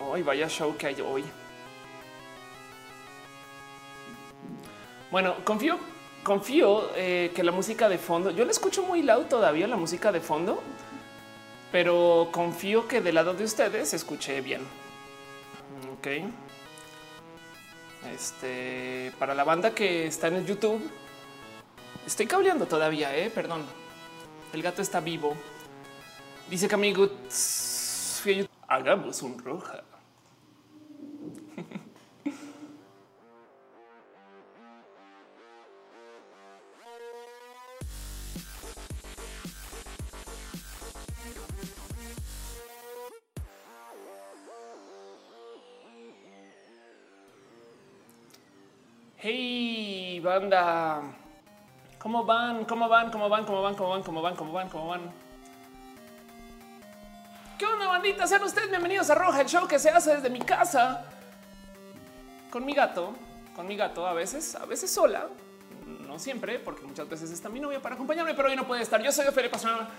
Hoy vaya show que hay hoy. Bueno, confío, confío eh, que la música de fondo, yo la escucho muy loud todavía, la música de fondo, pero confío que del lado de ustedes se escuche bien. Ok. Este, para la banda que está en el YouTube, estoy cableando todavía, eh, perdón. El gato está vivo. Dice que amigo, hagamos un roja. Hey, banda. ¿Cómo van? ¿Cómo van? ¿Cómo van? ¿Cómo van? ¿Cómo van? ¿Cómo van? ¿Cómo van? ¿Cómo van? ¿Qué onda, bandita? Sean ustedes bienvenidos a Roja, el show que se hace desde mi casa. Con mi gato, con mi gato a veces, a veces sola. No siempre, porque muchas veces está mi novia para acompañarme, pero hoy no puede estar. Yo soy Ophelia Pastrana.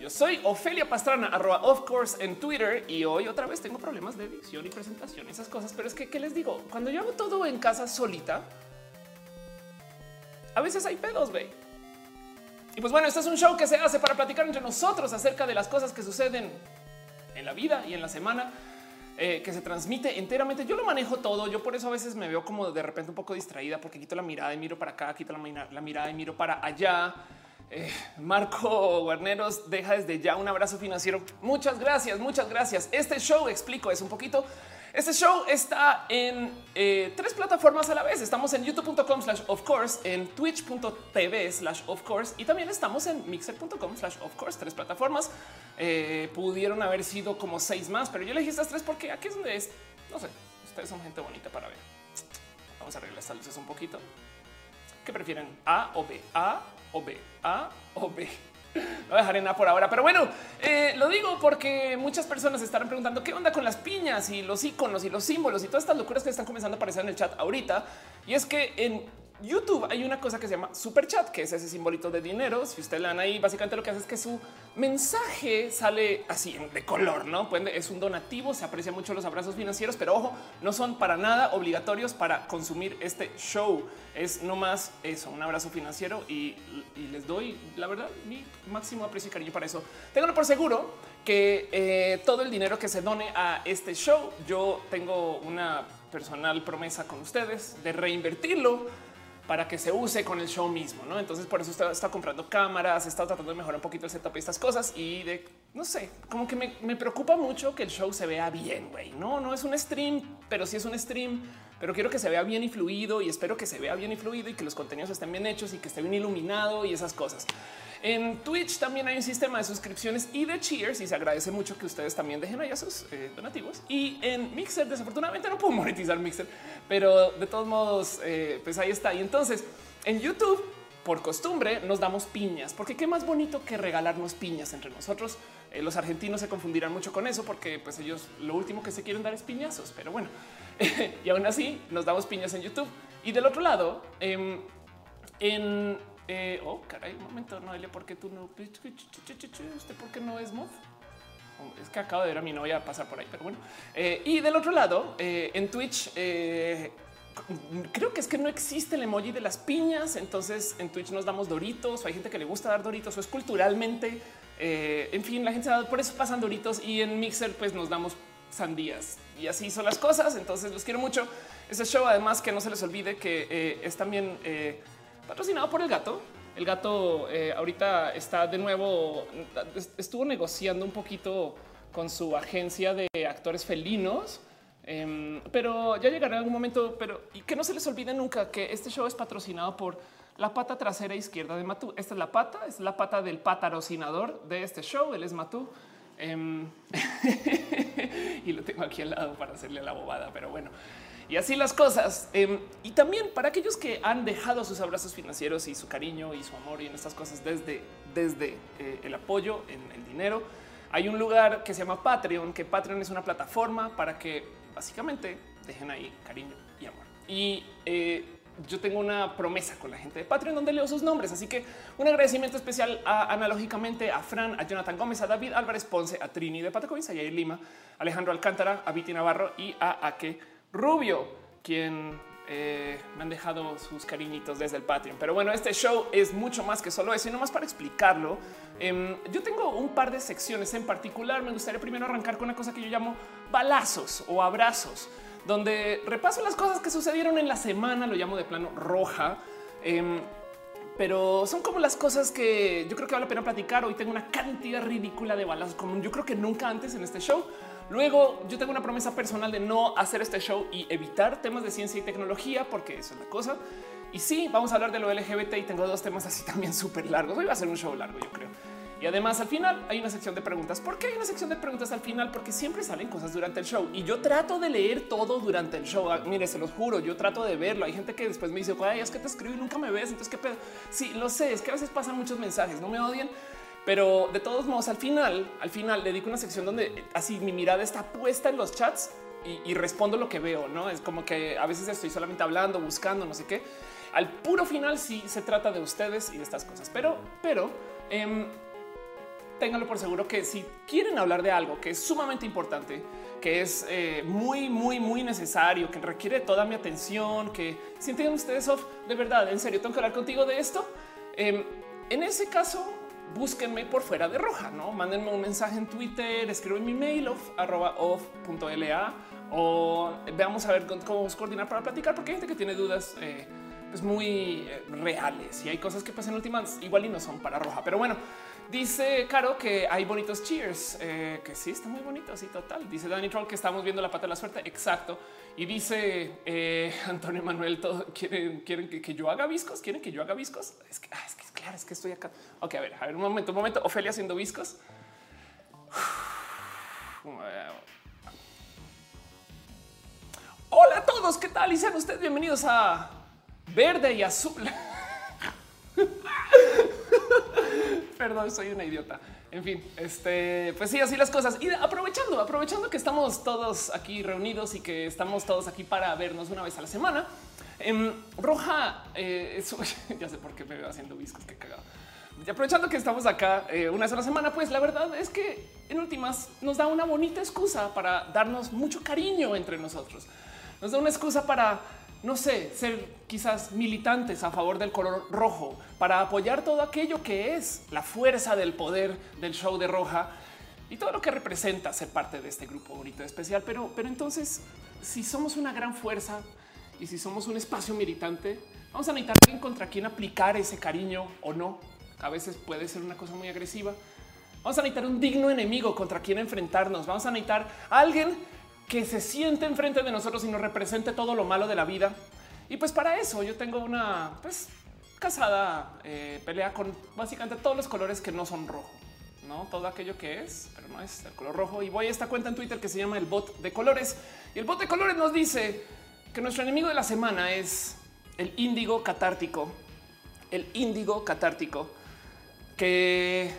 Yo soy Ofelia Pastrana, arroba of course en Twitter y hoy otra vez tengo problemas de edición y presentación, esas cosas. Pero es que, ¿qué les digo? Cuando yo hago todo en casa solita, a veces hay pedos, güey. Y pues bueno, este es un show que se hace para platicar entre nosotros acerca de las cosas que suceden en la vida y en la semana. Eh, que se transmite enteramente. Yo lo manejo todo. Yo por eso a veces me veo como de repente un poco distraída porque quito la mirada y miro para acá, quito la, mirada y miro para allá. Eh, Marco Guarneros deja desde ya un abrazo financiero. Muchas gracias, muchas gracias. Este show, explico, es un poquito. Este show está en eh, tres plataformas a la vez. Estamos en youtube.com slash of course, en twitch.tv slash of course y también estamos en mixer.com slash of course. Tres plataformas eh, pudieron haber sido como seis más, pero yo elegí estas tres porque aquí es donde es. No sé, ustedes son gente bonita para ver. Vamos a arreglar estas luces un poquito. ¿Qué prefieren? A o B? A o B, A o B. Lo voy a dejar en A por ahora, pero bueno, eh, lo digo porque muchas personas estarán preguntando qué onda con las piñas y los iconos y los símbolos y todas estas locuras que están comenzando a aparecer en el chat ahorita. Y es que en YouTube hay una cosa que se llama super chat, que es ese simbolito de dinero. Si usted le dan ahí, básicamente lo que hace es que su mensaje sale así de color, no es un donativo. Se aprecia mucho los abrazos financieros, pero ojo, no son para nada obligatorios para consumir este show. Es no más eso, un abrazo financiero y, les doy la verdad mi máximo aprecio y cariño para eso. Tengo por seguro que eh, todo el dinero que se done a este show, yo tengo una personal promesa con ustedes de reinvertirlo para que se use con el show mismo. ¿no? Entonces, por eso está, comprando cámaras, está tratando de mejorar un poquito el setup y estas cosas. Y de no sé, como que me, me preocupa mucho que el show se vea bien. Güey, no, no es un stream, pero sí es un stream, pero quiero que se vea bien y fluido y espero que se vea bien y fluido y que los contenidos estén bien hechos y que esté bien iluminado y esas cosas. En Twitch también hay un sistema de suscripciones y de cheers y se agradece mucho que ustedes también dejen ahí sus eh, donativos. Y en Mixer, desafortunadamente no puedo monetizar Mixer, pero de todos modos, eh, pues ahí está. Y entonces en YouTube, por costumbre, nos damos piñas, porque qué más bonito que regalarnos piñas entre nosotros. Eh, los argentinos se confundirán mucho con eso porque pues ellos lo último que se quieren dar es piñazos, pero bueno, y aún así nos damos piñas en YouTube. Y del otro lado, em, en eh, oh, caray, un momento, Noelia, ¿por qué tú no? ¿Usted por qué no es mod? Oh, es que acabo de ver a mi novia pasar por ahí, pero bueno. Eh, y del otro lado, eh, en Twitch, creo que es que no existe el emoji de las piñas. Entonces en Twitch nos damos doritos. O hay gente que le gusta dar doritos o es culturalmente. en fin, la gente por eso pasan doritos y en Mixer, pues nos damos sandías y así son las cosas. Entonces los quiero mucho. Ese show, además, que no se les olvide que es también patrocinado por el gato. El gato eh, ahorita está de nuevo, estuvo negociando un poquito con su agencia de actores felinos, em, pero ya llegará algún momento. Pero que no se les olvide nunca que este show es patrocinado por la pata trasera izquierda de Matú. Esta es la pata, es la pata del patrocinador de este show. Él es Matú. Em, y lo tengo aquí al lado para hacerle la bobada, pero bueno y así las cosas. Em, y también para aquellos que han dejado sus abrazos financieros y su cariño y su amor y en estas cosas desde, desde eh, el apoyo en el dinero. Hay un lugar que se llama Patreon, que Patreon es una plataforma para que básicamente dejen ahí cariño y amor. Y eh, yo tengo una promesa con la gente de Patreon donde leo sus nombres. Así que un agradecimiento especial a, analógicamente a Fran, a Jonathan Gómez, a David Álvarez Ponce, a Trini de Patacoins, a Yair Lima, Alejandro Alcántara, a Viti Navarro y a Ake Rubio, quien eh, me han dejado sus cariñitos desde el Patreon. Pero bueno, este show es mucho más que solo eso. Y nomás para explicarlo, em, yo tengo un par de secciones en particular. Me gustaría primero arrancar con una cosa que yo llamo balazos o abrazos, donde repaso las cosas que sucedieron en la semana. Lo llamo de plano roja. Em, pero son como las cosas que yo creo que vale la pena platicar. Hoy tengo una cantidad ridícula de balazos, como yo creo que nunca antes en este show. Luego yo tengo una promesa personal de no hacer este show y evitar temas de ciencia y tecnología, porque eso es la cosa. Y sí, vamos a hablar de lo LGBT y tengo dos temas así también súper largos. Hoy va a ser un show largo, yo creo. Y además al final hay una sección de preguntas. ¿Por qué hay una sección de preguntas al final? Porque siempre salen cosas durante el show y yo trato de leer todo durante el show. Ah, mire, se los juro, yo trato de verlo. Hay gente que después me dice, Ay, es que te escribo y nunca me ves. Entonces, ¿qué pedo? Sí, lo sé, es que a veces pasan muchos mensajes, no me odien pero de todos modos, al final, al final dedico una sección donde así mi mirada está puesta en los chats y, respondo lo que veo. No es como que a veces estoy solamente hablando, buscando, no sé qué. Al puro final, sí se trata de ustedes y de estas cosas, pero, pero eh, por seguro que si quieren hablar de algo que es sumamente importante, que es eh, muy, muy, muy necesario, que requiere toda mi atención, que sienten ustedes off de verdad, en serio, tengo que hablar contigo de esto. Em, en ese caso, búsquenme por fuera de roja, no mándenme un mensaje en Twitter, escriben mi mail of arroba off.la o veamos a ver cómo coordinar para platicar, porque hay gente que tiene dudas eh, pues muy eh, reales y hay cosas que pasan últimas igual y no son para roja, pero bueno. Dice Caro que hay bonitos cheers, eh, que sí, está muy bonito, así total. Dice Danny Troll que estamos viendo la pata de la suerte. Exacto. Y dice eh, Antonio Manuel, todo, quieren, quieren que, yo haga viscos, quieren que yo haga viscos. Es que, ah, es que claro, es que estoy acá. Ok, a ver, a ver, un momento, un momento. Ofelia haciendo viscos. Hola a todos, ¿qué tal? Y sean ustedes bienvenidos a Verde y Azul. Perdón, soy una idiota. En fin, este, pues sí, así las cosas. Y aprovechando, aprovechando que estamos todos aquí reunidos y que estamos todos aquí para vernos una vez a la semana. En em, Roja, eh, ya sé por qué me veo haciendo viscos, qué cagado. Y aprovechando que estamos acá eh, una vez a la semana, pues la verdad es que en últimas nos da una bonita excusa para darnos mucho cariño entre nosotros. Nos da una excusa para no sé, ser quizás militantes a favor del color rojo para apoyar todo aquello que es la fuerza del poder del show de roja y todo lo que representa ser parte de este grupo bonito especial. Pero, pero entonces, si somos una gran fuerza y si somos un espacio militante, vamos a necesitar alguien contra quien aplicar ese cariño o no. A veces puede ser una cosa muy agresiva. Vamos a necesitar un digno enemigo contra quien enfrentarnos. Vamos a necesitar a alguien que se siente enfrente de nosotros y nos represente todo lo malo de la vida. Y pues para eso yo tengo una pues, casada eh, pelea con básicamente todos los colores que no son rojo, no todo aquello que es, pero no es el color rojo. Y voy a esta cuenta en Twitter que se llama el bot de colores. Y el bot de colores nos dice que nuestro enemigo de la semana es el índigo catártico. El índigo catártico que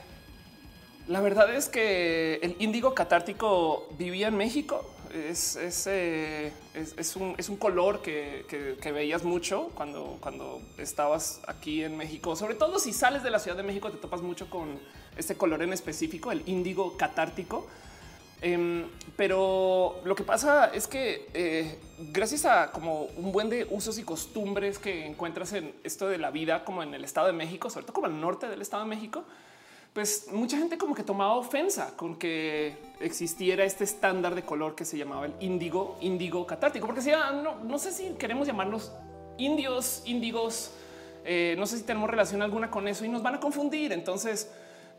la verdad es que el índigo catártico vivía en México es, eh, es, es, un, es un, color que, que, veías mucho cuando, cuando estabas aquí en México. Sobre todo si sales de la Ciudad de México, te topas mucho con este color en específico, el índigo catártico. Em, pero lo que pasa es que eh, gracias a como un buen de usos y costumbres que encuentras en esto de la vida, como en el Estado de México, sobre todo como el norte del Estado de México, pues mucha gente como que tomaba ofensa con que existiera este estándar de color que se llamaba el índigo, índigo catártico, porque si no, no sé si queremos llamarnos indios, índigos, eh, no sé si tenemos relación alguna con eso y nos van a confundir. Entonces,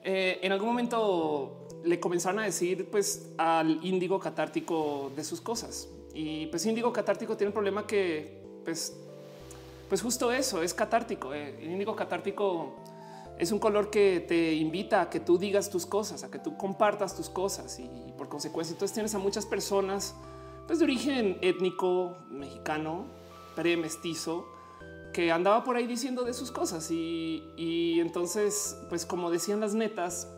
eh, en algún momento le comenzaron a decir pues al índigo catártico de sus cosas y pues índigo catártico tiene un problema que pues, pues justo eso es catártico. Eh, el índigo catártico es un color que te invita a que tú digas tus cosas, a que tú compartas tus cosas y por consecuencia entonces tienes a muchas personas pues, de origen étnico, mexicano, pre-mestizo, que andaba por ahí diciendo de sus cosas y, entonces pues como decían las netas,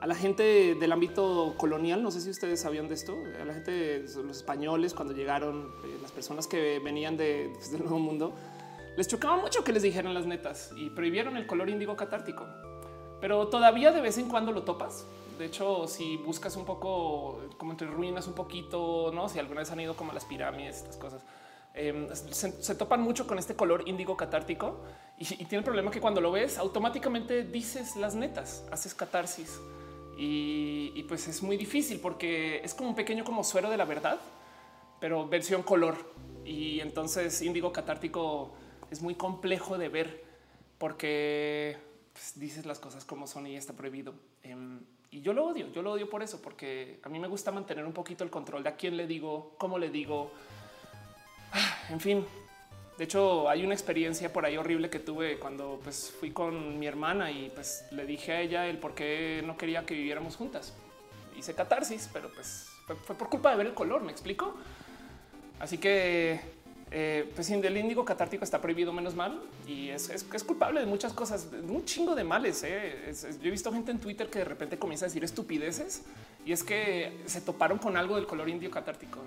a la gente del ámbito colonial. No sé si ustedes sabían de esto. A la gente, los españoles, cuando llegaron, eh, las personas que venían de, pues, del nuevo mundo, les chocaba mucho que les dijeran las netas y prohibieron el color índigo catártico. Pero todavía de vez en cuando lo topas. De hecho, si buscas un poco como entre ruinas, un poquito, no si alguna vez han ido como a las pirámides, estas cosas, em, se, topan mucho con este color índigo catártico y, y tiene el problema que cuando lo ves, automáticamente dices las netas, haces catarsis. Y, pues es muy difícil porque es como un pequeño como suero de la verdad, pero versión color. Y entonces índigo catártico es muy complejo de ver porque pues, dices las cosas como son y está prohibido. Em, y yo lo odio, yo lo odio por eso, porque a mí me gusta mantener un poquito el control de a quién le digo, cómo le digo. En fin, de hecho, hay una experiencia por ahí horrible que tuve cuando pues, fui con mi hermana y pues le dije a ella el por qué no quería que viviéramos juntas. Hice catarsis, pero pues fue por culpa de ver el color, ¿me explico? Así que eh, pues sin del índigo catártico está prohibido menos mal y es, culpable de muchas cosas, un chingo de males. Eh. yo he visto gente en Twitter que de repente comienza a decir estupideces y es que se toparon con algo del color indio catártico.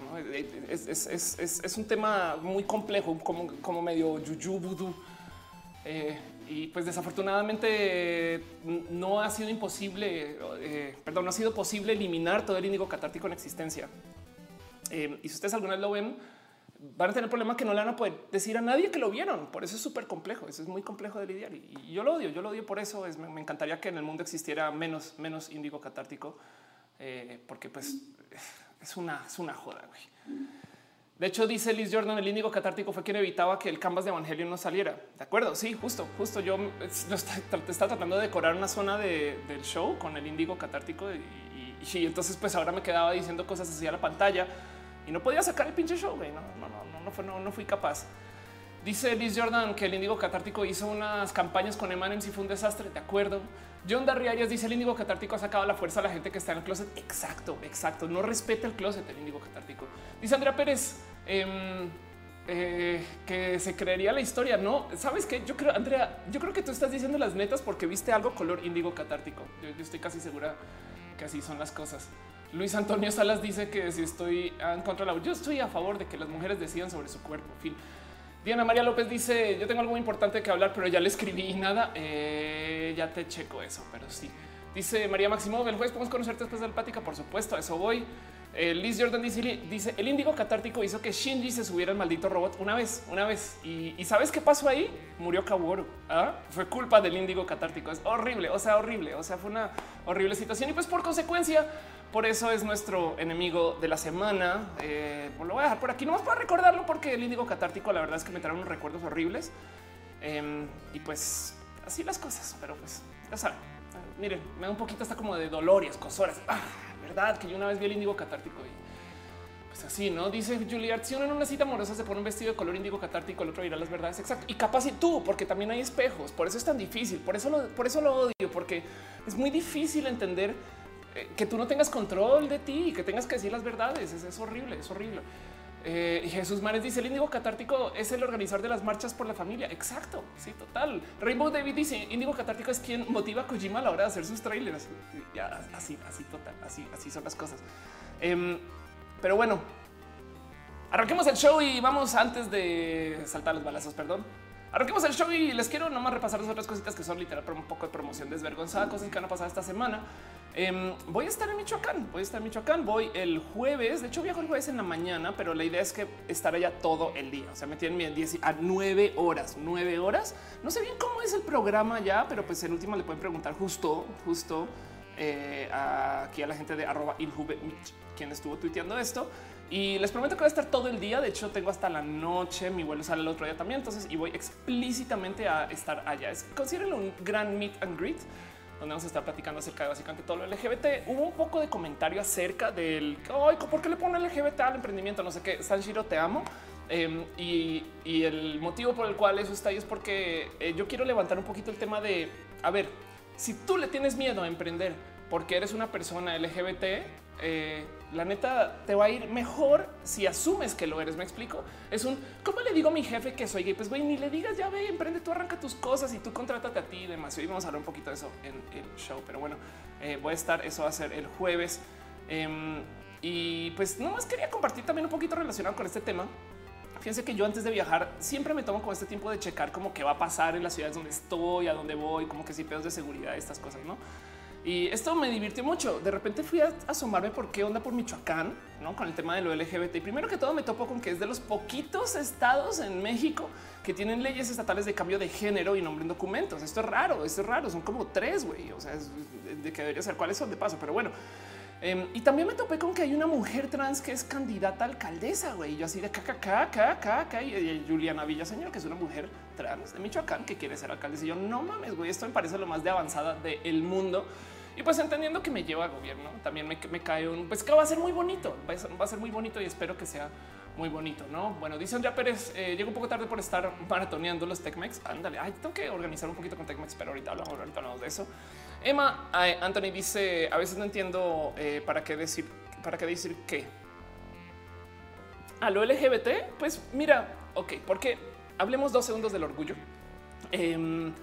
Es, un tema muy complejo, como, como medio yuyu vudú. Eh, y pues desafortunadamente no ha sido imposible, perdón, no ha sido posible eliminar todo el índigo catártico en existencia. y si ustedes alguna vez lo ven, van a tener problema que no le van a poder decir a nadie que lo vieron. Por eso es súper complejo. Eso es muy complejo de lidiar y, yo lo odio. Yo lo odio por eso. Es, me, encantaría que en el mundo existiera menos, menos índigo catártico, eh, porque pues es una, es una joda. De hecho, dice Liz Jordan, el índigo catártico fue quien evitaba que el canvas de Evangelio no saliera. De acuerdo. Sí, justo, justo. Yo está, tratando de decorar una zona del show con el índigo catártico y, y entonces pues ahora me quedaba diciendo cosas así a la pantalla no podía sacar el pinche show. No, no, no, no, fue, no, no fui capaz. Dice Liz Jordan que el Índigo Catártico hizo unas campañas con Emanems y fue un desastre. De acuerdo. John Darry Arias dice el Índigo Catártico ha sacado la fuerza a la gente que está en el closet. Exacto, exacto. No respeta el closet el Índigo Catártico. Dice Andrea Pérez em, eh, que se creería la historia. No sabes que yo creo, Andrea, yo creo que tú estás diciendo las netas porque viste algo color Índigo Catártico. Yo, yo estoy casi segura que así son las cosas. Luis Antonio Salas dice que si estoy en contra de la yo estoy a favor de que las mujeres decidan sobre su cuerpo. fin. Diana María López dice yo tengo algo muy importante que hablar, pero ya le escribí nada. Eh, ya te checo eso, pero sí. Dice María Maximov, el jueves podemos conocerte después de la plática. Por supuesto, a eso voy. Eh, Liz Jordan dice, dice el índigo catártico hizo que Shinji se subiera al maldito robot una vez, una vez. Y, sabes qué pasó ahí? Murió Kaworu. ¿ah? Fue culpa del índigo catártico. Es horrible, o sea, horrible. O sea, fue una horrible situación. Y pues por consecuencia, por eso es nuestro enemigo de la semana. Eh, pues lo voy a dejar por aquí, nomás para recordarlo, porque el índigo catártico, la verdad es que me traen unos recuerdos horribles. Em, y pues así las cosas, pero pues ya saben. Miren, me da un poquito hasta como de dolor y escosoras. Ah, verdad que yo una vez vi el índigo catártico y pues así, ¿no? Dice Juliet, si uno en una cita amorosa se pone un vestido de color índigo catártico, el otro dirá las verdades. Exacto. Y capaz y tú, porque también hay espejos. Por eso es tan difícil. Por eso lo, por eso lo odio, porque es muy difícil entender eh, que tú no tengas control de ti y que tengas que decir las verdades. Es, horrible, es horrible. Eh, Jesús Mares dice el índigo catártico es el organizador de las marchas por la familia. Exacto. Sí, total. Rainbow David dice índigo catártico es quien motiva a Kojima a la hora de hacer sus trailers. Ya, así, así, total. Así, así son las cosas. Em, pero bueno, arranquemos el show y vamos antes de saltar los balazos. Perdón. Arranquemos el show y les quiero nomás repasar las otras cositas que son literal un poco de promoción desvergonzada, cosas que van a pasar esta semana. Em, voy a estar en Michoacán, voy a estar en Michoacán, voy el jueves, de hecho viajo el jueves en la mañana, pero la idea es que estaré allá todo el día, o sea, me tienen 10 a 9 horas, 9 horas. No sé bien cómo es el programa ya, pero pues en última le pueden preguntar justo, justo eh, aquí a la gente de arroba quien estuvo tuiteando esto. Y les prometo que voy a estar todo el día. De hecho, tengo hasta la noche. Mi vuelo sale el otro día también. Entonces, y voy explícitamente a estar allá. Es, considérenlo un gran meet and greet donde vamos a estar platicando acerca de básicamente todo lo LGBT. Hubo un poco de comentario acerca del Ay, por qué le ponen LGBT al emprendimiento, no sé qué. Sanshiro, te amo. Em, y, el motivo por el cual eso está ahí es porque eh, yo quiero levantar un poquito el tema de a ver, si tú le tienes miedo a emprender porque eres una persona LGBT, eh, la neta te va a ir mejor si asumes que lo eres. Me explico. Es un cómo le digo a mi jefe que soy gay. Pues güey, ni le digas ya ve, emprende, tú arranca tus cosas y tú contrátate a ti demás. Y vamos a hablar un poquito de eso en el show, pero bueno, eh, voy a estar. Eso va a ser el jueves. Em, y pues nomás quería compartir también un poquito relacionado con este tema. Fíjense que yo antes de viajar siempre me tomo con este tiempo de checar como qué va a pasar en las ciudades donde estoy, a dónde voy, como que si pedos de seguridad, estas cosas, no? Y esto me divirtió mucho. De repente fui a asomarme por qué onda por Michoacán, ¿no? Con el tema de lo LGBT. Y primero que todo me topo con que es de los poquitos estados en México que tienen leyes estatales de cambio de género y nombre en documentos. Esto es raro, esto es raro. Son como tres, güey. O sea, de que debería ser cuáles son de paso. Pero bueno, Em, y también me topé con que hay una mujer trans que es candidata a alcaldesa, güey. Yo así de caca, caca, caca, y Juliana Villaseñor, que es una mujer trans de Michoacán que quiere ser alcaldesa. Y yo no mames, güey, esto me parece lo más de avanzada del mundo. Y pues entendiendo que me lleva a gobierno, también me, cae un, pues que va a ser muy bonito, va a ser, muy bonito y espero que sea muy bonito, ¿no? Bueno, dice Andrea Pérez, eh, llego un poco tarde por estar maratoneando los TechMex. Ándale, ay, tengo que organizar un poquito con TechMex, pero ahorita hablamos, ahorita hablamos de eso. Emma Anthony dice a veces no entiendo eh, para qué decir, para qué decir qué a lo LGBT. Pues mira, ok, porque hablemos dos segundos del orgullo. Em,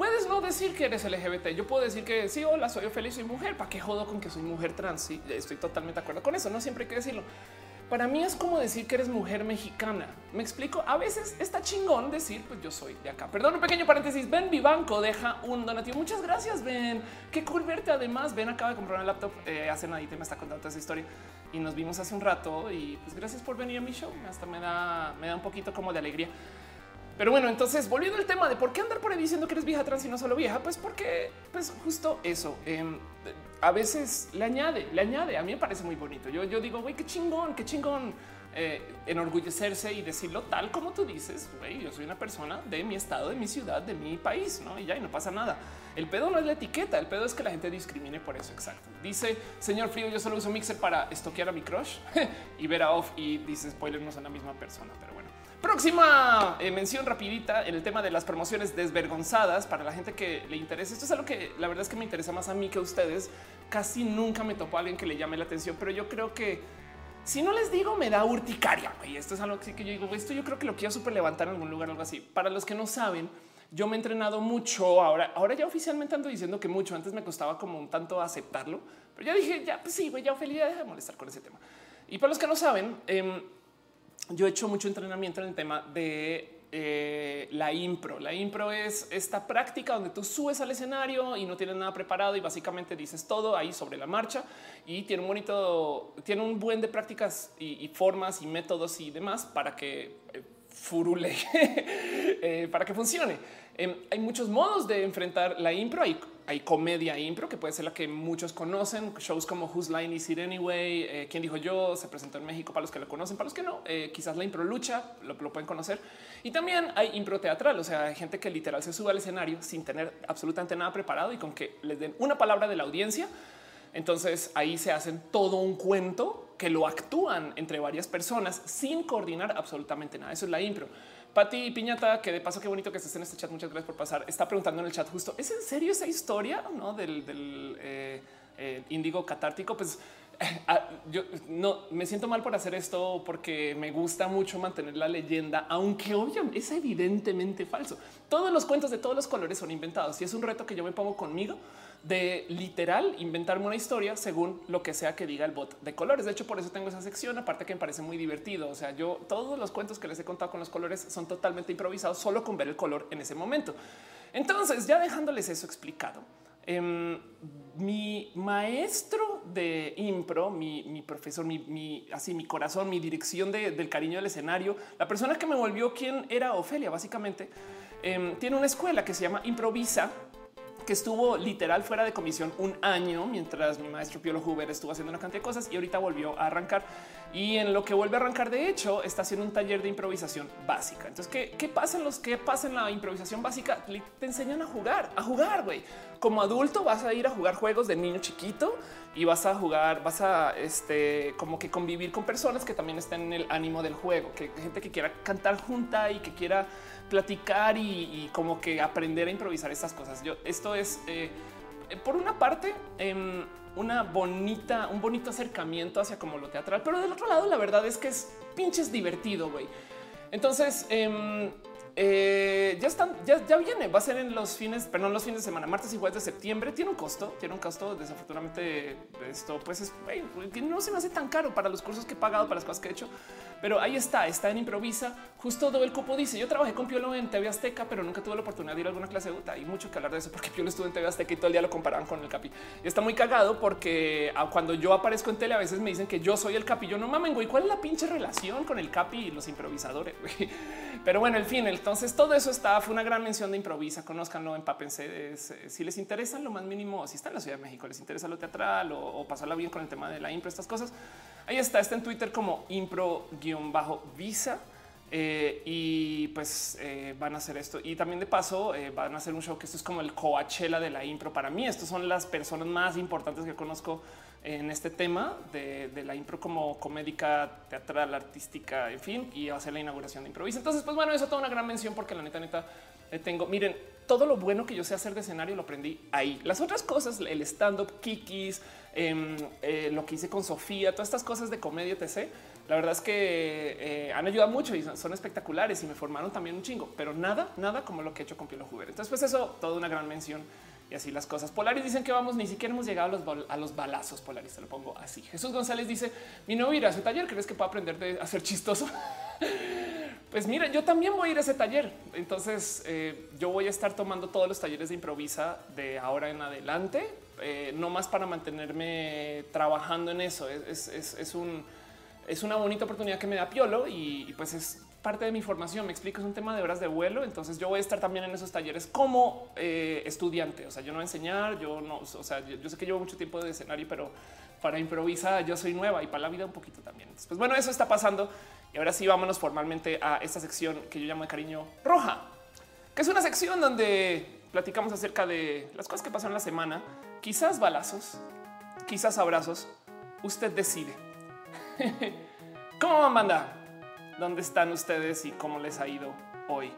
puedes no decir que eres LGBT. Yo puedo decir que sí, hola, soy feliz, soy mujer. ¿Para qué jodo con que soy mujer trans? Sí, estoy totalmente de acuerdo con eso. No siempre hay que decirlo para mí es como decir que eres mujer mexicana. Me explico. A veces está chingón decir, pues yo soy de acá. Perdón, un pequeño paréntesis. Ben Vivanco deja un donativo. Muchas gracias, Ben. Qué cool verte. Además, Ben acaba de comprar un laptop eh, hace nada y me está contando esa historia y nos vimos hace un rato. Y pues gracias por venir a mi show. Hasta me da, me da un poquito como de alegría. Pero bueno, entonces volviendo al tema de por qué andar por ahí diciendo que eres vieja trans y no solo vieja, pues porque, pues justo eso. Em, a veces le añade, le añade. A mí me parece muy bonito. Yo, yo digo, güey, qué chingón, qué chingón eh, enorgullecerse y decirlo tal como tú dices. Güey, yo soy una persona de mi estado, de mi ciudad, de mi país, no? Y ya y no pasa nada. El pedo no es la etiqueta, el pedo es que la gente discrimine por eso. Exacto. Dice señor Frío, yo solo uso Mixer para estoquear a mi crush y ver a off y dice spoiler, no son la misma persona, pero. Próxima eh, mención rapidita en el tema de las promociones desvergonzadas para la gente que le interesa. Esto es algo que la verdad es que me interesa más a mí que a ustedes. Casi nunca me topo a alguien que le llame la atención, pero yo creo que si no les digo me da urticaria. Y esto es algo que, que yo digo, esto yo creo que lo quiero súper levantar en algún lugar, algo así. Para los que no saben, yo me he entrenado mucho. Ahora, ahora ya oficialmente ando diciendo que mucho. Antes me costaba como un tanto aceptarlo, pero ya dije, ya, pues sí, güey, ya deja de molestar con ese tema. Y para los que no saben, eh, yo he hecho mucho entrenamiento en el tema de eh, la impro. La impro es esta práctica donde tú subes al escenario y no tienes nada preparado y básicamente dices todo ahí sobre la marcha y tiene un bonito, tiene un buen de prácticas y, formas y métodos y demás para que eh, furule, eh, para que funcione. Em, hay muchos modos de enfrentar la impro. Hay hay comedia impro, que puede ser la que muchos conocen, shows como Whose Line Is It Anyway, eh, Quién dijo yo, se presentó en México para los que lo conocen, para los que no, eh, quizás la impro lucha, lo, pueden conocer. Y también hay impro teatral, o sea, hay gente que literal se sube al escenario sin tener absolutamente nada preparado y con que les den una palabra de la audiencia. Entonces ahí se hacen todo un cuento que lo actúan entre varias personas sin coordinar absolutamente nada. Eso es la impro. Pati Piñata, que de paso qué bonito que estés en este chat. Muchas gracias por pasar. Está preguntando en el chat justo, ¿es en serio esa historia ¿no? del, del eh, eh, índigo catártico? Pues ah, yo no me siento mal por hacer esto porque me gusta mucho mantener la leyenda, aunque obviamente es evidentemente falso. Todos los cuentos de todos los colores son inventados y es un reto que yo me pongo conmigo de literal inventarme una historia según lo que sea que diga el bot de colores. De hecho, por eso tengo esa sección, aparte que me parece muy divertido. O sea, yo todos los cuentos que les he contado con los colores son totalmente improvisados solo con ver el color en ese momento. Entonces, ya dejándoles eso explicado, em, mi maestro de impro, mi, profesor, mi, así mi corazón, mi dirección del cariño del escenario, la persona que me volvió quien era Ofelia, básicamente, em, tiene una escuela que se llama Improvisa que estuvo literal fuera de comisión un año mientras mi maestro Piolo Huber estuvo haciendo una cantidad de cosas y ahorita volvió a arrancar. Y en lo que vuelve a arrancar, de hecho, está haciendo un taller de improvisación básica. Entonces, ¿qué, qué pasa en los que pasa en la improvisación básica? Te enseñan a jugar, a jugar, güey. Como adulto vas a ir a jugar juegos de niño chiquito y vas a jugar, vas a este como que convivir con personas que también estén en el ánimo del juego, que gente que quiera cantar junta y que quiera platicar y, como que aprender a improvisar estas cosas. Yo esto es eh, por una parte, em, una bonita, un bonito acercamiento hacia como lo teatral, pero del otro lado, la verdad es que es pinches divertido, güey. Entonces, em, eh, ya están, ya, ya, viene, va a ser en los fines, perdón, los fines de semana, martes y jueves de septiembre. Tiene un costo, tiene un costo. Desafortunadamente, esto pues es no se me hace tan caro para los cursos que he pagado, para las cosas que he hecho, pero ahí está, está en improvisa. Justo todo el cupo dice: Yo trabajé con Piolo en TV Azteca, pero nunca tuve la oportunidad de ir a alguna clase de UTA. Hay mucho que hablar de eso porque Piolo estuvo en TV Azteca y todo el día lo comparaban con el Capi. Y está muy cagado porque ah, cuando yo aparezco en tele, a veces me dicen que yo soy el Capi. Yo no mamen, güey. ¿Cuál es la pinche relación con el Capi y los improvisadores? Pero bueno, el fin, entonces todo eso está, fue una gran mención de improvisa. Conozcanlo, empápense. Es, eh, si les interesa lo más mínimo, si están en la Ciudad de México, les interesa lo teatral o, o pasarla bien con el tema de la impro, estas cosas Ahí está, está en Twitter como impro-visa. Eh, y pues eh, van a hacer esto. Y también de paso van a hacer un show que esto es como el Coachella de la impro. Para mí, estos son las personas más importantes que conozco en este tema de, la impro como comédica, teatral, artística, en fin, y ser la inauguración de Improvisa. Entonces, pues bueno, eso toda una gran mención porque la neta, neta, tengo, miren, todo lo bueno que yo sé hacer de escenario lo aprendí ahí. Las otras cosas, el stand-up, kikis, Em, eh, lo que hice con Sofía, todas estas cosas de comedia, etc. La verdad es que eh, han ayudado mucho y son, espectaculares y me formaron también un chingo, pero nada, nada como lo que he hecho con Pielo Juver. Entonces, pues eso, toda una gran mención y así las cosas. Polaris dicen que vamos, ni siquiera hemos llegado a los, a los balazos. Polaris, te lo pongo así. Jesús González dice: Mi novio irá a ese taller. ¿Crees que puedo aprender de hacer chistoso? pues mira, yo también voy a ir a ese taller. Entonces, eh, yo voy a estar tomando todos los talleres de improvisa de ahora en adelante eh, no más para mantenerme trabajando en eso. Es, un, es una bonita oportunidad que me da Piolo y, pues es parte de mi formación. Me explico, es un tema de horas de vuelo. Entonces yo voy a estar también en esos talleres como eh, estudiante. O sea, yo no voy a enseñar, yo no, o sea, yo, sé que llevo mucho tiempo de escenario, pero para improvisar yo soy nueva y para la vida un poquito también. pues bueno, eso está pasando. Y ahora sí, vámonos formalmente a esta sección que yo llamo de cariño roja, que es una sección donde platicamos acerca de las cosas que pasan la semana quizás balazos, quizás abrazos. Usted decide. ¿Cómo van, banda? ¿Dónde están ustedes y cómo les ha ido hoy?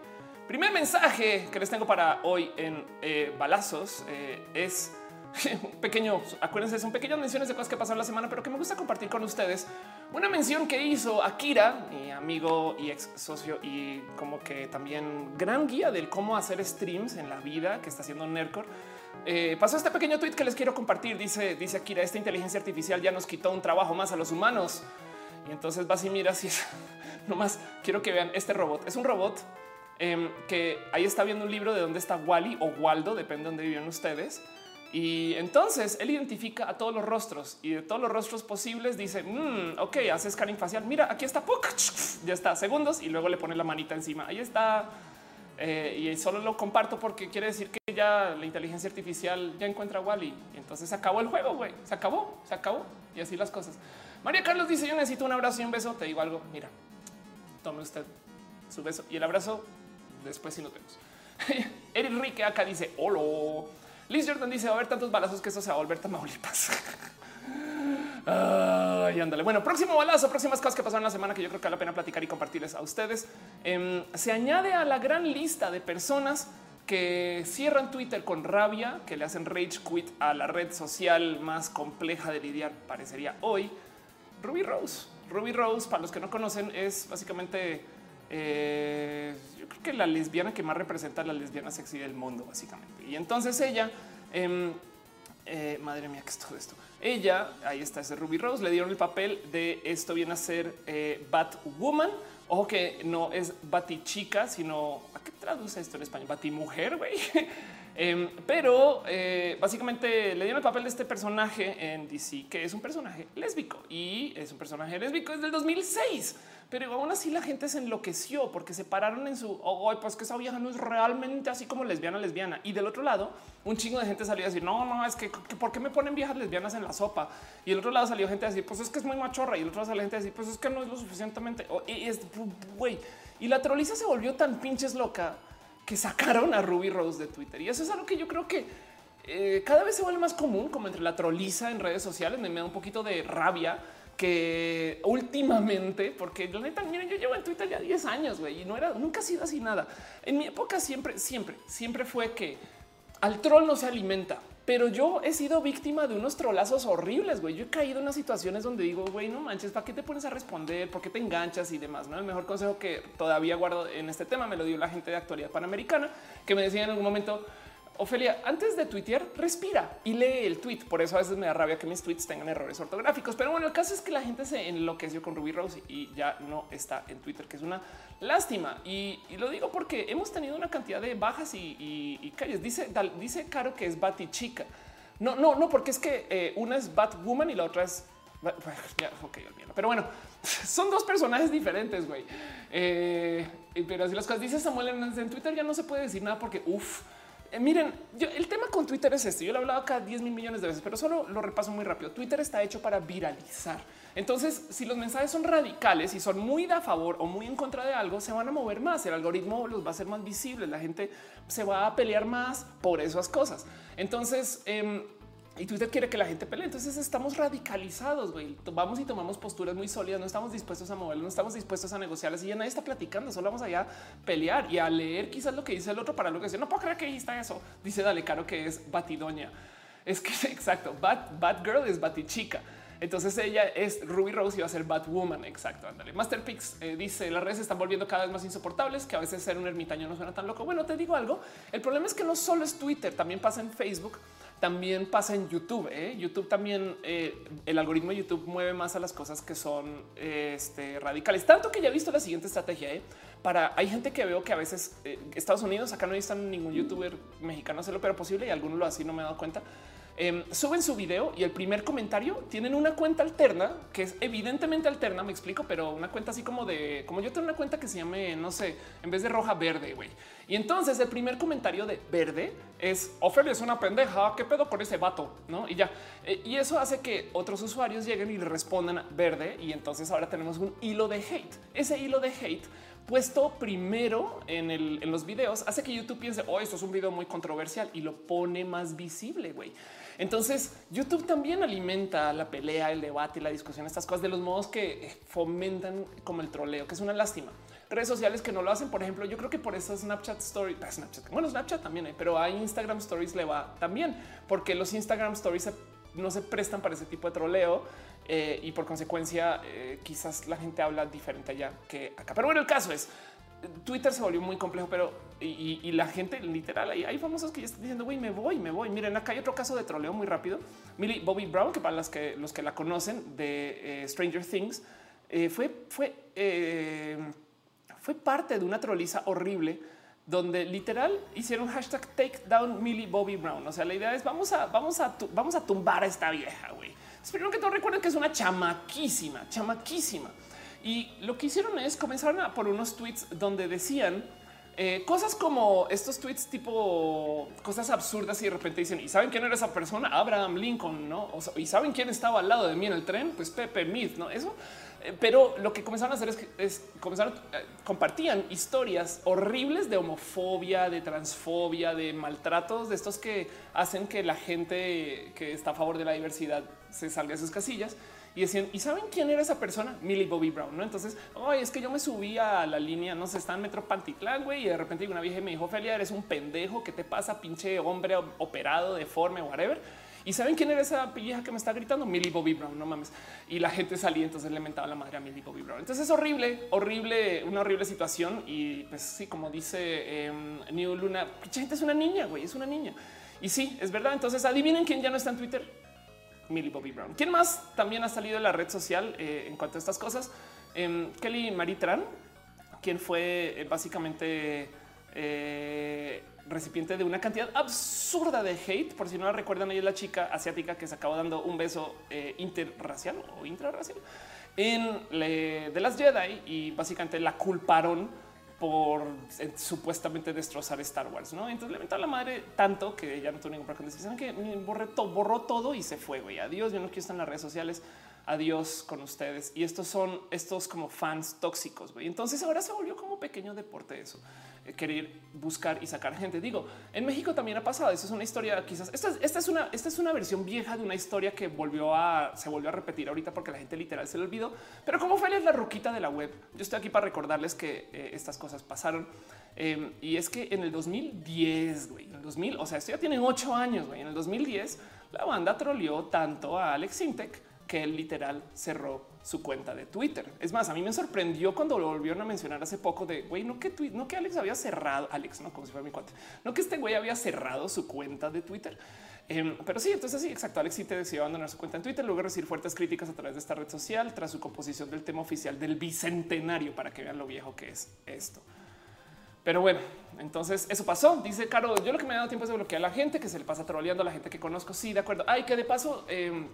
Primer mensaje que les tengo para hoy en eh, balazos eh, es un pequeño, acuérdense, son pequeñas menciones de cosas que pasaron la semana, pero que me gusta compartir con ustedes. Una mención que hizo Akira, mi amigo y ex socio y como que también gran guía del cómo hacer streams en la vida que está haciendo Nercor eh, pasó este pequeño tweet que les quiero compartir. Dice, dice Akira, esta inteligencia artificial ya nos quitó un trabajo más a los humanos. Y entonces vas y miras y es nomás quiero que vean este robot. Es un robot em, que ahí está viendo un libro de dónde está Wally o Waldo, depende de dónde viven ustedes. Y entonces él identifica a todos los rostros y de todos los rostros posibles dice, mm, ok, hace scanning facial. Mira, aquí está, ya está, segundos y luego le pone la manita encima. Ahí está eh, y solo lo comparto porque quiere decir que ya la inteligencia artificial ya encuentra a Wally. Entonces se acabó el juego, güey. Se acabó, se acabó. Y así las cosas. María Carlos dice: Yo necesito un abrazo y un beso. Te digo algo. Mira, tome usted su beso y el abrazo. Después, si nos vemos. Eric Rique acá dice: Hola. Liz Jordan dice: Va a haber tantos balazos que esto se va a volver Tamaulipas. y ándale. Bueno, próximo balazo, próximas cosas que pasaron la semana que yo creo que vale la pena platicar y compartirles a ustedes. Em, se añade a la gran lista de personas que cierran Twitter con rabia, que le hacen rage quit a la red social más compleja de lidiar, parecería hoy, Ruby Rose. Ruby Rose, para los que no conocen, es básicamente, eh, yo creo que la lesbiana que más representa a la lesbiana sexy del mundo, básicamente. Y entonces ella, em, eh, madre mía, ¿qué es todo esto? Ella, ahí está ese Ruby Rose, le dieron el papel de esto viene a ser eh, Batwoman. Ojo que no es Batichica, sino ¿a qué traduce esto en español? Batimujer, güey. Em, pero eh, básicamente le dieron el papel de este personaje en DC, que es un personaje lésbico y es un personaje lésbico desde el 2006 pero aún así la gente se enloqueció porque se pararon en su oh, pues que esa vieja no es realmente así como lesbiana, lesbiana. Y del otro lado, un chingo de gente salió a decir no, no, es que, por qué me ponen viejas lesbianas en la sopa. Y el otro lado salió gente a decir, pues es que es muy machorra. Y el otro lado salió gente a decir, pues es que no es lo suficientemente. y es güey. Y la troliza se volvió tan pinches loca que sacaron a Ruby Rose de Twitter. Y eso es algo que yo creo que eh, cada vez se vuelve más común, como entre la troliza en redes sociales. Me da un poquito de rabia que últimamente, porque neta, miren, yo llevo en Twitter ya 10 años, y no era, nunca ha sido así nada. En mi época siempre, siempre, siempre fue que al troll no se alimenta. Pero yo he sido víctima de unos trolazos horribles, güey. Yo he caído en unas situaciones donde digo, güey, no manches, ¿para qué te pones a responder? ¿Por qué te enganchas y demás? No, el mejor consejo que todavía guardo en este tema me lo dio la gente de actualidad panamericana, que me decía en algún momento, Ofelia, antes de tuitear, respira y lee el tweet. Por eso a veces me da rabia que mis tweets tengan errores ortográficos. Pero bueno, el caso es que la gente se enloqueció con Ruby Rose y ya no está en Twitter, que es una lástima. Y, lo digo porque hemos tenido una cantidad de bajas y, calles. Dice, dice Caro que es Bati chica. No, no, no, porque es que eh, una es Batwoman y la otra es pero bueno, son dos personajes diferentes, güey. Eh, pero así las cosas dice Samuel en Twitter ya no se puede decir nada porque uff, eh, miren, el tema con Twitter es este. Yo lo he hablado acá 10 mil millones de veces, pero solo lo repaso muy rápido. Twitter está hecho para viralizar. Entonces, si los mensajes son radicales y son muy a favor o muy en contra de algo, se van a mover más. El algoritmo los va a hacer más visibles. La gente se va a pelear más por esas cosas. Entonces, em, y Twitter quiere que la gente pelee. Entonces estamos radicalizados, güey. Vamos y tomamos posturas muy sólidas. No estamos dispuestos a moverlo, no estamos dispuestos a negociarlas y ya nadie está platicando. Solo vamos allá a pelear y a leer quizás lo que dice el otro para lo que dice. No puedo creer que está eso. Dice Dale Caro que es batidoña. Es que exacto. Bat, Bat Girl es batichica. Entonces ella es Ruby Rose y va a ser Batwoman. Exacto. Ándale. Masterpix eh, dice las redes se están volviendo cada vez más insoportables, que a veces ser un ermitaño no suena tan loco. Bueno, te digo algo. El problema es que no solo es Twitter, también pasa en Facebook también pasa en YouTube. ¿eh? YouTube también, eh, el algoritmo de YouTube mueve más a las cosas que son este, radicales. Tanto que ya he visto la siguiente estrategia. ¿eh? Para hay gente que veo que a veces Estados Unidos, acá no están ningún youtuber mexicano hacerlo, pero posible y alguno lo así, no me he dado cuenta Em, suben su video y el primer comentario tienen una cuenta alterna que es evidentemente alterna, me explico, pero una cuenta así como de como yo tengo una cuenta que se llame, no sé, en vez de roja, verde, güey. Y entonces el primer comentario de verde es Ofelia es una pendeja. ¿Qué pedo con ese vato? No, y ya. Eh, y eso hace que otros usuarios lleguen y respondan verde. Y entonces ahora tenemos un hilo de hate. Ese hilo de hate puesto primero en, en los videos hace que YouTube piense, oh, esto es un video muy controversial y lo pone más visible, güey. Entonces, YouTube también alimenta la pelea, el debate, la discusión, estas cosas de los modos que fomentan como el troleo, que es una lástima. Redes sociales que no lo hacen, por ejemplo, yo creo que por eso Snapchat Story, ah, Snapchat, bueno, Snapchat también, hay, pero a Instagram Stories le va también, porque los Instagram Stories no se prestan para ese tipo de troleo eh, y por consecuencia eh, quizás la gente habla diferente allá que acá. Pero bueno, el caso es Twitter se volvió muy complejo, pero y, la gente literal ahí hay famosos que ya están diciendo, güey, me voy, me voy. Miren, acá hay otro caso de troleo muy rápido. Millie Bobby Brown, que para las que los que la conocen de eh, Stranger Things, eh, fue, fue, eh, fue parte de una troliza horrible donde literal hicieron hashtag take down Millie Bobby Brown. O sea, la idea es vamos a, vamos a, vamos a tumbar a esta vieja. Güey, espero que todos recuerden que es una chamaquísima, chamaquísima. Y lo que hicieron es comenzaron a por unos tweets donde decían eh, cosas como estos tweets tipo cosas absurdas y de repente dicen y saben quién era esa persona Abraham Lincoln no y saben quién estaba al lado de mí en el tren pues Pepe Mead no eso eh, pero lo que comenzaron a hacer es que comenzaron eh, compartían historias horribles de homofobia de transfobia de maltratos de estos que hacen que la gente que está a favor de la diversidad se salga de sus casillas y decían, ¿y saben quién era esa persona? Millie Bobby Brown, ¿no? Entonces, ay, es que yo me subí a la línea, no sé, está en Metro Pantitlán, güey, y de repente una vieja me dijo, Felia, eres un pendejo, ¿qué te pasa, pinche hombre operado, deforme, whatever? ¿Y saben quién era esa vieja que me está gritando? Millie Bobby Brown, no mames. Y la gente salía, entonces le mentaba la madre a Millie Bobby Brown. Entonces es horrible, horrible, una horrible situación. Y pues sí, como dice em, New Luna, mucha gente es una niña, güey, es una niña. Y sí, es verdad. Entonces adivinen quién ya no está en Twitter. Millie Bobby Brown. ¿Quién más también ha salido de la red social eh, en cuanto a estas cosas? Em, Kelly Maritran, quien fue eh, básicamente eh, recipiente de una cantidad absurda de hate. Por si no la recuerdan, ella es la chica asiática que se acabó dando un beso interracial o intrarracial en de las Jedi y básicamente la culparon por eh, supuestamente destrozar Star Wars, ¿no? Entonces le mentó a la madre tanto que ya no tuvo ningún problema. Dicen que borré todo, borró todo y se fue, güey. Adiós, yo no quiero estar en las redes sociales. Adiós con ustedes. Y estos son estos como fans tóxicos, güey. Entonces ahora se volvió como pequeño deporte eso. Eh, querer buscar y sacar gente. Digo, en México también ha pasado. Eso es una historia, quizás esta, es una, esta es una versión vieja de una historia que volvió a se volvió a repetir ahorita porque la gente literal se le olvidó. Pero como fue la ruquita de la web, yo estoy aquí para recordarles que eh, estas cosas pasaron. Em, y es que en el 2010, güey, en el 2000, o sea, esto ya tiene ocho años, güey. En el 2010, la banda troleó tanto a Alex Sintek que él literal cerró su cuenta de Twitter. Es más, a mí me sorprendió cuando lo volvieron a mencionar hace poco de güey, no que no que Alex había cerrado, Alex, no como si fuera mi cuate, no que este güey había cerrado su cuenta de Twitter. Em, pero sí, entonces sí, exacto. Alex sí te decidió abandonar su cuenta en Twitter, luego recibir fuertes críticas a través de esta red social tras su composición del tema oficial del bicentenario para que vean lo viejo que es esto. Pero bueno, entonces eso pasó. Dice Caro, yo lo que me ha dado tiempo es de bloquear a la gente que se le pasa troleando a la gente que conozco. Sí, de acuerdo. Ay, que de paso, eh,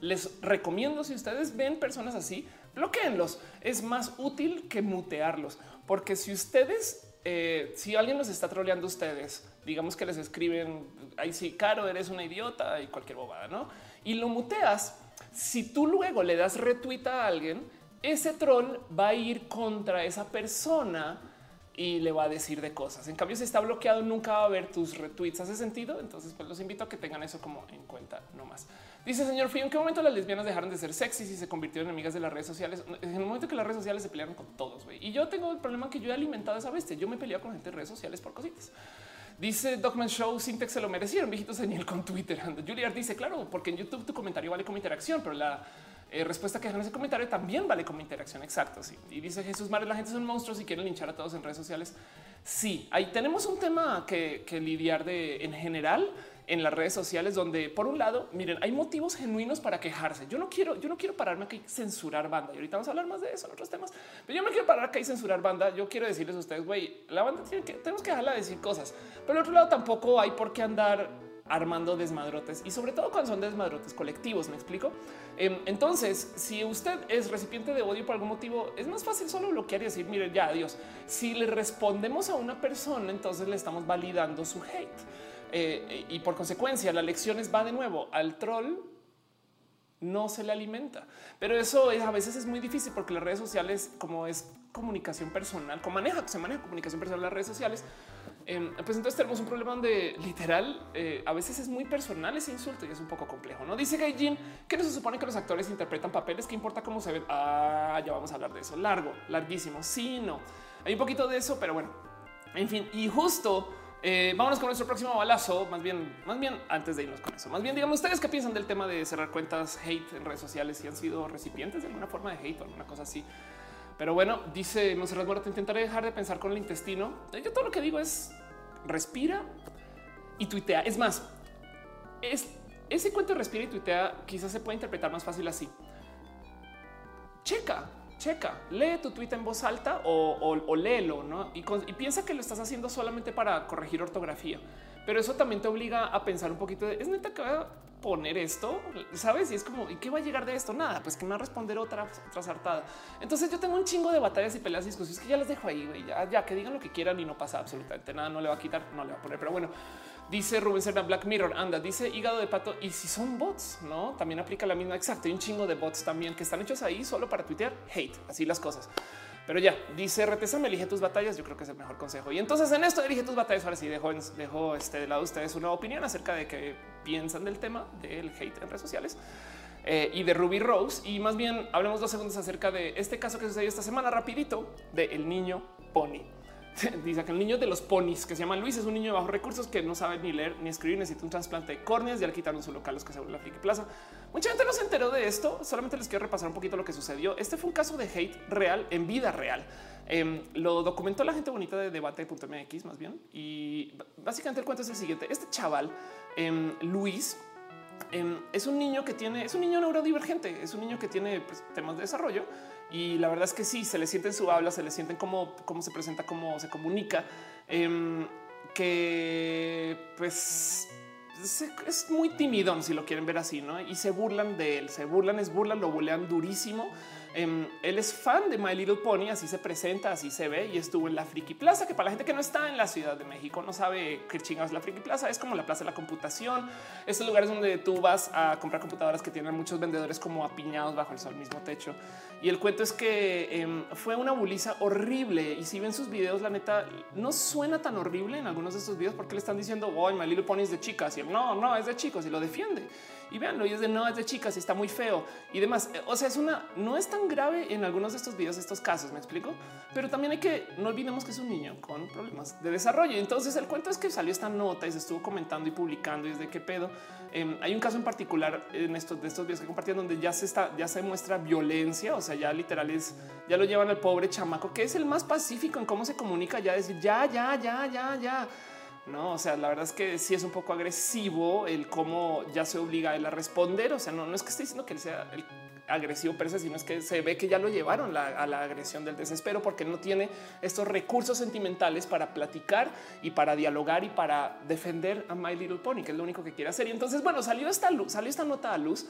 les recomiendo si ustedes ven personas así, bloqueenlos. Es más útil que mutearlos, porque si ustedes, eh, si alguien los está troleando ustedes, digamos que les escriben, ahí sí, Caro, eres una idiota y cualquier bobada, ¿no? Y lo muteas, si tú luego le das retweet a alguien, ese troll va a ir contra esa persona y le va a decir de cosas. En cambio, si está bloqueado, nunca va a ver tus retweets. ¿Hace sentido? Entonces, pues los invito a que tengan eso como en cuenta no más. Dice señor Fío, ¿en qué momento las lesbianas dejaron de ser sexys y se convirtieron en amigas de las redes sociales? En el momento que las redes sociales se pelearon con todos. Y yo tengo el problema que yo he alimentado esa bestia. Yo me peleado con gente de redes sociales por cositas. Dice Dogman Show, Syntax se lo merecieron, viejitos señal con Twitter. Juliard dice, claro, porque en YouTube tu comentario vale como interacción, pero la eh, respuesta que dejan ese comentario también vale como interacción. Exacto. Sí. Y dice Jesús Mares, la gente son monstruos y quieren linchar a todos en redes sociales. Sí, ahí tenemos un tema que, que lidiar de en general en las redes sociales donde por un lado, miren, hay motivos genuinos para quejarse. Yo no quiero, yo no quiero pararme aquí censurar banda. Y ahorita vamos a hablar más de eso en otros temas, pero yo no quiero parar acá censurar banda. Yo quiero decirles a ustedes, güey, la banda tiene que, tenemos que dejarla decir cosas, pero al otro lado tampoco hay por qué andar armando desmadrotes y sobre todo cuando son desmadrotes colectivos. Me explico. Em, entonces, si usted es recipiente de odio por algún motivo, es más fácil solo bloquear y decir, mire, ya adiós. Si le respondemos a una persona, entonces le estamos validando su hate. Eh, y por consecuencia las lecciones va de nuevo al troll no se le alimenta. Pero eso a veces es muy difícil porque las redes sociales, como es comunicación personal, como maneja, se maneja comunicación personal en las redes sociales, em, pues entonces tenemos un problema donde literal eh, a veces es muy personal ese insulto y es un poco complejo. No dice Gaijin que no se supone que los actores interpretan papeles que importa cómo se ven. Ah, ya vamos a hablar de eso. Largo, larguísimo. Sí, no hay un poquito de eso, pero bueno, en fin, y justo eh, vámonos con nuestro próximo balazo. Más bien, más bien antes de irnos con eso, más bien, digamos ustedes qué piensan del tema de cerrar cuentas hate en redes sociales si han sido recipientes de alguna forma de hate o alguna cosa así. Pero bueno, dice Monserrat te intentaré dejar de pensar con el intestino. Yo todo lo que digo es respira y tuitea. Es más, es ese cuento respira y tuitea quizás se puede interpretar más fácil así. Checa checa, lee tu tweet en voz alta o, léelo ¿no? y, piensa que lo estás haciendo solamente para corregir ortografía. Pero eso también te obliga a pensar un poquito de es neta que voy a poner esto, sabes? Y es como, ¿y qué va a llegar de esto? Nada, pues que me va a responder otra, otra sartada. Entonces yo tengo un chingo de batallas y peleas y discusiones que ya las dejo ahí, Ya, ya que digan lo que quieran y no pasa absolutamente nada, no le va a quitar, no le va a poner. Pero bueno, Dice Rubén Serna Black Mirror, anda, dice hígado de pato. Y si son bots, no también aplica la misma. Exacto. Hay un chingo de bots también que están hechos ahí solo para tuitear hate, así las cosas. Pero ya dice RTC, me elige tus batallas. Yo creo que es el mejor consejo. Y entonces en esto elige tus batallas. Ahora sí dejo, dejo este de lado ustedes una opinión acerca de qué piensan del tema del hate en redes sociales. Eh, y de Ruby Rose. Y más bien hablemos dos segundos acerca de este caso que sucedió esta semana rapidito de el niño Pony. Dice que el niño de los ponis que se llama Luis es un niño de bajos recursos que no sabe ni leer ni escribir, necesita un trasplante de córneas. Ya le quitaron su local, los que se la Friki Plaza. Mucha gente no se enteró de esto. Solamente les quiero repasar un poquito lo que sucedió. Este fue un caso de hate real en vida real. Em, lo documentó la gente bonita de debate.mx más bien. Y básicamente el cuento es el siguiente. Este chaval, em, Luis, em, es un niño que tiene, es un niño neurodivergente, es un niño que tiene pues, temas de desarrollo y la verdad es que sí, se le siente en su habla, se le sienten cómo, cómo se presenta, cómo se comunica, em, que pues es muy timidón si lo quieren ver así, ¿no? Y se burlan de él, se burlan, es burlan, lo bulean durísimo. Em, él es fan de My Little Pony, así se presenta, así se ve y estuvo en la Friki Plaza, que para la gente que no está en la Ciudad de México no sabe qué chingados la Friki Plaza, es como la Plaza de la Computación, esos lugares donde tú vas a comprar computadoras que tienen muchos vendedores como apiñados bajo el mismo techo. Y el cuento es que em, fue una buliza horrible. Y si ven sus videos, la neta no suena tan horrible en algunos de estos videos porque le están diciendo, oh, My Little Pony es de chicas y él no, no es de chicos y lo defiende y veanlo y es de no es de chicas y está muy feo y demás. O sea, es una no es tan grave en algunos de estos videos, estos casos. Me explico, pero también hay que no olvidemos que es un niño con problemas de desarrollo. Entonces, el cuento es que salió esta nota y se estuvo comentando y publicando y es de qué pedo. Em, hay un caso en particular en estos de estos videos que compartían donde ya se está, ya se muestra violencia. O sea, ya literal es ya lo llevan al pobre chamaco que es el más pacífico en cómo se comunica. Ya decir ya, ya, ya, ya, ya no, o sea, la verdad es que sí es un poco agresivo el cómo ya se obliga a él a responder. O sea, no, no es que esté diciendo que él sea el agresivo per se, sino es que se ve que ya lo llevaron a la agresión del desespero porque no tiene estos recursos sentimentales para platicar y para dialogar y para defender a My Little Pony, que es lo único que quiere hacer. Y entonces, bueno, salió esta luz, salió esta nota a luz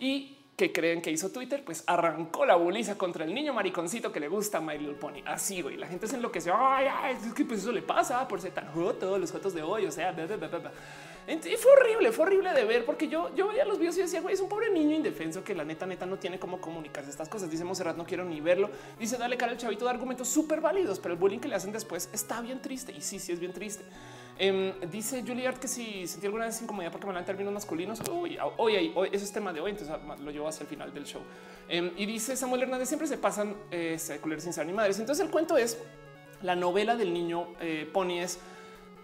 y que creen que hizo Twitter, pues arrancó la buliza contra el niño mariconcito que le gusta My Little Pony. Así, güey. La gente se enloqueció. Ay, ay, es que pues eso le pasa por ser tan joto, los fotos de hoy. O sea, y fue horrible, fue horrible de ver porque yo, yo veía los videos y decía, güey, es un pobre niño indefenso que la neta, neta no tiene cómo comunicarse estas cosas. Dice Monserrat, no quiero ni verlo. Dice, dale cara al chavito de argumentos súper válidos, pero el bullying que le hacen después está bien triste. Y sí, sí es bien triste. Em, dice Juliard que si sentí alguna vez incomodidad porque me dan términos masculinos, hoy, hoy, hoy, eso es tema de hoy, entonces ah, lo llevo hacia el final del show. Em, y dice Samuel Hernández, siempre se pasan eh, sin ser ni madres. Entonces el cuento es, la novela del niño eh, Pony es,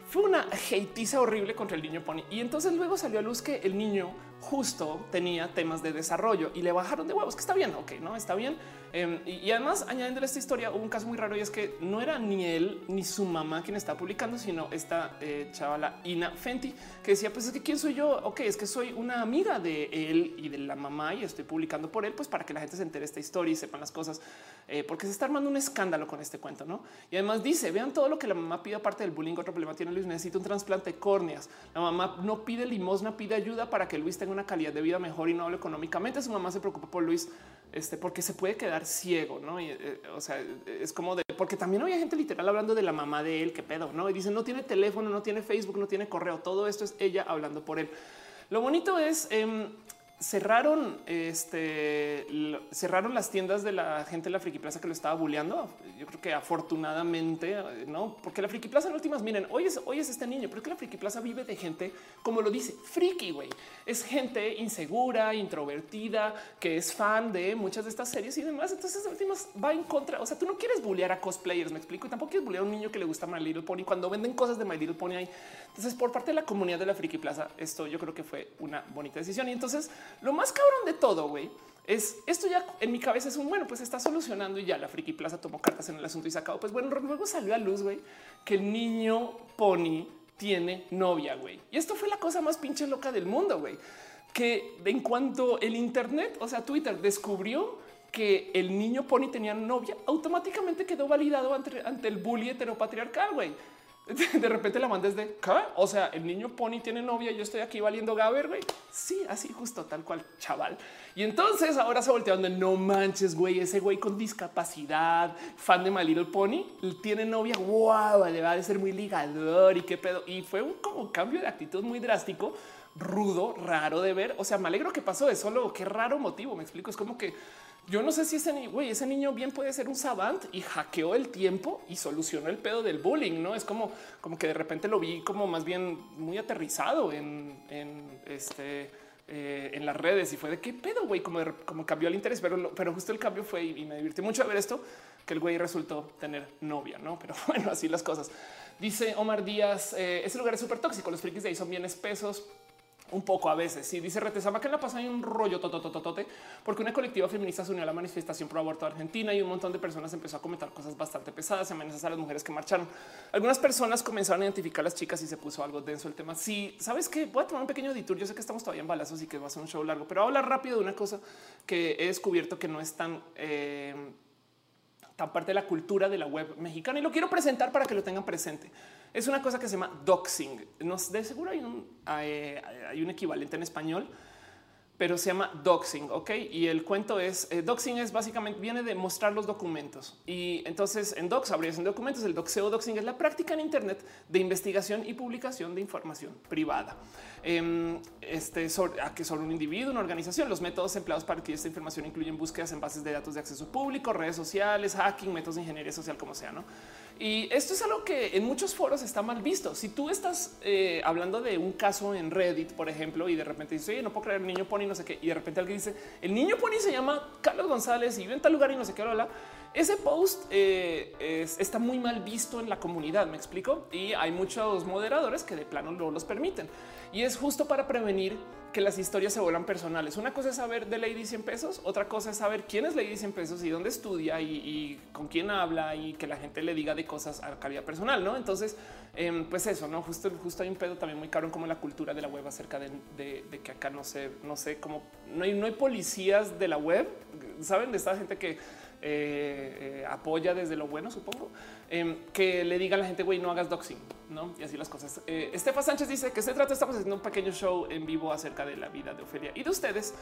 fue una heitiza horrible contra el niño Pony. Y entonces luego salió a luz que el niño justo tenía temas de desarrollo y le bajaron de huevos, que está bien, ok, no está bien. Em, y, además, añadiendo esta historia, hubo un caso muy raro y es que no era ni él ni su mamá quien está publicando, sino esta eh, chavala Ina Fenty que decía: Pues es que quién soy yo? Ok, es que soy una amiga de él y de la mamá y estoy publicando por él, pues para que la gente se entere esta historia y sepan las cosas, eh, porque se está armando un escándalo con este cuento. No? Y además dice: Vean todo lo que la mamá pide, aparte del bullying. Otro problema tiene Luis, necesita un trasplante de córneas. La mamá no pide limosna, pide ayuda para que Luis tenga una calidad de vida mejor y no hablo económicamente. Su mamá se preocupa por Luis este, porque se puede quedar ciego, no? Eh, o sea, es como de porque también había gente literal hablando de la mamá de él, qué pedo, no? Y dicen no tiene teléfono, no tiene Facebook, no tiene correo. Todo esto es ella hablando por él. Lo bonito es eh, cerraron, este, cerraron las tiendas de la gente de la Friki Plaza que lo estaba bulleando. Yo creo que afortunadamente, no, porque la Friki Plaza en últimas, miren, hoy es, hoy es este niño, pero que la Friki Plaza vive de gente, como lo dice, friki, güey. Es gente insegura, introvertida, que es fan de muchas de estas series y demás. Entonces, en últimas va en contra. O sea, tú no quieres bullear a cosplayers, me explico, y tampoco quieres bullear a un niño que le gusta My Little Pony cuando venden cosas de My Little Pony ahí. Entonces, por parte de la comunidad de la Friki Plaza, esto yo creo que fue una bonita decisión. Y entonces, lo más cabrón de todo, güey, es esto ya en mi cabeza es un bueno, pues está solucionando y ya la Friki Plaza tomó cartas en el asunto y sacado. Pues bueno, luego salió a luz, güey, que el niño Pony tiene novia, güey. Y esto fue la cosa más pinche loca del mundo, güey. Que en cuanto el Internet, o sea, Twitter descubrió que el niño Pony tenía novia, automáticamente quedó validado ante, ante el bully heteropatriarcal, güey. de repente la mandes de O sea, el niño Pony tiene novia. Yo estoy aquí valiendo Gaber, güey. Sí, así justo tal cual, chaval. Y entonces ahora se voltea donde no manches, güey. Ese güey con discapacidad, fan de My Little Pony, tiene novia. Wow, le va a ser muy ligador y qué pedo. Y fue un como cambio de actitud muy drástico, rudo, raro de ver. O sea, me alegro que pasó de solo qué raro motivo. Me explico. Es como que yo no sé si ese, ese niño bien puede ser un savant y hackeó el tiempo y solucionó el pedo del bullying. No es como, como que de repente lo vi como más bien muy aterrizado en, este, eh, en las redes y fue de qué pedo, güey, como, como cambió el interés, pero, pero justo el cambio fue y, me divirtió mucho ver esto que el güey resultó tener novia, no? Pero bueno, así las cosas. Dice Omar Díaz: eh, ese lugar es súper tóxico. Los frikis de ahí son bien espesos un poco a veces. Si dice Retesama que en la pasa hay un rollo totototote porque una colectiva feminista se unió a la manifestación pro aborto de Argentina y un montón de personas empezó a comentar cosas bastante pesadas amenazas a las mujeres que marcharon. Algunas personas comenzaron a identificar a las chicas y se puso algo denso el tema. Si sabes que voy a tomar un pequeño editor. Yo sé que estamos todavía en balazos y que va a ser un show largo, pero hablar rápido de una cosa que he descubierto que no es tan eh, tan parte de la cultura de la web mexicana y lo quiero presentar para que lo tengan presente. Es una cosa que se llama doxing. Nos de seguro hay un, hay, un equivalente en español, pero se llama doxing. Ok. Y el cuento es eh, doxing es básicamente viene de mostrar los documentos. Y entonces en docs habría en documentos. El doxeo doxing es la práctica en Internet de investigación y publicación de información privada. Em, este sobre, a que sobre un individuo, una organización. Los métodos empleados para que esta información incluyen búsquedas en bases de datos de acceso público, redes sociales, hacking, métodos de ingeniería social, como sea. No? Y esto es algo que en muchos foros está mal visto. Si tú estás eh, hablando de un caso en Reddit, por ejemplo, y de repente dice, oye, no puedo creer el niño pony, no sé qué, y de repente alguien dice, el niño pony se llama Carlos González y vive en tal lugar y no sé qué, hola. Ese post eh, está muy mal visto en la comunidad, me explico, y hay muchos moderadores que de plano no los permiten. Y es justo para prevenir que las historias se vuelvan personales. Una cosa es saber de Lady 100 pesos, otra cosa es saber quién es Lady 100 pesos y dónde estudia y, con quién habla y que la gente le diga de cosas a calidad personal, ¿no? Entonces, em, pues eso, ¿no? Justo, justo hay un pedo también muy caro como la cultura de la web acerca de, que acá no sé, no sé cómo, no hay, no hay policías de la web, ¿saben? De esta gente que eh, apoya desde lo bueno, supongo, em, que le diga a la gente, güey, no hagas doxing, ¿no? Y así las cosas. Eh, Estefa Sánchez dice que se trata, estamos haciendo un pequeño show en vivo acerca de la vida de Ofelia y de ustedes.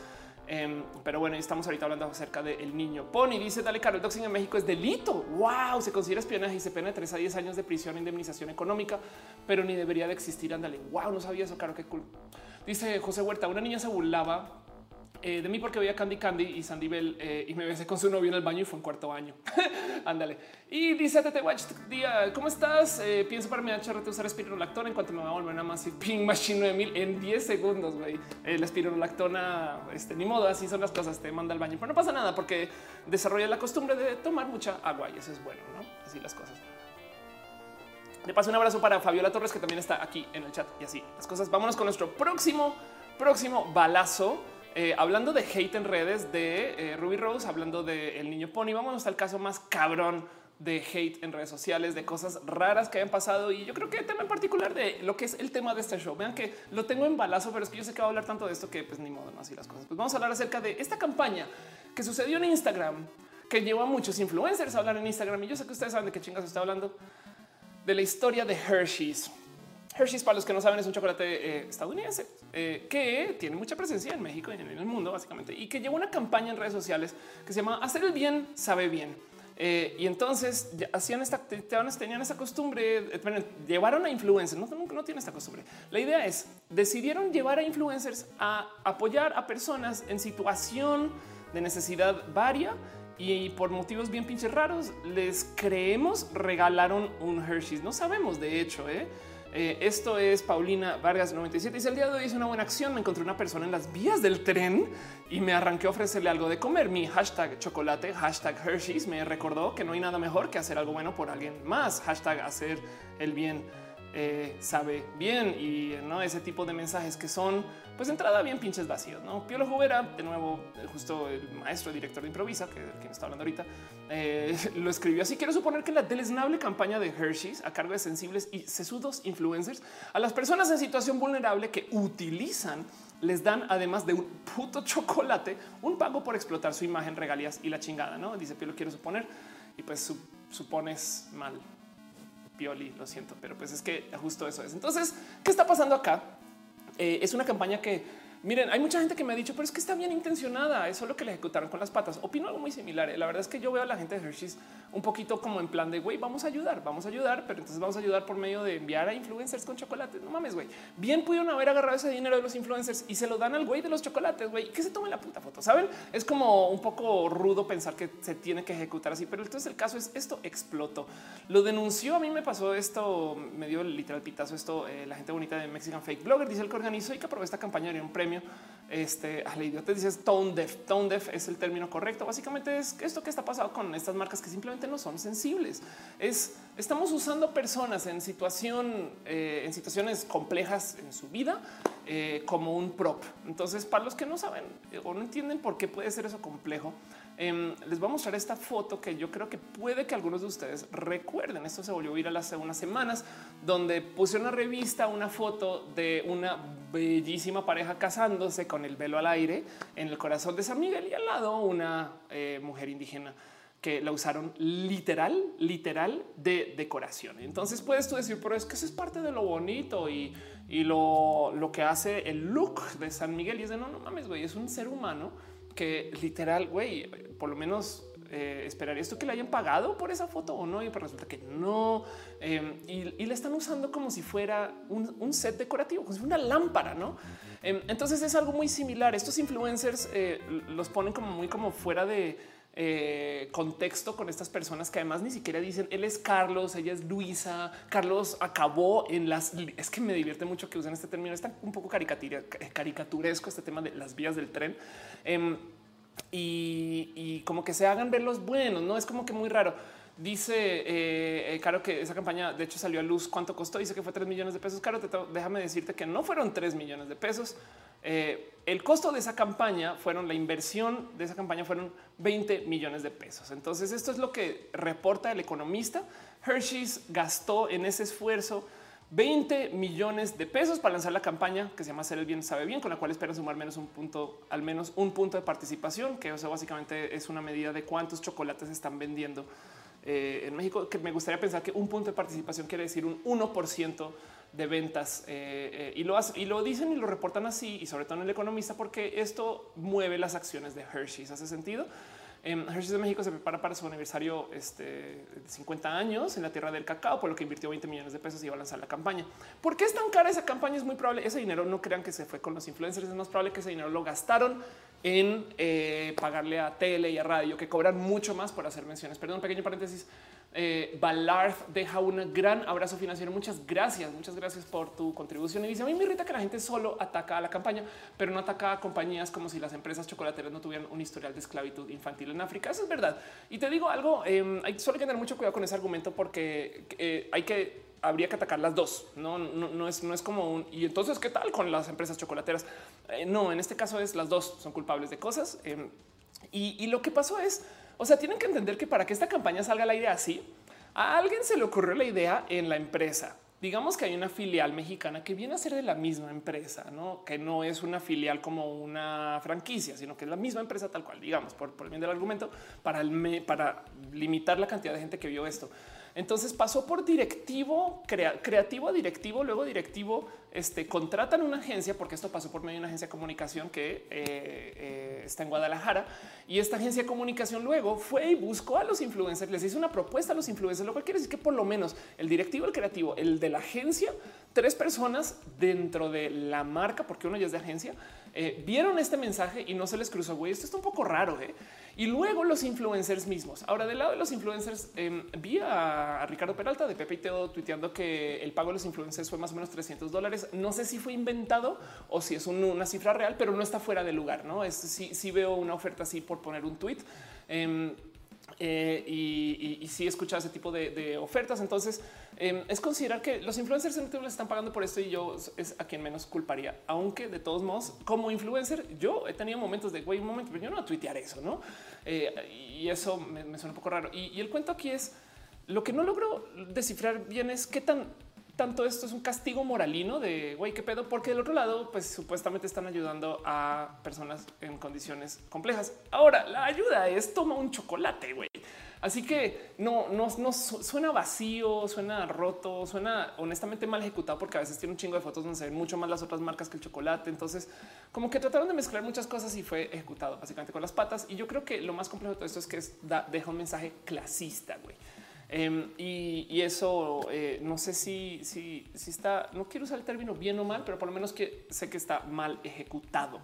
Em, pero bueno, estamos ahorita hablando acerca del niño Pony. Dice, dale, caro, el doxing en México es delito. Wow, se considera espionaje y se pena de 3 a 10 años de prisión e indemnización económica, pero ni debería de existir. Ándale, wow, no sabía eso, caro, qué cool. Dice José Huerta, una niña se burlaba eh, de mí porque veía Candy Candy y Sandy Bell eh, y me besé con su novio en el baño y fue un cuarto año. Ándale. y dice Tete Watch, día, ¿cómo estás? Eh, pienso para mi HRT usar espirulactona en cuanto me va a volver a más Ping Machine 9000 en 10 segundos, güey. la espirulactona, este, ni modo, así son las cosas, te manda al baño. Pero no pasa nada porque desarrolla la costumbre de tomar mucha agua y eso es bueno, ¿no? Así las cosas. Le paso un abrazo para Fabiola Torres, que también está aquí en el chat y así las cosas. Vámonos con nuestro próximo, próximo balazo. Eh, hablando de hate en redes de eh, Ruby Rose, hablando de el niño pony, vámonos al caso más cabrón de hate en redes sociales, de cosas raras que hayan pasado. Y yo creo que el tema en particular de lo que es el tema de este show. Vean que lo tengo en balazo, pero es que yo sé que va a hablar tanto de esto que pues ni modo, no así las cosas. Pues vamos a hablar acerca de esta campaña que sucedió en Instagram, que llevó a muchos influencers a hablar en Instagram. Y yo sé que ustedes saben de qué chingas está hablando de la historia de Hershey's. Hershey's, para los que no saben, es un chocolate eh, estadounidense eh, que tiene mucha presencia en México y en el mundo, básicamente, y que lleva una campaña en redes sociales que se llama Hacer el bien sabe bien. Eh, y entonces hacían esta, tenían esa costumbre, llevaron a influencers, no, no, no tiene esta costumbre. La idea es, decidieron llevar a influencers a apoyar a personas en situación de necesidad varia y por motivos bien pinches raros les creemos regalaron un Hershey's. No sabemos de hecho, ¿eh? Eh, esto es Paulina Vargas 97. Dice el día de hoy hice una buena acción. Me encontré una persona en las vías del tren y me arranqué a ofrecerle algo de comer. Mi hashtag chocolate, hashtag Hershey's me recordó que no hay nada mejor que hacer algo bueno por alguien más. Hashtag hacer el bien eh, sabe bien y no ese tipo de mensajes que son pues entrada bien pinches vacíos. No Piolo Jubera, de nuevo, eh, justo el maestro director de Improvisa, que quien está hablando ahorita, eh, lo escribió así. Quiero suponer que la deleznable campaña de Hershey's a cargo de sensibles y sesudos influencers a las personas en situación vulnerable que utilizan les dan además de un puto chocolate un pago por explotar su imagen, regalías y la chingada. No dice Piolo, quiero suponer y pues supones mal. Lo siento, pero pues es que justo eso es. Entonces, ¿qué está pasando acá? Eh, es una campaña que Miren, hay mucha gente que me ha dicho, pero es que está bien intencionada. Es lo que le ejecutaron con las patas. Opino algo muy similar. ¿eh? La verdad es que yo veo a la gente de Hershey's un poquito como en plan de güey, vamos a ayudar, vamos a ayudar, pero entonces vamos a ayudar por medio de enviar a influencers con chocolate. No mames, güey. Bien pudieron haber agarrado ese dinero de los influencers y se lo dan al güey de los chocolates, güey, que se tome la puta foto. Saben, es como un poco rudo pensar que se tiene que ejecutar así, pero entonces el caso es esto explotó. Lo denunció. A mí me pasó esto, me dio literal pitazo. Esto eh, la gente bonita de Mexican Fake Blogger dice el que organizó y que aprobó esta campaña de un premio este a la idiota dices tone deaf. Tone deaf es el término correcto. Básicamente es esto que está pasando con estas marcas que simplemente no son sensibles. Es estamos usando personas en situación, eh, en situaciones complejas en su vida eh, como un prop. Entonces, para los que no saben o no entienden por qué puede ser eso complejo, Em, les voy a mostrar esta foto que yo creo que puede que algunos de ustedes recuerden. Esto se volvió a viral hace unas semanas, donde puse una revista una foto de una bellísima pareja casándose con el velo al aire en el corazón de San Miguel y al lado una eh, mujer indígena que la usaron literal, literal de decoración. Entonces puedes tú decir, pero es que eso es parte de lo bonito y, lo, lo que hace el look de San Miguel y es de no, no mames, güey, es un ser humano que literal, güey, por lo menos eh, esperaría esto que le hayan pagado por esa foto o no. Y pues resulta que no. Em, y, le están usando como si fuera un, set decorativo, como si fuera una lámpara, no? Em, entonces es algo muy similar. Estos influencers eh, los ponen como muy como fuera de eh, contexto con estas personas que además ni siquiera dicen él es Carlos, ella es Luisa. Carlos acabó en las. Es que me divierte mucho que usen este término. Está un poco caricaturesco este tema de las vías del tren. Em, y, como que se hagan ver los buenos, no es como que muy raro. Dice eh, eh, que esa campaña de hecho salió a luz. ¿Cuánto costó? Dice que fue 3 millones de pesos. Caro, déjame decirte que no fueron 3 millones de pesos. Eh, el costo de esa campaña fueron la inversión de esa campaña fueron 20 millones de pesos. Entonces, esto es lo que reporta el economista. Hershey's gastó en ese esfuerzo 20 millones de pesos para lanzar la campaña que se llama Ser el bien sabe bien, con la cual esperan sumar menos un punto, al menos un punto de participación, que eso básicamente es una medida de cuántos chocolates están vendiendo eh, en México, que me gustaría pensar que un punto de participación quiere decir un 1% de ventas eh, eh, y, lo y lo dicen y lo reportan así y sobre todo en el economista porque esto mueve las acciones de Hershey's. ¿Hace sentido? En Hershey's de México se prepara para su aniversario este, de 50 años en la tierra del cacao, por lo que invirtió 20 millones de pesos y va a lanzar la campaña. ¿Por qué es tan cara esa campaña? Es muy probable. Ese dinero no crean que se fue con los influencers. Es más probable que ese dinero lo gastaron en eh, pagarle a tele y a radio, que cobran mucho más por hacer menciones. Perdón, pequeño paréntesis. Eh, deja un gran abrazo financiero. Muchas gracias, muchas gracias por tu contribución. Y dice, a mí me irrita que la gente solo ataca a la campaña, pero no ataca a compañías como si las empresas chocolateras no tuvieran un historial de esclavitud infantil en África. Eso es verdad. Y te digo algo, eh, hay solo que tener mucho cuidado con ese argumento porque eh, hay que habría que atacar las dos. No, no, es, no es como un y entonces qué tal con las empresas chocolateras. Eh, no, en este caso es las dos son culpables de cosas. Em, y, lo que pasó es, o sea, tienen que entender que para que esta campaña salga al aire así, a alguien se le ocurrió la idea en la empresa. Digamos que hay una filial mexicana que viene a ser de la misma empresa, no que no es una filial como una franquicia, sino que es la misma empresa tal cual, digamos, por, por el bien del argumento, para, para limitar la cantidad de gente que vio esto. Entonces pasó por directivo, creativo a directivo, luego directivo, este, contratan una agencia, porque esto pasó por medio de una agencia de comunicación que eh, eh, está en Guadalajara, y esta agencia de comunicación luego fue y buscó a los influencers, les hizo una propuesta a los influencers, lo cual quiere decir que por lo menos el directivo, el creativo, el de la agencia, tres personas dentro de la marca, porque uno ya es de agencia, eh, vieron este mensaje y no se les cruzó, güey, esto está un poco raro, ¿eh? Y luego los influencers mismos. Ahora, del lado de los influencers, eh, vi a, Ricardo Peralta de Pepe y Teo tuiteando que el pago de los influencers fue más o menos 300 dólares. No sé si fue inventado o si es una cifra real, pero no está fuera de lugar. No es si, si veo una oferta así por poner un tweet. Eh, y, y, sí he ese tipo de, ofertas. Entonces em, es considerar que los influencers en YouTube les están pagando por esto y yo es a quien menos culparía. Aunque de todos modos, como influencer, yo he tenido momentos de güey, un momento, pero yo no a tuitear eso, no? Eh, y eso me, suena un poco raro. Y, y el cuento aquí es lo que no logro descifrar bien es qué tan tanto esto es un castigo moralino de güey, qué pedo, porque del otro lado, pues supuestamente están ayudando a personas en condiciones complejas. Ahora la ayuda es toma un chocolate, güey. Así que no, no, no suena vacío, suena roto, suena honestamente mal ejecutado porque a veces tiene un chingo de fotos donde se ven mucho más las otras marcas que el chocolate. Entonces, como que trataron de mezclar muchas cosas y fue ejecutado básicamente con las patas. Y yo creo que lo más complejo de todo esto es que deja un mensaje clasista, güey. Em, y, eso eh, no sé si, si, está, no quiero usar el término bien o mal, pero por lo menos que sé que está mal ejecutado.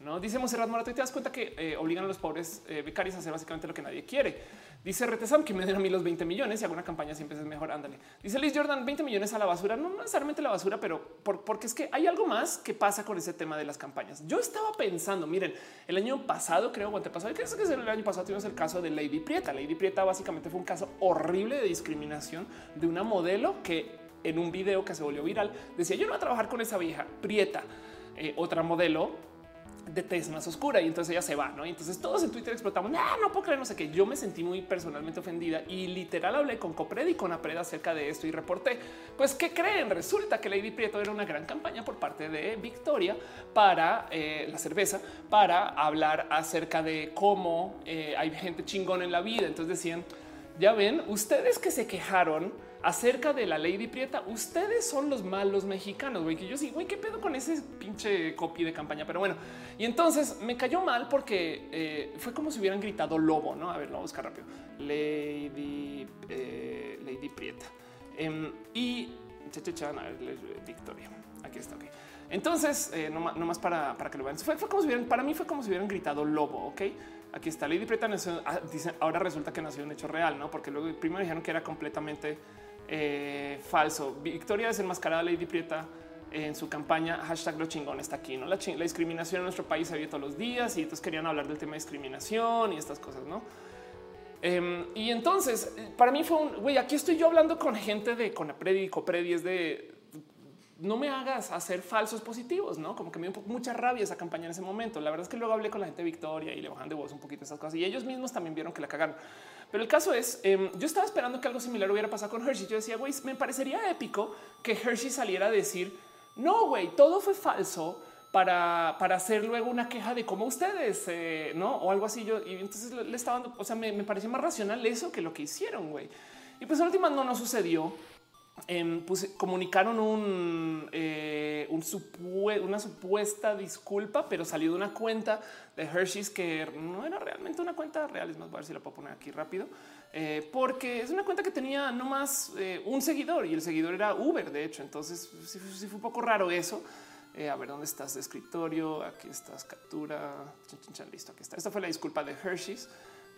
No dice Monserrat Morato y te das cuenta que eh, obligan a los pobres eh, becarios a hacer básicamente lo que nadie quiere. Dice Retesam que me den a mí los 20 millones y alguna campaña siempre es mejor. Ándale. Dice Liz Jordan 20 millones a la basura, no necesariamente la basura, pero porque es que hay algo más que pasa con ese tema de las campañas. Yo estaba pensando, miren, el año pasado, creo, o antepasado, que es que el año pasado tuvimos el caso de Lady Prieta. Lady Prieta básicamente fue un caso horrible de discriminación de una modelo que en un video que se volvió viral decía yo no voy a trabajar con esa vieja Prieta. Eh, otra modelo de tez más oscura y entonces ella se va, ¿no? Y entonces todos en Twitter explotamos, no, no puedo creer, no sé qué. Yo me sentí muy personalmente ofendida y literal hablé con Copred y con Apred acerca de esto y reporté, pues, ¿qué creen? Resulta que Lady Prieto era una gran campaña por parte de Victoria para eh, la cerveza, para hablar acerca de cómo eh, hay gente chingón en la vida. Entonces decían, ya ven, ustedes que se quejaron acerca de la Lady Prieta. Ustedes son los malos mexicanos, güey. Que yo sí, güey, qué pedo con ese pinche copy de campaña. Pero bueno, y entonces me cayó mal porque eh, fue como si hubieran gritado lobo, no? A ver, lo voy a buscar rápido. Lady, eh, Lady Prieta. Em, y a ver, Victoria. Aquí está. Ok. Entonces, eh, no, más para, para, que lo vean. Fue, como si hubieran, para mí fue como si hubieran gritado lobo. Ok. Aquí está Lady Prieta. Ah, ahora resulta que nació un hecho real, no? Porque luego primero dijeron que era completamente eh, falso. Victoria desenmascarada Lady Prieta en su campaña hashtag lo chingón está aquí, no la, discriminación en nuestro país se vive todos los días y entonces querían hablar del tema de discriminación y estas cosas, no? Em, y entonces para mí fue un güey. Aquí estoy yo hablando con gente de Conapred y Copredi es de no me hagas hacer falsos positivos, no como que me dio mucha rabia esa campaña en ese momento. La verdad es que luego hablé con la gente de Victoria y le bajan de voz un poquito esas cosas y ellos mismos también vieron que la cagaron. Pero el caso es, em, yo estaba esperando que algo similar hubiera pasado con Hershey. Yo decía, güey, me parecería épico que Hershey saliera a decir, no, güey, todo fue falso para, para hacer luego una queja de cómo ustedes, eh, no? O algo así. Yo, y entonces le estaba dando, o sea, me, me pareció más racional eso que lo que hicieron, güey. Y pues en última no nos sucedió. Em, pues, comunicaron un, eh, una supuesta disculpa, pero salió de una cuenta de Hershey's que no era realmente una cuenta real. Es más, voy a ver si la puedo poner aquí rápido, eh, porque es una cuenta que tenía no más eh, un seguidor y el seguidor era Uber. De hecho, entonces sí, fue un poco raro eso. a ver dónde estás de escritorio. Aquí estás, captura. listo. Aquí está. Esta fue la disculpa de Hershey's.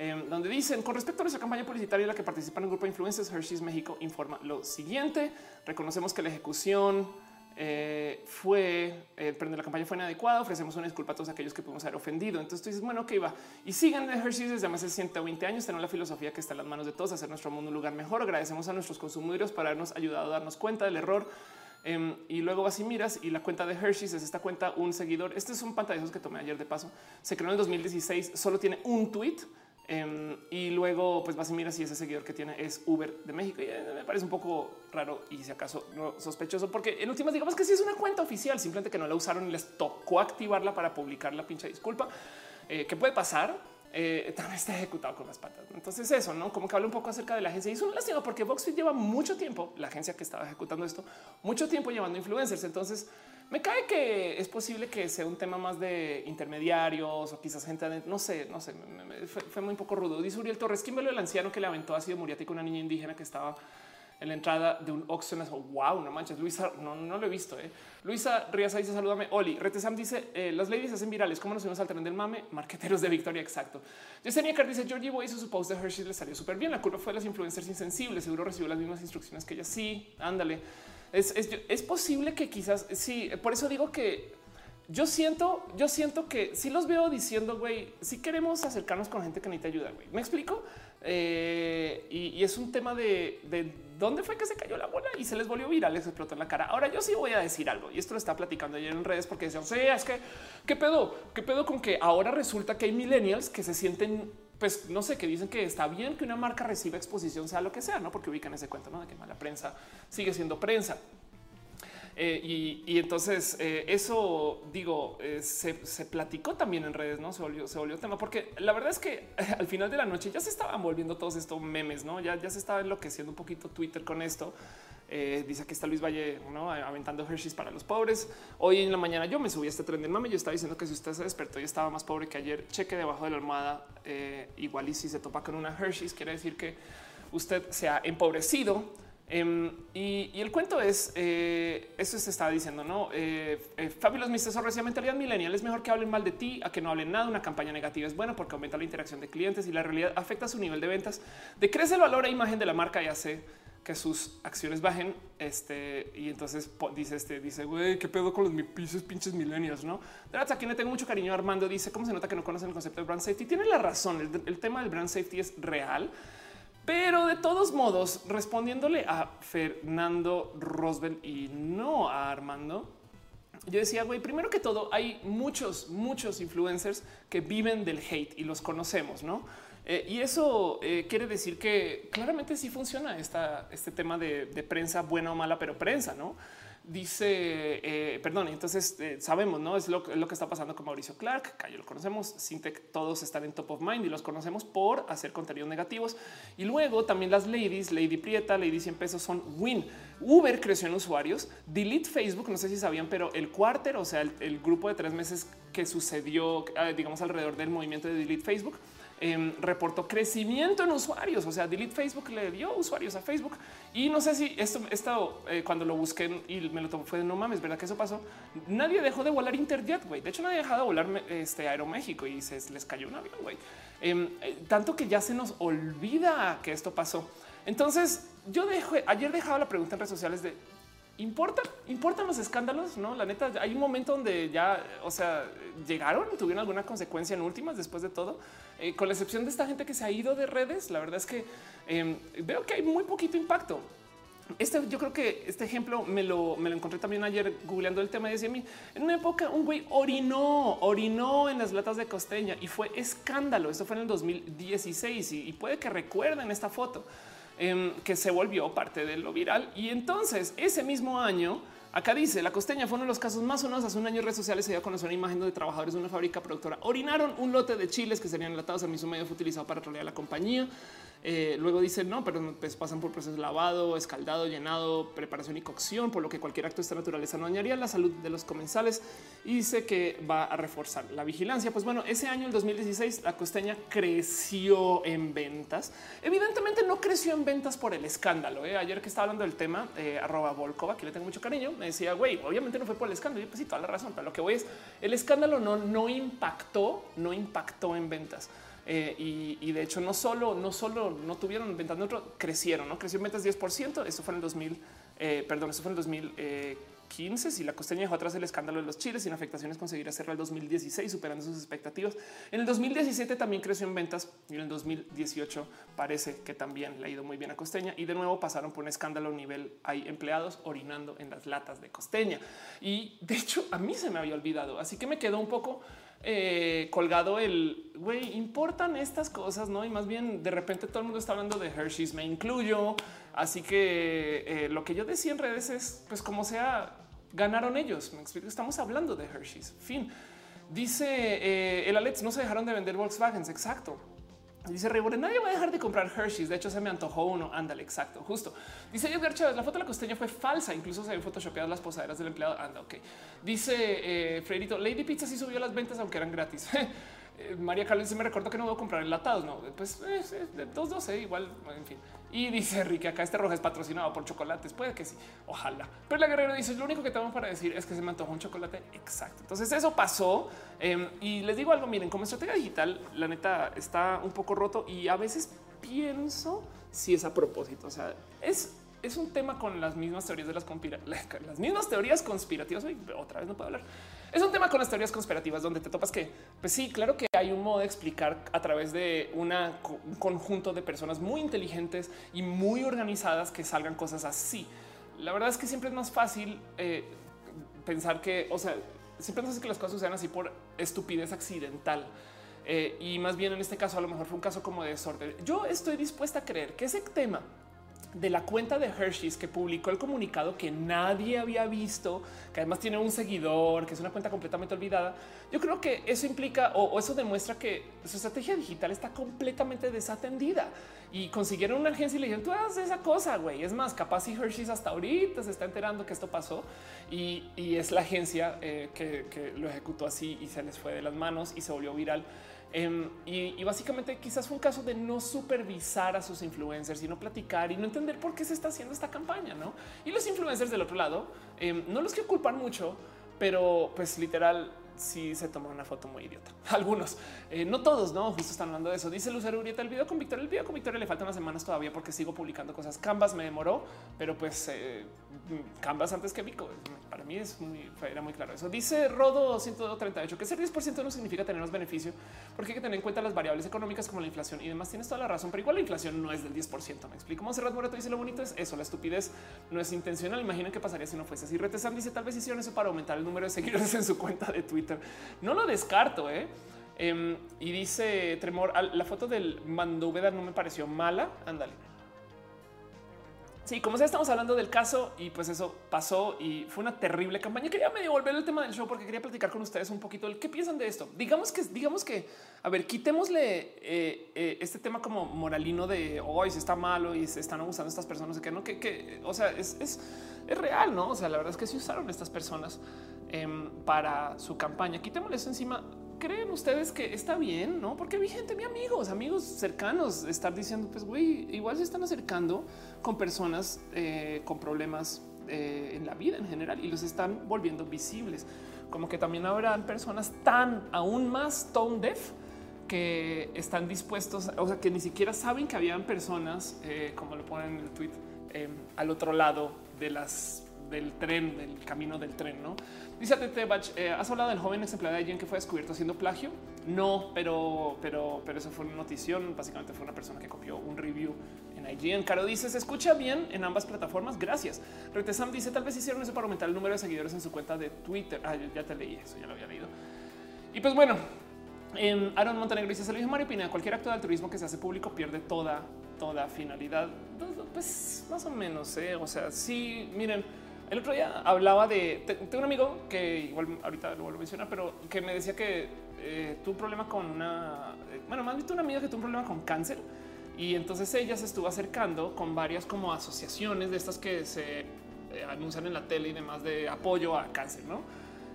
Em, donde dicen con respecto a nuestra campaña publicitaria en la que participan el grupo de influencers, Hershey's México informa lo siguiente. Reconocemos que la ejecución eh, fue, eh, de la campaña fue inadecuada. Ofrecemos una disculpa a todos aquellos que pudimos haber ofendido. Entonces tú dices, bueno, que iba y sigan de Hershey's desde de 120 años. Tenemos la filosofía que está en las manos de todos, hacer nuestro mundo un lugar mejor. Agradecemos a nuestros consumidores por habernos ayudado a darnos cuenta del error. Em, y luego vas y miras y la cuenta de Hershey's es esta cuenta, un seguidor. Este es un pantallazo que tomé ayer de paso. Se creó en el 2016, solo tiene un tweet Em, y luego pues vas y miras si ese seguidor que tiene es Uber de México. Y eh, me parece un poco raro y si acaso no sospechoso, porque en últimas digamos que sí es una cuenta oficial, simplemente que no la usaron y les tocó activarla para publicar la pinche disculpa. Eh, ¿Qué puede pasar? Eh, también está ejecutado con las patas. Entonces eso, ¿no? Como que habla un poco acerca de la agencia. Y es un lástima porque VoxFit lleva mucho tiempo, la agencia que estaba ejecutando esto, mucho tiempo llevando influencers. Entonces me cae que es posible que sea un tema más de intermediarios o quizás gente, no sé, no sé, fue, muy poco rudo. Dice Uriel Torres, ¿quién ve el anciano que le aventó ácido muriático a una niña indígena que estaba en la entrada de un Oxxo. Wow, no manches, Luisa, no, no lo he visto. Eh. Luisa Riaza dice salúdame. Oli, Retesam dice eh, las ladies hacen virales. ¿Cómo nos subimos al tren del mame? Marqueteros de Victoria. Exacto. Yesenia Carr dice Georgie Boy hizo su post de Hershey le salió súper bien. La culpa fue de las influencers insensibles. Seguro recibió las mismas instrucciones que ella. Sí, ándale. Es, es, es posible que quizás sí. Por eso digo que yo siento, yo siento que si los veo diciendo, güey, si queremos acercarnos con gente que necesita ayuda, güey. ¿Me explico? Eh, y, es un tema de, de, dónde fue que se cayó la bola y se les volvió viral, les explotó en la cara. Ahora yo sí voy a decir algo y esto lo está platicando ayer en redes porque decían, sí, es que qué pedo, qué pedo con que ahora resulta que hay millennials que se sienten pues no sé, que dicen que está bien que una marca reciba exposición, sea lo que sea, no porque ubican ese cuento ¿no? de que mala prensa sigue siendo prensa. Eh, y, entonces eh, eso digo, eh, se, platicó también en redes, no se volvió, se volvió tema, porque la verdad es que al final de la noche ya se estaban volviendo todos estos memes, no? Ya, ya se estaba enloqueciendo un poquito Twitter con esto. Dice que está Luis Valle ¿no? aventando Hershey's para los pobres. Hoy en la mañana yo me subí a este tren del mame. Yo estaba diciendo que si usted se despertó y estaba más pobre que ayer, cheque debajo de la almohada. igual y si se topa con una Hershey's, quiere decir que usted se ha empobrecido Em, y, el cuento es, eh, eso se estaba diciendo, ¿no? Eh, eh, Fabulous. Sorres, mentalidad millennial es mejor que hablen mal de ti a que no hablen nada. Una campaña negativa es buena porque aumenta la interacción de clientes y la realidad afecta su nivel de ventas, decrece el valor e imagen de la marca y hace que sus acciones bajen. Este y entonces dice este, dice güey, qué pedo con los pisos pinches millennials, no? De verdad, a quien le tengo mucho cariño. Armando dice cómo se nota que no conocen el concepto de brand safety. Tiene la razón. El, tema del brand safety es real pero de todos modos, respondiéndole a Fernando Roswell y no a Armando, yo decía, güey, primero que todo, hay muchos, muchos influencers que viven del hate y los conocemos, ¿no? Eh, y eso eh, quiere decir que claramente sí funciona esta, este tema de, prensa buena o mala, pero prensa, ¿no? Dice, eh, perdón, entonces sabemos, ¿no? Es lo, lo, que está pasando con Mauricio Clark, que lo conocemos, Sintec, todos están en top of mind y los conocemos por hacer contenidos negativos. Y luego también las ladies, Lady Prieta, Lady 100 pesos son win. Uber creció en usuarios, Delete Facebook, no sé si sabían, pero el cuarter, o sea, el, el grupo de tres meses que sucedió, digamos, alrededor del movimiento de Delete Facebook, eh, reportó crecimiento en usuarios. O sea, Delete Facebook le dio usuarios a Facebook y no sé si esto, esto eh, cuando lo busqué y me lo tomó fue de no mames, verdad que eso pasó. Nadie dejó de volar Interjet. Güey, de hecho, nadie dejado de volar este Aeroméxico y se les cayó un avión. Güey, em, eh, tanto que ya se nos olvida que esto pasó. Entonces, yo dejo ayer dejaba la pregunta en redes sociales de importan, importan los escándalos, no? La neta, hay un momento donde ya, o sea, llegaron, tuvieron alguna consecuencia en últimas después de todo. Eh, con la excepción de esta gente que se ha ido de redes, la verdad es que eh, veo que hay muy poquito impacto. Este, yo creo que este ejemplo me lo, me lo encontré también ayer googleando el tema y decía a mí en una época un güey orinó, orinó en las latas de costeña y fue escándalo. Esto fue en el 2016 y, y puede que recuerden esta foto eh, que se volvió parte de lo viral. Y entonces ese mismo año Acá dice la costeña fue uno de los casos más sonados. Hace un año en redes sociales se dio a conocer una imagen de trabajadores de una fábrica productora orinaron un lote de chiles que serían enlatados. El mismo medio fue utilizado para trolear la compañía. Eh, luego dicen no, pero pues pasan por procesos lavado, escaldado, llenado, preparación y cocción, por lo que cualquier acto de esta naturaleza no dañaría la salud de los comensales y dice que va a reforzar la vigilancia. Pues bueno, ese año, el 2016, la costeña creció en ventas. Evidentemente no creció en ventas por el escándalo. ¿eh? Ayer que estaba hablando del tema, eh, arroba Volkova, que le tengo mucho cariño, me decía, güey, obviamente no fue por el escándalo. Y pues sí, toda la razón, pero lo que voy es el escándalo no, no impactó, no impactó en ventas. Eh, y, de hecho no solo, no solo no tuvieron ventas neutro, crecieron, no creció en ventas 10%. Esto fue en el 2000, eh, perdón, esto fue en el 2015. Si la costeña dejó atrás el escándalo de los chiles sin afectaciones, conseguirá cerrar el 2016 superando sus expectativas. En el 2017 también creció en ventas y en el 2018 parece que también le ha ido muy bien a costeña y de nuevo pasaron por un escándalo nivel hay empleados orinando en las latas de costeña. Y de hecho a mí se me había olvidado, así que me quedó un poco eh, colgado el güey, importan estas cosas, no? Y más bien de repente todo el mundo está hablando de Hershey's, me incluyo. Así que eh, lo que yo decía en redes es pues como sea, ganaron ellos. Me explico, estamos hablando de Hershey's. Fin. Dice eh, el Alex, no se dejaron de vender Volkswagens. Exacto. Dice Rebore, nadie va a dejar de comprar Hershey's. De hecho, se me antojó uno. Ándale, exacto, justo. Dice Edgar Chávez, la foto de la costeña fue falsa. Incluso se ven photoshopeadas las posaderas del empleado. Anda, ok. Dice eh, Lady Pizza sí subió las ventas, aunque eran gratis. Eh, María Carlos me recuerdo que no a comprar enlatados. No, pues eh, de 212 igual, en fin. Y dice Ricky, acá este rojo es patrocinado por chocolates. Puede que sí, ojalá. Pero la guerrera dice: Lo único que tengo para decir es que se me antojó un chocolate. Exacto. Entonces, eso pasó. Em, y les digo algo: miren, como estrategia digital, la neta está un poco roto y a veces pienso si es a propósito. O sea, es es un tema con las mismas teorías de las las mismas teorías conspirativas. otra vez no puedo hablar. Es un tema con las teorías conspirativas donde te topas que, pues sí, claro que hay un modo de explicar a través de un conjunto de personas muy inteligentes y muy organizadas que salgan cosas así. La verdad es que siempre es más fácil eh, pensar que, o sea, siempre sé que las cosas sucedan así por estupidez accidental. Eh, y más bien en este caso a lo mejor fue un caso como de desorden. Yo estoy dispuesta a creer que ese tema de la cuenta de Hershey's que publicó el comunicado que nadie había visto, que además tiene un seguidor, que es una cuenta completamente olvidada. Yo creo que eso implica o, eso demuestra que su estrategia digital está completamente desatendida y consiguieron una agencia y le dijeron tú haces esa cosa, güey. Es más, capaz si Hershey's hasta ahorita se está enterando que esto pasó y, es la agencia eh, que, que lo ejecutó así y se les fue de las manos y se volvió viral. Em, y, básicamente quizás fue un caso de no supervisar a sus influencers y no platicar y no entender por qué se está haciendo esta campaña, ¿no? Y los influencers del otro lado, em, no los que culpan mucho, pero pues literal sí se tomó una foto muy idiota. Algunos, eh, no todos, no justo están hablando de eso. Dice Lucero Urieta, el video con Victoria, el video con Victoria le faltan unas semanas todavía porque sigo publicando cosas. Canvas me demoró, pero pues eh, Canvas antes que Vico. Para mí es muy, era muy claro eso. Dice Rodo 138 que ser 10% no significa tener más beneficio porque hay que tener en cuenta las variables económicas como la inflación y demás. Tienes toda la razón, pero igual la inflación no es del 10%. Me explico. Monserrat Moreto dice lo bonito es eso. La estupidez no es intencional. Imagina qué pasaría si no fuese así. Retesan dice tal vez hicieron eso para aumentar el número de seguidores en su cuenta de Twitter. No lo descarto, ¿eh? Em, y dice Tremor, la foto del Manduveda no me pareció mala. Ándale. Sí, como sea, estamos hablando del caso y pues eso pasó y fue una terrible campaña. Quería medio volver el tema del show porque quería platicar con ustedes un poquito el qué piensan de esto. Digamos que, digamos que, a ver, quitémosle eh, eh, este tema como moralino de hoy se está malo y se están abusando estas personas, que no, que, que o sea, es, es, es, real, no? O sea, la verdad es que se usaron estas personas eh, para su campaña. Quitémosle eso encima creen ustedes que está bien? No, porque vi gente, mi amigos, amigos cercanos, estar diciendo, pues, güey, igual se están acercando con personas eh, con problemas eh, en la vida en general y los están volviendo visibles. Como que también habrán personas tan aún más tone deaf que están dispuestos, o sea, que ni siquiera saben que habían personas, eh, como lo ponen en el tweet, al otro lado de las del tren, del camino del tren, ¿no? Dice Tete Bach, eh, ¿has hablado del joven ex empleado de IGN que fue descubierto haciendo plagio? No, pero, pero, pero eso fue una notición. Básicamente fue una persona que copió un review en IGN. Caro dice, se escucha bien en ambas plataformas. Gracias. Retesam dice, tal vez hicieron eso para aumentar el número de seguidores en su cuenta de Twitter. Ah, ya te leí eso, ya lo había leído. Y pues bueno, en Aaron Montenegro dice, se lo Mario Pina, cualquier acto de altruismo que se hace público pierde toda, toda finalidad. Pues más o menos, ¿eh? o sea, sí, miren, el otro día hablaba de, tengo un amigo que igual ahorita lo vuelvo a mencionar, pero que me decía que eh, tuvo un problema con una, eh, bueno, más bien una amiga que tuvo un problema con cáncer y entonces ella se estuvo acercando con varias como asociaciones de estas que se eh, anuncian en la tele y demás de apoyo a cáncer, ¿no?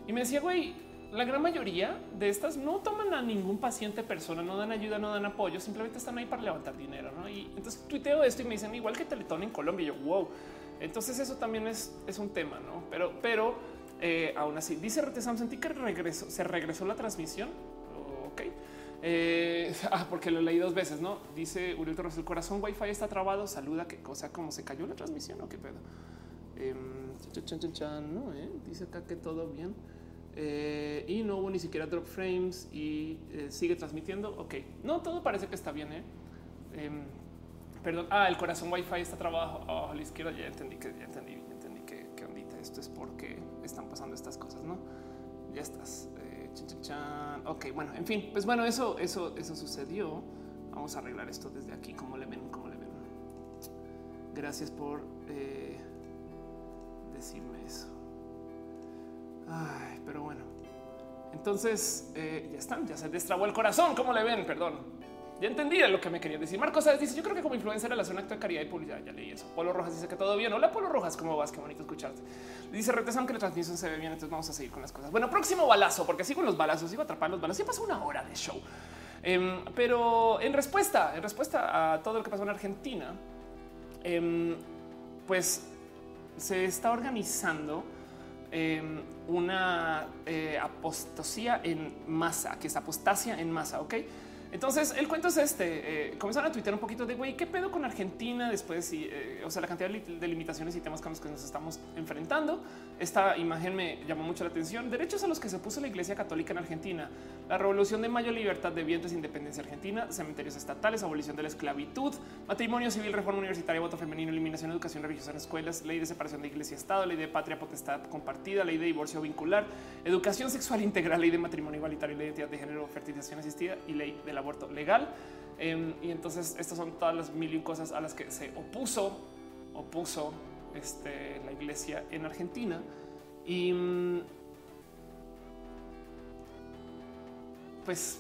Y me decía, güey, la gran mayoría de estas no toman a ningún paciente persona, no dan ayuda, no dan apoyo, simplemente están ahí para levantar dinero, ¿no? Y entonces tuiteo esto y me dicen, igual que Teletón en Colombia, y yo, wow. Entonces eso también es, es un tema, ¿no? Pero, pero eh, aún así, dice Retesam, sentí que regresó, se regresó la transmisión. ok. Eh, ah, porque lo leí dos veces, ¿no? Dice Uriel Torres, el corazón wifi está trabado, saluda, que cosa como se cayó la transmisión o qué pedo. Eh, ¿no? ¿Eh? Dice acá que todo bien. Y no hubo ni siquiera drop frames y sigue transmitiendo. Ok, no, todo parece que está bien. ¿eh? Perdón. Ah, el corazón Wi-Fi está trabajo a la izquierda. Ya entendí que ya entendí, ya entendí que, que ondita. Esto es porque están pasando estas cosas, no? Ya estás. Eh, Ok, bueno, en fin, pues bueno, eso, eso, eso sucedió. Vamos a arreglar esto desde aquí. ¿Cómo le ven? ¿Cómo le ven? Gracias por eh, decirme eso. Ay, pero bueno. Entonces eh, ya están, ya se destrabó el corazón. ¿Cómo le ven? Perdón. Ya entendí lo que me quería decir. Marcos dice: Yo creo que como influencer la un acto de caridad y publicidad. Ya leí eso. Polo Rojas dice que todo bien. Hola, Polo Rojas, ¿cómo vas? Qué bonito escucharte. Dice Retesam que la transmisión se ve bien. Entonces vamos a seguir con las cosas. Bueno, próximo balazo, porque sigo en los balazos, iba a atrapar los balazos. Ya pasó una hora de show. Em, pero en respuesta, en respuesta a todo lo que pasó en Argentina, em, pues se está organizando em, una eh, apostasía en masa, que es apostasia en masa. Ok entonces el cuento es este. Eh, comenzaron a tuitear un poquito de güey, qué pedo con Argentina después y eh, o sea, la cantidad de limitaciones y temas con los que nos estamos enfrentando. Esta imagen me llamó mucho la atención. Derechos a los que se puso la Iglesia Católica en Argentina, la Revolución de Mayo, libertad de vientres, independencia argentina, cementerios estatales, abolición de la esclavitud, matrimonio civil, reforma universitaria, voto femenino, eliminación de educación religiosa en escuelas, ley de separación de Iglesia y Estado, ley de patria potestad compartida, ley de divorcio vincular, educación sexual integral, ley de matrimonio igualitario, ley de identidad de género, fertilización asistida y ley de la aborto legal. Em, y entonces estas son todas las mil cosas a las que se opuso, opuso este, la iglesia en Argentina. Y mm, pues,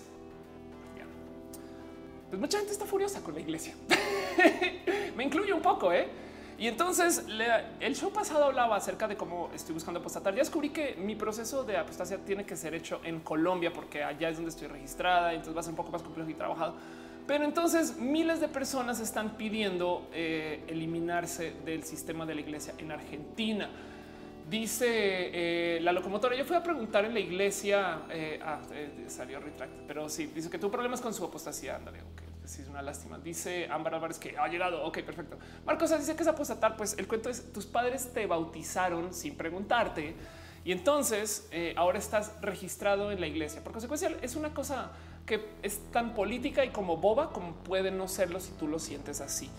pues mucha gente está furiosa con la iglesia. Me incluye un poco, ¿eh? Y entonces el show pasado hablaba acerca de cómo estoy buscando apostatar. Ya descubrí que mi proceso de apostasia tiene que ser hecho en Colombia porque allá es donde estoy registrada. Entonces va a ser un poco más complejo y trabajado. Pero entonces miles de personas están pidiendo eh, eliminarse del sistema de la iglesia en Argentina. Dice eh, la locomotora. Yo fui a preguntar en la iglesia. Eh, ah, salió retract, pero sí dice que tuvo problemas con su apostasía. Ándale, ok sí es una lástima. Dice Ámbar Álvarez que ha llegado. Ok, perfecto. Marcos dice que es apostatar. Pues el cuento es tus padres te bautizaron sin preguntarte y entonces eh, ahora estás registrado en la iglesia. Por consecuencia, es una cosa que es tan política y como boba como puede no serlo si tú lo sientes así.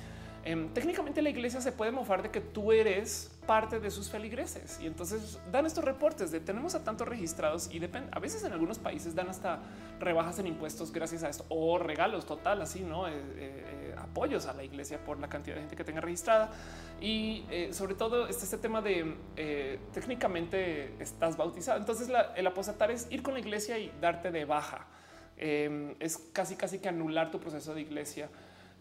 Em, técnicamente la iglesia se puede mofar de que tú eres parte de sus feligreses y entonces dan estos reportes de tenemos a tantos registrados y depende. A veces en algunos países dan hasta rebajas en impuestos gracias a esto o regalos total, así no eh, eh, eh, apoyos a la iglesia por la cantidad de gente que tenga registrada y sobre todo este, este tema de técnicamente estás bautizado. Entonces el apostatar es ir con la iglesia y darte de baja. Em, es casi casi que anular tu proceso de iglesia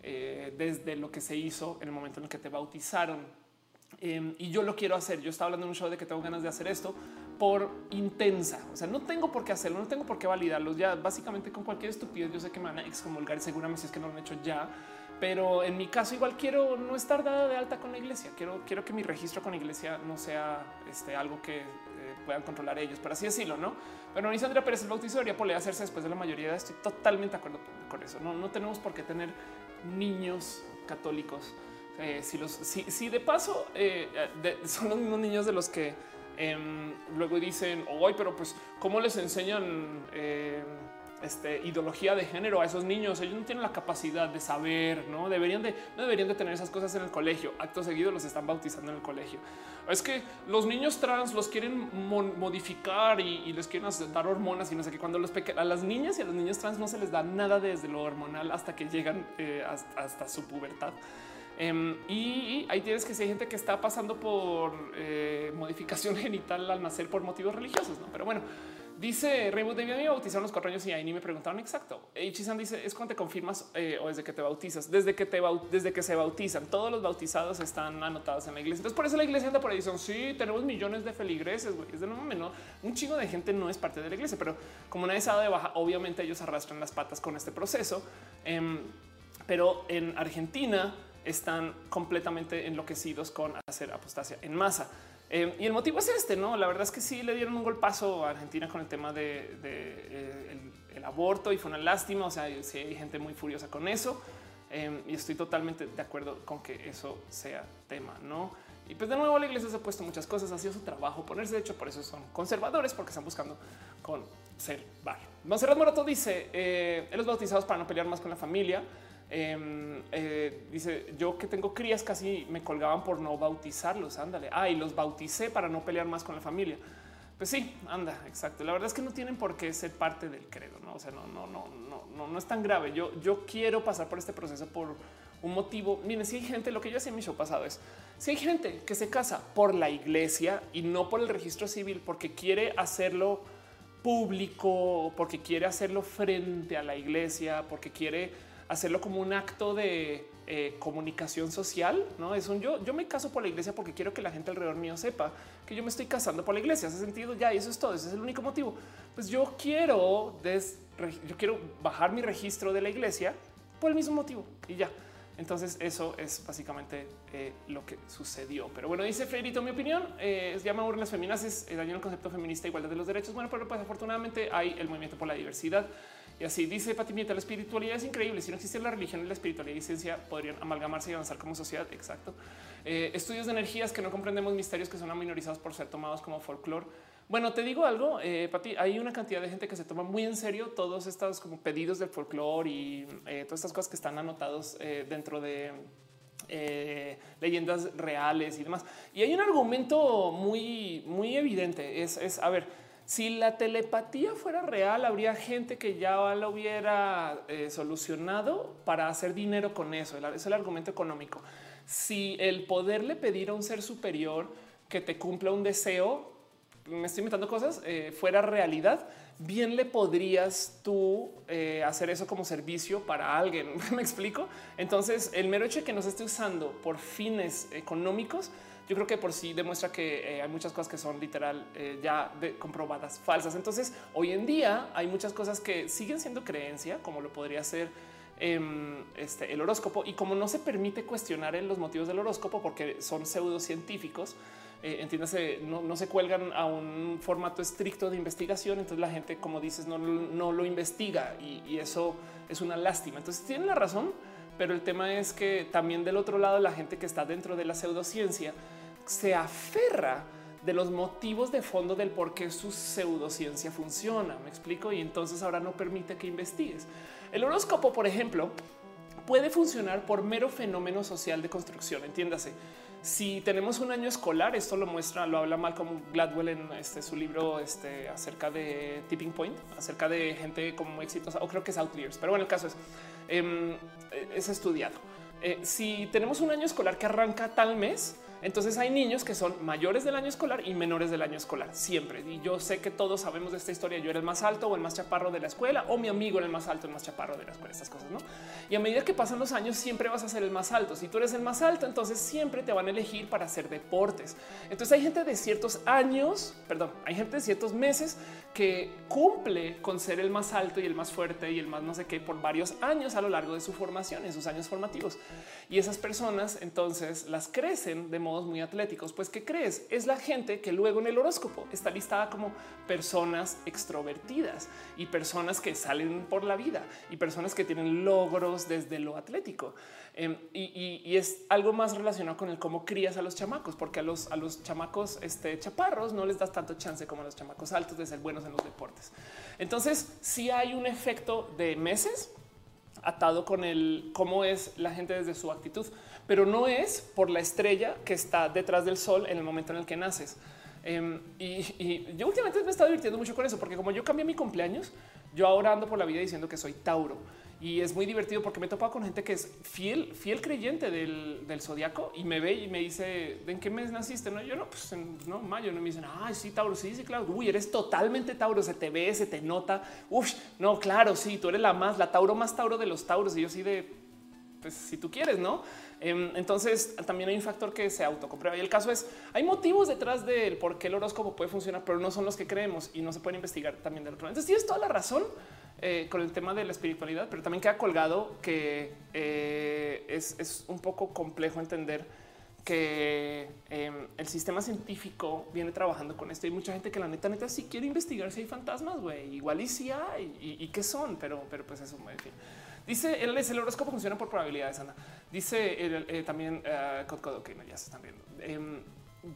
desde lo que se hizo en el momento en el que te bautizaron. Em, y yo lo quiero hacer. Yo estaba hablando en un show de que tengo ganas de hacer esto por intensa. O sea, no tengo por qué hacerlo, no tengo por qué validarlo. Ya básicamente con cualquier estupidez, yo sé que me van a excomulgar seguramente si es que no lo han hecho ya. Pero en mi caso, igual quiero no estar dada de alta con la iglesia. Quiero, quiero que mi registro con la iglesia no sea este, algo que eh, puedan controlar ellos, por así decirlo, no? Pero ni Sandra Pérez, el bautizo debería poder hacerse después de la mayoría. Estoy totalmente de acuerdo con eso. No, no tenemos por qué tener niños católicos. Eh, si, de paso eh, son los mismos niños de los que em, luego dicen, hoy, pero pues, ¿cómo les enseñan em, este, ideología de género a esos niños? Ellos no tienen la capacidad de saber, no deberían de, no deberían de tener esas cosas en el colegio. Acto seguido los están bautizando en el colegio. Es que los niños trans los quieren modificar y, les quieren dar hormonas y no sé qué. Cuando los a las niñas y a los niños trans no se les da nada desde lo hormonal hasta que llegan eh, hasta, su pubertad. Em, y ahí tienes que si hay gente que está pasando por eh, modificación genital al nacer por motivos religiosos, ¿no? Pero bueno, Dice a mí me bautizaron los cuatro años y ahí ni me preguntaron exacto. Ichisan dice, es cuando te confirmas eh, o desde que te bautizas, desde que te desde que se bautizan. Todos los bautizados están anotados en la iglesia. Entonces por eso la iglesia anda por ahí. Dicen, sí, tenemos millones de feligreses. güey. Es de no, no, un chingo de gente no es parte de la iglesia, pero como nadie sabe de baja, obviamente ellos arrastran las patas con este proceso. Em, pero en Argentina están completamente enloquecidos con hacer apostasia en masa. Eh, y el motivo es este, no? La verdad es que sí le dieron un golpazo a Argentina con el tema de, eh, el, aborto y fue una lástima. O sea, sí hay gente muy furiosa con eso eh, y estoy totalmente de acuerdo con que eso sea tema, no? Y pues de nuevo la iglesia se ha puesto muchas cosas, ha sido su trabajo ponerse. De hecho, por eso son conservadores, porque están buscando conservar. Monserrat Morato dice: eh, los bautizados para no pelear más con la familia. Em, eh, dice yo que tengo crías casi me colgaban por no bautizarlos. Ándale. Ah, y los bauticé para no pelear más con la familia. Pues sí, anda, exacto. La verdad es que no tienen por qué ser parte del credo, no? O sea, no, no, no, no, no, no es tan grave. Yo, yo quiero pasar por este proceso por un motivo. Miren, si hay gente, lo que yo hacía en mi show pasado es si hay gente que se casa por la iglesia y no por el registro civil, porque quiere hacerlo público, porque quiere hacerlo frente a la iglesia, porque quiere hacerlo como un acto de eh, comunicación social. No es un yo. Yo me caso por la iglesia porque quiero que la gente alrededor mío sepa que yo me estoy casando por la iglesia. Hace sentido ya y eso es todo. Ese es el único motivo. Pues yo quiero, yo quiero bajar mi registro de la iglesia por el mismo motivo y ya. Entonces eso es básicamente eh, lo que sucedió. Pero bueno, dice Freirito, mi opinión eh, se llama urnas feminazis, daño el concepto feminista igualdad de los derechos. Bueno, pero pues afortunadamente hay el movimiento por la diversidad. Y así dice Patimienta, la espiritualidad es increíble. Si no existiera la religión y la espiritualidad y ciencia, podrían amalgamarse y avanzar como sociedad. Exacto. Eh, estudios de energías que no comprendemos misterios que son minorizados por ser tomados como folclore. Bueno, te digo algo, eh, Pati, hay una cantidad de gente que se toma muy en serio todos estos como pedidos del folclore y eh, todas estas cosas que están anotados eh, dentro de leyendas reales y demás. Y hay un argumento muy, muy evidente. Es, es a ver, si la telepatía fuera real, habría gente que ya lo hubiera eh, solucionado para hacer dinero con eso. Es el argumento económico. Si el poderle pedir a un ser superior que te cumpla un deseo, me estoy inventando cosas, eh, fuera realidad, bien le podrías tú eh, hacer eso como servicio para alguien. me explico. Entonces, el mero hecho de que nos esté usando por fines económicos, yo creo que por sí demuestra que eh, hay muchas cosas que son literal eh, ya comprobadas falsas. Entonces, hoy en día hay muchas cosas que siguen siendo creencia, como lo podría ser em, este, el horóscopo. Y como no se permite cuestionar en los motivos del horóscopo porque son pseudocientíficos, eh, entiéndase, no, se cuelgan a un formato estricto de investigación. Entonces la gente, como dices, no, no lo investiga y, y eso es una lástima. Entonces tienen la razón pero el tema es que también del otro lado, la gente que está dentro de la pseudociencia se aferra de los motivos de fondo del por qué su pseudociencia funciona. Me explico. Y entonces ahora no permite que investigues el horóscopo, por ejemplo puede funcionar por mero fenómeno social de construcción. Entiéndase. Si tenemos un año escolar, esto lo muestra, lo habla Malcolm Gladwell en este, su libro este, acerca de Tipping Point, acerca de gente como exitosa, o creo que es Outliers, pero bueno, el caso es, em, es estudiado. Eh, si tenemos un año escolar que arranca tal mes, entonces hay niños que son mayores del año escolar y menores del año escolar, siempre. Y yo sé que todos sabemos de esta historia. Yo era el más alto o el más chaparro de la escuela o mi amigo era el más alto, el más chaparro de la escuela, estas cosas, ¿no? Y a medida que pasan los años siempre vas a ser el más alto. Si tú eres el más alto, entonces siempre te van a elegir para hacer deportes. Entonces hay gente de ciertos años, perdón, hay gente de ciertos meses que cumple con ser el más alto y el más fuerte y el más no sé qué por varios años a lo largo de su formación, en sus años formativos. Y esas personas entonces las crecen de modos muy atléticos. Pues, ¿qué crees? Es la gente que luego en el horóscopo está listada como personas extrovertidas y personas que salen por la vida y personas que tienen logros desde lo atlético. Em, y, es algo más relacionado con el cómo crías a los chamacos, porque a los, a los chamacos este, chaparros no les das tanto chance como a los chamacos altos de ser buenos en los deportes. Entonces, si hay un efecto de meses atado con el cómo es la gente desde su actitud, pero no es por la estrella que está detrás del sol en el momento en el que naces. Em, y, yo últimamente me he estado divirtiendo mucho con eso, porque como yo cambié mi cumpleaños, yo ahora ando por la vida diciendo que soy Tauro. Y es muy divertido porque me he topado con gente que es fiel, fiel creyente del, del zodiaco y me ve y me dice, ¿en qué mes naciste? No, yo no, pues en no, mayo. No me dicen, ay, sí, Tauro, sí, sí, claro. Uy, eres totalmente Tauro, se te ve, se te nota. Uf, no, claro, sí, tú eres la más, la Tauro más Tauro de los Tauros. Y yo sí de, pues si tú quieres, no? Em, entonces también hay un factor que se autocomprueba y el caso es hay motivos detrás del por qué el horóscopo puede funcionar, pero no son los que creemos y no se pueden investigar también del otro. Entonces tienes toda la razón. Eh, con el tema de la espiritualidad, pero también queda colgado que eh, es, un poco complejo entender que em, el sistema científico viene trabajando con esto. Hay mucha gente que la neta, neta, sí quiere investigar si hay fantasmas, güey. Igual y si hay y, qué son, pero, pero pues eso, en fin. Dice el, el horóscopo funciona por probabilidades, Ana. Dice eh, también uh, ok, no, ya se están viendo. Em,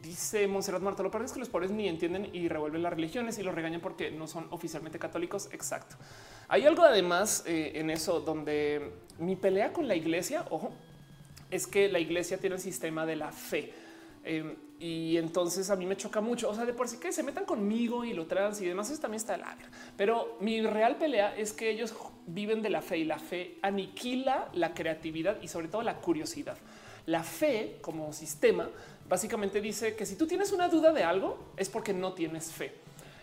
Dice Monserrat Marta, lo peor es que los pobres ni entienden y revuelven las religiones y los regañan porque no son oficialmente católicos. Exacto. Hay algo además eh, en eso donde mi pelea con la iglesia, ojo, es que la iglesia tiene el sistema de la fe. Y entonces a mí me choca mucho. O sea, de por sí que se metan conmigo y lo trans y demás, eso también está la Pero mi real pelea es que ellos viven de la fe y la fe aniquila la creatividad y sobre todo la curiosidad. La fe como sistema básicamente dice que si tú tienes una duda de algo es porque no tienes fe.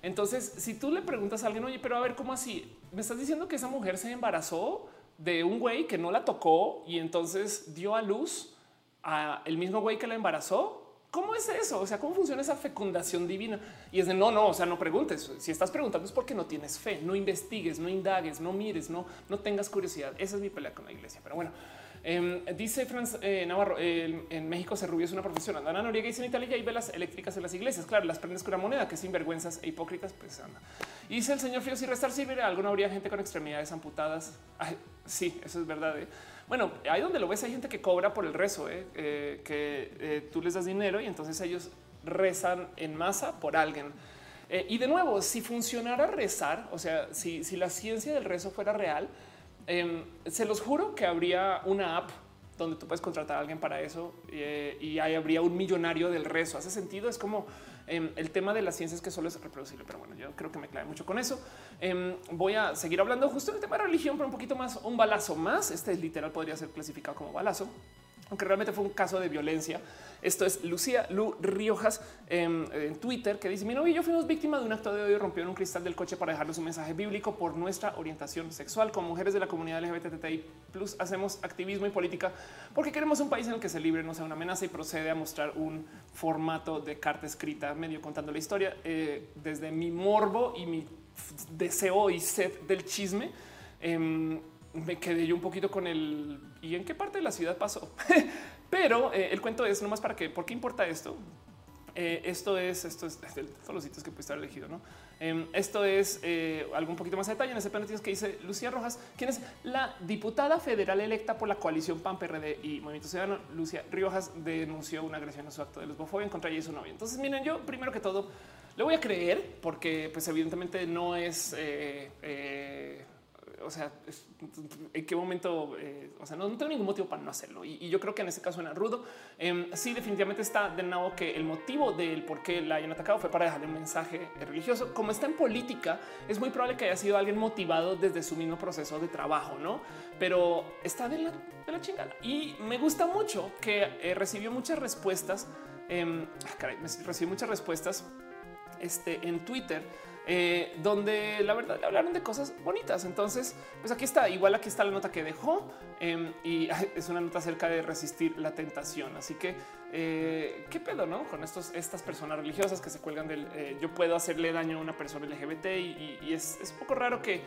Entonces, si tú le preguntas a alguien, oye, pero a ver, ¿cómo así? Me estás diciendo que esa mujer se embarazó de un güey que no la tocó y entonces dio a luz a el mismo güey que la embarazó. ¿Cómo es eso? O sea, ¿cómo funciona esa fecundación divina? Y es de no, no, o sea, no preguntes. Si estás preguntando es porque no tienes fe, no investigues, no indagues, no mires, no, no tengas curiosidad. Esa es mi pelea con la iglesia. Pero bueno, Em, dice Franz eh, Navarro, en México se rubio es una profesión. Ana Noriega dice en Italia hay velas eléctricas en las iglesias. Claro, las prendes con una moneda, que sinvergüenzas e hipócritas, pues anda. Y dice el señor Frío, si restar sirve alguna habría gente con extremidades amputadas. sí, eso es verdad. ¿Eh? Bueno, ahí donde lo ves hay gente que cobra por el rezo, ¿eh? que tú les das dinero y entonces ellos rezan en masa por alguien. y de nuevo, si funcionara rezar, o sea, si, si la ciencia del rezo fuera real, Em, se los juro que habría una app donde tú puedes contratar a alguien para eso eh, y ahí habría un millonario del rezo. Hace sentido. Es como em, el tema de las ciencias que solo es reproducible, pero bueno, yo creo que me clave mucho con eso. Em, voy a seguir hablando justo del tema de religión, pero un poquito más, un balazo más. Este literal podría ser clasificado como balazo aunque realmente fue un caso de violencia. Esto es Lucía Lu Riojas en, Twitter que dice: Mi novio y yo fuimos víctimas de un acto de odio, rompió en un cristal del coche para dejarnos un mensaje bíblico por nuestra orientación sexual. Como mujeres de la comunidad LGBTI, hacemos activismo y política porque queremos un país en el que se libre no sea una amenaza y procede a mostrar un formato de carta escrita, medio contando la historia eh, desde mi morbo y mi deseo y sed del chisme. Em, me quedé yo un poquito con el y en qué parte de la ciudad pasó. Pero eh, el cuento es nomás para que, ¿por qué importa esto? Eh, esto es, esto es de todos los sitios que puede estar elegido, ¿no? Em, esto es eh, algo un poquito más de detalle en ese plan que dice Lucía Rojas, quien es la diputada federal electa por la coalición PAN, PRD y Movimiento Ciudadano. Lucía Riojas denunció una agresión a su acto de lesbofobia en contra de su novia. Entonces, miren, yo primero que todo le voy a creer porque, pues, evidentemente no es o sea, en qué momento, eh, o sea, no, tengo ningún motivo para no hacerlo. Y, yo creo que en este caso era rudo. Eh, sí, definitivamente está de nuevo que el motivo del por qué la hayan atacado fue para dejarle un mensaje religioso. Como está en política, es muy probable que haya sido alguien motivado desde su mismo proceso de trabajo, no? Pero está de la, de la chingada y me gusta mucho que eh, recibió muchas respuestas. Eh, caray, recibió muchas respuestas este, en Twitter eh, donde la verdad hablaron de cosas bonitas. Entonces, pues aquí está, igual aquí está la nota que dejó em, y es una nota acerca de resistir la tentación. Así que eh, qué pedo, no con estos, estas personas religiosas que se cuelgan del eh, yo puedo hacerle daño a una persona LGBT y, es, es poco raro que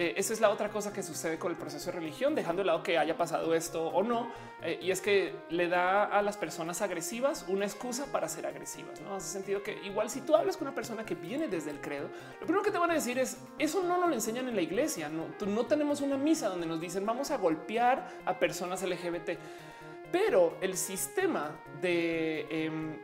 eh, esa es la otra cosa que sucede con el proceso de religión, dejando de lado que haya pasado esto o no. Eh, y es que le da a las personas agresivas una excusa para ser agresivas. No hace sentido que igual si tú hablas con una persona que viene desde el credo, lo primero que te van a decir es eso no nos lo enseñan en la iglesia. No, no tenemos una misa donde nos dicen vamos a golpear a personas LGBT, pero el sistema de em,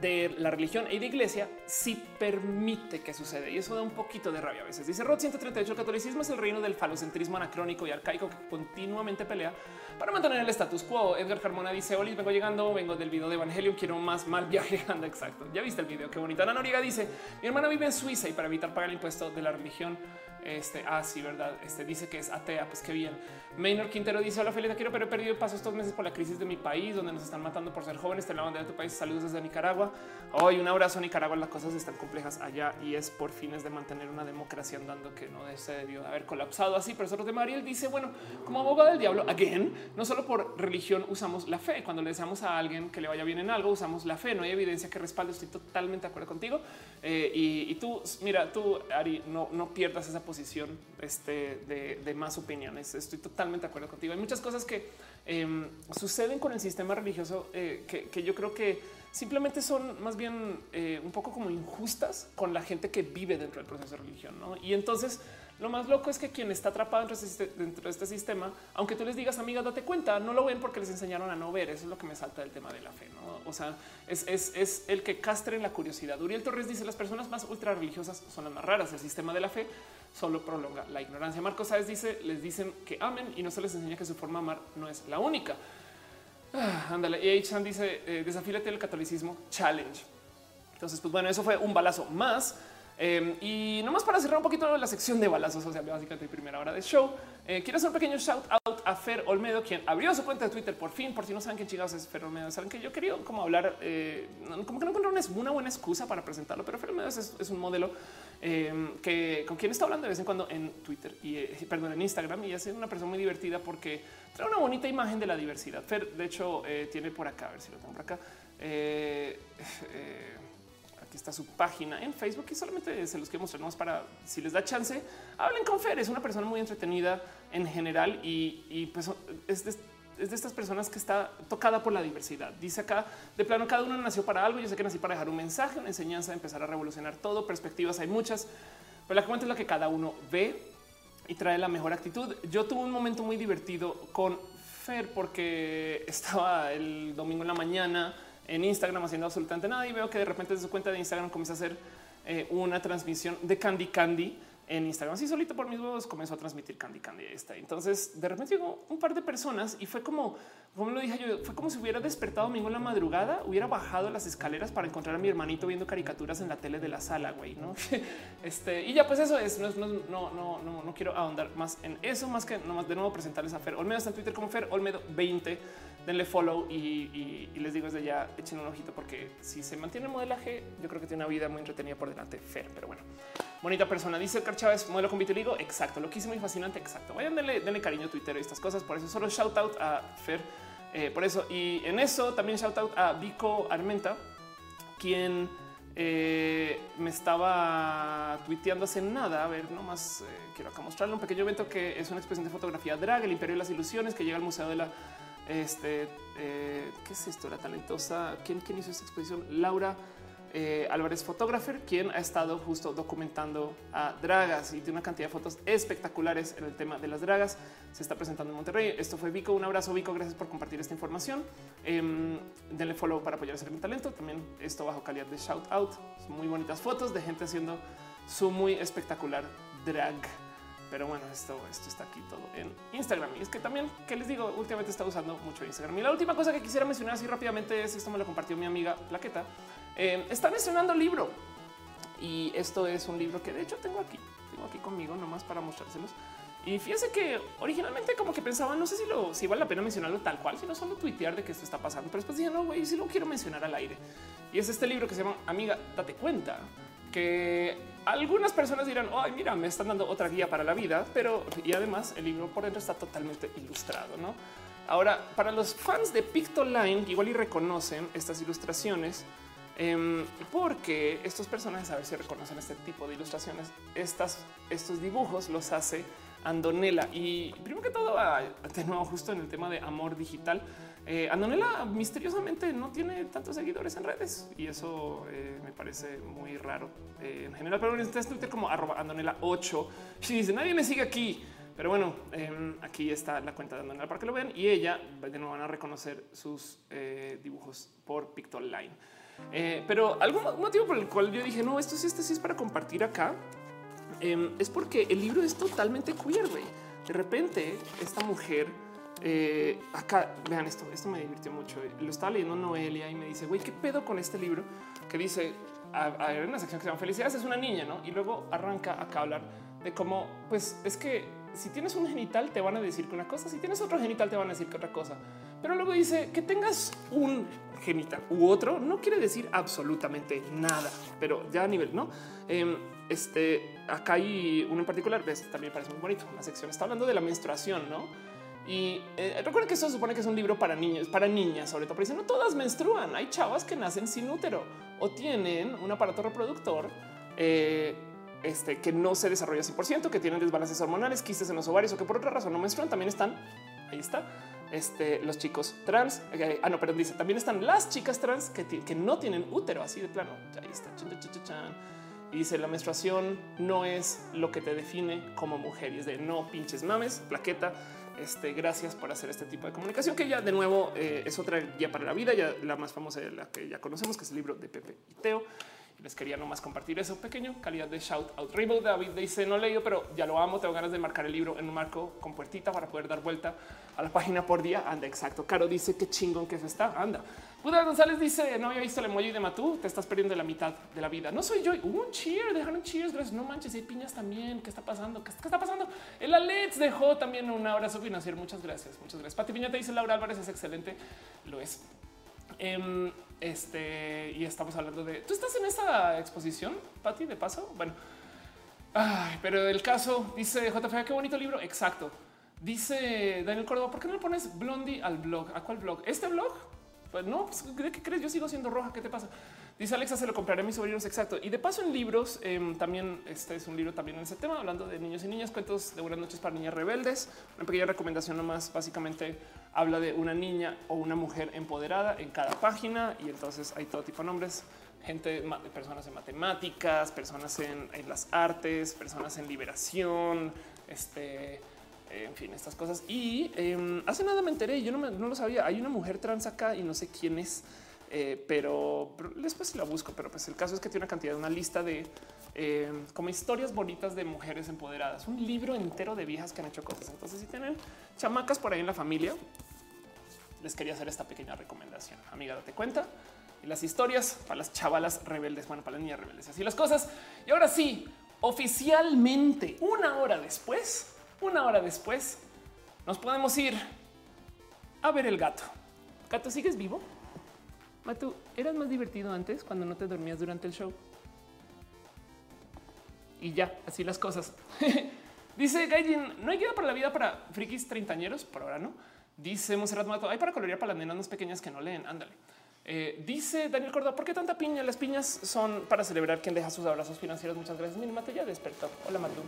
de la religión y de iglesia sí permite que sucede. Y eso da un poquito de rabia a veces. Dice Rod 138, el catolicismo es el reino del falocentrismo anacrónico y arcaico que continuamente pelea para mantener el status quo. Edgar Carmona dice, Oli, vengo llegando, vengo del video de Evangelio, quiero más mal viaje. Anda, exacto. Ya viste el video, qué bonita. Ana Noriega dice, mi hermana vive en Suiza y para evitar pagar el impuesto de la religión, este, ah, sí, verdad. Este dice que es atea. Pues qué bien. Maynor Quintero dice: Hola, Felipe, quiero, pero he perdido el paso estos meses por la crisis de mi país, donde nos están matando por ser jóvenes. Te la bandera de tu país. Saludos desde Nicaragua. Hoy un abrazo a Nicaragua. Las cosas están complejas allá y es por fines de mantener una democracia andando que no se debió haber colapsado así. Pero eso de Mariel dice: Bueno, como abogado del diablo, again, no solo por religión usamos la fe. Cuando le deseamos a alguien que le vaya bien en algo, usamos la fe. No hay evidencia que respalde. Estoy totalmente de acuerdo contigo. Eh, y, tú, mira, tú, Ari, no, no pierdas esa posición este, de, más opiniones. Estoy totalmente de acuerdo contigo. Hay muchas cosas que em, suceden con el sistema religioso eh, que, yo creo que simplemente son más bien eh, un poco como injustas con la gente que vive dentro del proceso de religión. Y entonces lo más loco es que quien está atrapado este, dentro de este sistema, aunque tú les digas, amigas, date cuenta, no lo ven porque les enseñaron a no ver. Eso es lo que me salta del tema de la fe. ¿no? O sea, es, es, el que castren la curiosidad. Uriel Torres dice las personas más ultra religiosas son las más raras. El sistema de la fe solo prolonga la ignorancia. Marcos Sáez dice, les dicen que amen y no se les enseña que su forma de amar no es la única. Ah, ándale. Y H. dice, eh, desafílate el catolicismo challenge. Entonces, pues bueno, eso fue un balazo más Em, y nomás para cerrar un poquito la sección de balazos, o sea, básicamente primera hora de show, eh, quiero hacer un pequeño shout out a Fer Olmedo, quien abrió su cuenta de Twitter por fin. Por si no saben quién chingados es Fer Olmedo, saben que yo quería como hablar, eh, como que no encontré una, buena excusa para presentarlo, pero Fer Olmedo es, un modelo em, que con quien está hablando de vez en cuando en Twitter y eh, perdón, en Instagram y es una persona muy divertida porque trae una bonita imagen de la diversidad. Fer, de hecho, tiene por acá, a ver si lo tengo por acá aquí está su página en Facebook y solamente se los quiero mostrar para si les da chance, hablen con Fer. Es una persona muy entretenida en general y, pues es de, estas personas que está tocada por la diversidad. Dice acá de plano, cada uno nació para algo. Yo sé que nací para dejar un mensaje, una enseñanza, empezar a revolucionar todo. Perspectivas hay muchas, pero la cuenta es la que cada uno ve y trae la mejor actitud. Yo tuve un momento muy divertido con Fer porque estaba el domingo en la mañana en Instagram haciendo absolutamente nada y veo que de repente de su cuenta de Instagram comienza a hacer eh, una transmisión de Candy Candy en Instagram. Así solito por mis huevos comenzó a transmitir Candy Candy. Está. Entonces de repente llegó un par de personas y fue como, como lo dije yo, fue como si hubiera despertado domingo en la madrugada, hubiera bajado las escaleras para encontrar a mi hermanito viendo caricaturas en la tele de la sala, güey, ¿no? este, y ya pues eso es, no, no, no, no, no quiero ahondar más en eso, más que nomás de nuevo presentarles a Fer Olmedo está en Twitter como Fer Olmedo 20 denle follow y, les digo desde ya echen un ojito porque si se mantiene el modelaje, yo creo que tiene una vida muy entretenida por delante. Fer, pero bueno, bonita persona. Dice Car Chávez, modelo con vitiligo. Exacto, lo que hice muy fascinante. Exacto. Vayan, denle, denle cariño a Twitter y estas cosas. Por eso solo shout out a Fer. Eh, por eso y en eso también shout out a Vico Armenta, quien eh, me estaba tuiteando hace nada. A ver, nomás eh, quiero acá mostrarle un pequeño evento que es una expresión de fotografía drag, el imperio de las ilusiones que llega al Museo de la este, eh, ¿qué es esto? La talentosa, ¿quién, quién hizo esta exposición? Laura eh, Álvarez Photographer, quien ha estado justo documentando a dragas y tiene una cantidad de fotos espectaculares en el tema de las dragas. Se está presentando en Monterrey. Esto fue Vico. Un abrazo, Vico. Gracias por compartir esta información. Eh, denle follow para apoyar a talento. También esto bajo calidad de shout out. Son muy bonitas fotos de gente haciendo su muy espectacular drag. Pero bueno, esto, esto está aquí todo en Instagram. Y es que también, que les digo, últimamente está usando mucho Instagram. Y la última cosa que quisiera mencionar así rápidamente es esto me lo compartió mi amiga Plaqueta. Eh, están estrenando libro y esto es un libro que de hecho tengo aquí, tengo aquí conmigo nomás para mostrárselos. Y fíjense que originalmente como que pensaba, no sé si lo si vale la pena mencionarlo tal cual, sino solo tuitear de que esto está pasando. Pero después dije, no, güey, si lo quiero mencionar al aire. Y es este libro que se llama Amiga, date cuenta que algunas personas dirán, ay, mira, me están dando otra guía para la vida, pero y además el libro por dentro está totalmente ilustrado, ¿no? Ahora, para los fans de Pictoline, igual y reconocen estas ilustraciones, em, porque estos personajes, a ver si reconocen este tipo de ilustraciones, estas, estos dibujos los hace Andonela. Y primero que todo, de nuevo, justo en el tema de amor digital, eh, misteriosamente no tiene tantos seguidores en redes y eso eh, me parece muy raro eh, en general. Pero en este Twitter como arroba Andonela 8 y dice nadie me sigue aquí. Pero bueno, em, aquí está la cuenta de Andonela para que lo vean y ella de nuevo van a reconocer sus dibujos por Pictoline. pero algún motivo por el cual yo dije no, esto sí, este sí es para compartir acá. Em, es porque el libro es totalmente queer. De repente, esta mujer eh, acá vean esto. Esto me divirtió mucho. Lo estaba leyendo Noelia y me dice, güey, qué pedo con este libro que dice hay una sección que se llama Felicidades es una niña, no? Y luego arranca acá a hablar de cómo, pues es que si tienes un genital te van a decir que una cosa, si tienes otro genital te van a decir que otra cosa. Pero luego dice que tengas un genital u otro no quiere decir absolutamente nada, pero ya a nivel, no? Em, este acá hay uno en particular, ves, también parece muy bonito. Una sección está hablando de la menstruación, no? Y eh, recuerden que esto supone que es un libro para niños, para niñas, sobre todo, pero no todas menstruan. Hay chavas que nacen sin útero o tienen un aparato reproductor eh, este, que no se desarrolla 100%, que tienen desbalances hormonales, quistes en los ovarios o que por otra razón no menstruan. También están, ahí está, este, los chicos trans. ah, no, pero dice, también están las chicas trans que, que no tienen útero, así de plano. Ahí está. Y dice la menstruación no es lo que te define como mujer y es de no pinches mames, plaqueta este, gracias por hacer este tipo de comunicación, que ya de nuevo eh, es otra guía para la vida, ya la más famosa de la que ya conocemos, que es el libro de Pepe y Teo. Les quería nomás compartir eso pequeño, calidad de shout out. Rainbow David dice no leído, pero ya lo amo. Tengo ganas de marcar el libro en un marco con puertita para poder dar vuelta a la página por día. Anda, exacto. Caro dice qué chingón que eso está. Anda. Buda González dice no había visto el emoji de Matú. Te estás perdiendo la mitad de la vida. No soy yo. un cheer, dejaron cheers. Gracias. No manches, hay piñas también. ¿Qué está pasando? ¿Qué, está pasando? El Alex dejó también un abrazo financiero. Muchas gracias. Muchas gracias. Pati Piña te dice Laura Álvarez es excelente. Lo es. Em, este y estamos hablando de tú estás en esta exposición, Pati, de paso. Bueno, pero el caso dice JF, qué bonito libro. Exacto. Dice Daniel Córdoba, ¿por qué no le pones Blondie al blog? ¿A cuál blog? ¿Este blog? Pues no, pues, ¿de qué crees? Yo sigo siendo roja. ¿Qué te pasa? Dice Alexa, se lo compraré a mis sobrinos. Exacto. Y de paso en libros, em, también este es un libro también en ese tema, hablando de niños y niñas, cuentos de buenas noches para niñas rebeldes. Una pequeña recomendación nomás, básicamente habla de una niña o una mujer empoderada en cada página y entonces hay todo tipo de nombres gente, personas en matemáticas, personas en, las artes, personas en liberación, este, en fin, estas cosas. Y em, hace nada me enteré, yo no, no, lo sabía. Hay una mujer trans acá y no sé quién es. Eh, pero, después la busco. Pero pues el caso es que tiene una cantidad, una lista de eh, como historias bonitas de mujeres empoderadas, un libro entero de viejas que han hecho cosas. Entonces, si tienen chamacas por ahí en la familia, les quería hacer esta pequeña recomendación. Amiga, date cuenta y las historias para las chavalas rebeldes, bueno, para las niñas rebeldes, así las cosas. Y ahora sí, oficialmente, una hora después, una hora después, nos podemos ir a ver el gato. Gato, ¿sigues vivo? Matu, ¿eras más divertido antes cuando no te dormías durante el show? Y ya, así las cosas. Dice Gaijin, no hay guía para la vida para frikis treintañeros, por ahora no. Dice Monserrat Mato, hay para colorear para las nenas más pequeñas que no leen, ándale. Eh, dice Daniel Córdoba, ¿por qué tanta piña? Las piñas son para celebrar quien deja sus abrazos financieros. Muchas gracias. Mi Mate ya despertó. Hola, Matu.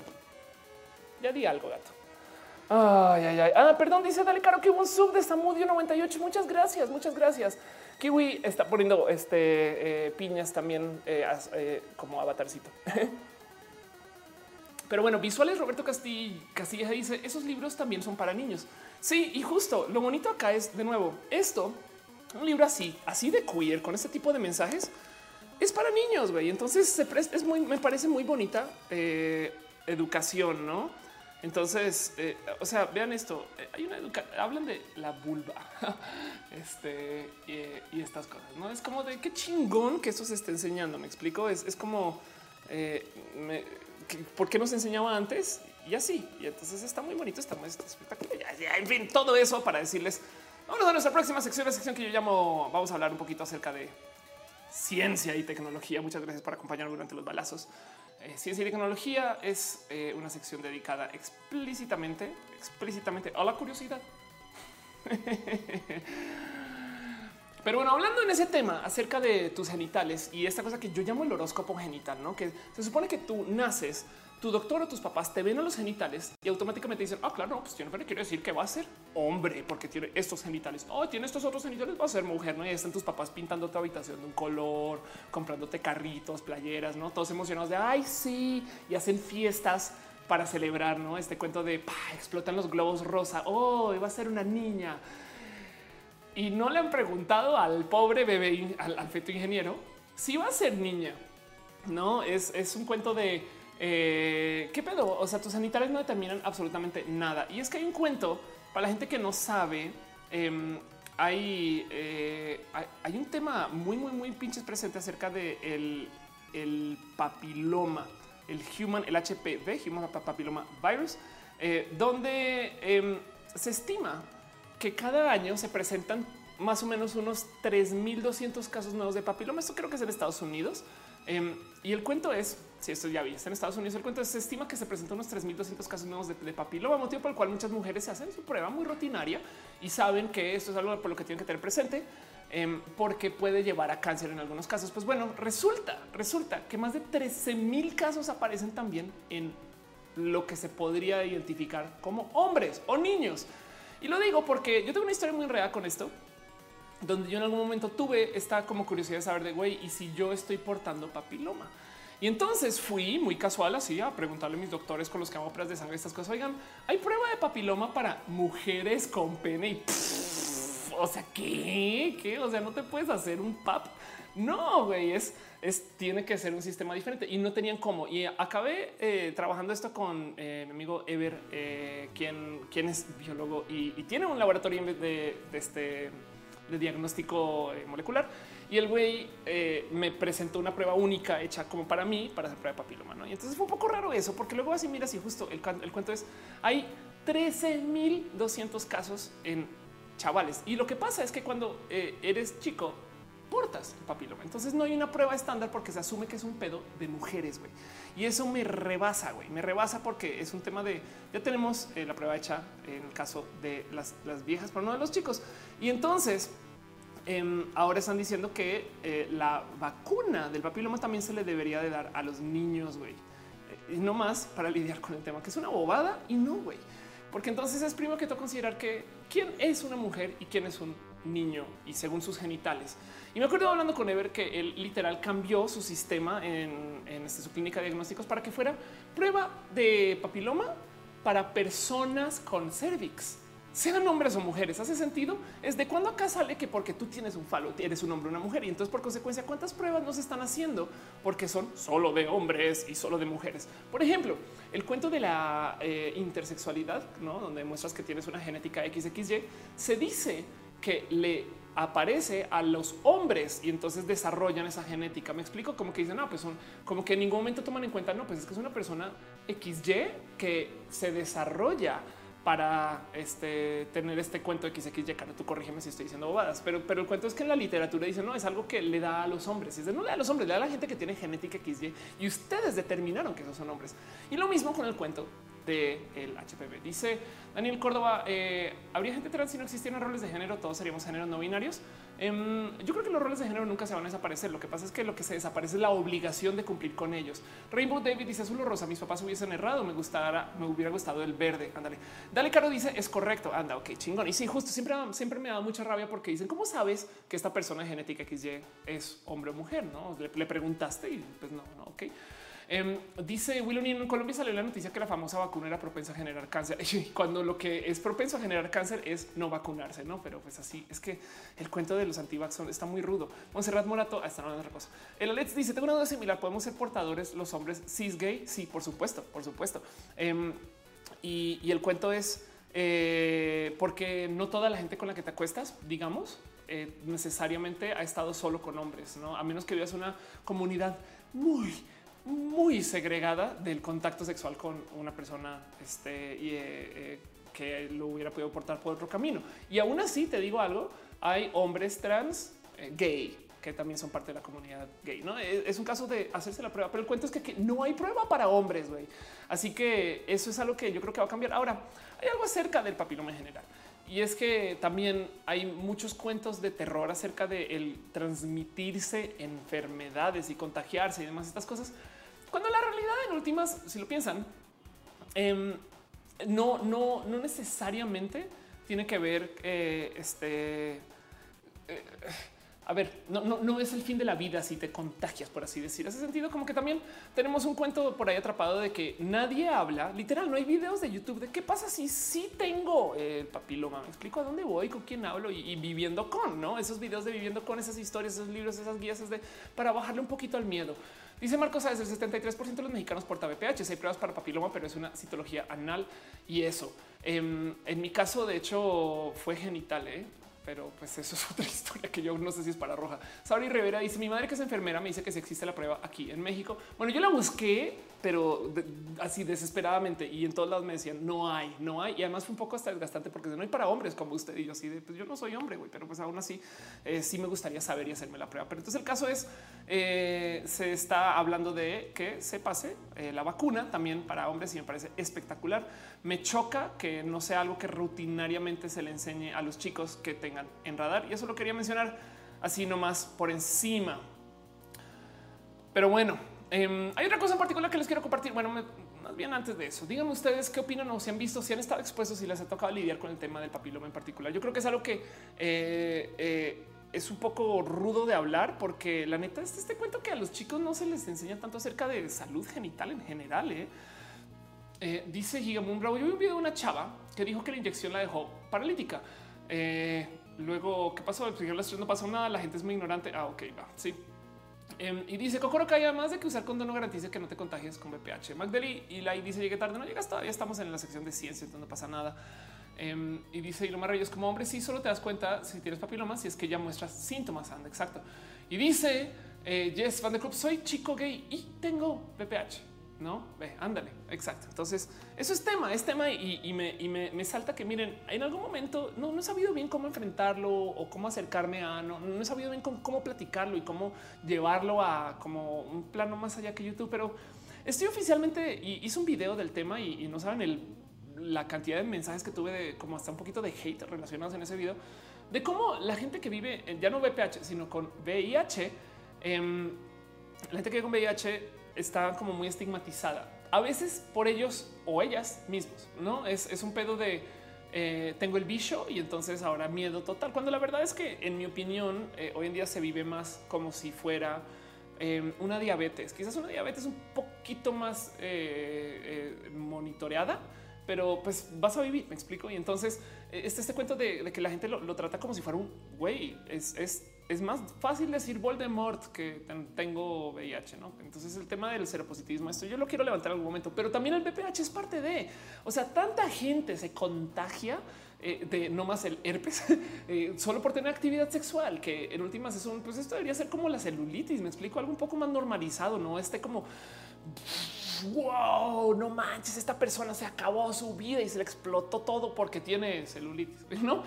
Ya di algo, gato. Ay, ay, ay. Ah, perdón, dice Dale Caro que hubo un sub de Samudio 98. Muchas gracias, muchas gracias. Kiwi está poniendo este eh, piñas también eh, eh, como avatarcito. Pero bueno, visuales Roberto Castilla, Castilla dice esos libros también son para niños. Sí, y justo lo bonito acá es de nuevo esto, un libro así, así de queer con este tipo de mensajes es para niños. güey. Entonces se es muy, me parece muy bonita educación, no? Entonces, eh, o sea, vean esto. Eh, hay una hablan de la vulva este, y, estas cosas. No es como de qué chingón que esto se esté enseñando. Me explico. Es, como eh, por qué no se enseñaba antes y así. Y entonces está muy bonito, está muy espectacular. en fin, todo eso para decirles. Vamos a nuestra próxima sección, la sección que yo llamo. Vamos a hablar un poquito acerca de ciencia y tecnología. Muchas gracias por acompañarnos durante los balazos. Eh, ciencia y tecnología es eh, una sección dedicada explícitamente, explícitamente a la curiosidad. Pero bueno, hablando en ese tema acerca de tus genitales y esta cosa que yo llamo el horóscopo genital, ¿no? Que se supone que tú naces tu doctor o tus papás te ven a los genitales y automáticamente dicen, ah, claro, pues tiene quiere decir que va a ser hombre porque tiene estos genitales. Oh, tiene estos otros genitales, va a ser mujer. No y están tus papás pintando tu habitación de un color, comprándote carritos, playeras, no todos emocionados de ay, sí, y hacen fiestas para celebrar ¿no? este cuento de explotan los globos rosa. Oh, va a ser una niña. Y no le han preguntado al pobre bebé, al, feto ingeniero, si va a ser niña. No es, es un cuento de eh, ¿Qué pedo? O sea, tus sanitarios no determinan absolutamente nada. Y es que hay un cuento para la gente que no sabe. Em, eh, hay, hay, un tema muy, muy, muy pinches presente acerca de el, papiloma, el human, el HPV, human papiloma virus, eh, donde em, se estima que cada año se presentan más o menos unos 3200 casos nuevos de papiloma. Esto creo que es en Estados Unidos. Em, y el cuento es, si esto ya está en Estados Unidos, el cuento se estima que se presentan unos 3.200 casos nuevos de, papiloma, motivo por el cual muchas mujeres se hacen su prueba muy rutinaria y saben que esto es algo por lo que tienen que tener presente em, porque puede llevar a cáncer en algunos casos. Pues bueno, resulta, resulta que más de 13 mil casos aparecen también en lo que se podría identificar como hombres o niños. Y lo digo porque yo tengo una historia muy real con esto donde yo en algún momento tuve esta como curiosidad de saber de güey, y si yo estoy portando papiloma. Y entonces fui muy casual así a preguntarle a mis doctores con los que hago pruebas de sangre estas cosas. Oigan, hay prueba de papiloma para mujeres con pene y o sea, ¿qué? ¿qué? O sea, no te puedes hacer un pap. No, güey, es, es, tiene que ser un sistema diferente y no tenían cómo. Y acabé eh, trabajando esto con eh, mi amigo Ever, eh, quien, quien es biólogo y, tiene un laboratorio de, de este de diagnóstico eh, molecular. Y el güey eh, me presentó una prueba única hecha como para mí para hacer prueba de papiloma. Y entonces fue un poco raro eso, porque luego así mira, si justo el, cuento es hay 13.200 casos en chavales. Y lo que pasa es que cuando eh, eres chico, portas papiloma. Entonces no hay una prueba estándar porque se asume que es un pedo de mujeres, güey. Y eso me rebasa, güey. Me rebasa porque es un tema de ya tenemos la prueba hecha en el caso de las viejas, pero no de los chicos. Y entonces Em, ahora están diciendo que eh, la vacuna del papiloma también se le debería de dar a los niños, güey. y no más para lidiar con el tema, que es una bobada y no, güey. Porque entonces es primero que todo considerar que quién es una mujer y quién es un niño y según sus genitales. Y me acuerdo hablando con Ever que él literal cambió su sistema en, este, su clínica de diagnósticos para que fuera prueba de papiloma para personas con cervix sean hombres o mujeres. Hace sentido. Es de cuando acá sale que porque tú tienes un falo, eres un hombre o una mujer. Y entonces, por consecuencia, cuántas pruebas no se están haciendo porque son solo de hombres y solo de mujeres. Por ejemplo, el cuento de la eh, intersexualidad, ¿no? donde muestras que tienes una genética XXY, se dice que le aparece a los hombres y entonces desarrollan esa genética. Me explico como que dicen, no, pues son como que en ningún momento toman en cuenta, no, pues es que es una persona XY que se desarrolla para este, tener este cuento XXY. Cara, tú corrígeme si estoy diciendo bobadas, pero, pero el cuento es que en la literatura dice no es algo que le da a los hombres. Es de no le da a los hombres, le da a la gente que tiene genética XY y ustedes determinaron que esos son hombres. Y lo mismo con el cuento del el HPV. Dice Daniel Córdoba, eh, ¿habría gente trans si no existieran roles de género? Todos seríamos géneros no binarios. Em, yo creo que los roles de género nunca se van a desaparecer. Lo que pasa es que lo que se desaparece es la obligación de cumplir con ellos. Rainbow David dice azul rosa. Mis papás hubiesen errado. Me gustara, me hubiera gustado el verde. Ándale. Dale Caro dice es correcto. Anda, ok, chingón. Y sí, justo siempre, siempre me da mucha rabia porque dicen cómo sabes que esta persona genética XY es hombre o mujer. No le, le preguntaste y pues no, no, ok. Em, dice Willow en Colombia salió la noticia que la famosa vacuna era propensa a generar cáncer. Cuando lo que es propenso a generar cáncer es no vacunarse, no? Pero pues así es que el cuento de los antivax está muy rudo. Monserrat Morato está en otra cosa. El Alex dice: Tengo una duda similar. Podemos ser portadores los hombres cis gay? Sí, por supuesto, por supuesto. Em, y, el cuento es eh, porque no toda la gente con la que te acuestas, digamos, eh, necesariamente ha estado solo con hombres, ¿no? A menos que vivas una comunidad muy, muy segregada del contacto sexual con una persona este, y, eh, que lo hubiera podido portar por otro camino. Y aún así, te digo algo, hay hombres trans gay que también son parte de la comunidad gay. No es, un caso de hacerse la prueba, pero el cuento es que, no hay prueba para hombres. güey. Así que eso es algo que yo creo que va a cambiar. Ahora hay algo acerca del papiloma en general y es que también hay muchos cuentos de terror acerca de el transmitirse enfermedades y contagiarse y demás estas cosas. Cuando la realidad en últimas, si lo piensan, em, no, no, no necesariamente tiene que ver eh, este. Eh, a ver, no, es el fin de la vida si te contagias, por así decir. Hace sentido como que también tenemos un cuento por ahí atrapado de que nadie habla. Literal, no hay videos de YouTube de qué pasa si sí tengo el papiloma. Me explico a dónde voy, con quién hablo y, viviendo con no esos videos de viviendo con esas historias, esos libros, esas guías de para bajarle un poquito al miedo. Dice Marcos, el 73% de los mexicanos porta VPH. Hay pruebas para papiloma, pero es una citología anal y eso. Em, en mi caso, de hecho, fue genital. ¿eh? pero pues eso es otra historia que yo no sé si es para roja. Sauri Rivera dice mi madre que es enfermera me dice que si existe la prueba aquí en México. Bueno, yo la busqué, pero así desesperadamente y en todos lados me decían no hay, no hay. Y además fue un poco hasta desgastante porque no hay para hombres como usted y yo así de pues yo no soy hombre, güey, pero pues aún así eh, sí me gustaría saber y hacerme la prueba. Pero entonces el caso es eh, se está hablando de que se pase eh, la vacuna también para hombres y me parece espectacular. Me choca que no sea algo que rutinariamente se le enseñe a los chicos que tengan en radar. Y eso lo quería mencionar así nomás por encima. Pero bueno, em, hay otra cosa en particular que les quiero compartir. Bueno, más bien antes de eso, díganme ustedes qué opinan o si han visto, si han estado expuestos, si les ha tocado lidiar con el tema del papiloma en particular. Yo creo que es algo que eh, eh, es un poco rudo de hablar porque la neta es este cuento que a los chicos no se les enseña tanto acerca de salud genital en general. ¿eh? dice Gigamoon Bravo, yo vi un video de una chava que dijo que la inyección la dejó paralítica. Luego, ¿qué pasó? no pasó nada, la gente es muy ignorante. Ah, ok, va, sí. Em, y dice Kokoro que además de que usar condón no garantiza que no te contagies con BPH. Magdali y la dice llegué tarde, no llegas todavía, estamos en la sección de ciencia, entonces no pasa nada. Em, y dice y lo más es como hombre, sí, solo te das cuenta si tienes papiloma, si es que ya muestras síntomas, anda, exacto. Y dice eh, Jess Van de Club, soy chico gay y tengo BPH no ve, ándale. Exacto. Entonces, eso es tema, es tema y, me, salta que miren, en algún momento no, he sabido bien cómo enfrentarlo o cómo acercarme a no, no he sabido bien cómo, platicarlo y cómo llevarlo a como un plano más allá que YouTube, pero estoy oficialmente y hice un video del tema y, no saben la cantidad de mensajes que tuve de como hasta un poquito de hate relacionados en ese video de cómo la gente que vive ya no VPH, sino con VIH, em, la gente que vive con VIH está como muy estigmatizada. A veces por ellos o ellas mismos, ¿no? Es, un pedo de eh, tengo el bicho y entonces ahora miedo total. Cuando la verdad es que, en mi opinión, eh, hoy en día se vive más como si fuera em, una diabetes. Quizás una diabetes un poquito más eh, monitoreada, pero pues vas a vivir, me explico. Y entonces este, este cuento de, que la gente lo, trata como si fuera un güey es, es es más fácil decir Voldemort que tengo VIH, ¿no? Entonces el tema del seropositivismo, esto yo lo quiero levantar en algún momento, pero también el VPH es parte de, o sea, tanta gente se contagia eh, de no más el herpes eh, solo por tener actividad sexual, que en últimas es un, pues esto debería ser como la celulitis, me explico, algo un poco más normalizado, no este como wow, no manches, esta persona se acabó su vida y se le explotó todo porque tiene celulitis, ¿no?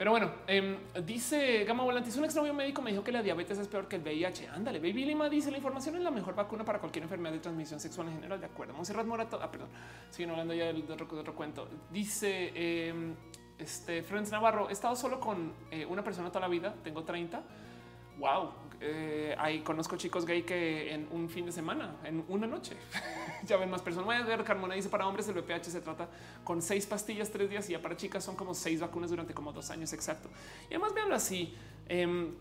Pero bueno, em, dice Gama Volantis, un exnovio médico me dijo que la diabetes es peor que el VIH. Ándale, Baby Lima dice la información es la mejor vacuna para cualquier enfermedad de transmisión sexual en general. De acuerdo. Monserrat Morato, ah, perdón, siguen hablando ya del, otro, cuento. Dice eh, este Navarro, he estado solo con eh, una persona toda la vida, tengo 30 wow, eh, ahí conozco chicos gay que en un fin de semana, en una noche, ya ven más personas. Voy a ver, Carmona dice para hombres el VPH se trata con seis pastillas, tres días y ya para chicas son como seis vacunas durante como dos años exacto. Y además veanlo así. Em,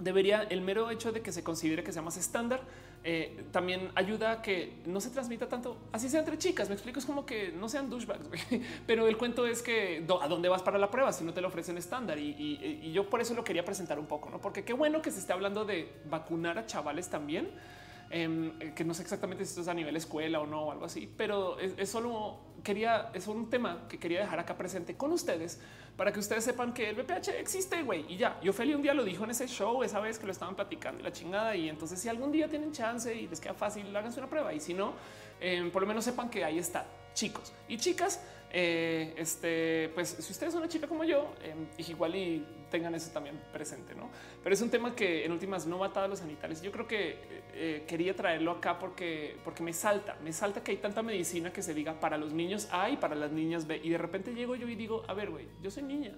debería el mero hecho de que se considere que sea más estándar eh, también ayuda a que no se transmita tanto así sea entre chicas. Me explico, es como que no sean douchebags, pero el cuento es que a dónde vas para la prueba si no te lo ofrecen estándar. Y, yo por eso lo quería presentar un poco, no? Porque qué bueno que se esté hablando de vacunar a chavales también. em, que no sé exactamente si esto es a nivel escuela o no o algo así, pero es, solo quería, es un tema que quería dejar acá presente con ustedes para que ustedes sepan que el VPH existe, güey. Y ya, yo Feli un día lo dijo en ese show, esa vez que lo estaban platicando y la chingada. Y entonces si algún día tienen chance y les queda fácil, háganse una prueba. Y si no, em, por lo menos sepan que ahí está chicos y chicas. Eh, este, pues si ustedes son una chica como yo, em, igual y tengan eso también presente, no? Pero es un tema que en últimas no mata a los sanitarios. Yo creo que eh, quería traerlo acá porque, porque me salta, me salta que hay tanta medicina que se diga para los niños A y para las niñas B. Y de repente llego yo y digo, a ver, güey, yo soy niña.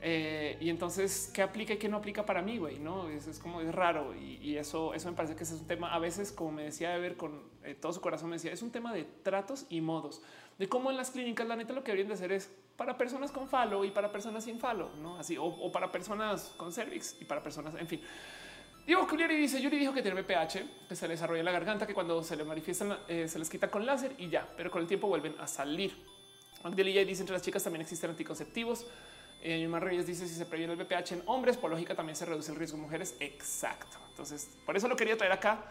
Eh, y entonces, ¿qué aplica y qué no aplica para mí, güey? No, eso es como es raro y, eso, eso me parece que es un tema. A veces, como me decía de ver con eh, todo su corazón, me decía es un tema de tratos y modos de cómo en las clínicas la neta lo que deberían de hacer es para personas con falo y para personas sin falo, no así o, para personas con cervix y para personas, en fin. Diego Culiari dice: Yuri dijo que tiene BPH, que se desarrolla en la garganta, que cuando se le manifiestan eh, se les quita con láser y ya, pero con el tiempo vuelven a salir. Angelilla dice: entre las chicas también existen anticonceptivos. Eh, Reyes dice si se previene el BPH en hombres, por lógica también se reduce el riesgo en mujeres. Exacto. Entonces, por eso lo quería traer acá.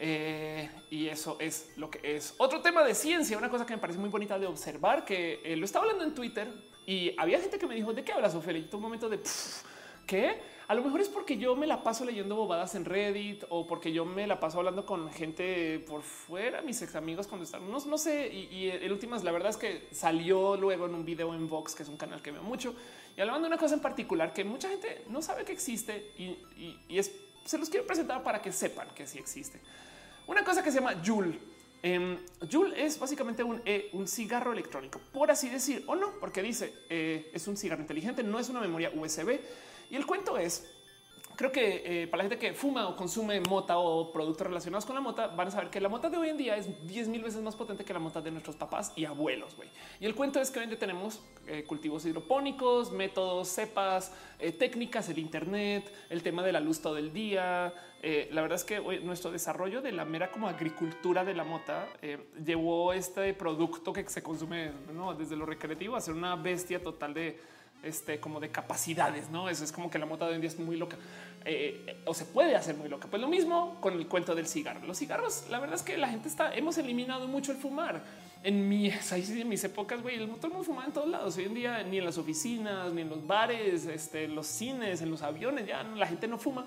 Eh, y eso es lo que es otro tema de ciencia, una cosa que me parece muy bonita de observar, que eh, lo estaba hablando en Twitter y había gente que me dijo de qué hablas, Ophelia. Y un momento de qué a lo mejor es porque yo me la paso leyendo bobadas en Reddit o porque yo me la paso hablando con gente por fuera, mis ex amigos cuando están, no, no sé. Y, el últimas, la verdad es que salió luego en un video en Vox, que es un canal que veo mucho, y hablando de una cosa en particular que mucha gente no sabe que existe y, es, se los quiero presentar para que sepan que sí existe. Una cosa que se llama Joule. Eh, Joule es básicamente un, eh, un, cigarro electrónico, por así decir, o no, porque dice eh, es un cigarro inteligente, no es una memoria USB y el cuento es creo que eh, para la gente que fuma o consume mota o productos relacionados con la mota, van a saber que la mota de hoy en día es 10 mil veces más potente que la mota de nuestros papás y abuelos. Y el cuento es que hoy en día tenemos eh, cultivos hidropónicos, métodos, cepas, eh, técnicas, el Internet, el tema de la luz todo el día. la verdad es que nuestro desarrollo de la mera como agricultura de la mota llevó este producto que se consume desde lo recreativo a ser una bestia total de este, como de capacidades, ¿no? Eso es como que la mota de hoy en día es muy loca eh, o se puede hacer muy loca. Pues lo mismo con el cuento del cigarro. Los cigarros, la verdad es que la gente está, hemos eliminado mucho el fumar. En mis, en mis épocas, güey, el motor no fumaba en todos lados. Hoy en día ni en las oficinas, ni en los bares, este, en los cines, en los aviones, ya la gente no fuma.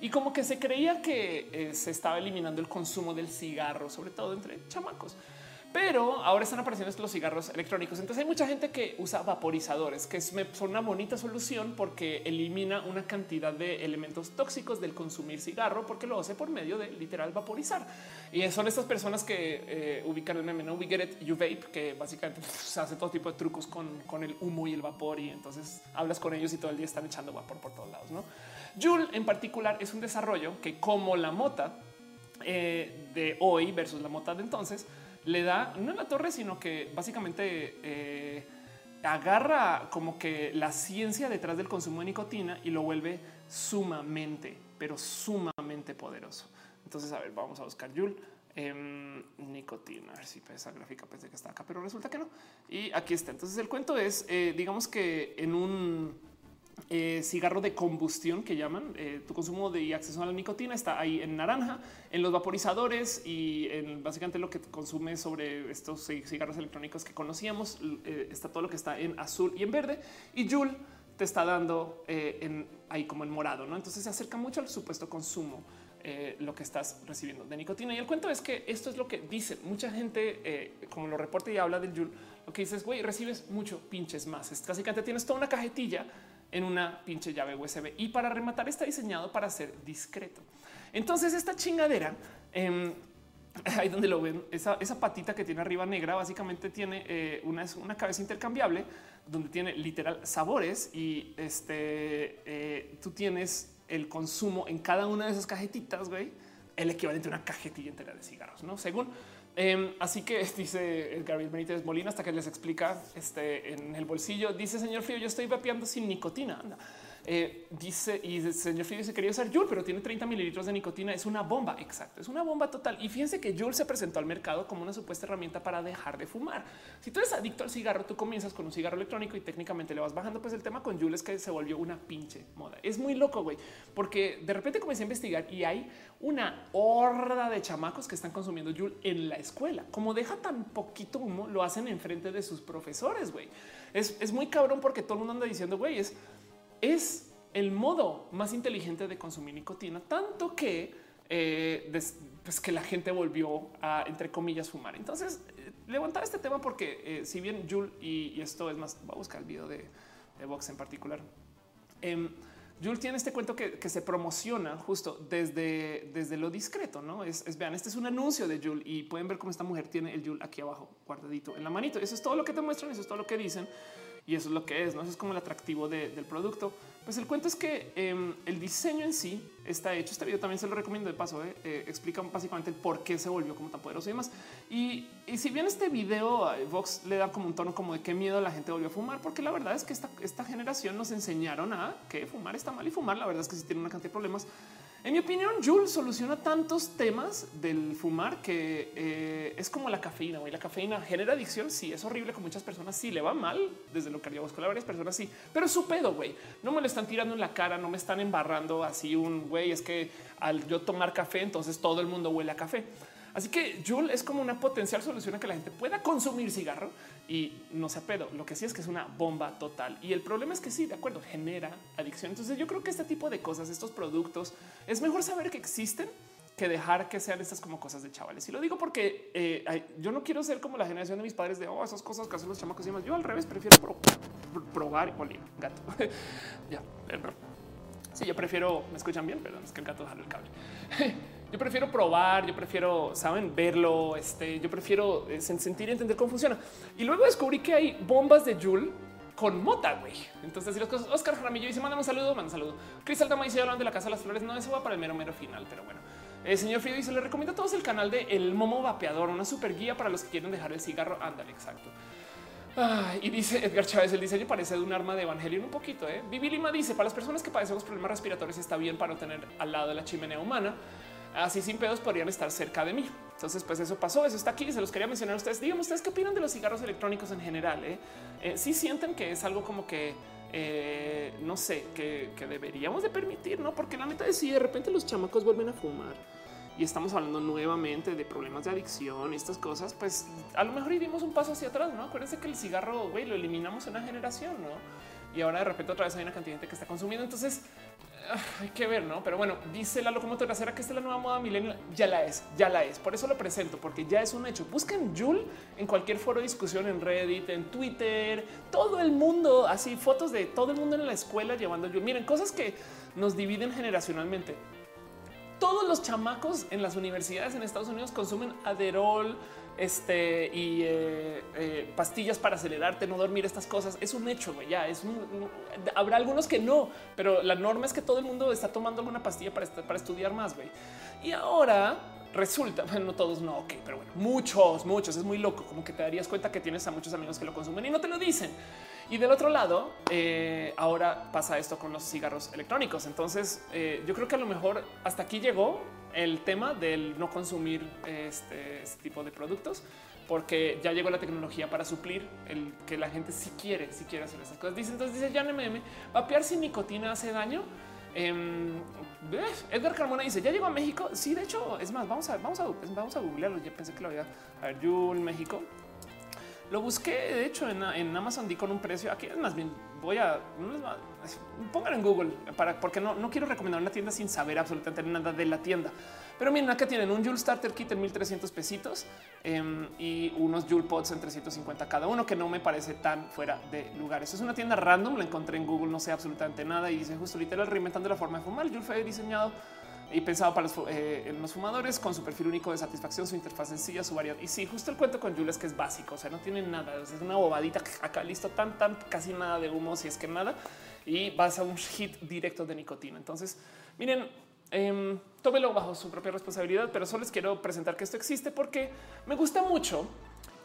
Y como que se creía que eh, se estaba eliminando el consumo del cigarro, sobre todo entre chamacos. Pero ahora están apareciendo los cigarros electrónicos. Entonces hay mucha gente que usa vaporizadores, que son una bonita solución porque elimina una cantidad de elementos tóxicos del consumir cigarro, porque lo hace por medio de literal vaporizar. Y son estas personas que eh, ubican el meme, ¿no? We get it, you vape, que básicamente se hace todo tipo de trucos con, con, el humo y el vapor. Y entonces hablas con ellos y todo el día están echando vapor por todos lados. ¿no? Joule en particular es un desarrollo que como la mota eh, de hoy versus la mota de entonces, le da no en la torre, sino que básicamente eh, agarra como que la ciencia detrás del consumo de nicotina y lo vuelve sumamente, pero sumamente poderoso. Entonces, a ver, vamos a buscar Joule. Em, nicotina, a ver si esa gráfica pensé que está acá, pero resulta que no. Y aquí está. Entonces el cuento es, eh, digamos que en un eh, cigarro de combustión que llaman eh, tu consumo de acceso a la nicotina está ahí en naranja, en los vaporizadores y en básicamente lo que consume sobre estos cigarros electrónicos que conocíamos. Eh, está todo lo que está en azul y en verde y Joule te está dando en ahí como en morado. ¿no? Entonces se acerca mucho al supuesto consumo. lo que estás recibiendo de nicotina. Y el cuento es que esto es lo que dice mucha gente, como lo reporta y habla del Joule, lo que dices, güey, recibes mucho pinches más. Es básicamente tienes toda una cajetilla en una pinche llave USB y para rematar está diseñado para ser discreto. Entonces esta chingadera, eh, ahí donde lo ven, esa, patita que tiene arriba negra básicamente tiene eh, una, una cabeza intercambiable donde tiene literal sabores y este eh, tú tienes el consumo en cada una de esas cajetitas, güey, el equivalente a una cajetilla entera de cigarros, no según Em, así que dice Gabriel Benítez Molina hasta que les explica este en el bolsillo. Dice señor Frío, yo estoy vapeando sin nicotina. Eh, dice y el señor Free dice quería usar Juul, pero tiene 30 mililitros de nicotina. Es una bomba. Exacto. Es una bomba total. Y fíjense que Juul se presentó al mercado como una supuesta herramienta para dejar de fumar. Si tú eres adicto al cigarro, tú comienzas con un cigarro electrónico y técnicamente le vas bajando. Pues el tema con Juul es que se volvió una pinche moda. Es muy loco, güey, porque de repente comencé a investigar y hay una horda de chamacos que están consumiendo Juul en la escuela. Como deja tan poquito humo, lo hacen en frente de sus profesores, güey. Es, es muy cabrón porque todo el mundo anda diciendo, güey, es es el modo más inteligente de consumir nicotina, tanto que eh, pues que la gente volvió a, entre comillas, fumar. Entonces, eh, levantar este tema porque eh, si bien Jules y, esto es más, voy a buscar el video de, Vox en particular. Jules tiene este cuento que, se promociona justo desde, desde lo discreto, no es, vean, este es un anuncio de Jules y pueden ver cómo esta mujer tiene el Jules aquí abajo guardadito en la manito. Eso es todo lo que te muestran, eso es todo lo que dicen y eso es lo que es, no eso es como el atractivo del producto. Pues el cuento es que em, el diseño en sí está hecho. Este video también se lo recomiendo de paso. Eh, eh, explica básicamente el por qué se volvió como tan poderoso y demás. Y, si bien este video Vox le da como un tono como de qué miedo la gente volvió a fumar, porque la verdad es que esta, esta generación nos enseñaron a que fumar está mal y fumar. La verdad es que sí tiene una cantidad de problemas en mi opinión, Jules soluciona tantos temas del fumar que eh, es como la cafeína. Y la cafeína genera adicción. Sí, es horrible con muchas personas. Sí, le va mal desde lo cardiovascular a varias personas. Sí, pero su pedo, güey. No me lo están tirando en la cara, no me están embarrando así un güey. Es que al yo tomar café, entonces todo el mundo huele a café. Así que Jules es como una potencial solución a que la gente pueda consumir cigarro y no se pedo. Lo que sí es que es una bomba total. Y el problema es que sí, de acuerdo, genera adicción. Entonces yo creo que este tipo de cosas, estos productos, es mejor saber que existen que dejar que sean estas como cosas de chavales. Y lo digo porque eh, yo no quiero ser como la generación de mis padres de oh, esas cosas que hacen los chamacos y demás. Yo al revés prefiero probar y polir gato. ya, perdón. Sí, yo prefiero, me escuchan bien, perdón, es que el gato jala el cable. Yo prefiero probar, yo prefiero, saben, verlo, este, yo prefiero eh, sentir y entender cómo funciona. Y luego descubrí que hay bombas de Joule con mota, güey. Entonces, si las cosas, Oscar Jaramillo dice, manda un saludo, manda un saludo. Cristal Tama dice, hablan de la Casa de las Flores. No, eso va para el mero, mero final, pero bueno. El señor Frido dice, le recomiendo a todos el canal de El Momo Vapeador, una super guía para los que quieren dejar el cigarro. Ándale, exacto. y dice Edgar Chávez, el diseño parece de un arma de Evangelion un poquito. ¿eh? Vivi Lima dice, para las personas que padecemos problemas respiratorios está bien para no tener al lado de la chimenea humana así sin pedos podrían estar cerca de mí. Entonces, pues eso pasó, eso está aquí. Se los quería mencionar a ustedes. Díganme ustedes qué opinan de los cigarros electrónicos en general. Eh? eh sí sienten que es algo como que eh, no sé, que, deberíamos de permitir, no? Porque la neta es si de repente los chamacos vuelven a fumar y estamos hablando nuevamente de problemas de adicción y estas cosas, pues a lo mejor iríamos un paso hacia atrás, no? Acuérdense que el cigarro, güey, lo eliminamos en una generación, no? Y ahora de repente otra vez hay una cantidad de gente que está consumiendo. Entonces, hay que ver, no? Pero bueno, dice la locomotora ¿será que esta es la nueva moda milenial? Ya la es, ya la es. Por eso lo presento, porque ya es un hecho. Busquen Joule en cualquier foro de discusión en Reddit, en Twitter, todo el mundo, así fotos de todo el mundo en la escuela llevando Joule. Miren, cosas que nos dividen generacionalmente. Todos los chamacos en las universidades en Estados Unidos consumen Aderol, este y eh, eh, pastillas para acelerarte, no dormir, estas cosas. Es un hecho, ya es habrá algunos que no, pero la norma es que todo el mundo está tomando alguna pastilla para, para estudiar más. güey. Y ahora resulta, bueno, no todos, no, ok, pero bueno, muchos, muchos. Es muy loco, como que te darías cuenta que tienes a muchos amigos que lo consumen y no te lo dicen. Y del otro lado, eh, ahora pasa esto con los cigarros electrónicos. Entonces, yo creo que a lo mejor hasta aquí llegó el tema del no consumir este, este, tipo de productos, porque ya llegó la tecnología para suplir el que la gente sí quiere, si quiere hacer esas cosas. Dice entonces, dice Jan MM, vapear sin nicotina hace daño. Em, Edgar Carmona dice: Ya llegó a México. Sí, de hecho, es más, vamos a, vamos a, vamos a googlearlo. Ya pensé que lo había a ver. Yul México. Lo busqué, de hecho, en, Amazon di con un precio. Aquí es más bien, voy a pongan en Google para porque no, no quiero recomendar una tienda sin saber absolutamente nada de la tienda. Pero miren, acá tienen un Joule Starter Kit en 1300 pesitos em, y unos Joule Pods en 350 cada uno, que no me parece tan fuera de lugar. Eso es una tienda random, la encontré en Google, no sé absolutamente nada y dice justo literal reinventando la forma de fumar. Joule fue diseñado y pensado para eh, los, fumadores con su perfil único de satisfacción, su interfaz sencilla, su variedad. Y sí, justo el cuento con Jules que es básico, o sea, no tiene nada, es una bobadita acá listo, tan, tan, casi nada de humo, si es que nada, y vas a un hit directo de nicotina. Entonces, miren, eh, tómelo bajo su propia responsabilidad, pero solo les quiero presentar que esto existe porque me gusta mucho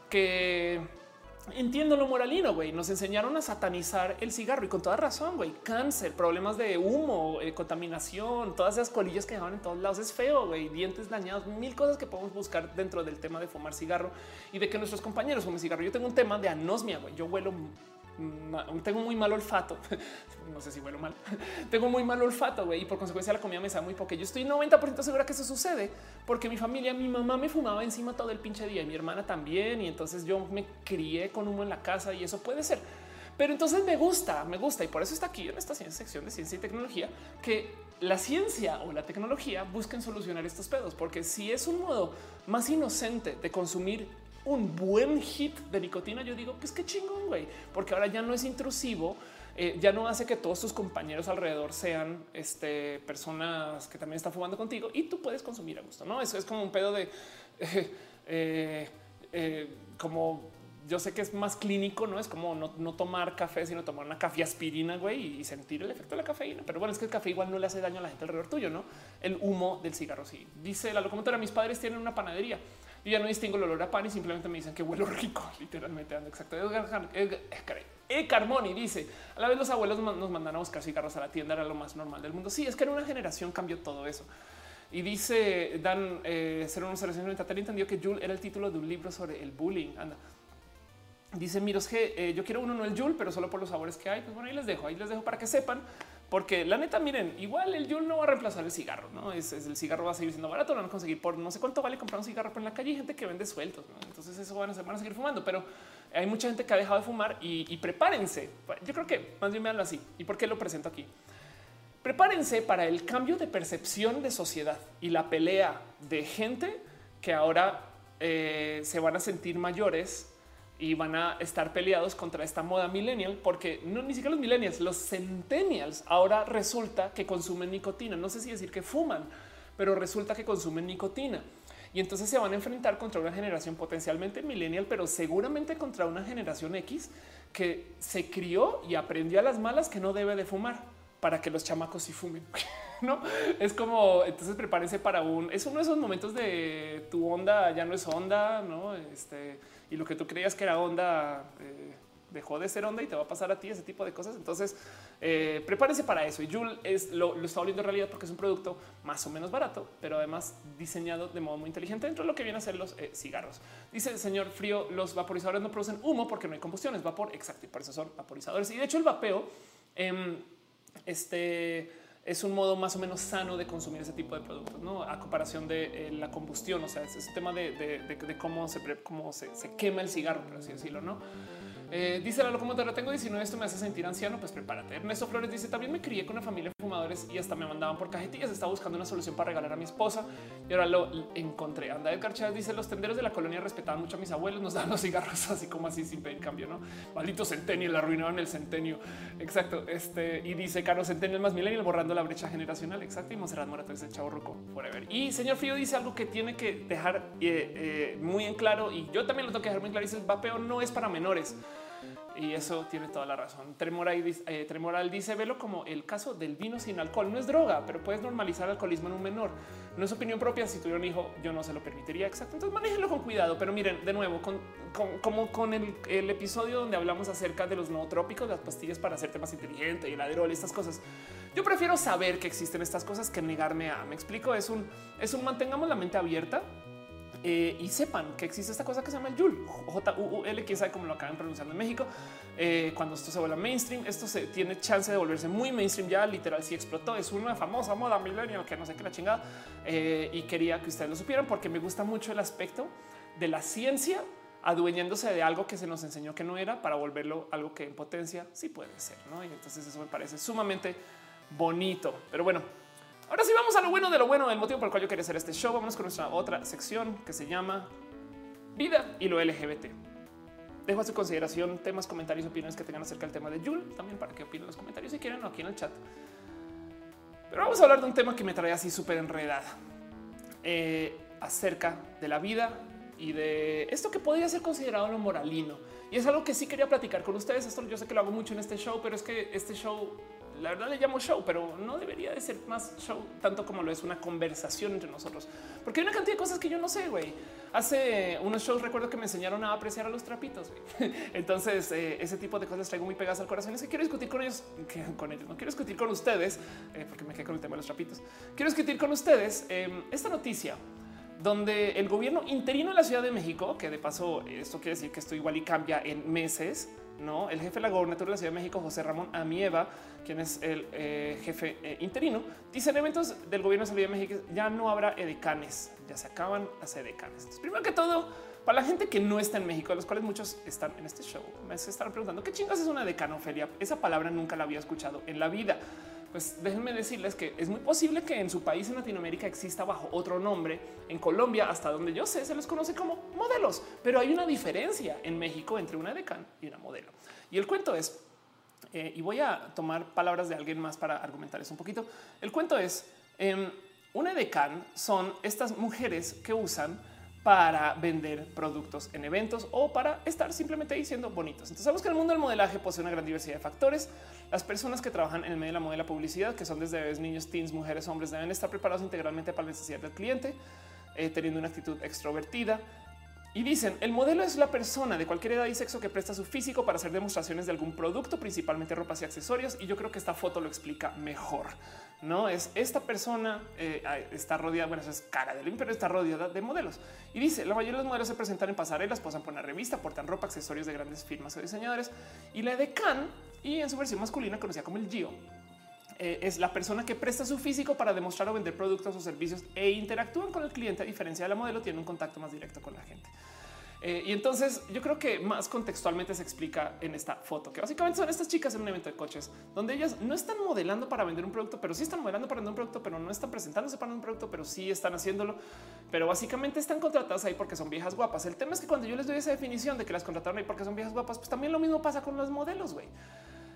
que entiendo lo moralino, güey. Nos enseñaron a satanizar el cigarro y con toda razón, güey. Cáncer, problemas de humo, eh, contaminación, todas esas colillas que dejaban en todos lados. Es feo, güey. Dientes dañados, mil cosas que podemos buscar dentro del tema de fumar cigarro y de que nuestros compañeros fumen cigarro. Yo tengo un tema de anosmia, güey. Yo huelo tengo muy mal olfato. no sé si huelo mal. tengo muy mal olfato güey, y por consecuencia la comida me sabe muy poco. Yo estoy 90% segura que eso sucede porque mi familia, mi mamá me fumaba encima todo el pinche día y mi hermana también. Y entonces yo me crié con humo en la casa y eso puede ser. Pero entonces me gusta, me gusta y por eso está aquí en esta sección de ciencia y tecnología que la ciencia o la tecnología busquen solucionar estos pedos, porque si es un modo más inocente de consumir un buen hit de nicotina, yo digo, pues qué chingón, güey, porque ahora ya no es intrusivo. Eh, ya no hace que todos tus compañeros alrededor sean este, personas que también están fumando contigo y tú puedes consumir a gusto. No, eso es como un pedo de eh, eh, como yo sé que es más clínico, no es como no, tomar café, sino tomar una café aspirina güey, y sentir el efecto de la cafeína. Pero bueno, es que el café igual no le hace daño a la gente alrededor tuyo, no? El humo del cigarro. Sí, dice la locomotora. Mis padres tienen una panadería y ya no distingo el olor a pan y simplemente me dicen que huelo rico. Literalmente ando exacto. Edgar, e. Carmoni dice a la vez los abuelos nos mandan a buscar cigarros a la tienda, era lo más normal del mundo. Sí, es que en una generación cambió todo eso. Y dice Dan eh, 0190, te entendió que Jules era el título de un libro sobre el bullying. Anda. Dice Miros G, eh, yo quiero uno, no el Jules, pero solo por los sabores que hay. Pues bueno, ahí les dejo, ahí les dejo para que sepan porque la neta, miren, igual el Yul no va a reemplazar el cigarro, no es, el cigarro va a seguir siendo barato, lo van a conseguir por no sé cuánto vale comprar un cigarro por en la calle. Hay gente que vende sueltos, entonces eso van a, a, seguir fumando, pero hay mucha gente que ha dejado de fumar y, prepárense. Yo creo que más bien veanlo así. ¿Y por qué lo presento aquí? Prepárense para el cambio de percepción de sociedad y la pelea de gente que ahora eh, se van a sentir mayores y van a estar peleados contra esta moda millennial, porque no ni siquiera los millennials, los centennials ahora resulta que consumen nicotina. No sé si decir que fuman, pero resulta que consumen nicotina. Y entonces se van a enfrentar contra una generación potencialmente millennial, pero seguramente contra una generación X que se crió y aprendió a las malas que no debe de fumar para que los chamacos sí fumen. no es como entonces prepárense para un es uno de esos momentos de tu onda ya no es onda, no? Este y lo que tú creías que era onda eh, dejó de ser onda y te va a pasar a ti ese tipo de cosas. Entonces, eh, prepárense para eso. Y Joule es lo, está volviendo realidad porque es un producto más o menos barato, pero además diseñado de modo muy inteligente dentro de lo que viene a ser los eh, cigarros. Dice el señor Frío, los vaporizadores no producen humo porque no hay combustión, es vapor. Exacto. Y por eso son vaporizadores. Y de hecho, el vapeo, em, este es un modo más o menos sano de consumir ese tipo de productos, ¿no? A comparación de eh, la combustión, o sea, es, tema de, cómo, se, cómo se, se, quema el cigarro, por así decirlo, ¿no? Eh, dice la locomotora, tengo 19, esto me hace sentir anciano, pues prepárate. Ernesto Flores dice, también me crié con una familia de fumadores y hasta me mandaban por cajetillas, estaba buscando una solución para regalar a mi esposa y ahora lo encontré. Anda Edgar Chávez dice, los tenderos de la colonia respetaban mucho a mis abuelos, nos daban los cigarros así como así sin pedir cambio, ¿no? Maldito centenio, la arruinaron el centenio. Exacto. Este, y dice, Carlos Centenio más millennial borrando la brecha generacional. Exacto. Y Monserrat Morato dice, chavo roco, forever. Y señor Frío dice algo que tiene que dejar eh, eh, muy en claro y yo también lo tengo que dejar muy claro. Dice, el vapeo no es para menores. Y eso tiene toda la razón. Tremoral, eh, Tremoral dice, velo como el caso del vino sin alcohol. No es droga, pero puedes normalizar el alcoholismo en un menor. No es opinión propia. Si tuviera un hijo, yo no se lo permitiría. Exacto. Entonces manéjenlo con cuidado. Pero miren, de nuevo, con, como con el, episodio donde hablamos acerca de los nootrópicos, las pastillas para hacerte más inteligente y el y estas cosas. Yo prefiero saber que existen estas cosas que negarme a. Me explico. Es un, es un mantengamos la mente abierta eh, y sepan que existe esta cosa que se llama el Yul, J U L, quién sabe cómo lo acaban pronunciando en México. Eh, cuando esto se vuelve mainstream, esto se tiene chance de volverse muy mainstream. Ya literal, si explotó, es una famosa moda millennial que no sé qué la chingada. Eh, y quería que ustedes lo supieran porque me gusta mucho el aspecto de la ciencia adueñándose de algo que se nos enseñó que no era para volverlo algo que en potencia sí puede ser. ¿no? Y entonces eso me parece sumamente bonito. Pero bueno, Ahora sí vamos a lo bueno de lo bueno, del motivo por el cual yo quería hacer este show. Vamos con nuestra otra sección que se llama Vida y lo LGBT. Dejo a su consideración temas, comentarios, opiniones que tengan acerca del tema de Yul, también para que opinen los comentarios si quieren o aquí en el chat. Pero vamos a hablar de un tema que me trae así súper enredada eh, acerca de la vida y de esto que podría ser considerado lo moralino. Y es algo que sí quería platicar con ustedes. Esto yo sé que lo hago mucho en este show, pero es que este show la verdad le llamo show, pero no debería de ser más show tanto como lo es una conversación entre nosotros, porque hay una cantidad de cosas que yo no sé, güey. Hace unos shows recuerdo que me enseñaron a apreciar a los trapitos. Entonces, eh, ese tipo de cosas traigo muy pegadas al corazón. Es que quiero discutir con ellos, con ellos, no quiero discutir con ustedes, eh, porque me quedé con el tema de los trapitos. Quiero discutir con ustedes em, esta noticia donde el gobierno interino de la Ciudad de México, que de paso esto quiere decir que esto igual y cambia en meses, no el jefe de la gobernatura de la Ciudad de México, José Ramón Amieva, quien es el eh, jefe eh, interino, dice en eventos del gobierno de la Ciudad de México ya no habrá edecanes, ya se acaban las edecanes. Primero que todo, para la gente que no está en México, de los cuales muchos están en este show, me están preguntando qué chingas es una decanofelia. Esa palabra nunca la había escuchado en la vida pues déjenme decirles que es muy posible que en su país en Latinoamérica exista bajo otro nombre. En Colombia, hasta donde yo sé, se les conoce como modelos, pero hay una diferencia en México entre una decán y una modelo. Y el cuento es, eh, y voy a tomar palabras de alguien más para argumentarles un poquito. El cuento es, eh, una decán son estas mujeres que usan para vender productos en eventos o para estar simplemente diciendo bonitos. Entonces sabemos que el mundo del modelaje posee una gran diversidad de factores. Las personas que trabajan en el medio de la moda publicidad, que son desde bebés, niños, teens, mujeres, hombres, deben estar preparados integralmente para la necesidad del cliente, eh, teniendo una actitud extrovertida, y dicen, el modelo es la persona de cualquier edad y sexo que presta su físico para hacer demostraciones de algún producto, principalmente ropas y accesorios. Y yo creo que esta foto lo explica mejor. No es esta persona eh, está rodeada, bueno, es cara del pero está rodeada de modelos. Y dice, la mayoría de los modelos se presentan en pasarelas, posan por una revista, portan ropa, accesorios de grandes firmas o diseñadores. Y la de Can, y en su versión masculina, conocida como el Gio, eh, es la persona que presta su físico para demostrar o vender productos o servicios e interactúan con el cliente. A diferencia de la modelo, tiene un contacto más directo con la gente. Eh, y entonces yo creo que más contextualmente se explica en esta foto, que básicamente son estas chicas en un evento de coches, donde ellas no están modelando para vender un producto, pero sí están modelando para vender un producto, pero no están presentándose para un producto, pero sí están haciéndolo. Pero básicamente están contratadas ahí porque son viejas guapas. El tema es que cuando yo les doy esa definición de que las contrataron ahí porque son viejas guapas, pues también lo mismo pasa con los modelos, güey.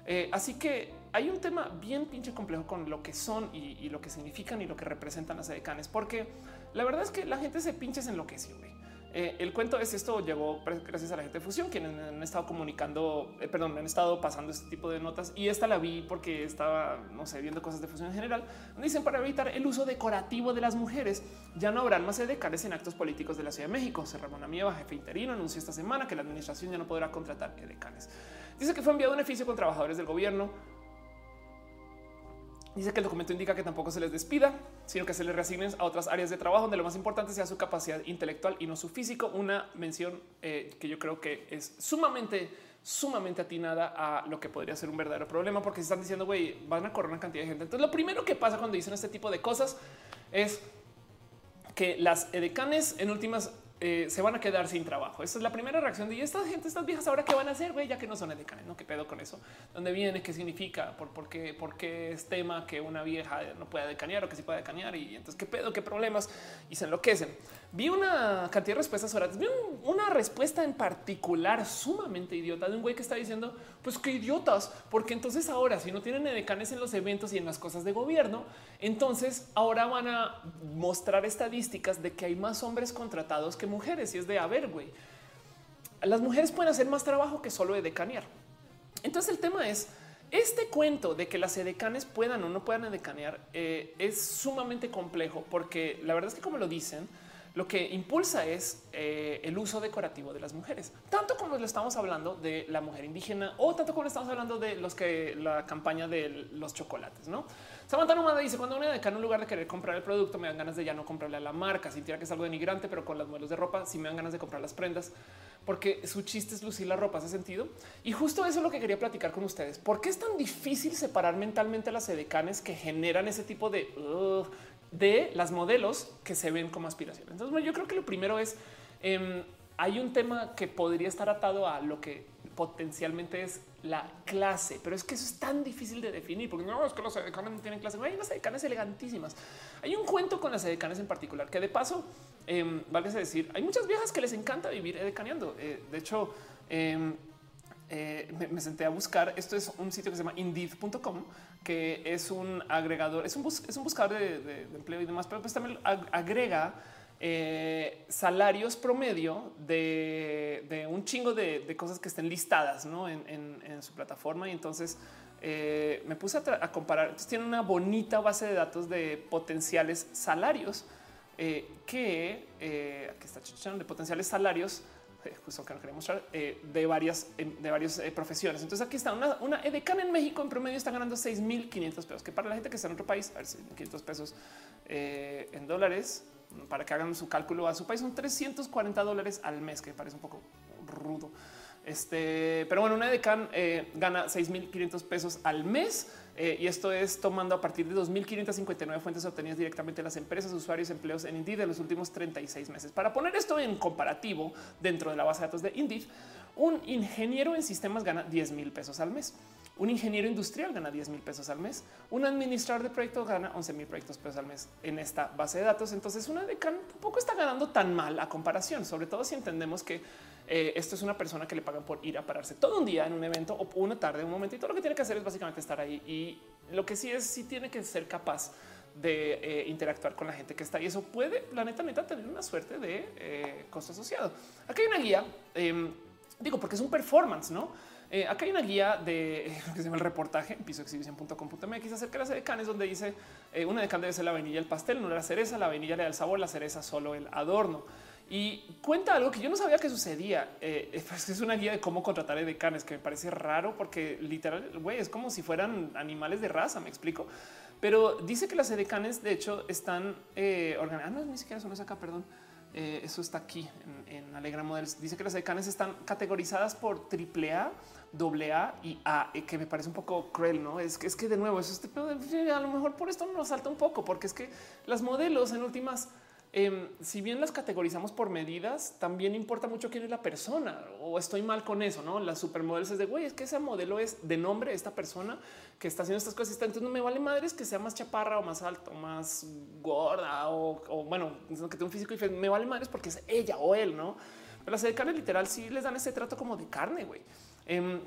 Eh, así que hay un tema bien pinche complejo con lo que son y, lo que significan y lo que representan las edecanes, porque la verdad es que la gente se pinches enloqueció. Güey. Eh, el cuento es esto llegó gracias a la gente de Fusión, quienes han estado comunicando, eh, perdón, han estado pasando este tipo de notas y esta la vi porque estaba, no sé, viendo cosas de Fusión en general. Dicen para evitar el uso decorativo de las mujeres, ya no habrán más edecanes en actos políticos de la Ciudad de México. Se Ramón Amieva, jefe interino, anunció esta semana que la administración ya no podrá contratar edecanes. Dice que fue enviado un oficio con trabajadores del gobierno. Dice que el documento indica que tampoco se les despida, sino que se les reasignen a otras áreas de trabajo donde lo más importante sea su capacidad intelectual y no su físico. Una mención eh, que yo creo que es sumamente, sumamente atinada a lo que podría ser un verdadero problema, porque se están diciendo, güey, van a correr una cantidad de gente. Entonces, lo primero que pasa cuando dicen este tipo de cosas es que las edecanes en últimas eh, se van a quedar sin trabajo. Esa es la primera reacción de esta gente, estas viejas ahora qué van a hacer, güey, ya que no son edecanes, no qué pedo con eso, dónde viene, qué significa, por, por qué, por qué es tema que una vieja no pueda decanear o que sí pueda decanear y entonces qué pedo, qué problemas y se enloquecen. Vi una cantidad de respuestas ahora, vi una respuesta en particular sumamente idiota de un güey que está diciendo, pues qué idiotas, porque entonces ahora si no tienen edecanes en los eventos y en las cosas de gobierno, entonces ahora van a mostrar estadísticas de que hay más hombres contratados que mujeres y es de a ver, güey. Las mujeres pueden hacer más trabajo que solo edecanear. Entonces el tema es este cuento de que las edecanes puedan o no puedan edecanear eh, es sumamente complejo porque la verdad es que como lo dicen, lo que impulsa es eh, el uso decorativo de las mujeres, tanto como lo estamos hablando de la mujer indígena o tanto como estamos hablando de los que la campaña de los chocolates, no? Samantha Nomada dice cuando una decana en lugar de querer comprar el producto me dan ganas de ya no comprarle a la marca, sintiera que es algo denigrante, pero con las modelos de ropa sí me dan ganas de comprar las prendas porque su chiste es lucir la ropa, hace sentido. Y justo eso es lo que quería platicar con ustedes. ¿Por qué es tan difícil separar mentalmente las edecanes que generan ese tipo de de las modelos que se ven como aspiración. Entonces, yo creo que lo primero es em, hay un tema que podría estar atado a lo que potencialmente es la clase, pero es que eso es tan difícil de definir porque no es que los edecanes no tienen clase. Hay unas edecanes elegantísimas. Hay un cuento con las edecanes en particular que de paso, eh, vale decir, hay muchas viejas que les encanta vivir edecaneando. Eh, de hecho, em, eh, me, senté a buscar. Esto es un sitio que se llama indeed.com, que es un agregador, es un, es un buscador de, empleo y demás, pero pues también agrega eh, salarios promedio de, un chingo de, cosas que estén listadas en, su plataforma. Y entonces eh, me puse a, comparar. Entonces tiene una bonita base de datos de potenciales salarios que aquí está de potenciales salarios justo que no quería mostrar de varias de varias profesiones. Entonces aquí está una, una edecán en México en promedio está ganando 6.500 pesos, que para la gente que está en otro país, a ver, 500 pesos en dólares para que hagan su cálculo a su país son 340 dólares al mes, que parece un poco rudo. Este, pero bueno, una eh, gana 6.500 pesos al mes eh, y esto es tomando a partir de 2.559 fuentes obtenidas directamente de las empresas, usuarios, empleos en Indeed de los últimos 36 meses. Para poner esto en comparativo dentro de la base de datos de Indeed, un ingeniero en sistemas gana 10 mil pesos al mes. Un ingeniero industrial gana 10 mil pesos al mes. Un administrador de proyectos gana 11 mil proyectos pesos al mes en esta base de datos. Entonces una decan tampoco está ganando tan mal a comparación, sobre todo si entendemos que eh, esto es una persona que le pagan por ir a pararse todo un día en un evento o una tarde, un momento y todo lo que tiene que hacer es básicamente estar ahí. Y lo que sí es, sí tiene que ser capaz de eh, interactuar con la gente que está y eso puede, la neta, neta, tener una suerte de eh, costo asociado. Aquí hay una guía, em, digo, porque es un performance, no? Eh, acá hay una guía de que se llama el reportaje en pisoexhibición.com.mx acerca de las decanes, donde dice eh, una decana debe ser la vainilla, el pastel, no la cereza, la vainilla le da el sabor, la cereza solo el adorno. Y cuenta algo que yo no sabía que sucedía. Eh, es una guía de cómo contratar decanes que me parece raro porque literal, güey, es como si fueran animales de raza, me explico. Pero dice que las edecanes, de hecho, están eh, organizadas. Ah, no, ni siquiera son acá, perdón. eso está aquí en, Alegra Models. Dice que las decanes están categorizadas por triple A doble A y A, que me parece un poco cruel, no es que es que de nuevo, eso este a lo mejor por esto nos salta un poco, porque es que las modelos en últimas, em, si bien las categorizamos por medidas, también importa mucho quién es la persona o estoy mal con eso. No las supermodelos es de güey, es que ese modelo es de nombre esta persona que está haciendo estas cosas. Entonces no me vale madres que sea más chaparra o más alto, más gorda o, bueno, que tenga un físico diferente. Me vale madres porque es ella o él, no? Pero las de carne literal sí les dan ese trato como de carne, güey. Em,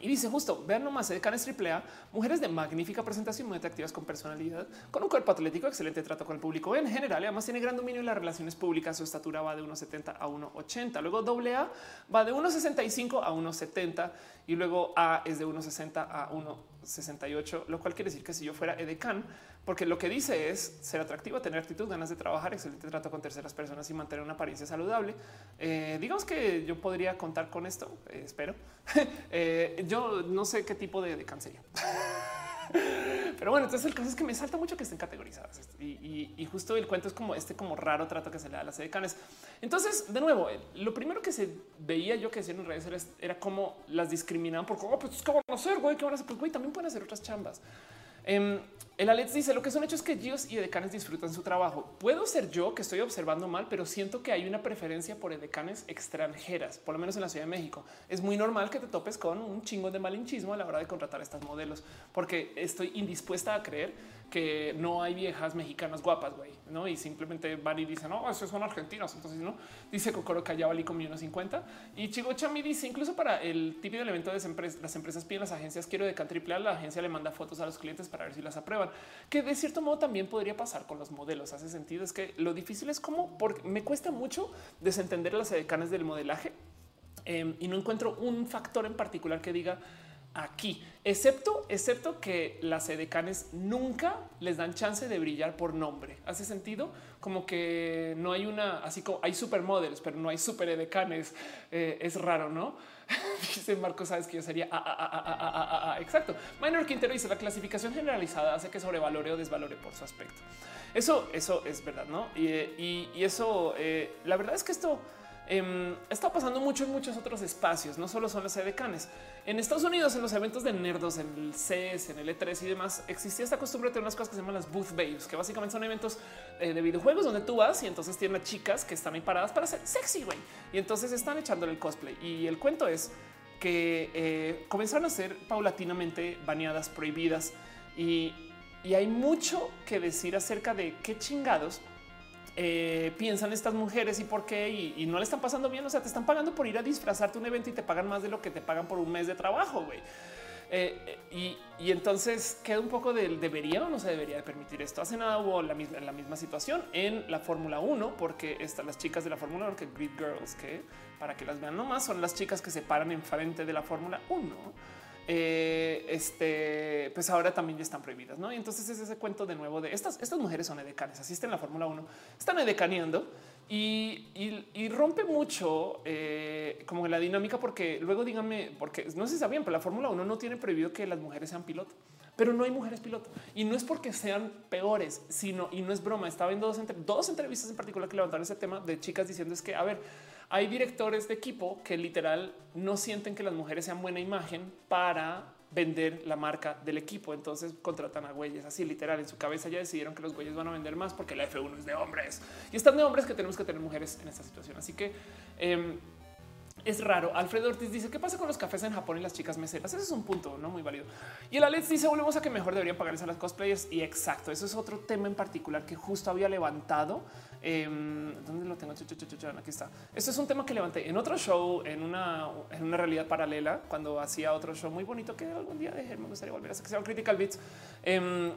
y dice justo, vean nomás, de Canes AAA, mujeres de magnífica presentación, muy atractivas con personalidad, con un cuerpo atlético, excelente trato con el público en general. Además tiene gran dominio en las relaciones públicas. Su estatura va de 1,70 a 1,80. Luego AA va de 1,65 a 1,70 y luego A es de 1,60 a 1,68, lo cual quiere decir que si yo fuera edecán, porque lo que dice es ser atractivo, tener actitud, ganas de trabajar, excelente trato con terceras personas y mantener una apariencia saludable. Eh, digamos que yo podría contar con esto, eh, espero. Eh, yo no sé qué tipo de, de. Pero bueno, entonces el caso es que me salta mucho que estén categorizadas y, justo el cuento es como este como raro trato que se le da a las edecanes. Entonces, de nuevo, lo primero que se veía yo que decían en redes era, era cómo las discriminaban por cómo oh, pues, ¿qué van a hacer, güey? ¿Qué van a hacer? Pues güey, también pueden hacer otras chambas. Em, el Alex dice lo que son hechos es que Gios y decanes disfrutan su trabajo. Puedo ser yo que estoy observando mal, pero siento que hay una preferencia por decanes extranjeras, por lo menos en la Ciudad de México. Es muy normal que te topes con un chingo de malinchismo a la hora de contratar estas modelos, porque estoy indispuesta a creer que no hay viejas mexicanas guapas, güey, no? Y simplemente van y dicen, no, esos son argentinos. Entonces, no dice Kokoro Callabali con 50 y Chigo Chami dice, incluso para el típico elemento de las empresas piden las agencias, quiero de triple A, la agencia le manda fotos a los clientes para ver si las aprueban, que de cierto modo también podría pasar con los modelos. Hace sentido. Es que lo difícil es como porque me cuesta mucho desentender las edecanes del modelaje em, y no encuentro un factor en particular que diga aquí, excepto, excepto que las edecanes nunca les dan chance de brillar por nombre. Hace sentido como que no hay una, así como hay supermodels, pero no hay super edecanes. Eh, es raro, no? dice Marco, sabes que yo sería ah, ah, ah, exacto. Minor Quintero dice la clasificación generalizada hace que sobrevalore o desvalore por su aspecto. Eso, eso es verdad, no? Y, eso, eh, la verdad es que esto eh, está pasando mucho en muchos otros espacios, no solo son las edecanes. En Estados Unidos, en los eventos de nerdos, en el CES, en el E3 y demás, existía esta costumbre de tener unas cosas que se llaman las booth babes, que básicamente son eventos eh, de videojuegos donde tú vas y entonces tienen a chicas que están ahí paradas para ser sexy, güey. Y entonces están echándole el cosplay. Y el cuento es que eh, comenzaron a ser paulatinamente baneadas, prohibidas y hay mucho que decir acerca de qué chingados eh, piensan estas mujeres y por qué y, no le están pasando bien. O sea, te están pagando por ir a disfrazarte un evento y te pagan más de lo que te pagan por un mes de trabajo. Eh, y, entonces queda un poco del debería o no se debería de permitir esto. Hace nada hubo la misma, la misma situación en la Fórmula 1, porque están las chicas de la Fórmula 1, que Grid Girls, que para que las vean nomás son las chicas que se paran enfrente de la Fórmula 1 eh, este, pues ahora también ya están prohibidas, ¿no? Y entonces es ese cuento de nuevo de estas, estas mujeres son edecanes, asisten a la Fórmula 1, están edecaneando y, rompe mucho eh, como la dinámica porque luego díganme, porque no sé si sabían, pero la Fórmula 1 no tiene prohibido que las mujeres sean pilotos pero no hay mujeres piloto y no es porque sean peores, sino y no es broma. Estaba viendo dos, dos entrevistas en particular que levantaron ese tema de chicas diciendo es que, a ver, hay directores de equipo que literal no sienten que las mujeres sean buena imagen para vender la marca del equipo. Entonces contratan a güeyes así literal en su cabeza. Ya decidieron que los güeyes van a vender más porque la F1 es de hombres y están de hombres que tenemos que tener mujeres en esta situación. Así que em, es raro. Alfredo Ortiz dice qué pasa con los cafés en Japón y las chicas meseras. Ese es un punto no muy válido. Y el Alex dice volvemos a que mejor deberían pagarles a las cosplayers. Y exacto, eso es otro tema en particular que justo había levantado Em, ¿Dónde lo tengo? Aquí está. Esto es un tema que levanté en otro show, en una, en una realidad paralela, cuando hacía otro show muy bonito que algún día dejé, me gustaría volver a hacer, que se llama Critical Beats, eh,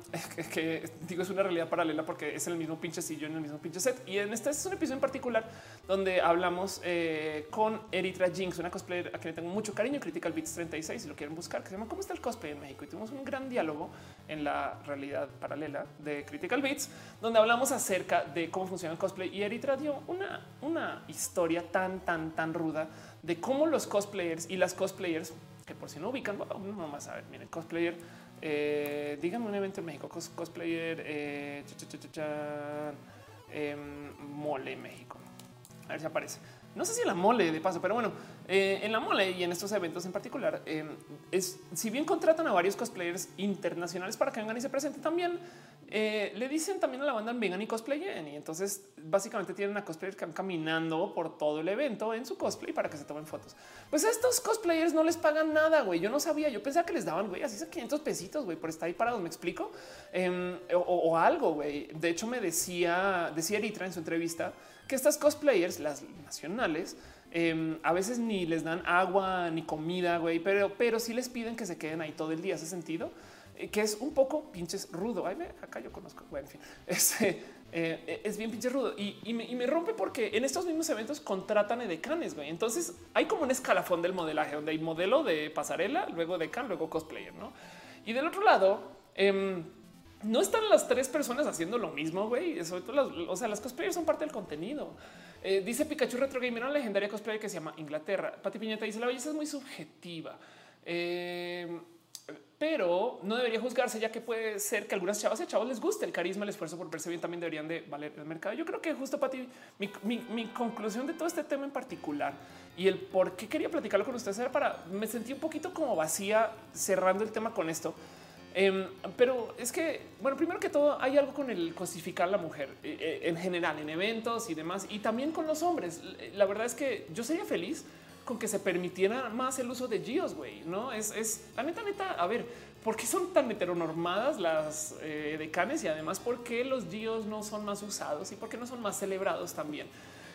que, digo es una realidad paralela porque es el mismo pinche sillón, en el mismo pinche set. Y en este es un episodio en particular donde hablamos eh, con Eritra Jinx, una cosplayer a quien le tengo mucho cariño, Critical Beats 36, si lo quieren buscar, que se llama ¿Cómo está el cosplay en México? Y tuvimos un gran diálogo en la realidad paralela de Critical Beats, donde hablamos acerca de cómo cosplay y Eritra dio una, una historia tan, tan, tan ruda de cómo los cosplayers y las cosplayers, que por si no ubican, no más a ver, miren, cosplayer, eh, díganme un evento en México, cosplayer, eh, em, mole México. A ver si aparece. No sé si en la mole de paso, pero bueno, eh, en la mole y en estos eventos en particular, em, es si bien contratan a varios cosplayers internacionales para que vengan y se presenten también, eh, le dicen también a la banda vengan y cosplayen. Y entonces básicamente tienen a cosplayers que van caminando por todo el evento en su cosplay para que se tomen fotos. Pues a estos cosplayers no les pagan nada, güey. Yo no sabía. Yo pensaba que les daban, güey, así 500 pesitos, güey, por estar ahí parados. Me explico em, o, algo, güey. De hecho, me decía, decía Eritra en su entrevista que estas cosplayers, las nacionales, em, a veces ni les dan agua ni comida, güey, pero, pero sí les piden que se queden ahí todo el día. ¿Hace sentido? Eh, que es un poco pinches rudo. Ay, acá yo conozco. Bueno, en fin, este, eh, es bien pinche rudo y, me, rompe porque en estos mismos eventos contratan edecanes. Güey. Entonces hay como un escalafón del modelaje donde hay modelo de pasarela, luego decan, luego cosplayer. No? Y del otro lado, em, no están las tres personas haciendo lo mismo. Güey, las, o sea, las cosplayers son parte del contenido. Eh, dice Pikachu Retro Gamer, una legendaria cosplayer que se llama Inglaterra. Pati Piñeta dice la belleza es muy subjetiva. Eh, pero no debería juzgarse ya que puede ser que algunas chavas y chavos les guste el carisma, el esfuerzo por verse bien también deberían de valer el mercado. Yo creo que justo para ti, mi, conclusión de todo este tema en particular y el por qué quería platicarlo con ustedes era para me sentí un poquito como vacía cerrando el tema con esto. Em, pero es que, bueno, primero que todo, hay algo con el cosificar a la mujer eh, eh, en general, en eventos y demás, y también con los hombres. La verdad es que yo sería feliz con que se permitiera más el uso de GIOS, güey, ¿no? Es, es la neta, neta, a ver, ¿por qué son tan heteronormadas las eh, decanes y además por qué los GIOS no son más usados y por qué no son más celebrados también?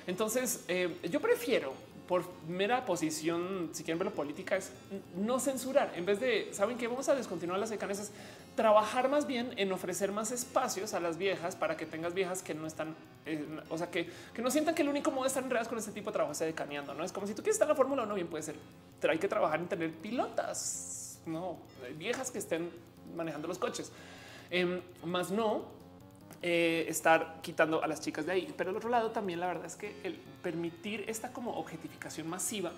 Entonces, eh, yo prefiero por mera posición, si quieren verlo política, es no censurar. En vez de, ¿saben que Vamos a descontinuar las decanes, trabajar más bien en ofrecer más espacios a las viejas para que tengas viejas que no están, eh, o sea, que, que, no sientan que el único modo de estar enredadas con este tipo de trabajo es decaneando, ¿no? Es como si tú quieres estar en la Fórmula 1, bien puede ser, pero hay que trabajar en tener pilotas, ¿no? Viejas que estén manejando los coches. Em, más no eh, estar quitando a las chicas de ahí. Pero al otro lado también la verdad es que el permitir esta como objetificación masiva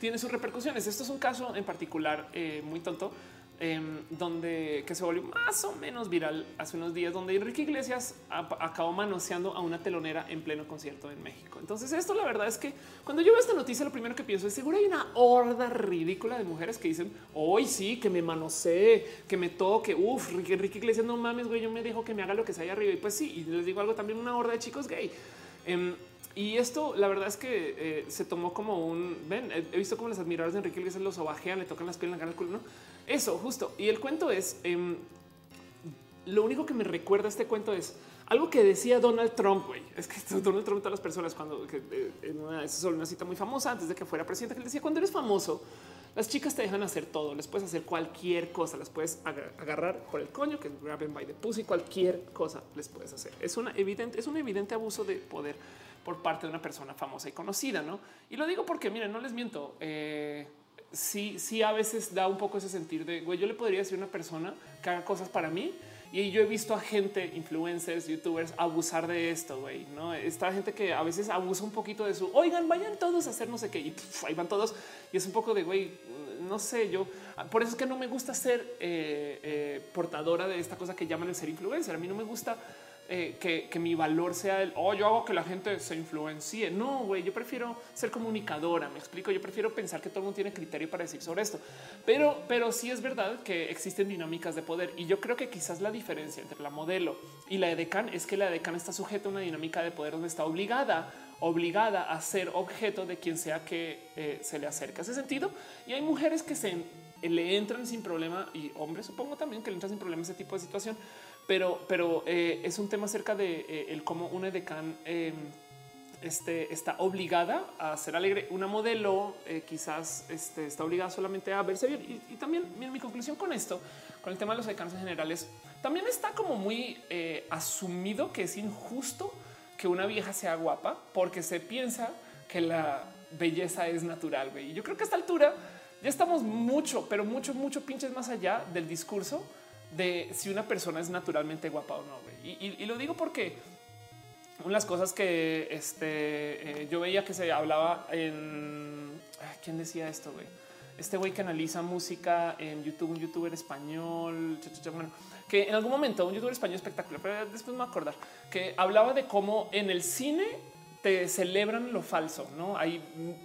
tiene sus repercusiones. Esto es un caso en particular eh, muy tonto Em, donde que se volvió más o menos viral hace unos días, donde Enrique Iglesias acabó manoseando a una telonera en pleno concierto en México. Entonces, esto la verdad es que cuando yo veo esta noticia, lo primero que pienso es seguro hay una horda ridícula de mujeres que dicen hoy sí que me manosee, que me toque. Uf, Enrique Iglesias, no mames, güey, yo me dijo que me haga lo que sea ahí arriba. Y pues sí, y les digo algo también, una horda de chicos gay. Em, y esto, la verdad es que eh, se tomó como un ven. He visto cómo las admiradores de Enrique Iglesias los sobajean, le tocan las piernas, le el culo. No, eso justo. Y el cuento es em, lo único que me recuerda este cuento es algo que decía Donald Trump. Güey. Es que Donald Trump, todas las personas, cuando eh, en una, es una cita muy famosa antes de que fuera presidente, que él decía: Cuando eres famoso, las chicas te dejan hacer todo, les puedes hacer cualquier cosa, las puedes agarrar por el coño, que graben by the pussy, cualquier cosa les puedes hacer. Es una evidente, es un evidente abuso de poder por parte de una persona famosa y conocida, ¿no? Y lo digo porque, miren, no les miento, eh, sí, sí, a veces da un poco ese sentir de güey, yo le podría decir a una persona que haga cosas para mí y yo he visto a gente, influencers, youtubers, abusar de esto, güey. No esta gente que a veces abusa un poquito de su oigan, vayan todos a hacer no sé qué y ahí van todos. Y es un poco de güey, no sé, yo por eso es que no me gusta ser eh, eh, portadora de esta cosa que llaman el ser influencer. A mí no me gusta eh, que, mi valor sea el oh, yo hago que la gente se influencie. No, güey, yo prefiero ser comunicadora. Me explico. Yo prefiero pensar que todo el mundo tiene criterio para decir sobre esto, pero, pero sí es verdad que existen dinámicas de poder y yo creo que quizás la diferencia entre la modelo y la edecán es que la edecán está sujeta a una dinámica de poder donde está obligada obligada a ser objeto de quien sea que eh, se le acerque. Hace sentido. Y hay mujeres que se le entran sin problema y hombres supongo también que le entran sin problema ese tipo de situación pero, pero eh, es un tema acerca de eh, el cómo una edecán em, este, está obligada a ser alegre. Una modelo eh, quizás este, está obligada solamente a verse bien. Y, también mi conclusión con esto, con el tema de los edecanes en generales, también está como muy asumido que es injusto que una vieja sea guapa porque se piensa que la belleza es natural. Y yo creo que a esta altura ya estamos mucho, pero mucho, mucho pinches más allá del discurso de si una persona es naturalmente guapa o no. Y, lo digo porque una de las cosas que este, eh, yo veía que se hablaba en... ¿Quién decía esto? Güey? Este güey que analiza música en YouTube, un youtuber español, bueno, que en algún momento un youtuber español espectacular, pero después me acordar que hablaba de cómo en el cine te celebran lo falso, no hay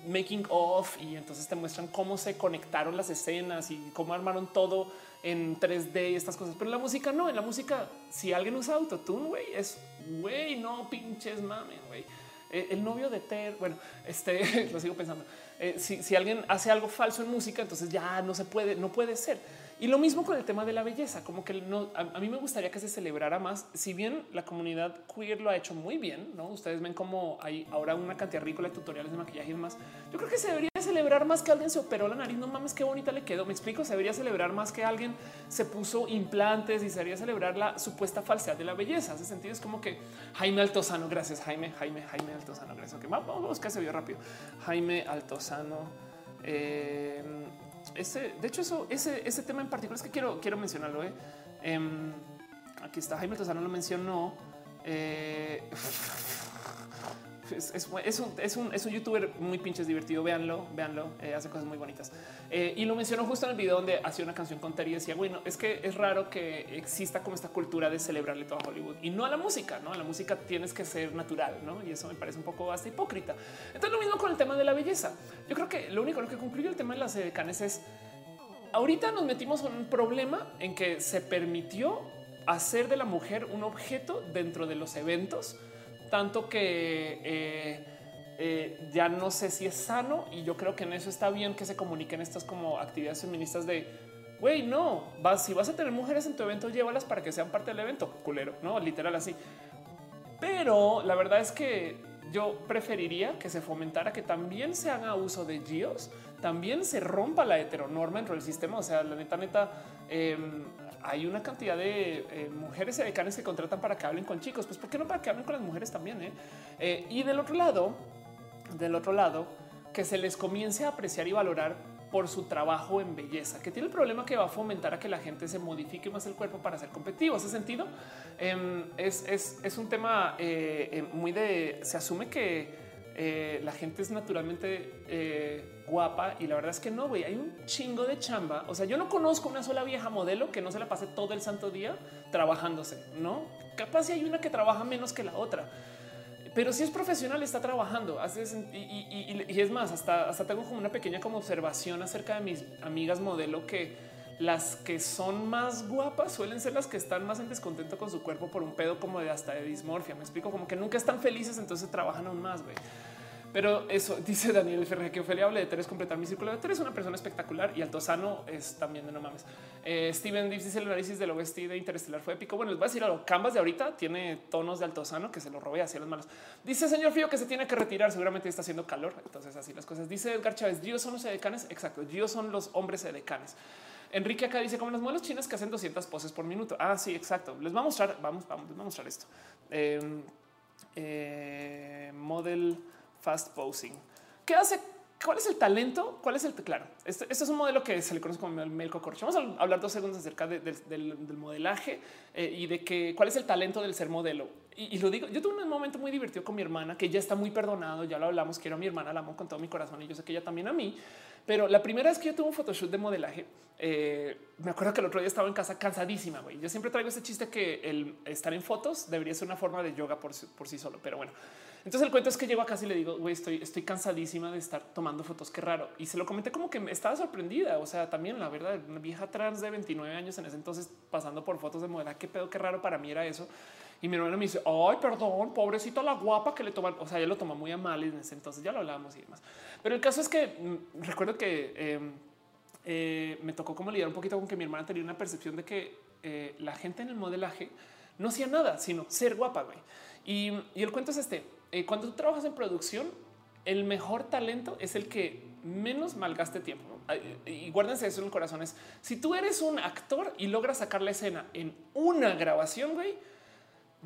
making of y entonces te muestran cómo se conectaron las escenas y cómo armaron todo en 3D y estas cosas. Pero la música no, en la música, si alguien usa autotune, güey, es güey, no pinches mames, güey. Eh, el novio de Ter, bueno, este lo sigo pensando. Eh, si, si alguien hace algo falso en música, entonces ya no se puede, no puede ser. Y lo mismo con el tema de la belleza, como que no, a, mí me gustaría que se celebrara más. Si bien la comunidad queer lo ha hecho muy bien, no ustedes ven como hay ahora una cantidad ridícula de tutoriales de maquillaje y demás. Yo creo que se debería celebrar más que alguien se operó la nariz. No mames, qué bonita le quedó. Me explico. Se debería celebrar más que alguien se puso implantes y se debería celebrar la supuesta falsedad de la belleza. Hace sentido. Es como que Jaime Altozano. Gracias, Jaime, Jaime, Jaime Altozano. Gracias. Okay, vamos a buscar ese video rápido. Jaime Altozano. Eh, ese, de hecho, eso, ese, ese tema en particular es que quiero, quiero mencionarlo. ¿eh? Em, aquí está Jaime Tozano lo mencionó. Eh, es, un, es, un, youtuber muy pinches divertido. Véanlo, véanlo, eh, hace cosas muy bonitas. Eh, y lo mencionó justo en el video donde hacía una canción con Terry y decía, bueno, es que es raro que exista como esta cultura de celebrarle todo a Hollywood y no a la música, no a la música tienes que ser natural, no? Y eso me parece un poco hasta hipócrita. Entonces, lo mismo con el tema de la belleza. Yo creo que lo único lo que concluye el tema de las decanes es ahorita nos metimos en un problema en que se permitió hacer de la mujer un objeto dentro de los eventos tanto que eh, eh, ya no sé si es sano y yo creo que en eso está bien que se comuniquen estas como actividades feministas de güey, no vas. Si vas a tener mujeres en tu evento, llévalas para que sean parte del evento. Culero, no literal así. Pero la verdad es que yo preferiría que se fomentara que también se haga uso de GIOS, también se rompa la heteronorma dentro del sistema. O sea, la neta, neta, em, hay una cantidad de eh, mujeres edecanes que contratan para que hablen con chicos. Pues, ¿por qué no para que hablen con las mujeres también? Eh? Eh, y del otro lado, del otro lado, que se les comience a apreciar y valorar por su trabajo en belleza, que tiene el problema que va a fomentar a que la gente se modifique más el cuerpo para ser competitivo. Ese sentido em, es, es, es, un tema muy de se asume que eh, la gente es naturalmente eh, guapa y la verdad es que no, güey, hay un chingo de chamba. O sea, yo no conozco una sola vieja modelo que no se la pase todo el santo día trabajándose, ¿no? Capaz si hay una que trabaja menos que la otra. Pero si es profesional, está trabajando. Y, y, es más, hasta, hasta tengo como una pequeña como observación acerca de mis amigas modelo que las que son más guapas suelen ser las que están más en descontento con su cuerpo por un pedo como de hasta de dismorfia. Me explico como que nunca están felices, entonces trabajan aún más. güey. Pero eso dice Daniel Ferrer que Ofelia hable de tres, completar mi círculo de tres, una persona espectacular y Altozano es también de no mames. Eh, Steven dice el análisis del OST de Interestelar fue épico. Bueno, les voy a decir algo. Canvas de ahorita tiene tonos de Altozano que se lo robé hacia las manos. Dice señor Fío que se tiene que retirar. Seguramente está haciendo calor. Entonces, así las cosas. Dice Edgar Chávez. Dios son los edecanes. Exacto. Dios son los hombres edecanes. Enrique acá dice como los modelos chinos que hacen 200 poses por minuto. Ah, sí, exacto. Les va a mostrar. Vamos, vamos, les voy a mostrar esto. Em, eh, model fast posing. ¿Qué hace ¿Cuál es el talento? ¿Cuál es el claro? Este, este, es un modelo que se le conoce como el Corcho. Vamos a hablar dos segundos acerca del, modelaje eh, y de que cuál es el talento del ser modelo. Y, lo digo, yo tuve un momento muy divertido con mi hermana, que ya está muy perdonado, ya lo hablamos, quiero a mi hermana, la amo con todo mi corazón y yo sé que ella también a mí. Pero la primera vez que yo tuve un photoshoot de modelaje, eh, me acuerdo que el otro día estaba en casa cansadísima. güey. Yo siempre traigo ese chiste que el estar en fotos debería ser una forma de yoga por, por sí solo. Pero bueno, entonces el cuento es que llego a casa y le digo, güey, estoy, estoy cansadísima de estar tomando fotos, qué raro. Y se lo comenté como que estaba sorprendida. O sea, también la verdad, una vieja trans de 29 años en ese entonces pasando por fotos de modelaje, qué pedo, qué raro para mí era eso. Y mi hermana me dice, ay, perdón, pobrecito la guapa que le toma. O sea, ella lo toma muy a mal en ese entonces, ya lo hablábamos y demás. Pero el caso es que mm, recuerdo que em, eh, me tocó como lidiar un poquito con que mi hermana tenía una percepción de que eh, la gente en el modelaje no hacía nada, sino ser guapa. Güey. Y, y el cuento es este. Eh, cuando tú trabajas en producción, el mejor talento es el que menos malgaste tiempo. Y guárdense eso en el corazón. Si tú eres un actor y logras sacar la escena en una grabación, güey,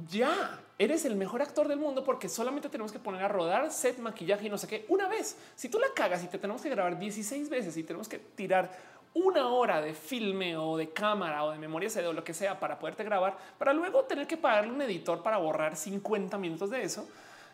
ya eres el mejor actor del mundo porque solamente tenemos que poner a rodar set, maquillaje y no sé qué una vez. Si tú la cagas y te tenemos que grabar 16 veces y tenemos que tirar una hora de filme o de cámara o de memoria CD o lo que sea para poderte grabar, para luego tener que pagarle un editor para borrar 50 minutos de eso,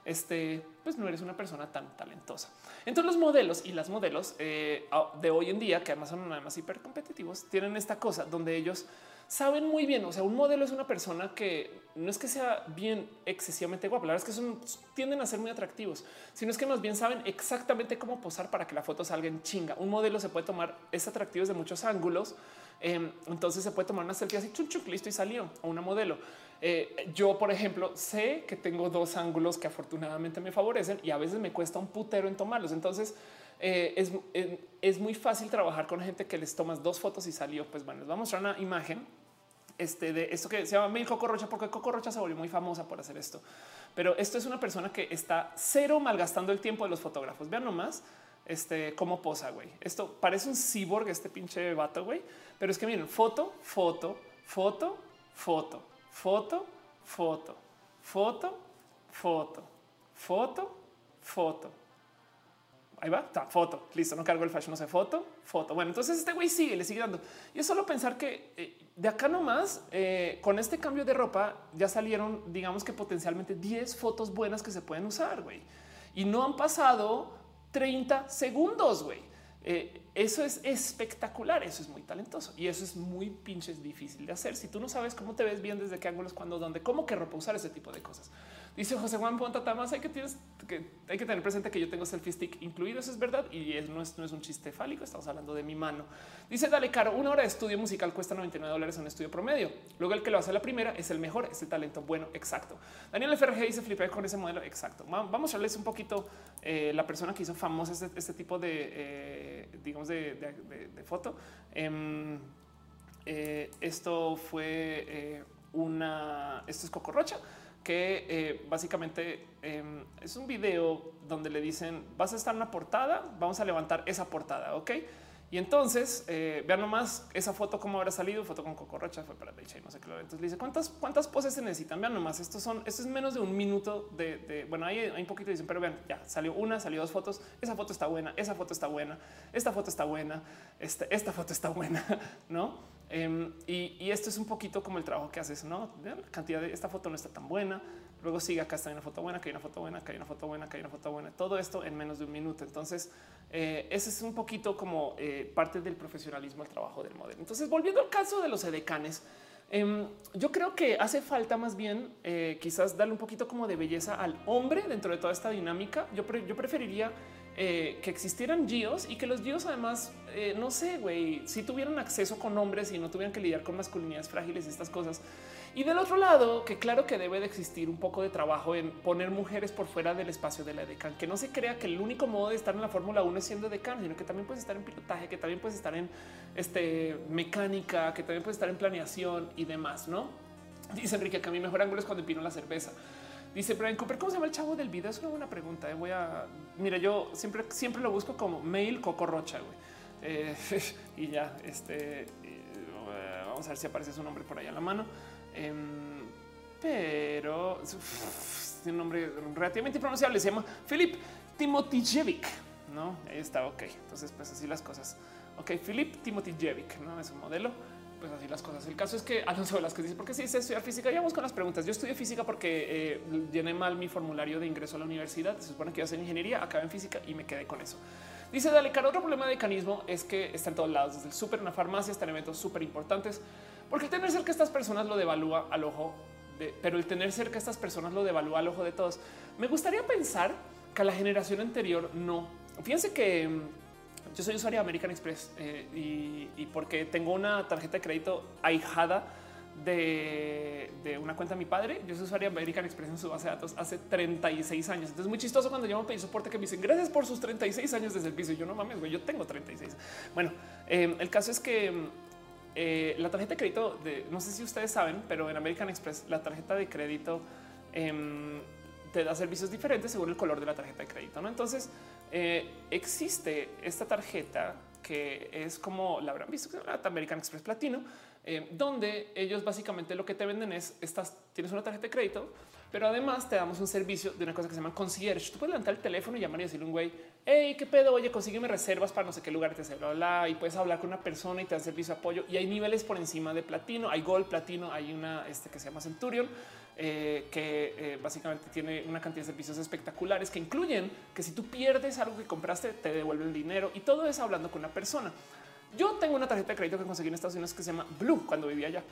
este, pues no eres una persona tan talentosa. Entonces los modelos y las modelos eh, de hoy en día, que además son además hiper competitivos, tienen esta cosa donde ellos saben muy bien. O sea, un modelo es una persona que no es que sea bien excesivamente guapa. La verdad es que son tienden a ser muy atractivos, sino es que más bien saben exactamente cómo posar para que la foto salga en chinga. Un modelo se puede tomar es atractivo de muchos ángulos. Em, entonces se puede tomar una selfie así, chun, listo y salió a una modelo. Eh, yo, por ejemplo, sé que tengo dos ángulos que afortunadamente me favorecen y a veces me cuesta un putero en tomarlos. Entonces eh, es, es, muy fácil trabajar con gente que les tomas dos fotos y salió. Pues bueno, les voy a mostrar una imagen este, de esto que se llama Mil Coco Rocha, porque Coco Rocha se volvió muy famosa por hacer esto. Pero esto es una persona que está cero malgastando el tiempo de los fotógrafos. Vean nomás este, cómo posa, güey. Esto parece un cyborg, este pinche vato, güey. Pero es que miren, foto, foto, foto, foto, foto, foto, foto, foto, foto, foto. Ahí va, está, foto, listo, no cargo el fashion, no sé, foto, foto. Bueno, entonces este güey sigue, le sigue dando. Y es solo pensar que eh, de acá nomás, eh, con este cambio de ropa, ya salieron, digamos que potencialmente 10 fotos buenas que se pueden usar, güey. Y no han pasado 30 segundos, güey. Eh, eso es espectacular, eso es muy talentoso y eso es muy pinches difícil de hacer. Si tú no sabes cómo te ves bien, desde qué ángulos, cuándo, dónde, cómo que ropa usar ese tipo de cosas. Dice José Juan Ponta más hay que tener presente que yo tengo selfie stick incluido. Eso es verdad y no, es, no es un chiste fálico. Estamos hablando de mi mano. Dice Dale Caro, una hora de estudio musical cuesta 99 dólares en un estudio promedio. Luego el que lo hace la primera es el mejor, es el talento bueno. Exacto. Daniel FRG dice flipé con ese modelo. Exacto. Vamos a hablarles un poquito eh, la persona que hizo famosa este, este tipo de, eh, digamos, de, foto. Em, eh, esto fue una, esto es Cocorrocha que eh, básicamente em, es un video donde le dicen vas a estar en una portada, vamos a levantar esa portada, ok? Y entonces eh, vean nomás esa foto cómo habrá salido, foto con Coco Rocha, fue para Becha y no sé qué. Entonces le dice cuántas, cuántas poses se necesitan. Vean nomás, estos son, esto es menos de un minuto de, bueno, hay, hay un poquito dicen, pero vean, ya salió una, salió dos fotos. Esa foto está buena, esa foto está buena, esta foto está buena, esta, esta foto está buena, no? Em, y, esto es un poquito como el trabajo que haces, no? La cantidad de esta foto no está tan buena. Luego sigue acá está una foto buena, que hay una foto buena, que hay una foto buena, que hay una foto buena. Todo esto en menos de un minuto. Entonces, eh, ese es un poquito como eh, parte del profesionalismo, el trabajo del modelo. Entonces, volviendo al caso de los edecanes, em, yo creo que hace falta más bien eh, quizás darle un poquito como de belleza al hombre dentro de toda esta dinámica. Yo, yo preferiría que existieran GIOs y que los GIOs además, no sé, güey, si tuvieran acceso con hombres y no tuvieran que lidiar con masculinidades frágiles y estas cosas. Y del otro lado, que claro que debe de existir un poco de trabajo en poner mujeres por fuera del espacio de la decan, que no se crea que el único modo de estar en la Fórmula 1 es siendo decan, sino que también puedes estar en pilotaje, que también puedes estar en este, mecánica, que también puedes estar en planeación y demás, ¿no? Dice Enrique que a mi mejor ángulo es cuando empino la cerveza. Dice Brian Cooper, ¿cómo se llama el chavo del video? Es una buena pregunta. Eh. Voy a, mira, yo siempre, siempre lo busco como mail cocorrocha, güey. Eh, y ya, este, eh, vamos a ver si aparece su nombre por ahí a la mano. Em, pero tiene un nombre relativamente pronunciable. Se llama Filip Timotijevic. no está. Ok, entonces, pues así las cosas. Ok, Philip Timothy Jevic, no es un modelo pues así las cosas. El caso es que Alonso que dice, porque sí sé estudiar física? Y vamos con las preguntas. Yo estudié física porque eh, llené mal mi formulario de ingreso a la universidad. Se supone que iba a hacer ingeniería, acabé en física y me quedé con eso. Dice Dale, Caro, otro problema de decanismo es que está en todos lados, desde el súper, una farmacia, están eventos súper importantes, porque el tener cerca a estas personas lo devalúa al ojo, de, pero el tener cerca a estas personas lo devalúa al ojo de todos. Me gustaría pensar que a la generación anterior no. Fíjense que yo soy usuario de American Express eh, y, porque tengo una tarjeta de crédito ahijada de, una cuenta de mi padre. Yo soy usuario de American Express en su base de datos hace 36 años. Entonces es muy chistoso cuando llamo a pedir soporte que me dicen gracias por sus 36 años de servicio. Y yo no mames, güey, yo tengo 36. Bueno, eh, el caso es que eh, la tarjeta de crédito de no sé si ustedes saben, pero en American Express la tarjeta de crédito em, te da servicios diferentes según el color de la tarjeta de crédito. ¿no? Entonces eh, existe esta tarjeta que es como la habrán visto, American Express Platino, eh, donde ellos básicamente lo que te venden es estas, tienes una tarjeta de crédito, pero además te damos un servicio de una cosa que se llama concierge. Tú puedes levantar el teléfono y llamar y decirle a un güey, hey, qué pedo, oye, consígueme reservas para no sé qué lugar te hace, bla, y puedes hablar con una persona y te dan servicio de apoyo. Y hay niveles por encima de platino, hay gold, platino, hay una este que se llama Centurion eh, que eh, básicamente tiene una cantidad de servicios espectaculares que incluyen que si tú pierdes algo que compraste, te devuelven el dinero y todo es hablando con una persona. Yo tengo una tarjeta de crédito que conseguí en Estados Unidos que se llama Blue cuando vivía allá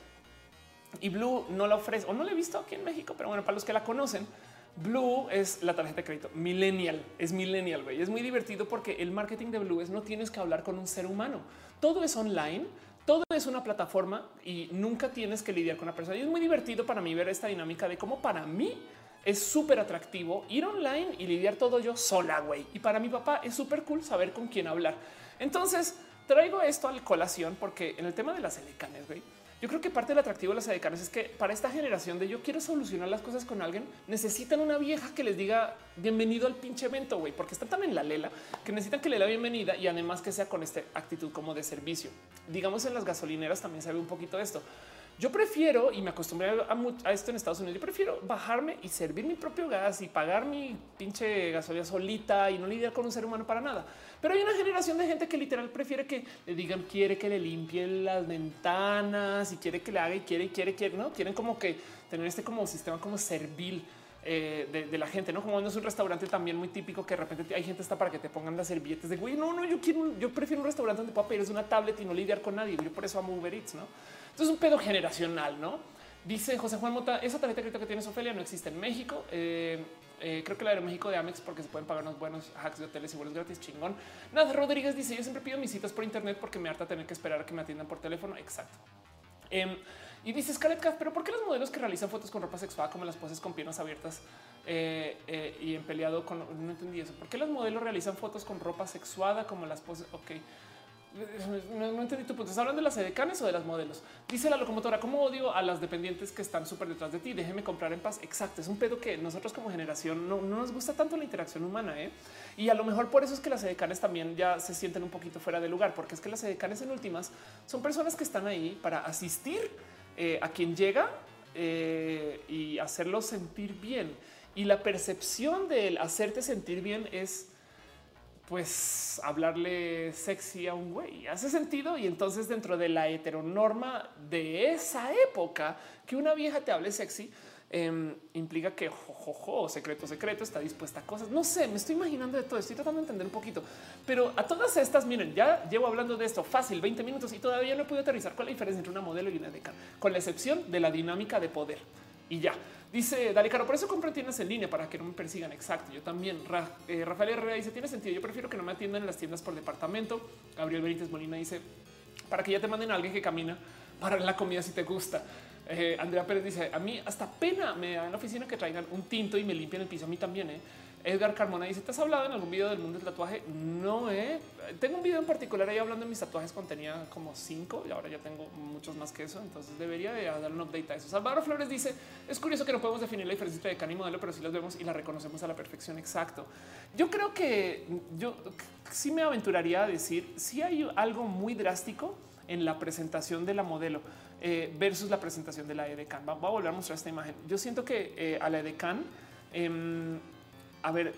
y Blue no la ofrece o no la he visto aquí en México, pero bueno, para los que la conocen, Blue es la tarjeta de crédito millennial, es millennial. güey. Es muy divertido porque el marketing de Blue es no tienes que hablar con un ser humano, todo es online todo es una plataforma y nunca tienes que lidiar con una persona. Y es muy divertido para mí ver esta dinámica de cómo para mí es súper atractivo ir online y lidiar todo yo sola, güey. Y para mi papá es súper cool saber con quién hablar. Entonces traigo esto al colación porque en el tema de las edecanes, güey, yo creo que parte del atractivo de las edecanes es que para esta generación de yo quiero solucionar las cosas con alguien, necesitan una vieja que les diga bienvenido al pinche evento, güey, porque están tan en la lela que necesitan que le dé la bienvenida y además que sea con esta actitud como de servicio. Digamos en las gasolineras también se ve un poquito esto. Yo prefiero, y me acostumbré a, esto en Estados Unidos, yo prefiero bajarme y servir mi propio gas y pagar mi pinche gasolina solita y no lidiar con un ser humano para nada. Pero hay una generación de gente que literal prefiere que le digan, quiere que le limpien las ventanas y quiere que le haga y quiere y quiere, quiere, no quieren como que tener este como sistema como servil. Eh, de, la gente, no como no es un restaurante también muy típico que de repente hay gente está para que te pongan las servilletas de güey. No, no, yo quiero, yo prefiero un restaurante donde pueda pedir una tablet y no lidiar con nadie. Yo por eso amo Uber Eats, no? Entonces, un pedo generacional, no? Dice José Juan Mota, esa tarjeta crédito que tienes Ofelia no existe en México. Eh, eh, creo que la de México de Amex porque se pueden pagar unos buenos hacks de hoteles y vuelos gratis. Chingón. Nada, Rodríguez dice: Yo siempre pido mis citas por internet porque me harta tener que esperar a que me atiendan por teléfono. Exacto. Em, y dice Scarlett Cat, pero ¿por qué los modelos que realizan fotos con ropa sexual como las poses con piernas abiertas eh, y en peleado con no entendí eso? ¿Por qué los modelos realizan fotos con ropa sexuada como las poses? Ok. No, entendí tu punto. ¿Estás hablando de las edecanes o de las modelos? Dice la locomotora, ¿cómo odio a las dependientes que están súper detrás de ti? Déjeme comprar en paz. Exacto. Es un pedo que nosotros como generación no, nos gusta tanto la interacción humana. ¿eh? Y a lo mejor por eso es que las edecanes también ya se sienten un poquito fuera de lugar, porque es que las edecanes en últimas son personas que están ahí para asistir eh, a quien llega eh, y hacerlo sentir bien. Y la percepción del hacerte sentir bien es pues hablarle sexy a un güey. Hace sentido. Y entonces dentro de la heteronorma de esa época, que una vieja te hable sexy em, implica que jojojo, secreto, secreto, está dispuesta a cosas. No sé, me estoy imaginando de todo. Estoy tratando de entender un poquito, pero a todas estas, miren, ya llevo hablando de esto fácil 20 minutos y todavía no he podido aterrizar cuál es la diferencia entre una modelo y una deca, con la excepción de la dinámica de poder y ya. Dice Dale Caro, por eso compro tiendas en línea para que no me persigan. Exacto. Yo también. Eh, Rafael Herrera dice: Tiene sentido. Yo prefiero que no me atiendan en las tiendas por departamento. Gabriel Benítez Molina dice: Para que ya te manden a alguien que camina para la comida si te gusta. Eh, Andrea Pérez dice: A mí hasta pena me da en la oficina que traigan un tinto y me limpian el piso. A mí también. ¿eh? Edgar Carmona dice: ¿Te has hablado en algún video del mundo del tatuaje? No, eh. Tengo un video en particular ahí hablando de mis tatuajes cuando tenía como cinco y ahora ya tengo muchos más que eso. Entonces debería de dar un update a eso. Salvador Flores dice: Es curioso que no podemos definir la diferencia entre decano y modelo, pero sí las vemos y las reconocemos a la perfección. Exacto. Yo creo que yo sí me aventuraría a decir si hay algo muy drástico en la presentación de la modelo eh, versus la presentación de la EDECAN. Va, a volver a mostrar esta imagen. Yo siento que eh, a la EDECAN, em, a ver,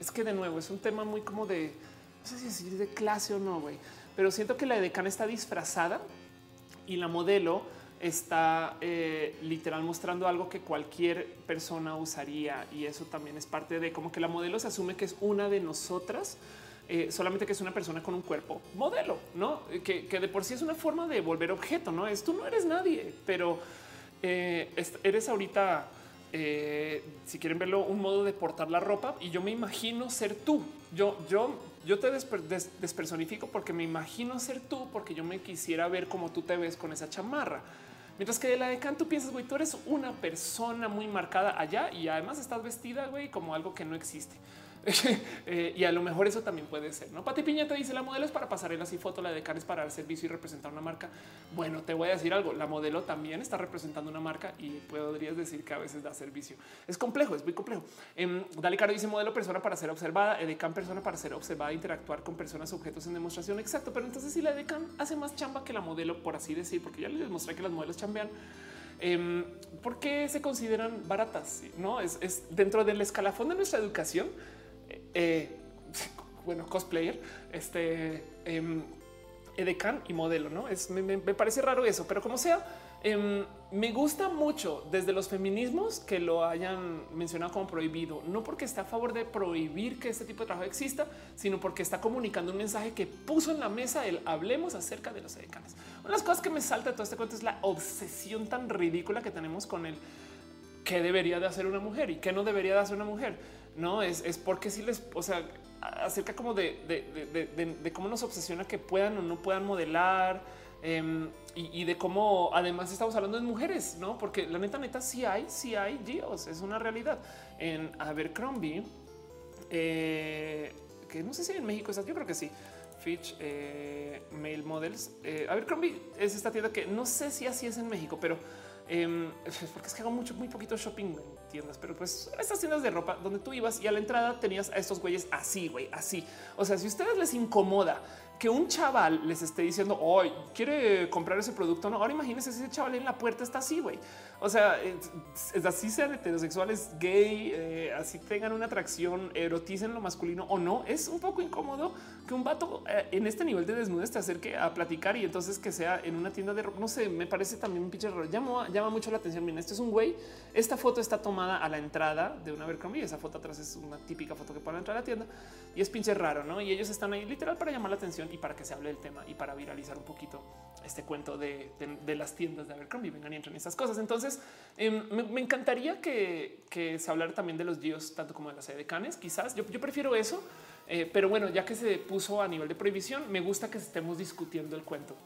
es que de nuevo es un tema muy como de, no sé si decir de clase o no, güey, pero siento que la edecán está disfrazada y la modelo está eh, literal mostrando algo que cualquier persona usaría y eso también es parte de como que la modelo se asume que es una de nosotras. Eh, solamente que es una persona con un cuerpo modelo, no que, que, de por sí es una forma de volver objeto. No es tú no eres nadie, pero eh, eres ahorita, si quieren verlo, un modo de portar la ropa y yo me imagino ser tú. Yo, yo, yo te despersonifico porque me imagino ser tú, porque yo me quisiera ver como tú te ves con esa chamarra. Mientras que de la de Kant tú piensas, güey, tú eres una persona muy marcada allá y además estás vestida, güey, como algo que no existe. Eh, y a lo mejor eso también puede ser. No, Pati Piña te dice la modelo es para pasarelas y foto, la de es para dar servicio y representar una marca. Bueno, te voy a decir algo. La modelo también está representando una marca y podrías decir que a veces da servicio. Es complejo, es muy complejo. Eh, Dale Caro dice modelo persona para ser observada, Edecan persona para ser observada, interactuar con personas, objetos en demostración. Exacto. Pero entonces si la Edecan hace más chamba que la modelo, por así decir, porque ya les demostré que las modelos chambean. Eh, ¿Por qué se consideran baratas? No es, es dentro del escalafón de nuestra educación eh, bueno, cosplayer, este eh, edecán y modelo, no es me, parece raro eso, pero como sea, em, me gusta mucho desde los feminismos que lo hayan mencionado como prohibido, no porque está a favor de prohibir que este tipo de trabajo exista, sino porque está comunicando un mensaje que puso en la mesa el hablemos acerca de los edecanes. Una de las cosas que me salta de todo este cuento es la obsesión tan ridícula que tenemos con el que debería de hacer una mujer y qué no debería de hacer una mujer no es, porque si les, o sea, acerca como de, cómo nos obsesiona que puedan o no puedan modelar em, y, de cómo además estamos hablando de mujeres, no? Porque la neta, neta, sí hay, sí hay Dios, es una realidad. En Abercrombie, eh, que no sé si en México está, yo creo que sí. Fitch eh, Mail Models. Eh, Abercrombie es esta tienda que no sé si así es en México, pero eh, porque es que hago mucho, muy poquito shopping tiendas, pero pues estas tiendas de ropa donde tú ibas y a la entrada tenías a estos güeyes así, güey, así. O sea, si a ustedes les incomoda que un chaval les esté diciendo hoy quiere comprar ese producto. No, ahora imagínense si ese chaval en la puerta está así, güey. O sea, es, así sean heterosexuales, gay, eh, así tengan una atracción, eroticen lo masculino o no. Es un poco incómodo que un vato eh, en este nivel de desnudez te acerque a platicar y entonces que sea en una tienda de ropa. No sé, me parece también un pinche raro. Llama, llama mucho la atención. Miren, este es un güey. Esta foto está tomada a la entrada de una Abercrombie. Esa foto atrás es una típica foto que ponen entrar a la tienda y es pinche raro, no? Y ellos están ahí literal para llamar la atención y para que se hable del tema y para viralizar un poquito este cuento de, las tiendas de Abercrombie. Vengan y entren estas cosas. Entonces, em, me, encantaría que, se hablara también de los dios, tanto como de las edecanes. Quizás yo, prefiero eso, eh, pero bueno, ya que se puso a nivel de prohibición, me gusta que estemos discutiendo el cuento.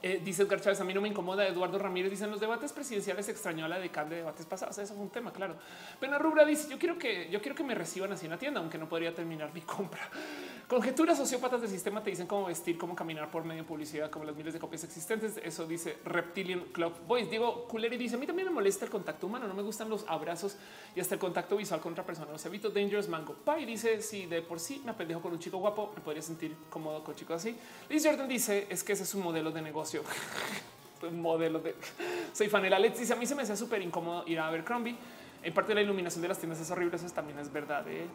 Eh, dice Edgar Chávez, a mí no me incomoda. Eduardo Ramírez dice en los debates presidenciales extrañó a la decana de debates pasados. Eso fue un tema, claro. Pena Rubra dice yo quiero que yo quiero que me reciban así en la tienda, aunque no podría terminar mi compra. Conjeturas sociópatas del sistema te dicen cómo vestir, cómo caminar por medio de publicidad, como las miles de copias existentes. Eso dice Reptilian Club Boys. Diego Culeri dice a mí también me molesta el contacto humano. No me gustan los abrazos y hasta el contacto visual con otra persona. Los evito Dangerous Mango Pie dice si de por sí me apendejo con un chico guapo, me podría sentir cómodo con un chico así. Liz Jordan dice es que ese es un modelo de negocio. modelo de soy fanela. Let's dice a mí se me hace súper incómodo ir a Abercrombie en parte la iluminación de las tiendas es horrible. Eso también es verdad. ¿eh?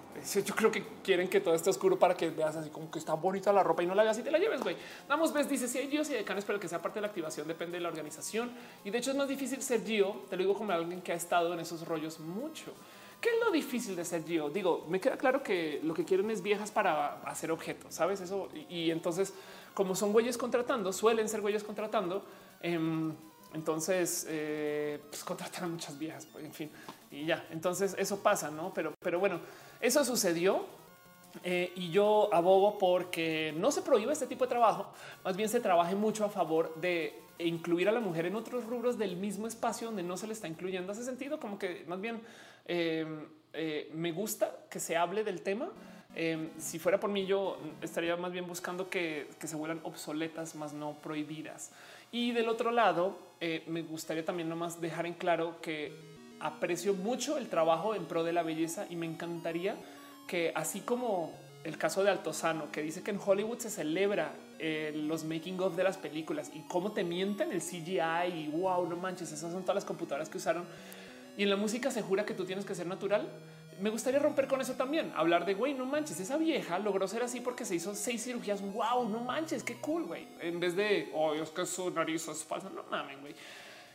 Yo creo que quieren que todo esté oscuro para que veas así como que está bonita la ropa y no la veas y te la lleves. Güey, damos ves. Dice si hay Dios y decanes, pero que sea parte de la activación depende de la organización. Y de hecho es más difícil ser Gio. Te lo digo como alguien que ha estado en esos rollos mucho. ¿Qué es lo difícil de ser Gio? Digo, me queda claro que lo que quieren es viejas para hacer objetos, sabes eso? Y, entonces, como son güeyes contratando, suelen ser güeyes contratando. Em, entonces, eh, pues contratan a muchas viejas, en fin, y ya. Entonces eso pasa, no? Pero, pero bueno, eso sucedió eh, y yo abogo porque no se prohíbe este tipo de trabajo, más bien se trabaje mucho a favor de incluir a la mujer en otros rubros del mismo espacio donde no se le está incluyendo. Hace sentido como que más bien em, eh, me gusta que se hable del tema. Em, si fuera por mí, yo estaría más bien buscando que, que se vuelvan obsoletas, más no prohibidas. Y del otro lado, eh, me gustaría también nomás dejar en claro que aprecio mucho el trabajo en pro de la belleza y me encantaría que así como el caso de Altozano, que dice que en Hollywood se celebra eh, los making of de las películas y cómo te mienten el CGI y wow, no manches, esas son todas las computadoras que usaron. Y en la música se jura que tú tienes que ser natural me gustaría romper con eso también. Hablar de güey, no manches, esa vieja logró ser así porque se hizo seis cirugías. Wow, no manches, qué cool, güey. En vez de oh, es que su nariz es falsa. No mames, güey.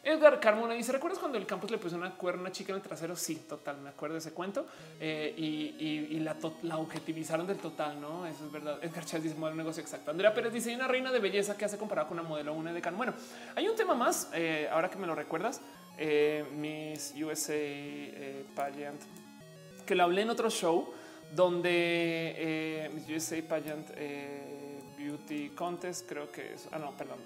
Edgar Carmona dice: ¿Recuerdas cuando el campus le puso una cuerda a una chica en el trasero? Sí, total. Me acuerdo de ese cuento eh, y, la, objetivizaron del total. No, eso es verdad. Edgar Chávez dice: modelo negocio exacto. Andrea Pérez dice: hay una reina de belleza que hace comparado con una modelo, una de. Bueno, hay un tema más. Eh, ahora que me lo recuerdas, eh, Miss USA eh, Pageant, que lo hablé en otro show donde Miss USA Pageant Beauty Contest, creo que es. Ah, no, perdón.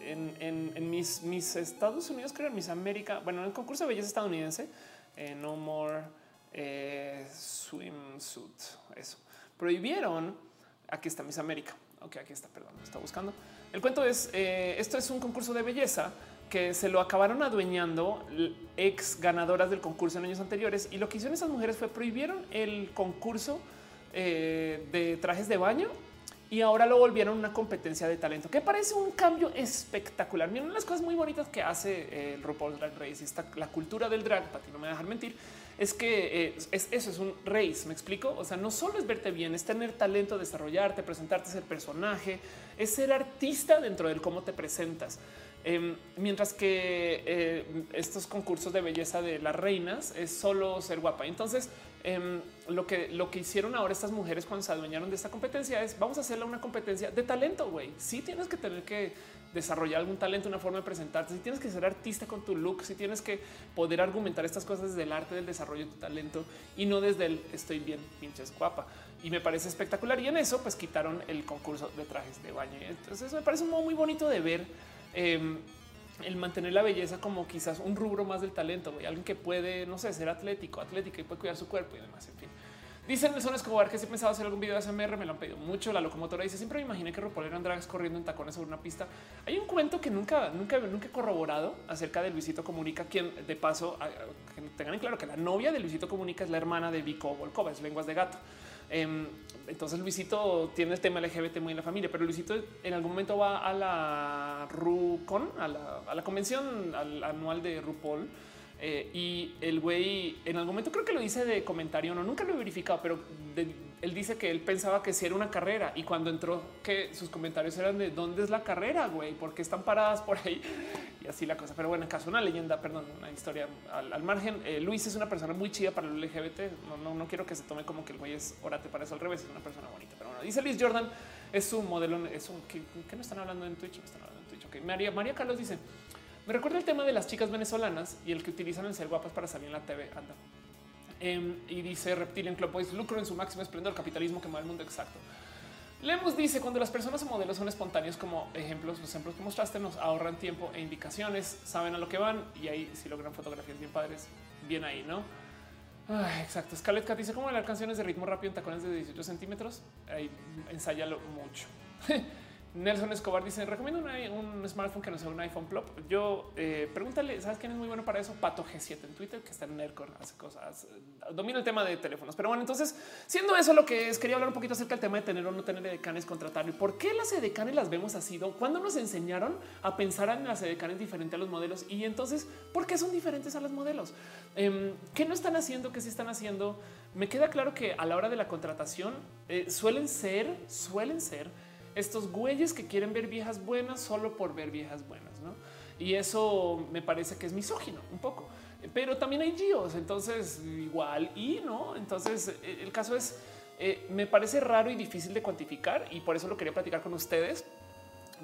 Eh, en, mis, Estados Unidos, creo en mis América, bueno, en el concurso de belleza estadounidense, eh, No More eh, Swimsuit, eso. Prohibieron. Aquí está Miss América. Ok, aquí está, perdón, lo está buscando. El cuento es: esto es un concurso de belleza que se lo acabaron adueñando ex ganadoras del concurso en años anteriores. Y lo que hicieron esas mujeres fue prohibieron el concurso de trajes de baño y ahora lo volvieron una competencia de talento que parece un cambio espectacular. Miren, una de las cosas muy bonitas que hace eh, el RuPaul's Drag Race esta, la cultura del drag, para que no me dejar mentir, es que eh, es, eso es un race. Me explico. O sea, no solo es verte bien, es tener talento, desarrollarte, presentarte, ser personaje, es ser artista dentro del cómo te presentas. Em, mientras que eh, estos concursos de belleza de las reinas es solo ser guapa. Entonces, em, lo que lo que hicieron ahora estas mujeres cuando se adueñaron de esta competencia es vamos a hacerle una competencia de talento. Güey, sí tienes que tener que desarrollar algún talento, una forma de presentarte. Si tienes que ser artista con tu look, si tienes que poder argumentar estas cosas desde el arte del desarrollo de tu talento y no desde el estoy bien, pinches guapa. Y me parece espectacular. Y en eso, pues quitaron el concurso de trajes de baño. Entonces, me parece un modo muy bonito de ver Em, el mantener la belleza como quizás un rubro más del talento, alguien que puede, no sé, ser atlético, atlética y puede cuidar su cuerpo y demás. En fin, dicen Nelson Escobar que si pensaba hacer algún video de SMR, me lo han pedido mucho. La locomotora dice siempre me imaginé que RuPaul eran drags corriendo en tacones sobre una pista. Hay un cuento que nunca, nunca, nunca he corroborado acerca de Luisito Comunica, quien de paso tengan en claro que la novia de Luisito Comunica es la hermana de Vico Volkova, es lenguas de gato. Em, entonces Luisito tiene el tema LGBT muy en la familia, pero Luisito en algún momento va a la RuCon, a la, convención anual de RuPaul. Eh, y el güey en algún momento creo que lo dice de comentario, no, nunca lo he verificado, pero él dice que él pensaba que si era una carrera y cuando entró que sus comentarios eran de dónde es la carrera, güey, porque están paradas por ahí y así la cosa. Pero bueno, en caso una leyenda, perdón, una historia al, margen. Eh, Luis es una persona muy chida para el LGBT. No, no, no quiero que se tome como que el güey es orate para eso al revés. Es una persona bonita, pero bueno, dice Luis Jordan es su modelo. Es un que, no están hablando en Twitch. No están hablando en Twitch. María Carlos dice me recuerda el tema de las chicas venezolanas y el que utilizan el ser guapas para salir en la TV. Anda. Em, y dice Reptilian Club Boys, lucro en su máximo esplendor, capitalismo que el mundo exacto. Lemos dice cuando las personas o modelos son espontáneos como ejemplos, los ejemplos que mostraste nos ahorran tiempo e indicaciones, saben a lo que van y ahí si logran fotografías bien padres, bien ahí, ¿no? exacto. Scarlett Cat dice cómo bailar canciones de ritmo rápido en tacones de 18 centímetros. Ahí ensáyalo mucho. Nelson Escobar dice: Recomiendo un smartphone que no sea un iPhone Plop. Yo eh, pregúntale, ¿sabes quién es muy bueno para eso? Pato G7 en Twitter, que está en Nercon, hace cosas, eh, domina el tema de teléfonos. Pero bueno, entonces, siendo eso lo que es, quería hablar un poquito acerca del tema de tener o no tener edecanes, contratarlo y por qué las edecanes las vemos así. ¿Cuándo nos enseñaron a pensar en las edecanes diferente a los modelos? Y entonces, ¿por qué son diferentes a los modelos? Em, ¿Qué no están haciendo? ¿Qué sí están haciendo? Me queda claro que a la hora de la contratación eh, suelen ser, suelen ser estos güeyes que quieren ver viejas buenas solo por ver viejas buenas, ¿no? Y eso me parece que es misógino un poco, pero también hay gios, entonces igual y no. Entonces el caso es, eh, me parece raro y difícil de cuantificar y por eso lo quería platicar con ustedes.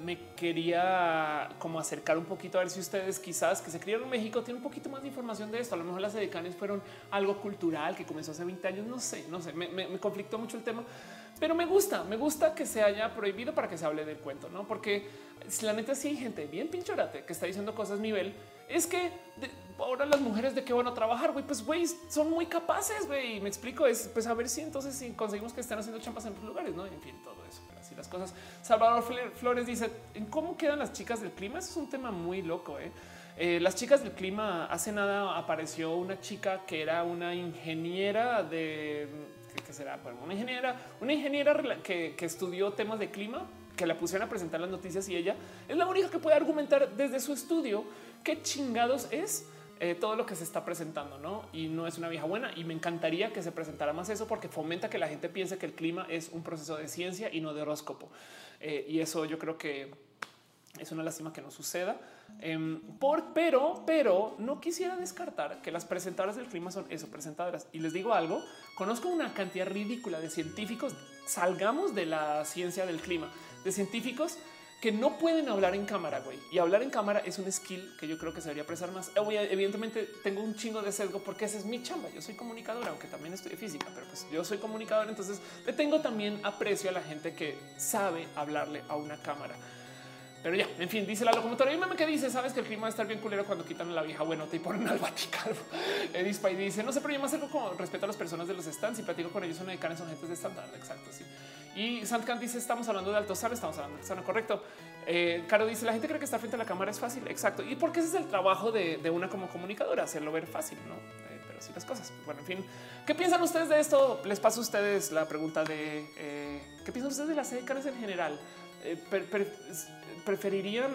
Me quería como acercar un poquito a ver si ustedes quizás que se criaron en México tienen un poquito más de información de esto. A lo mejor las edecanes fueron algo cultural que comenzó hace 20 años. No sé, no sé, me, me conflictó mucho el tema, pero me gusta, me gusta que se haya prohibido para que se hable del cuento, no? Porque si la neta sí hay gente bien pinchorate que está diciendo cosas nivel, es que ahora las mujeres de qué van a trabajar, güey, pues güey, son muy capaces, güey. Me explico, es pues a ver si entonces si conseguimos que estén haciendo champas en otros lugares, no? En fin, todo las cosas. Salvador Flores dice en cómo quedan las chicas del clima. Eso es un tema muy loco. ¿eh? Eh, las chicas del clima hace nada apareció una chica que era una ingeniera de que será pues, una ingeniera, una ingeniera que, estudió temas de clima, que la pusieron a presentar las noticias y ella es la única que puede argumentar desde su estudio qué chingados es eh, todo lo que se está presentando, ¿no? Y no es una vieja buena y me encantaría que se presentara más eso porque fomenta que la gente piense que el clima es un proceso de ciencia y no de horóscopo. Eh, y eso yo creo que es una lástima que no suceda. Em, por, pero, pero no quisiera descartar que las presentadoras del clima son eso, presentadoras. Y les digo algo, conozco una cantidad ridícula de científicos, salgamos de la ciencia del clima, de científicos que no pueden hablar en cámara, güey. Y hablar en cámara es un skill que yo creo que se debería apreciar más. Evidentemente tengo un chingo de sesgo porque esa es mi chamba. Yo soy comunicadora, aunque también estoy física, pero pues yo soy comunicadora. Entonces le tengo también aprecio a la gente que sabe hablarle a una cámara. Pero ya, en fin, dice la locomotora. Y meme que dice, sabes que el clima va a estar bien culero cuando quitan la vieja buenota y ponen al Vaticano. Edith dice, no sé, pero yo más algo como respeto a las personas de los stands y platico con ellos, son decanes, son gentes de estándar. Exacto, sí. Y Santcan dice, estamos hablando de alto sal, estamos hablando de zona correcto. Eh, Caro dice, la gente cree que estar frente a la cámara es fácil. Exacto. Y porque ese es el trabajo de, una como comunicadora, hacerlo ver fácil, ¿no? Eh, pero sí las cosas. Bueno, en fin, ¿qué piensan ustedes de esto? Les paso a ustedes la pregunta de, eh, ¿qué piensan ustedes de las decanes en general? preferirían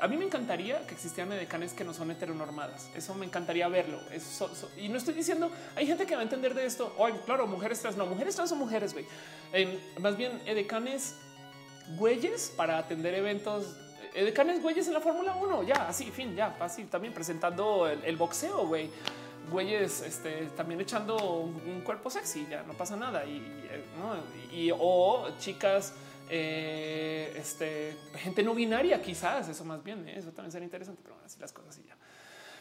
a mí me encantaría que existieran decanes que no son heteronormadas. Eso me encantaría verlo. y no estoy diciendo, hay gente que va a entender de esto. Hoy, claro, mujeres trans, no, mujeres trans son mujeres, güey. más bien, edecanes güeyes para atender eventos. Edecanes güeyes en la Fórmula 1, ya, así, fin, ya, así, también presentando el, boxeo, güey. Güeyes este, también echando un, cuerpo sexy, ya no pasa nada. Y, y o chicas eh, este, gente no binaria, quizás eso más bien. ¿eh? Eso también sería interesante, pero así las cosas y ya.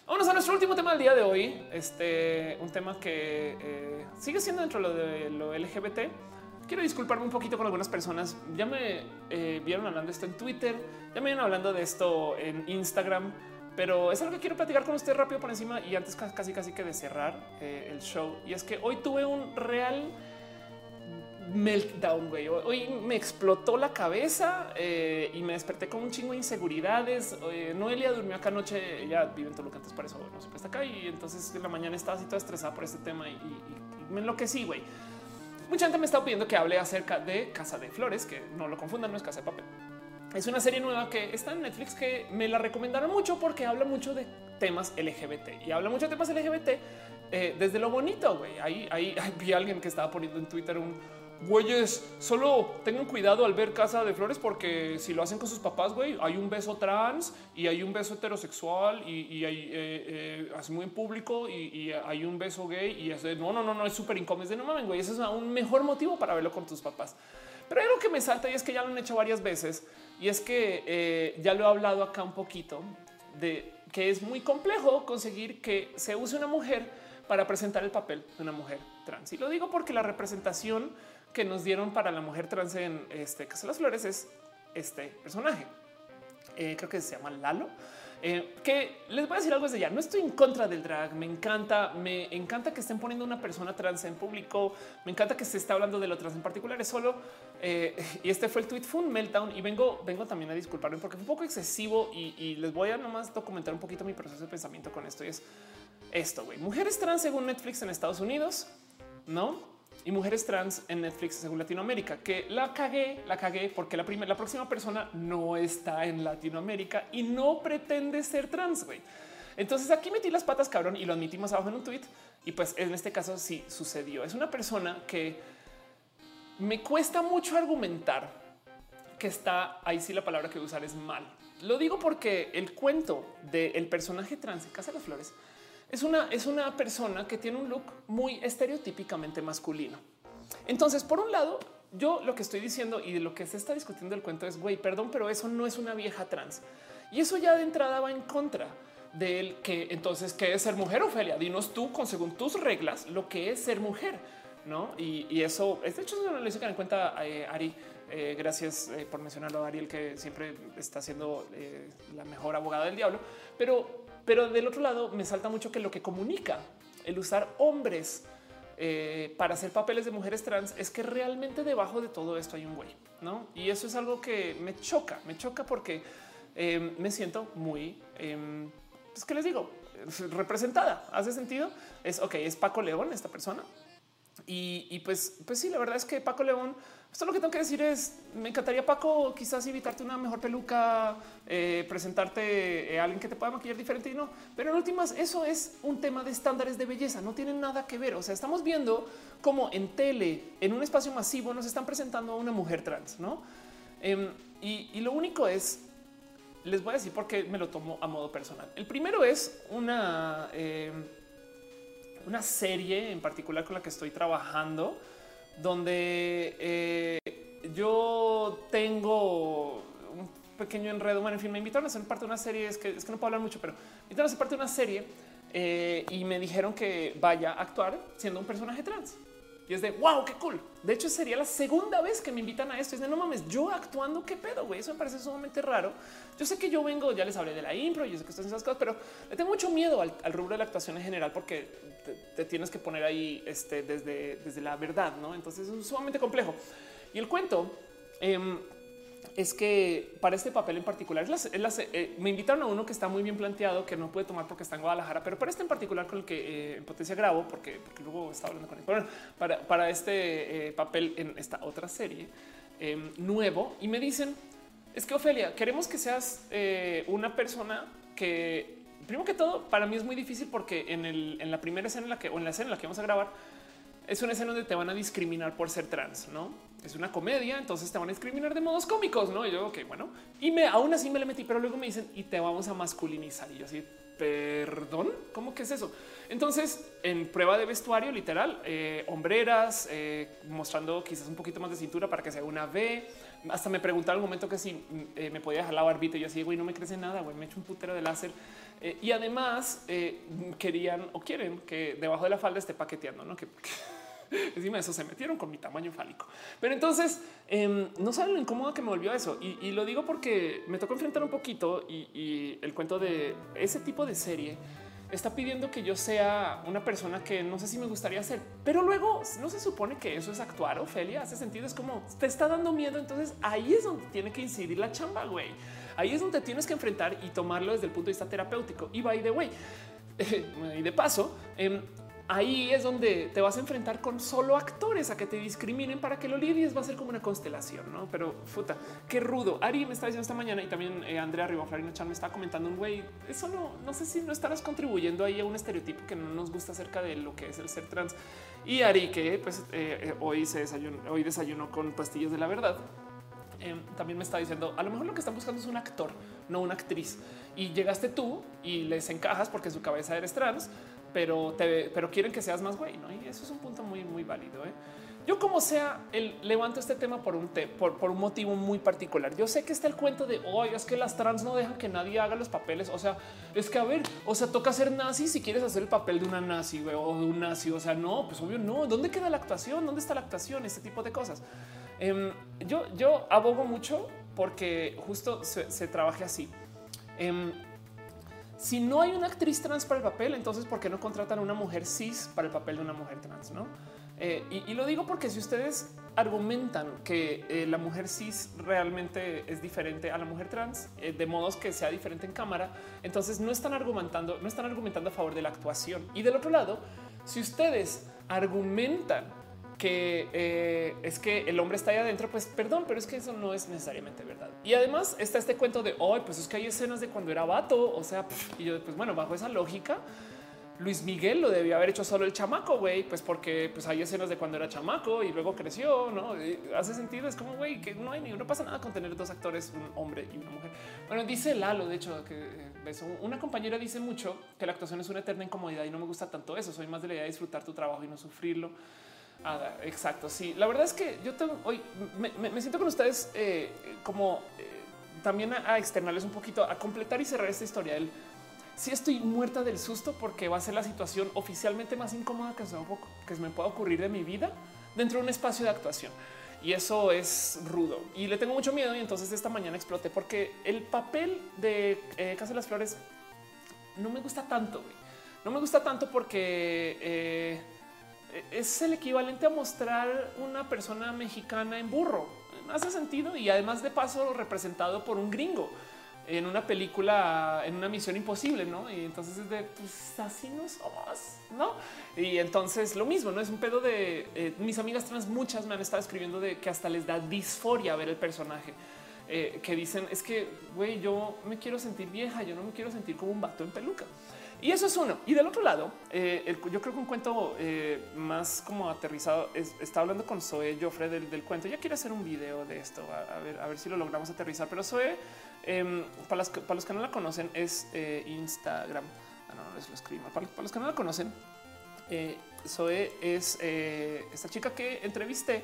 Vámonos a nuestro último tema del día de hoy. Este, un tema que eh, sigue siendo dentro de lo, LGBT. Quiero disculparme un poquito con algunas personas. Ya me vieron hablando de esto en Twitter, ya me vieron hablando de esto en Instagram, pero es algo que quiero platicar con usted rápido por encima y antes casi casi que de cerrar el show. Y es que hoy tuve un real meltdown, güey. Hoy me explotó la cabeza eh, y me desperté con un chingo de inseguridades. Eh, Noelia durmió acá anoche, ella vive en Toluca, antes por eso no se está acá. Y entonces en la mañana estaba así toda estresada por este tema y, me enloquecí, güey. Mucha gente me está pidiendo que hable acerca de Casa de Flores, que no lo confundan, no es Casa de Papel. Es una serie nueva que está en Netflix que me la recomendaron mucho porque habla mucho de temas LGBT y habla mucho de temas LGBT eh, desde lo bonito. Güey, ahí, ahí vi a alguien que estaba poniendo en Twitter un, güeyes, solo tengan cuidado al ver Casa de Flores porque si lo hacen con sus papás, güey, hay un beso trans y hay un beso heterosexual y, hay eh, eh, muy en público y, hay un beso gay y es no, no, no, no es súper incómodo. no mames, güey, ese es un mejor motivo para verlo con tus papás. Pero hay algo que me salta y es que ya lo han hecho varias veces y es que eh, ya lo he hablado acá un poquito de que es muy complejo conseguir que se use una mujer para presentar el papel de una mujer trans. Y lo digo porque la representación que nos dieron para la mujer trans en este Casa de las Flores es este personaje. Eh, creo que se llama Lalo. Eh, que les voy a decir algo desde ya. No estoy en contra del drag. Me encanta, me encanta que estén poniendo una persona trans en público. Me encanta que se esté hablando de lo trans en particular. Es solo eh, y este fue el tweet. Fue un meltdown y vengo, vengo también a disculparme porque fue un poco excesivo y, y les voy a nomás documentar un poquito mi proceso de pensamiento con esto. Y es esto: güey. Mujeres trans según Netflix en Estados Unidos, no? Y mujeres trans en Netflix según Latinoamérica, que la cagué, la cagué porque la primera, la próxima persona no está en Latinoamérica y no pretende ser trans. güey. Entonces aquí metí las patas, cabrón, y lo admitimos abajo en un tweet. Y pues en este caso sí sucedió. Es una persona que me cuesta mucho argumentar que está ahí. Sí, la palabra que usar es mal. Lo digo porque el cuento del personaje trans en Casa de las Flores es una, es una persona que tiene un look muy estereotípicamente masculino. Entonces, por un lado, yo lo que estoy diciendo y de lo que se está discutiendo el cuento es, güey, perdón, pero eso no es una vieja trans. Y eso ya de entrada va en contra de él que entonces, ¿qué es ser mujer, Ofelia? Dinos tú, con según tus reglas, lo que es ser mujer. ¿no? Y, eso, de hecho, es una que en cuenta eh, Ari. Eh, gracias eh, por mencionarlo, Ariel, que siempre está siendo la mejor abogada del diablo. Pero pero del otro lado me salta mucho que lo que comunica el usar hombres eh, para hacer papeles de mujeres trans es que realmente debajo de todo esto hay un güey, ¿no? Y eso es algo que me choca, me choca porque em, me siento muy, eh, pues que les digo, representada. ¿Hace sentido? Es, ok, es Paco León, esta persona. Y, pues, pues sí, la verdad es que Paco León, esto lo que tengo que decir es, me encantaría Paco quizás invitarte una mejor peluca, eh, presentarte a alguien que te pueda maquillar diferente y no, pero en últimas eso es un tema de estándares de belleza, no tienen nada que ver, o sea, estamos viendo como en tele, en un espacio masivo, nos están presentando a una mujer trans, ¿no? Em, y, lo único es, les voy a decir por qué me lo tomo a modo personal. El primero es una... Em, una serie en particular con la que estoy trabajando, donde eh, yo tengo un pequeño enredo. Bueno, en fin, me invitaron a ser parte de una serie. Es que, es que no puedo hablar mucho, pero me invitaron a ser parte de una serie eh, y me dijeron que vaya a actuar siendo un personaje trans. Y es de wow, qué cool. De hecho, sería la segunda vez que me invitan a esto. Es de no mames, yo actuando, qué pedo, güey. Eso me parece sumamente raro. Yo sé que yo vengo, ya les hablé de la impro, yo sé que estoy esas cosas, pero le tengo mucho miedo al, rubro de la actuación en general porque te, tienes que poner ahí este, desde, desde la verdad, no? Entonces es sumamente complejo. Y el cuento em, es que para este papel en particular, eh, me invitaron a uno que está muy bien planteado, que no puede tomar porque está en Guadalajara, pero para este en particular con el que eh, en potencia grabo, porque, luego estaba hablando con él, para, para este eh, papel en esta otra serie em, nuevo, y me dicen, es que Ofelia, queremos que seas una persona que, primero que todo, para mí es muy difícil porque en, el, en la primera escena en la que, o en la escena en la que vamos a grabar, es una escena donde te van a discriminar por ser trans, ¿no? Es una comedia, entonces te van a discriminar de modos cómicos, ¿no? Y yo, ok, bueno. Y me, aún así me le metí, pero luego me dicen, y te vamos a masculinizar. Y yo así, perdón, ¿cómo que es eso? Entonces, en prueba de vestuario, literal, eh, hombreras, eh, mostrando quizás un poquito más de cintura para que sea una V. Hasta me preguntaron un momento que si eh, me podía dejar la barbita. Y yo así, güey, no me crece nada, güey, me echo un putero de láser. y además querían o quieren que debajo de la falda esté paqueteando, ¿no? que Encima de eso se metieron con mi tamaño fálico. Pero entonces em, no saben lo incómodo que me volvió eso. Y, lo digo porque me tocó enfrentar un poquito y, el cuento de ese tipo de serie está pidiendo que yo sea una persona que no sé si me gustaría ser, pero luego no se supone que eso es actuar. Ophelia hace sentido. Es como te está dando miedo. Entonces ahí es donde tiene que incidir la chamba, güey. Ahí es donde tienes que enfrentar y tomarlo desde el punto de vista terapéutico. Y by the way, y de paso, em, ahí es donde te vas a enfrentar con solo actores a que te discriminen para que lo lidies. Va a ser como una constelación, no? Pero puta, qué rudo. Ari me está diciendo esta mañana y también eh, Andrea Ribaflarina Chan me está comentando un güey. Eso no, no sé si no estarás contribuyendo ahí a un estereotipo que no nos gusta acerca de lo que es el ser trans. Y Ari, que pues eh, eh, hoy se desayunó, hoy desayunó con pastillas de la verdad. también me está diciendo a lo mejor lo que están buscando es un actor, no una actriz. Y llegaste tú y les encajas porque su cabeza eres trans, pero, te, pero quieren que seas más güey, ¿no? Y eso es un punto muy, muy válido. ¿eh? Yo como sea, el, levanto este tema por un, por, por, un motivo muy particular. Yo sé que está el cuento de, hoy es que las trans no dejan que nadie haga los papeles. O sea, es que a ver, o sea, toca ser nazi si quieres hacer el papel de una nazi o de un nazi. O sea, no, pues obvio no. ¿Dónde queda la actuación? ¿Dónde está la actuación? Este tipo de cosas. Em, yo, yo abogo mucho porque justo se, se trabaje así. Em, si no hay una actriz trans para el papel, entonces ¿por qué no contratan a una mujer cis para el papel de una mujer trans? No? Eh, y, lo digo porque si ustedes argumentan que eh, la mujer cis realmente es diferente a la mujer trans, eh, de modos que sea diferente en cámara, entonces no están argumentando, no están argumentando a favor de la actuación. Y del otro lado, si ustedes argumentan que eh, es que el hombre está ahí adentro, pues perdón, pero es que eso no es necesariamente verdad. Y además está este cuento de hoy, pues es que hay escenas de cuando era vato, o sea, y yo, pues bueno, bajo esa lógica, Luis Miguel lo debía haber hecho solo el chamaco, güey, pues porque pues hay escenas de cuando era chamaco y luego creció, no hace sentido. Es como güey, que no hay ni no pasa nada con tener dos actores, un hombre y una mujer. Bueno, dice Lalo, de hecho, que eh, una compañera dice mucho que la actuación es una eterna incomodidad y no me gusta tanto eso. Soy más de la idea de disfrutar tu trabajo y no sufrirlo. Ah, exacto. Sí, la verdad es que yo tengo hoy me, siento con ustedes eh, como eh, también a, externales un poquito, a completar y cerrar esta historia. El si estoy muerta del susto porque va a ser la situación oficialmente más incómoda que me, pueda ocurrir de mi vida dentro de un espacio de actuación. Y eso es rudo y le tengo mucho miedo. Y entonces esta mañana exploté porque el papel de eh, Casa de las Flores no me gusta tanto. No me gusta tanto porque es el equivalente a mostrar una persona mexicana en burro. Hace sentido y además de paso representado por un gringo. en una película, en una misión imposible, ¿no? Y entonces es de, pues así no somos, ¿no? Y entonces lo mismo, ¿no? Es un pedo de, eh, mis amigas trans, muchas me han estado escribiendo de que hasta les da disforia ver el personaje. Eh, que dicen es que, güey, yo me quiero sentir vieja, yo no me quiero sentir como un vato en peluca. Y eso es uno. Y del otro lado, eh, yo creo que un cuento más como aterrizado está hablando con Zoe Joffre del, del, cuento. Ya quiere hacer un video de esto, a, ver, a ver si lo logramos aterrizar. Pero Zoe Em, para, los, que no la conocen, es eh, Instagram. Ah, no, no les lo escribo. Para, los que no la conocen, eh, Zoe es eh, esta chica que entrevisté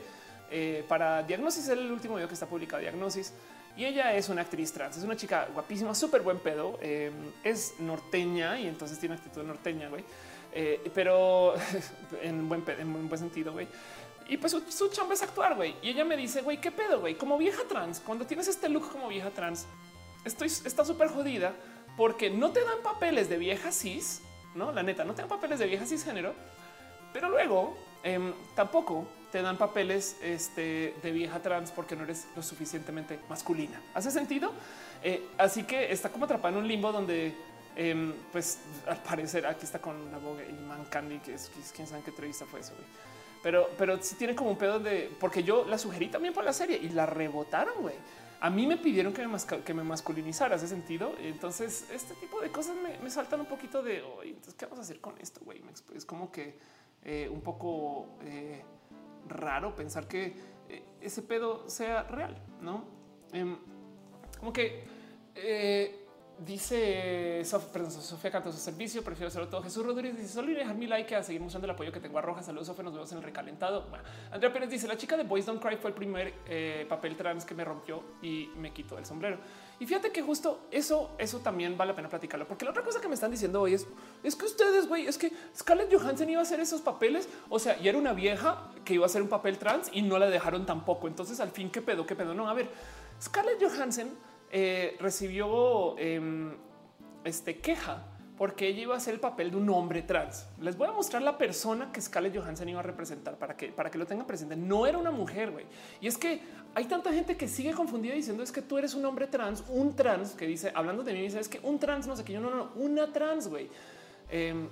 para Diagnosis, el último video que está publicado, Diagnosis. Y ella es una actriz trans, es una chica guapísima, súper buen pedo. Em, es norteña y entonces tiene actitud norteña, güey. pero en buen, en buen sentido, güey. Y pues su, chamba es actuar, güey. Y ella me dice, güey, ¿qué pedo, güey? Como vieja trans, cuando tienes este look como vieja trans, estoy, está súper jodida porque no te dan papeles de vieja cis, ¿no? La neta, no te dan papeles de vieja cisgénero, pero luego em, tampoco te dan papeles este, de vieja trans porque no eres lo suficientetemente masculina. ¿Hace sentido? Eh, así que está como atrapada en un limbo donde em, pues al parecer aquí está con la boga y Man Candy, que es, quién sabe qué entrevista fue eso. Güey pero, pero sí tiene como un pedo de porque yo la sugerí también para la serie y la rebotaron. Güey, a mí me pidieron que me, que me masculinizara ese sentido. Entonces, este tipo de cosas me, saltan un poquito de entonces, ¿qué vamos a hacer con esto? Güey, es como que eh, un poco eh, raro pensar que eh, ese pedo sea real, no? Em, como que Dice Sofía Canto su servicio. Prefiero hacerlo todo. Jesús Rodríguez dice solo dejar mi like a seguir mostrando el apoyo que tengo a Roja. Saludos, Sofía. Nos vemos en el recalentado. Andrea Pérez dice la chica de Boys Don't Cry fue el primer eh, papel trans que me rompió y me quitó el sombrero. Y fíjate que justo eso, eso también vale la pena platicarlo, porque la otra cosa que me están diciendo hoy es, es que ustedes, güey, es que Scarlett Johansson iba a hacer esos papeles. O sea, y era una vieja que iba a hacer un papel trans y no la dejaron tampoco. Entonces, al fin, qué pedo, qué pedo. No, a ver, Scarlett Johansson eh, recibió em, este queja porque ella iba a hacer el papel de un hombre trans. Les voy a mostrar la persona que Scarlett Johansson iba a representar para que, para que lo tengan presente. No era una mujer, güey. Y es que hay tanta gente que sigue confundida diciendo es que tú eres un hombre trans, un trans que dice, hablando de mí, dice es que un trans, no sé qué, yo no, no, una trans, güey. Em,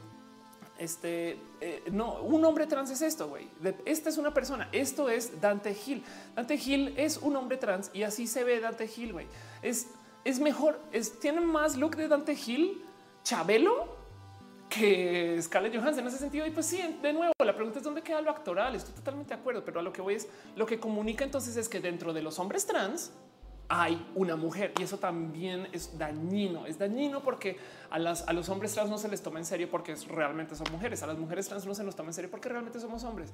este eh, no, un hombre trans es esto, güey. Esta es una persona. Esto es Dante Gil. Dante Gil es un hombre trans y así se ve Dante Gil, güey. Es, es mejor, es, tiene más look de Dante Gil, Chabelo, que Scarlett Johansson en ese sentido. Y pues sí, de nuevo, la pregunta es dónde queda lo actoral. Estoy totalmente de acuerdo, pero a lo que voy es lo que comunica entonces es que dentro de los hombres trans hay una mujer y eso también es dañino. Es dañino porque a, los hombres trans no se les toma en serio porque realmente son mujeres. A las mujeres trans no se nos toma en serio porque realmente somos hombres.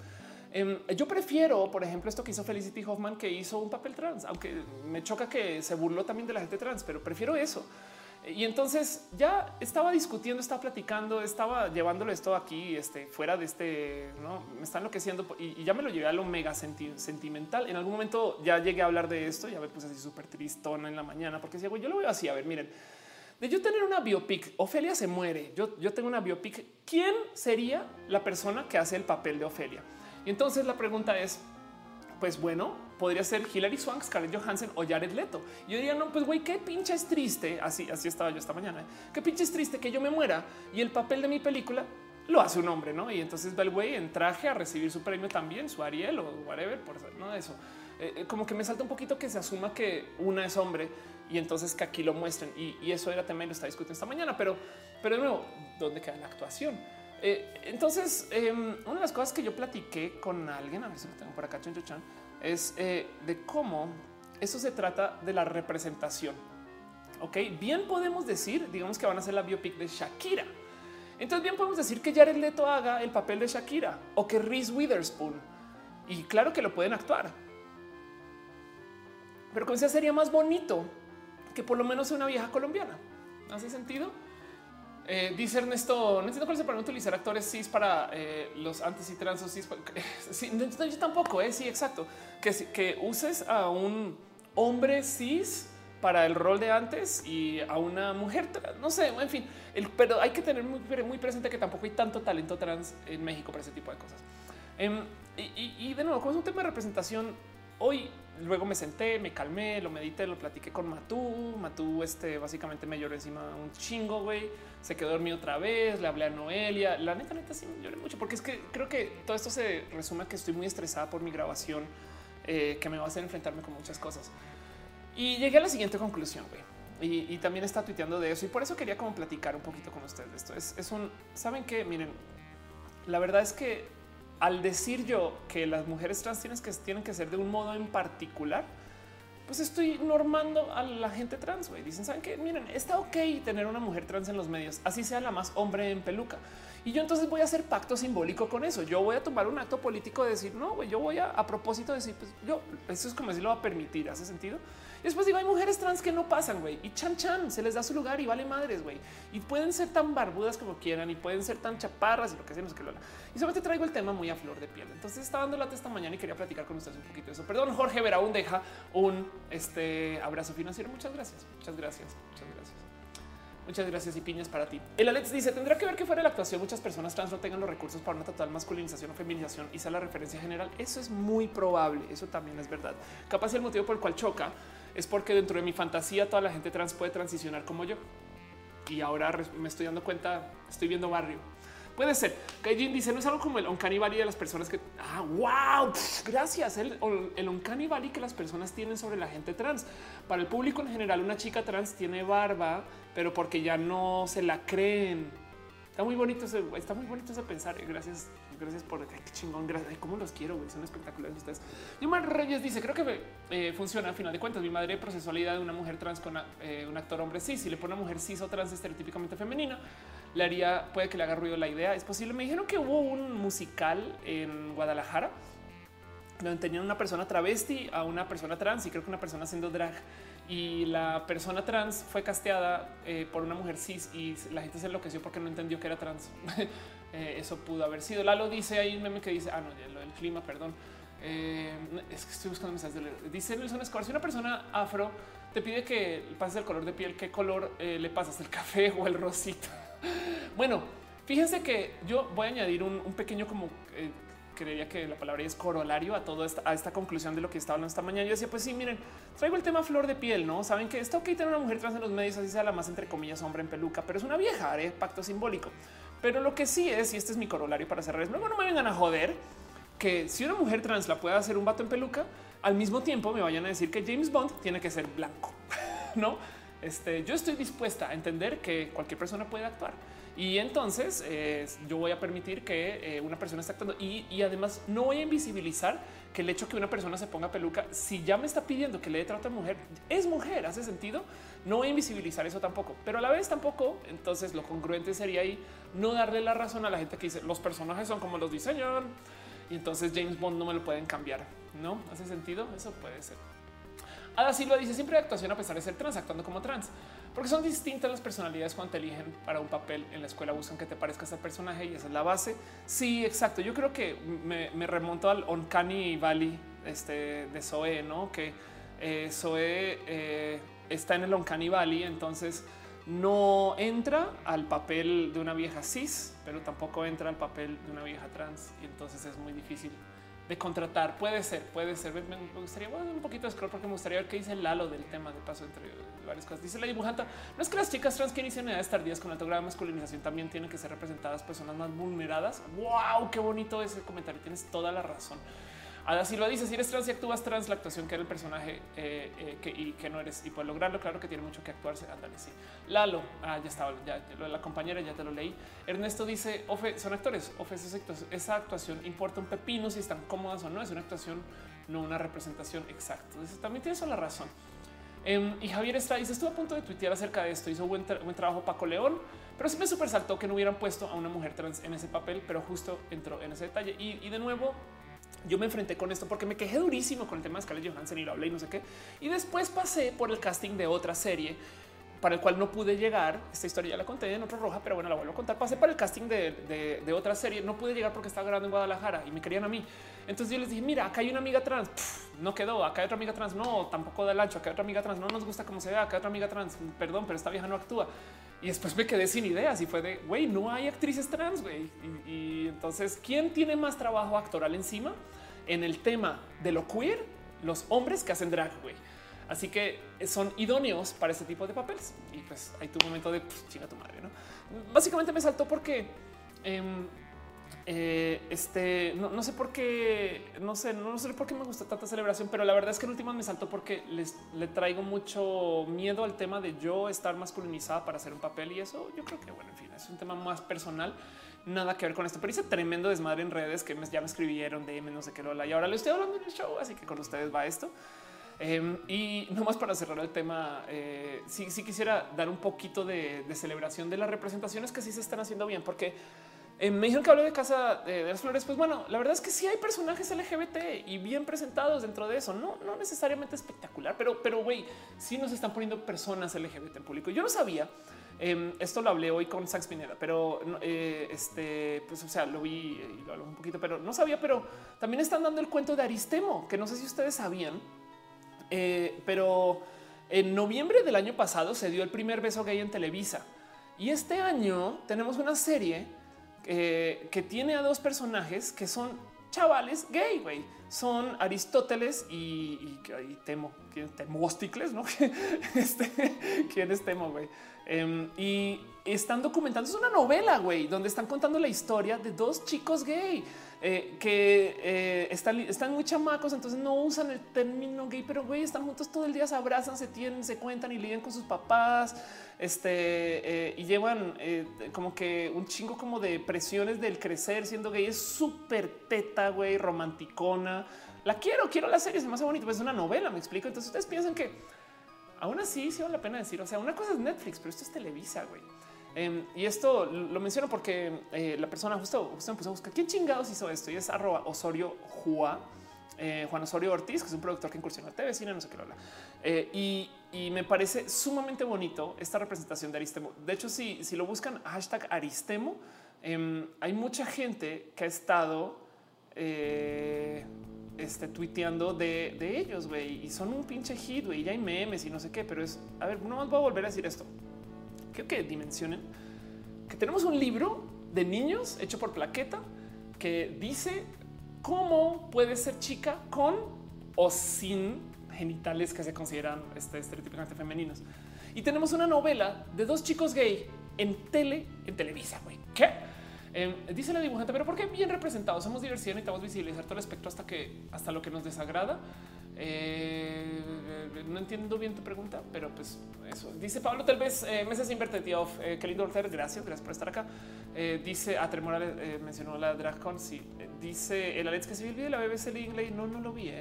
Em, yo prefiero, por ejemplo, esto que hizo Felicity Hoffman, que hizo un papel trans, aunque me choca que se burló también de la gente trans, pero prefiero eso. Y entonces ya estaba discutiendo, estaba platicando, estaba llevándolo esto aquí, este, fuera de este, no me está enloqueciendo y, ya me lo llevé a lo mega sentimental. En algún momento ya llegué a hablar de esto, ya me puse así súper tristona en la mañana porque güey, yo lo veo así. A ver, miren, de yo tener una biopic, Ofelia se muere. Yo, yo tengo una biopic. ¿Quién sería la persona que hace el papel de Ofelia? Y entonces la pregunta es, pues bueno, podría ser Hilary Swank, Scarlett Johansson o Jared Leto. Yo diría, no, pues güey, qué pinche es triste. Así, así estaba yo esta mañana. ¿eh? Qué pinche es triste que yo me muera y el papel de mi película lo hace un hombre, ¿no? Y entonces va el güey en traje a recibir su premio también, su Ariel o whatever, por no eso. Eh, eh, como que me salta un poquito que se asuma que una es hombre y entonces que aquí lo muestren. Y, eso era también lo está discutiendo esta mañana, pero, pero de nuevo, ¿dónde queda la actuación? entonces, em, una de las cosas que yo platiqué con alguien, a ver si lo tengo por acá, Chan Chan, es eh, de cómo eso se trata de la representación. Ok, bien podemos decir, digamos que van a ser la biopic de Shakira. Entonces, bien podemos decir que Jared Leto haga el papel de Shakira o que Reese Witherspoon. Y claro que lo pueden actuar. Pero con sería más bonito que por lo menos una vieja colombiana. ¿Hace sentido? Eh, dice Ernesto, no entiendo cuál es el problema utilizar actores cis para eh, los antes y trans cis. Sí, yo tampoco, eh, sí, exacto. Que, que uses a un hombre cis para el rol de antes y a una mujer, no sé, en fin, pero hay que tener muy, presente que tampoco hay tanto talento trans en México para ese tipo de cosas. Em, y, y, de nuevo, como es un tema de representación, hoy luego me senté, me calmé, lo medité, lo platiqué con Matú. Matú, este básicamente me lloró encima un chingo, güey. Se quedó dormido otra vez. Le hablé a Noelia. La neta, neta, sí me lloré mucho porque es que creo que todo esto se resume a que estoy muy estresada por mi grabación eh, que me va a hacer enfrentarme con muchas cosas. Y llegué a la siguiente conclusión, güey. Y, también está tuiteando de eso. Y por eso quería como platicar un poquito con ustedes de esto. Es, es un, saben que miren, la verdad es que al decir yo que las mujeres trans tienen que, tienen que ser de un modo en particular, pues estoy normando a la gente trans. Güey. Dicen, saben que miren, está ok tener una mujer trans en los medios, así sea la más hombre en peluca. Y yo entonces voy a hacer pacto simbólico con eso. Yo voy a tomar un acto político de decir, no, yo voy a, a propósito decir, pues yo, eso es como si lo va a permitir. ¿Hace sentido? Después digo, hay mujeres trans que no pasan, güey, y chan chan, se les da su lugar y vale madres, güey. Y pueden ser tan barbudas como quieran y pueden ser tan chaparras y lo que sea, no sé qué lo Y solamente traigo el tema muy a flor de piel. Entonces estaba dando lata esta mañana y quería platicar con ustedes un poquito de eso. Perdón, Jorge Veraún deja un este, abrazo financiero. Muchas gracias, muchas gracias, muchas gracias. Muchas gracias y piñas para ti. El Alex dice tendrá que ver que fuera la actuación muchas personas trans no tengan los recursos para una total masculinización o feminización y sea la referencia general. Eso es muy probable. Eso también es verdad. Capaz el motivo por el cual choca es porque dentro de mi fantasía toda la gente trans puede transicionar como yo. Y ahora me estoy dando cuenta, estoy viendo barrio. Puede ser. Kaijin dice, no es algo como el Valley de las personas que... Ah, wow, gracias. El, el Valley que las personas tienen sobre la gente trans. Para el público en general, una chica trans tiene barba, pero porque ya no se la creen. Está muy bonito, está muy bonito ese pensar. Gracias Gracias por qué chingón. Gracias. Cómo los quiero. Son espectaculares ustedes. Yuma Reyes dice: Creo que eh, funciona. A final de cuentas, mi madre procesó la idea de una mujer trans con eh, un actor hombre cis. Si le pone una mujer cis o trans estereotípicamente femenina, le haría, puede que le haga ruido la idea. Es posible. Me dijeron que hubo un musical en Guadalajara donde tenían una persona travesti a una persona trans y creo que una persona haciendo drag y la persona trans fue casteada eh, por una mujer cis y la gente se enloqueció porque no entendió que era trans. Eh, eso pudo haber sido. Lalo dice ahí un meme que dice, ah, no, lo del clima, perdón. Eh, es que estoy buscando mensajes. De, dice Nelson Escobar, si una persona afro te pide que pases el color de piel, ¿qué color le pasas? ¿El café o el rosito? bueno, fíjense que yo voy a añadir un, pequeño como creería que la palabra es corolario a todo esta, esta conclusión de lo que estaba hablando esta mañana. Yo decía, pues sí, miren, traigo el tema flor de piel, no saben que está ok tener una mujer trans en los medios, así sea la más entre comillas hombre en peluca, pero es una vieja, haré pacto simbólico. Pero lo que sí es, y este es mi corolario para cerrar, es luego no me vengan a joder que si una mujer trans la puede hacer un vato en peluca, al mismo tiempo me vayan a decir que James Bond tiene que ser blanco, no? Este, yo estoy dispuesta a entender que cualquier persona puede actuar y entonces eh, yo voy a permitir que eh, una persona esté actuando y, además no voy a invisibilizar que el hecho que una persona se ponga peluca, si ya me está pidiendo que le dé trato a mujer, es mujer, hace sentido. No invisibilizar eso tampoco, pero a la vez tampoco. Entonces lo congruente sería ahí no darle la razón a la gente que dice los personajes son como los diseñan y entonces James Bond no me lo pueden cambiar. No hace sentido. Eso puede ser. Ada Silva dice siempre actuación a pesar de ser trans, actuando como trans, porque son distintas las personalidades cuando te eligen para un papel en la escuela, buscan que te parezca ese personaje y esa es la base. Sí, exacto. Yo creo que me, remonto al Uncanny Valley este, de Zoe, no que eh, Zoe eh, está en el Uncanny Valley, entonces no entra al papel de una vieja cis, pero tampoco entra al papel de una vieja trans y entonces es muy difícil de contratar. Puede ser, puede ser. Me gustaría un poquito de scroll porque me gustaría ver qué dice Lalo del tema de paso entre varias cosas. Dice la dibujanta, no es que las chicas trans que inician edades tardías con alto grado de masculinización también tienen que ser representadas personas más vulneradas. Wow, qué bonito ese comentario. Tienes toda la razón. Así lo dice, si eres trans y actúas trans, la actuación que era el personaje eh, eh, y que no eres y puedes lograrlo, claro que tiene mucho que actuarse. Ándale, sí. Lalo, ah, ya estaba, ya, la compañera ya te lo leí. Ernesto dice, Ofe, son actores, Ofe, esa actuación importa un pepino si están cómodas o no, es una actuación, no una representación exacta. Entonces, también tienes la razón. Em, y Javier está dice estuvo a punto de tuitear acerca de esto. Hizo buen, trabajo Paco León, pero sí me super saltó que no hubieran puesto a una mujer trans en ese papel, pero justo entró en ese detalle. Y de nuevo, yo me enfrenté con esto porque me quejé durísimo con el tema de Scarlett Johansson y lo hablé y no sé qué. Y después pasé por el casting de otra serie para el cual no pude llegar. Esta historia ya la conté en otro roja, pero bueno, la vuelvo a contar. Pasé para el casting de, otra serie. No pude llegar porque estaba grabando en Guadalajara y me querían a mí. Entonces yo les dije, mira, acá hay una amiga trans. no quedó. Acá hay otra amiga trans. No, tampoco da el ancho. Acá hay otra amiga trans. No nos gusta cómo se ve. Acá hay otra amiga trans. Perdón, pero esta vieja no actúa. Y después me quedé sin ideas y fue de, güey, no hay actrices trans, güey. y entonces, ¿quién tiene más trabajo actoral encima? en el tema de lo queer los hombres que hacen drag, güey. Así que son idóneos para este tipo de papeles. Y pues hay tu momento de pues, chinga tu madre, ¿no? Básicamente me saltó porque em, eh, este no, sé por qué, no sé, no sé por qué me gusta tanta celebración, pero la verdad es que en últimas me saltó porque les le traigo mucho miedo al tema de yo estar masculinizada para hacer un papel y eso yo creo que bueno, en fin, es un tema más personal, nada que ver con esto, pero hice tremendo desmadre en redes que ya me escribieron de no sé qué lola y ahora le estoy hablando en el show, así que con ustedes va esto. Em, y no más para cerrar el tema, eh, sí, quisiera dar un poquito de, celebración de las representaciones que sí se están haciendo bien, porque eh, me dijeron que hablé de Casa de, las Flores. Pues bueno, la verdad es que sí hay personajes LGBT y bien presentados dentro de eso. No, no necesariamente espectacular, pero, pero güey, sí nos están poniendo personas LGBT en público. Yo no sabía. Em, esto lo hablé hoy con Sax Pineda, pero eh, este, pues, o sea, lo vi y lo hablé un poquito, pero no sabía. Pero también están dando el cuento de Aristemo, que no sé si ustedes sabían, eh, pero en noviembre del año pasado se dio el primer beso gay en Televisa. Y este año tenemos una serie eh, que tiene a dos personajes que son chavales gay, güey. Son Aristóteles y, y, Temo, Temósticles, ¿no? este, ¿Quién es Temo, güey? Em, y están documentando, es una novela, güey, donde están contando la historia de dos chicos gay. Eh, que eh, están, muy chamacos, entonces no usan el término gay, pero güey, están juntos todo el día, se abrazan, se tienen, se cuentan y lidian con sus papás, este, eh, y llevan como que un chingo como de presiones del crecer siendo gay. Es súper teta, güey, romanticona. La quiero, quiero la serie, se me hace bonito, es una novela, me explico. Entonces ustedes piensan que aún así sí vale la pena decir, o sea, una cosa es Netflix, pero esto es Televisa, güey. Em, y esto lo menciono porque eh, la persona justo, justo empezó a buscar quién chingados hizo esto y es Osorio Juan, eh, Juan Osorio Ortiz, que es un productor que incursiona en TV, cine, no sé qué lo habla. Eh, y, me parece sumamente bonito esta representación de Aristemo. De hecho, si, si lo buscan hashtag Aristemo, em, hay mucha gente que ha estado este, tuiteando de, de ellos, güey, y son un pinche hit, güey, ya hay memes y no sé qué, pero es, a ver, no más voy a volver a decir esto que dimensionen que tenemos un libro de niños hecho por Plaqueta que dice cómo puede ser chica con o sin genitales que se consideran este, estereotípicamente femeninos. Y tenemos una novela de dos chicos gay en tele, en Televisa, güey. ¿Qué? Em, dice la dibujante, pero ¿por qué bien representados? Somos diversidad, necesitamos visibilizar todo el espectro hasta que hasta lo que nos desagrada. Eh, no entiendo bien tu pregunta, pero pues eso. Dice Pablo, tal vez eh, meses invertido. Eh, qué lindo hacer. Gracias, gracias por estar acá. Eh, dice a Tremora mencionó la DragCon. Sí, dice el Alex que se vi el de la BBC Inglés. No, no lo vi.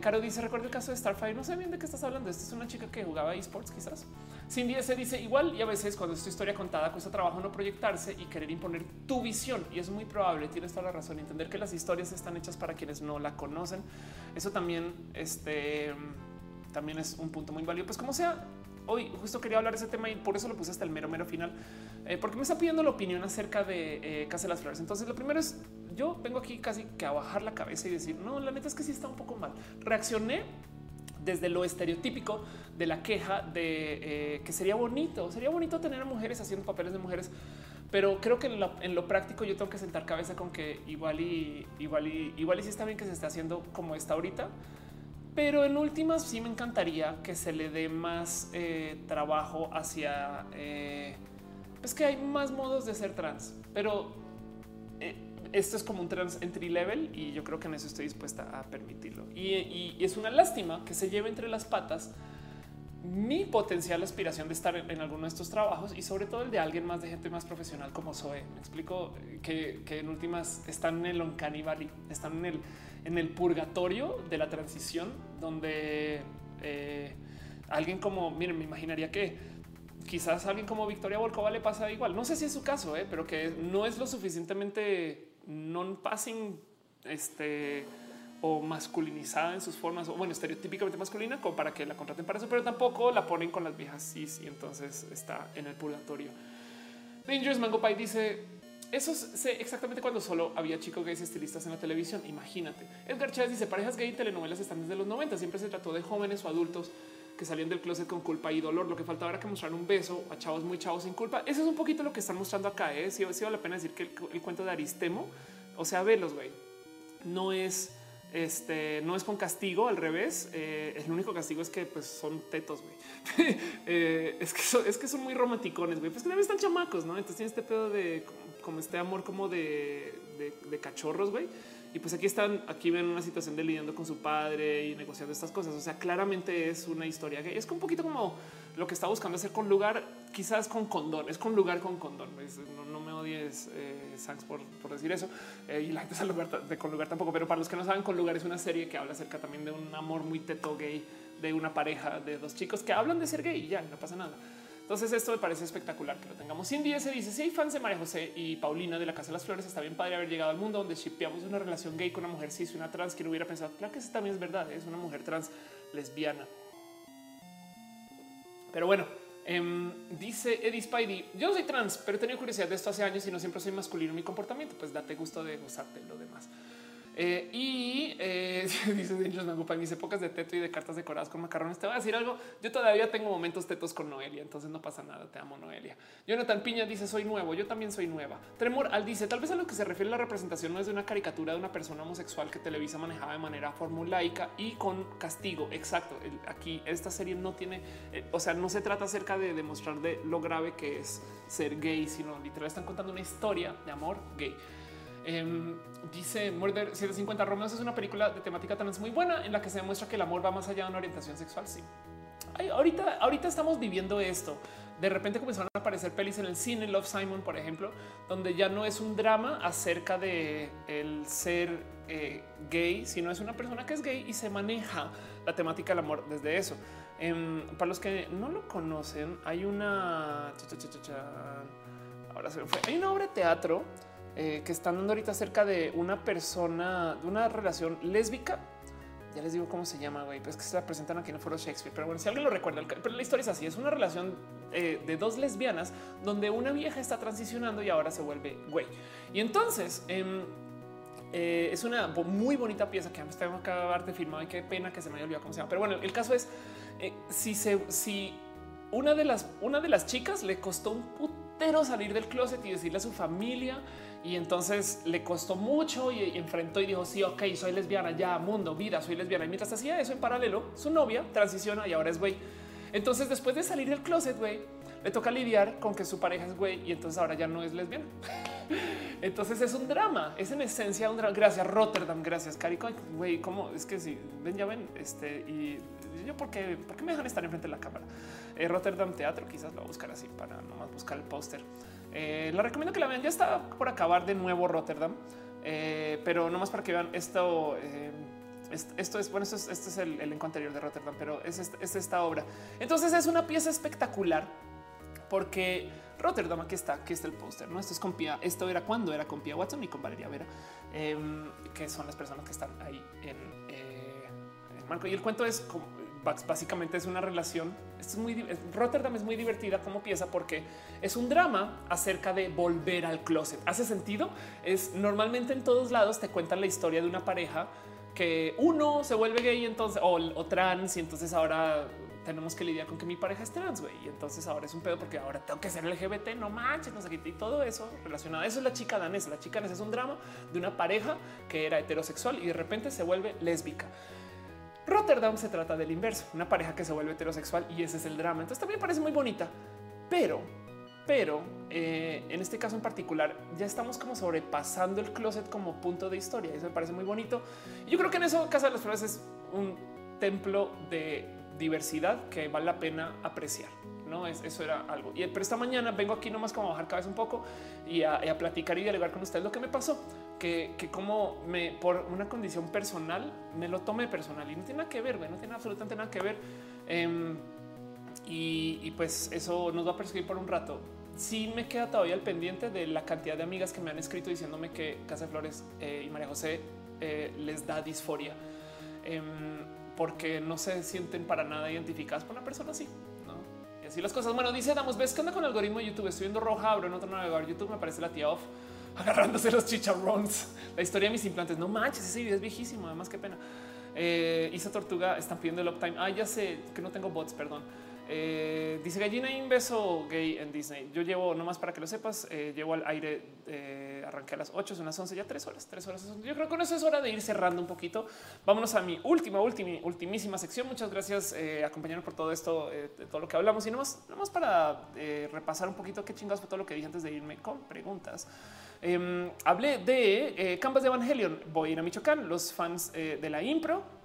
Caro dice: Recuerda el caso de Starfire. No sé bien de qué estás hablando. Esta es una chica que jugaba esports, quizás. Cindy se dice igual. Y a veces, cuando es tu historia contada, cuesta trabajo no proyectarse y querer imponer tu visión. Y es muy probable. Tienes toda la razón. Entender que las historias están hechas para quienes no la conocen. Eso también, este, también es un punto muy válido. Pues como sea, hoy justo quería hablar de ese tema y por eso lo puse hasta el mero mero final, eh, porque me está pidiendo la opinión acerca de eh, Casa de las Flores. Entonces, lo primero es yo vengo aquí casi que a bajar la cabeza y decir no, la neta es que sí está un poco mal. Reaccioné desde lo estereotípico de la queja de eh, que sería bonito, sería bonito tener a mujeres haciendo papeles de mujeres, pero creo que en lo, práctico yo tengo que sentar cabeza con que igual y igual y igual y sí está bien que se esté haciendo como está ahorita pero en últimas sí me encantaría que se le dé más eh, trabajo hacia eh, es que hay más modos de ser trans, pero esto es como un trans entry level y yo creo que en eso estoy dispuesta a permitirlo. Y, es una lástima que se lleve entre las patas mi potencial aspiración de estar en, alguno de estos trabajos y sobre todo el de alguien más de gente más profesional como Zoe. Me explico que, en últimas están en el Uncanny Valley, están en el en el purgatorio de la transición, donde eh, alguien como, miren, me imaginaría que quizás alguien como Victoria Volkova le pasa igual. No sé si es su caso, eh, pero que no es lo suficientemente non-passing este, o masculinizada en sus formas, o bueno, estereotípicamente masculina, como para que la contraten para eso, pero tampoco la ponen con las viejas cis y entonces está en el purgatorio. Dangerous Mango Pie dice eso sé exactamente cuando solo había chicos gays estilistas en la televisión. Imagínate. Edgar Chávez dice parejas gay y telenovelas están desde los 90. Siempre se trató de jóvenes o adultos que salían del closet con culpa y dolor. Lo que faltaba era que mostraran un beso a chavos muy chavos sin culpa. Eso es un poquito lo que están mostrando acá. Si ¿eh? vale la pena decir que el, cuento de Aristemo, o sea, velos, güey, no es Este no es con castigo, al revés. Eh, el único castigo es que pues, son tetos. güey. Eh, es que son, es que son muy romanticones, güey. Pues que están chamacos, no? Entonces tiene este pedo de como, este amor como de, de, de cachorros, güey. Y pues aquí están, aquí ven una situación de lidiando con su padre y negociando estas cosas. O sea, claramente es una historia que es un poquito como lo que está buscando hacer con lugar, quizás con condón, es con lugar con condón. No, me odies, eh, por, decir eso. Eh, y la gente sabe de con lugar tampoco. Pero para los que no saben, con lugar es una serie que habla acerca también de un amor muy teto gay de una pareja de dos chicos que hablan de ser gay y ya no pasa nada. Entonces esto me parece espectacular que lo tengamos. Cindy se dice, hay fans de María José y Paulina de la Casa de las Flores, está bien padre haber llegado al mundo donde shipeamos una relación gay con una mujer cis y una trans que no hubiera pensado. Claro que eso también es verdad, es una mujer trans lesbiana. Pero bueno, em, dice Eddie Spidey, yo soy trans, pero he tenido curiosidad de esto hace años y no siempre soy masculino en mi comportamiento, pues date gusto de gozarte lo demás. Eh, y eh, dice Angels Mangupa mis épocas de teto y de cartas decoradas con macarrones. Te voy a decir algo. Yo todavía tengo momentos tetos con Noelia, entonces no pasa nada. Te amo, Noelia. Jonathan Piña dice: Soy nuevo. Yo también soy nueva. Tremor al dice: Tal vez a lo que se refiere la representación no es de una caricatura de una persona homosexual que Televisa manejaba de manera formulaica y con castigo. Exacto. Aquí esta serie no tiene, eh, o sea, no se trata acerca de demostrar de lo grave que es ser gay, sino literal están contando una historia de amor gay. Em, dice Murder 750 Romeos es una película de temática trans muy buena en la que se demuestra que el amor va más allá de una orientación sexual. Sí, ahorita, ahorita estamos viviendo esto. De repente comenzaron a aparecer pelis en el cine, Love Simon, por ejemplo, donde ya no es un drama acerca de el ser eh, gay, sino es una persona que es gay y se maneja la temática del amor desde eso. Em, para los que no lo conocen, hay una ahora se fue. Hay una obra de teatro eh, que están dando ahorita acerca de una persona, de una relación lésbica. Ya les digo cómo se llama, güey, pues que se la presentan aquí en el foro Shakespeare. Pero bueno, si alguien lo recuerda, pero la historia es así: es una relación eh, de dos lesbianas donde una vieja está transicionando y ahora se vuelve güey. Y entonces em, eh, es una muy bonita pieza que tengo acabar de filmar y qué pena que se me haya olvidado cómo se llama. Pero bueno, el caso es si se, si una de las, una de las chicas le costó un putero salir del closet y decirle a su familia y entonces le costó mucho y, enfrentó y dijo, sí, ok, soy lesbiana, ya, mundo, vida, soy lesbiana. Y mientras hacía eso en paralelo, su novia transiciona y ahora es güey. Entonces después de salir del closet, güey, le toca lidiar con que su pareja es güey y entonces ahora ya no es lesbiana. entonces es un drama, es en esencia un drama. Gracias Rotterdam, gracias Carico. Güey, ¿cómo? Es que si ven, ya ven, este, y yo, ¿por qué, ¿por qué me dejan estar enfrente de la cámara? Eh, Rotterdam Teatro, quizás lo voy a buscar así para nomás buscar el póster. Eh, la recomiendo que la vean. Ya está por acabar de nuevo Rotterdam, eh, pero no más para que vean esto. Eh, esto es bueno, esto es, este es el elenco anterior de Rotterdam, pero es, esta obra. Entonces es una pieza espectacular porque Rotterdam aquí está, aquí está el póster. No, esto es con Pia. Esto era cuando era con Pia Watson y con Valeria Vera, em, que son las personas que están ahí en, en Marco. Y el cuento es como básicamente es una relación. Es muy Rotterdam es muy divertida como pieza porque es un drama acerca de volver al closet. Hace sentido. Es normalmente en todos lados te cuentan la historia de una pareja que uno se vuelve gay entonces o, trans y entonces ahora tenemos que lidiar con que mi pareja es trans, güey. Y entonces ahora es un pedo porque ahora tengo que ser LGBT, no manches, no sé qué. Y todo eso relacionado. Eso es la chica danesa. La chica danesa es un drama de una pareja que era heterosexual y de repente se vuelve lésbica. Rotterdam se trata del inverso, una pareja que se vuelve heterosexual y ese es el drama. Entonces también parece muy bonita, pero, pero eh, en este caso en particular ya estamos como sobrepasando el closet como punto de historia. Eso me parece muy bonito. yo creo que en eso Casa de las Flores es un templo de diversidad que vale la pena apreciar. No es eso era algo. Y pero esta mañana vengo aquí nomás como a bajar cabeza un poco y a, a platicar y dialogar con ustedes lo que me pasó que, como me por una condición personal me lo tomé personal y no tiene nada que ver, no tiene absolutamente nada que ver. Em, y, pues eso nos va a perseguir por un rato. Sí me queda todavía el pendiente de la cantidad de amigas que me han escrito diciéndome que Casa de Flores eh, y María José eh, les da disforia em, porque no se sienten para nada identificadas por una persona así. Las cosas. Bueno, dice Damos, ¿ves qué onda con el algoritmo de YouTube? Estoy viendo roja, abro en otro navegador YouTube, me aparece la tía off agarrándose los chicharrones. La historia de mis implantes. No manches, ese video es viejísimo. Además, qué pena. Eh, Isa Tortuga están pidiendo el uptime. Ah, ya sé que no tengo bots, perdón. Eh, dice gallina y un beso gay en Disney. Yo llevo, nomás para que lo sepas, eh, llevo al aire, eh, arranqué a las 8, son las 11, ya tres horas, tres horas. Yo creo que con eso es hora de ir cerrando un poquito. Vámonos a mi última, última, ultimísima sección. Muchas gracias acompañarnos por todo esto, todo lo que hablamos y nomás, nomás para repasar un poquito qué chingados fue todo lo que dije antes de irme con preguntas. Em, hablé de Canvas de Evangelion. Voy a ir a Michoacán. Los fans de la impro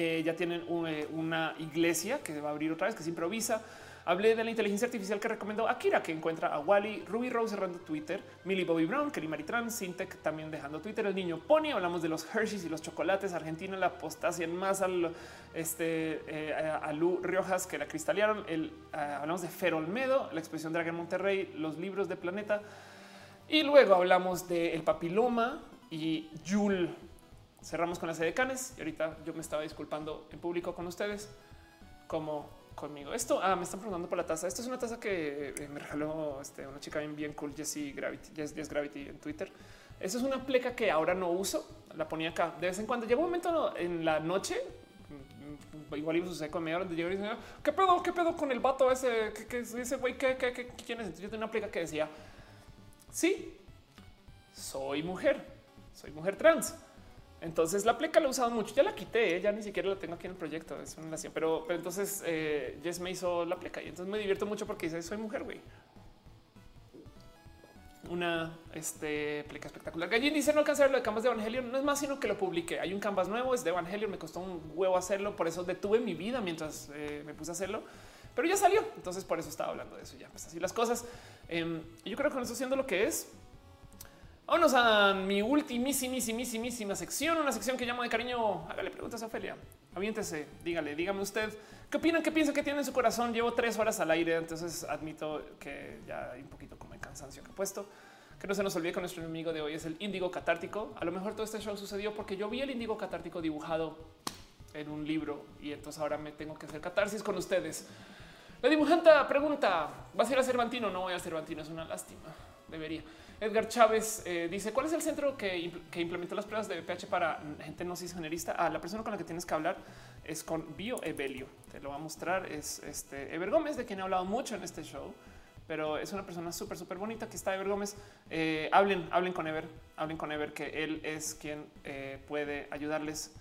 eh, ya tienen eh, una iglesia que va a abrir otra vez, que se improvisa. Hablé de la inteligencia artificial que recomendó Akira, que encuentra a Wally, Ruby Rose cerrando Twitter, Millie Bobby Brown, Kelly Maritran, Sintec también dejando Twitter, el niño Pony. Hablamos de los Hershey's y los chocolates, Argentina, la apostasia en más al este eh, a Lu Riojas que la cristalearon. El, hablamos de Fer Olmedo, la expresión Dragon Monterrey, los libros de Planeta. Y luego hablamos del el papiloma y Yul. Cerramos con las edecanes y ahorita yo me estaba disculpando en público con ustedes como conmigo. Esto ah, me están preguntando por la taza. Esto es una taza que eh, me regaló este, una chica bien, cool, Jessie Gravity, Jess, Gravity en Twitter. Eso es una pleca que ahora no uso. La ponía acá de vez en cuando. Llega un momento en la noche, mm, igual iba a suceder con media hora de llegar y decía, ¿qué pedo? ¿Qué pedo con el vato ese? ¿Qué, qué, ese güey? ¿Qué, qué, qué, quién es? Entonces yo tenía una pleca que decía, sí, soy mujer, soy mujer trans. Entonces la pleca la he usado mucho. Ya la quité, ¿eh? ya ni siquiera la tengo aquí en el proyecto. Es una nación, pero, entonces eh, Jess me hizo la pleca y entonces me divierto mucho porque dice soy mujer, güey. Una este, pleca espectacular. Gallín dice no alcanzar lo de Canvas de Evangelion. No es más sino que lo publiqué. Hay un Canvas nuevo, es de Evangelion. Me costó un huevo hacerlo. Por eso detuve mi vida mientras eh, me puse a hacerlo. Pero ya salió. Entonces por eso estaba hablando de eso. Ya pues así las cosas. Eh, yo creo que no estoy haciendo lo que es. Vámonos a mi ultimísimísimísima sección, una sección que llamo de cariño. Hágale preguntas a Ofelia. Aviéntese, dígale, dígame usted qué opinan, qué piensa que tiene en su corazón. Llevo tres horas al aire, entonces admito que ya hay un poquito como el cansancio que he puesto. Que no se nos olvide que nuestro enemigo de hoy es el índigo catártico. A lo mejor todo este show sucedió porque yo vi el índigo catártico dibujado en un libro y entonces ahora me tengo que hacer catarsis con ustedes. La dibujanta pregunta: ¿Vas a ir a Cervantino? No voy a Cervantino, es una lástima. Debería. Edgar Chávez eh, dice cuál es el centro que, que, implementó las pruebas de VPH para gente no cisgenerista. Ah, la persona con la que tienes que hablar es con BioEvelio. Te lo va a mostrar. Es este Ever Gómez, de quien he hablado mucho en este show, pero es una persona súper, súper bonita. Aquí está Ever Gómez. Eh, hablen, hablen con Ever, hablen con Ever, que él es quien eh, puede ayudarles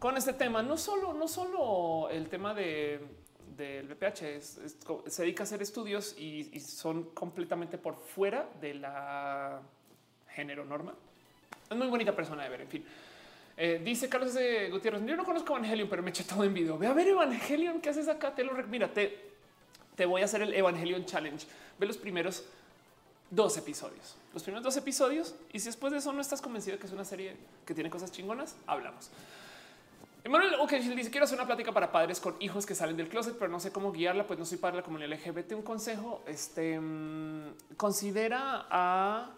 con este tema. No solo, no solo el tema de del VPH es, se dedica a hacer estudios y, son completamente por fuera de la género norma. Es muy bonita persona de ver. En fin, eh, dice Carlos Gutiérrez. Yo no conozco Evangelion, pero me eché todo en video. Ve a ver Evangelion. ¿Qué haces acá? Te lo mira, te, te voy a hacer el Evangelion Challenge. Ve los primeros dos episodios, los primeros dos episodios. Y si después de eso no estás convencido que es una serie que tiene cosas chingonas, hablamos. Emanuel ok, dice quiero hacer una plática para padres con hijos que salen del closet, pero no sé cómo guiarla, pues no soy de la comunidad LGBT. Un consejo, este considera a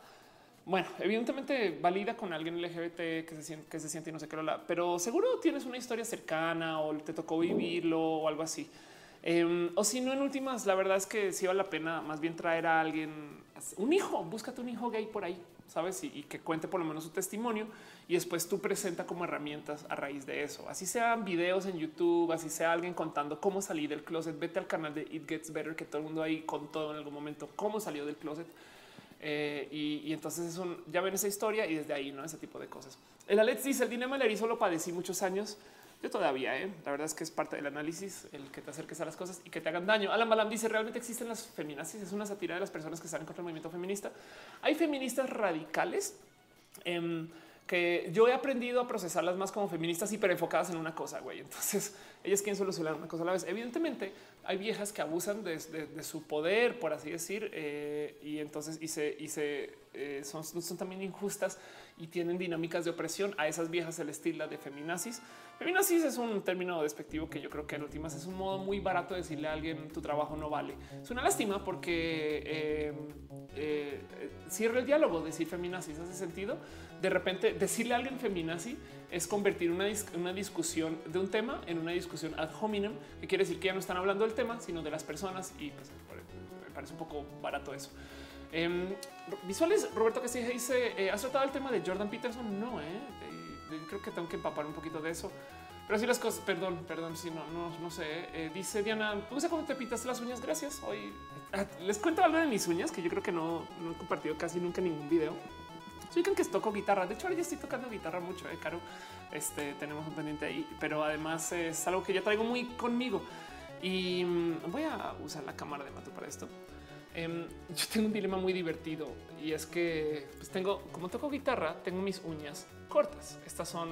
bueno, evidentemente valida con alguien LGBT que se siente, que se siente y no sé qué, pero seguro tienes una historia cercana o te tocó vivirlo o algo así. Eh, o si no, en últimas, la verdad es que sí vale la pena más bien traer a alguien, un hijo, búscate un hijo gay por ahí, sabes, y que cuente por lo menos su testimonio y después tú presenta como herramientas a raíz de eso. Así sean videos en YouTube, así sea alguien contando cómo salir del closet. Vete al canal de It Gets Better, que todo el mundo ahí contó en algún momento cómo salió del closet. Eh, y, y, entonces es un, ya ven esa historia y desde ahí no ese tipo de cosas. El Alex dice el dinero del erizo lo padecí muchos años. Yo todavía, ¿eh? la verdad es que es parte del análisis el que te acerques a las cosas y que te hagan daño. Alan Balam dice realmente existen las feminazis. Es una sátira de las personas que salen contra el movimiento feminista. Hay feministas radicales. Eh, que yo he aprendido a procesarlas más como feministas y enfocadas en una cosa. Güey. Entonces ellas quieren solucionar una cosa a la vez. Evidentemente hay viejas que abusan de, su poder, por así decir, eh, y entonces y se eh, son, también injustas y tienen dinámicas de opresión. A esas viejas se les tilda de feminazis. Feminazis es un término despectivo que yo creo que en últimas es un modo muy barato de decirle a alguien tu trabajo no vale. Es una lástima porque eh, eh, cierra el diálogo. Decir feminazis hace sentido. De repente decirle a alguien feminazi es convertir una, una discusión de un tema en una discusión ad hominem, que quiere decir que ya no están hablando del tema, sino de las personas. Y pues, me parece un poco barato eso. Eh, visuales, Roberto que dice, eh, ¿has tratado el tema de Jordan Peterson? No, eh, eh, creo que tengo que empapar un poquito de eso. Pero así las cosas, perdón, perdón, si no, no, sé. Eh, dice Diana, usa cómo te pintaste las uñas. Gracias. Hoy ah, les cuento algo de mis uñas que yo creo que no, he compartido casi nunca ningún video. Explican que toco guitarra. De hecho, ahora ya estoy tocando guitarra mucho, eh, Caro. Este tenemos un pendiente ahí, pero además es algo que ya traigo muy conmigo y mm, voy a usar la cámara de Mato para esto. Em, yo tengo un dilema muy divertido y es que pues tengo, como toco guitarra, tengo mis uñas cortas. Estas son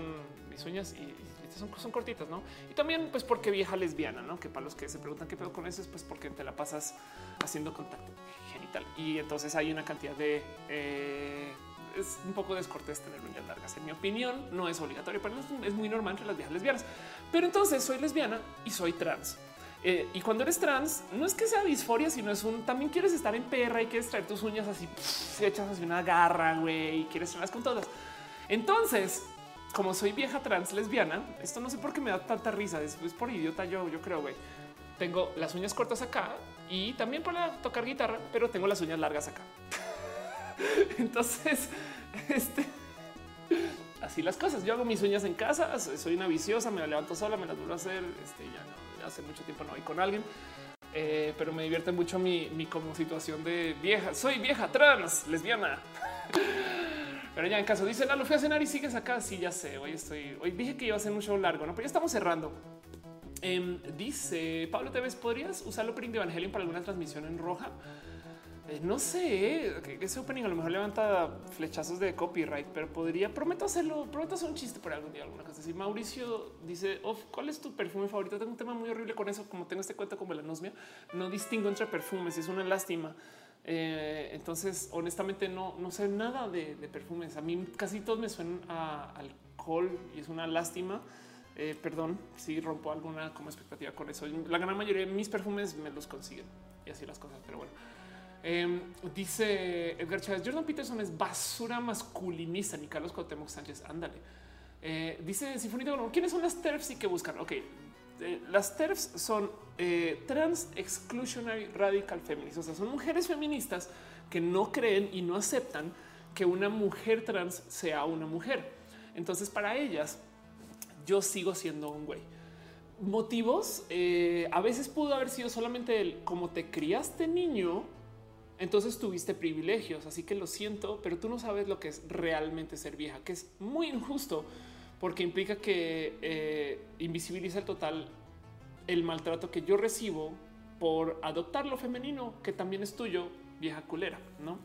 mis uñas y, son, son, cortitas, ¿no? Y también pues porque vieja lesbiana, ¿no? Que para los que se preguntan qué pedo con eso es pues porque te la pasas haciendo contacto genital. Y entonces hay una cantidad de... Eh, es un poco descortés tener uñas largas. En mi opinión, no es obligatorio, pero es muy normal entre las viejas lesbianas. Pero entonces soy lesbiana y soy trans. Eh, y cuando eres trans, no es que sea disforia, sino es un también quieres estar en perra y quieres traer tus uñas así, se echas así una garra, güey, y quieres traerlas con todas. Entonces, como soy vieja trans lesbiana, esto no sé por qué me da tanta risa, es, por idiota yo, yo creo, güey. Tengo las uñas cortas acá y también para tocar guitarra, pero tengo las uñas largas acá. Entonces, este así las cosas. Yo hago mis uñas en casa, soy una viciosa, me la levanto sola, me las vuelvo a hacer. Este ya no hace mucho tiempo no voy con alguien, eh, pero me divierte mucho mi, como situación de vieja. Soy vieja trans, lesbiana. Pero ya en caso dice, la lo fui a cenar y sigues acá. Sí, ya sé. Hoy estoy, hoy dije que iba a ser un show largo, no, pero ya estamos cerrando. Em, dice Pablo Tevez, ¿podrías usar el opening de Evangelion para alguna transmisión en roja? Eh, no sé, eh, ese opening a lo mejor levanta flechazos de copyright, pero podría, prometo hacerlo, prometo hacer un chiste por algún día, alguna cosa así. Mauricio dice, ¿cuál es tu perfume favorito? Tengo un tema muy horrible con eso, como tengo este cuento con melanosmia, no distingo entre perfumes, es una lástima. Eh, entonces, honestamente, no, no sé nada de, perfumes. A mí casi todos me suenan a alcohol y es una lástima. perdón si rompo alguna como expectativa con eso. La gran mayoría de mis perfumes me los consiguen y así las cosas, pero bueno. Em, dice Edgar Chávez, Jordan Peterson es basura masculinista, ni Carlos Cuauhtémoc Sánchez, ándale. Eh, dice Sinfonito, ¿quiénes son las TERFs y qué buscan? Ok, eh, las TERFs son eh, Trans Exclusionary Radical Feminists, o sea, son mujeres feministas que no creen y no aceptan que una mujer trans sea una mujer. Entonces, para ellas, yo sigo siendo un güey. Motivos, a veces pudo haber sido solamente el como te criaste niño, entonces tuviste privilegios, así que lo siento, pero tú no sabes lo que es realmente ser vieja, que es muy injusto porque implica que eh, invisibiliza el total el maltrato que yo recibo por adoptar lo femenino, que también es tuyo, vieja culera, ¿no?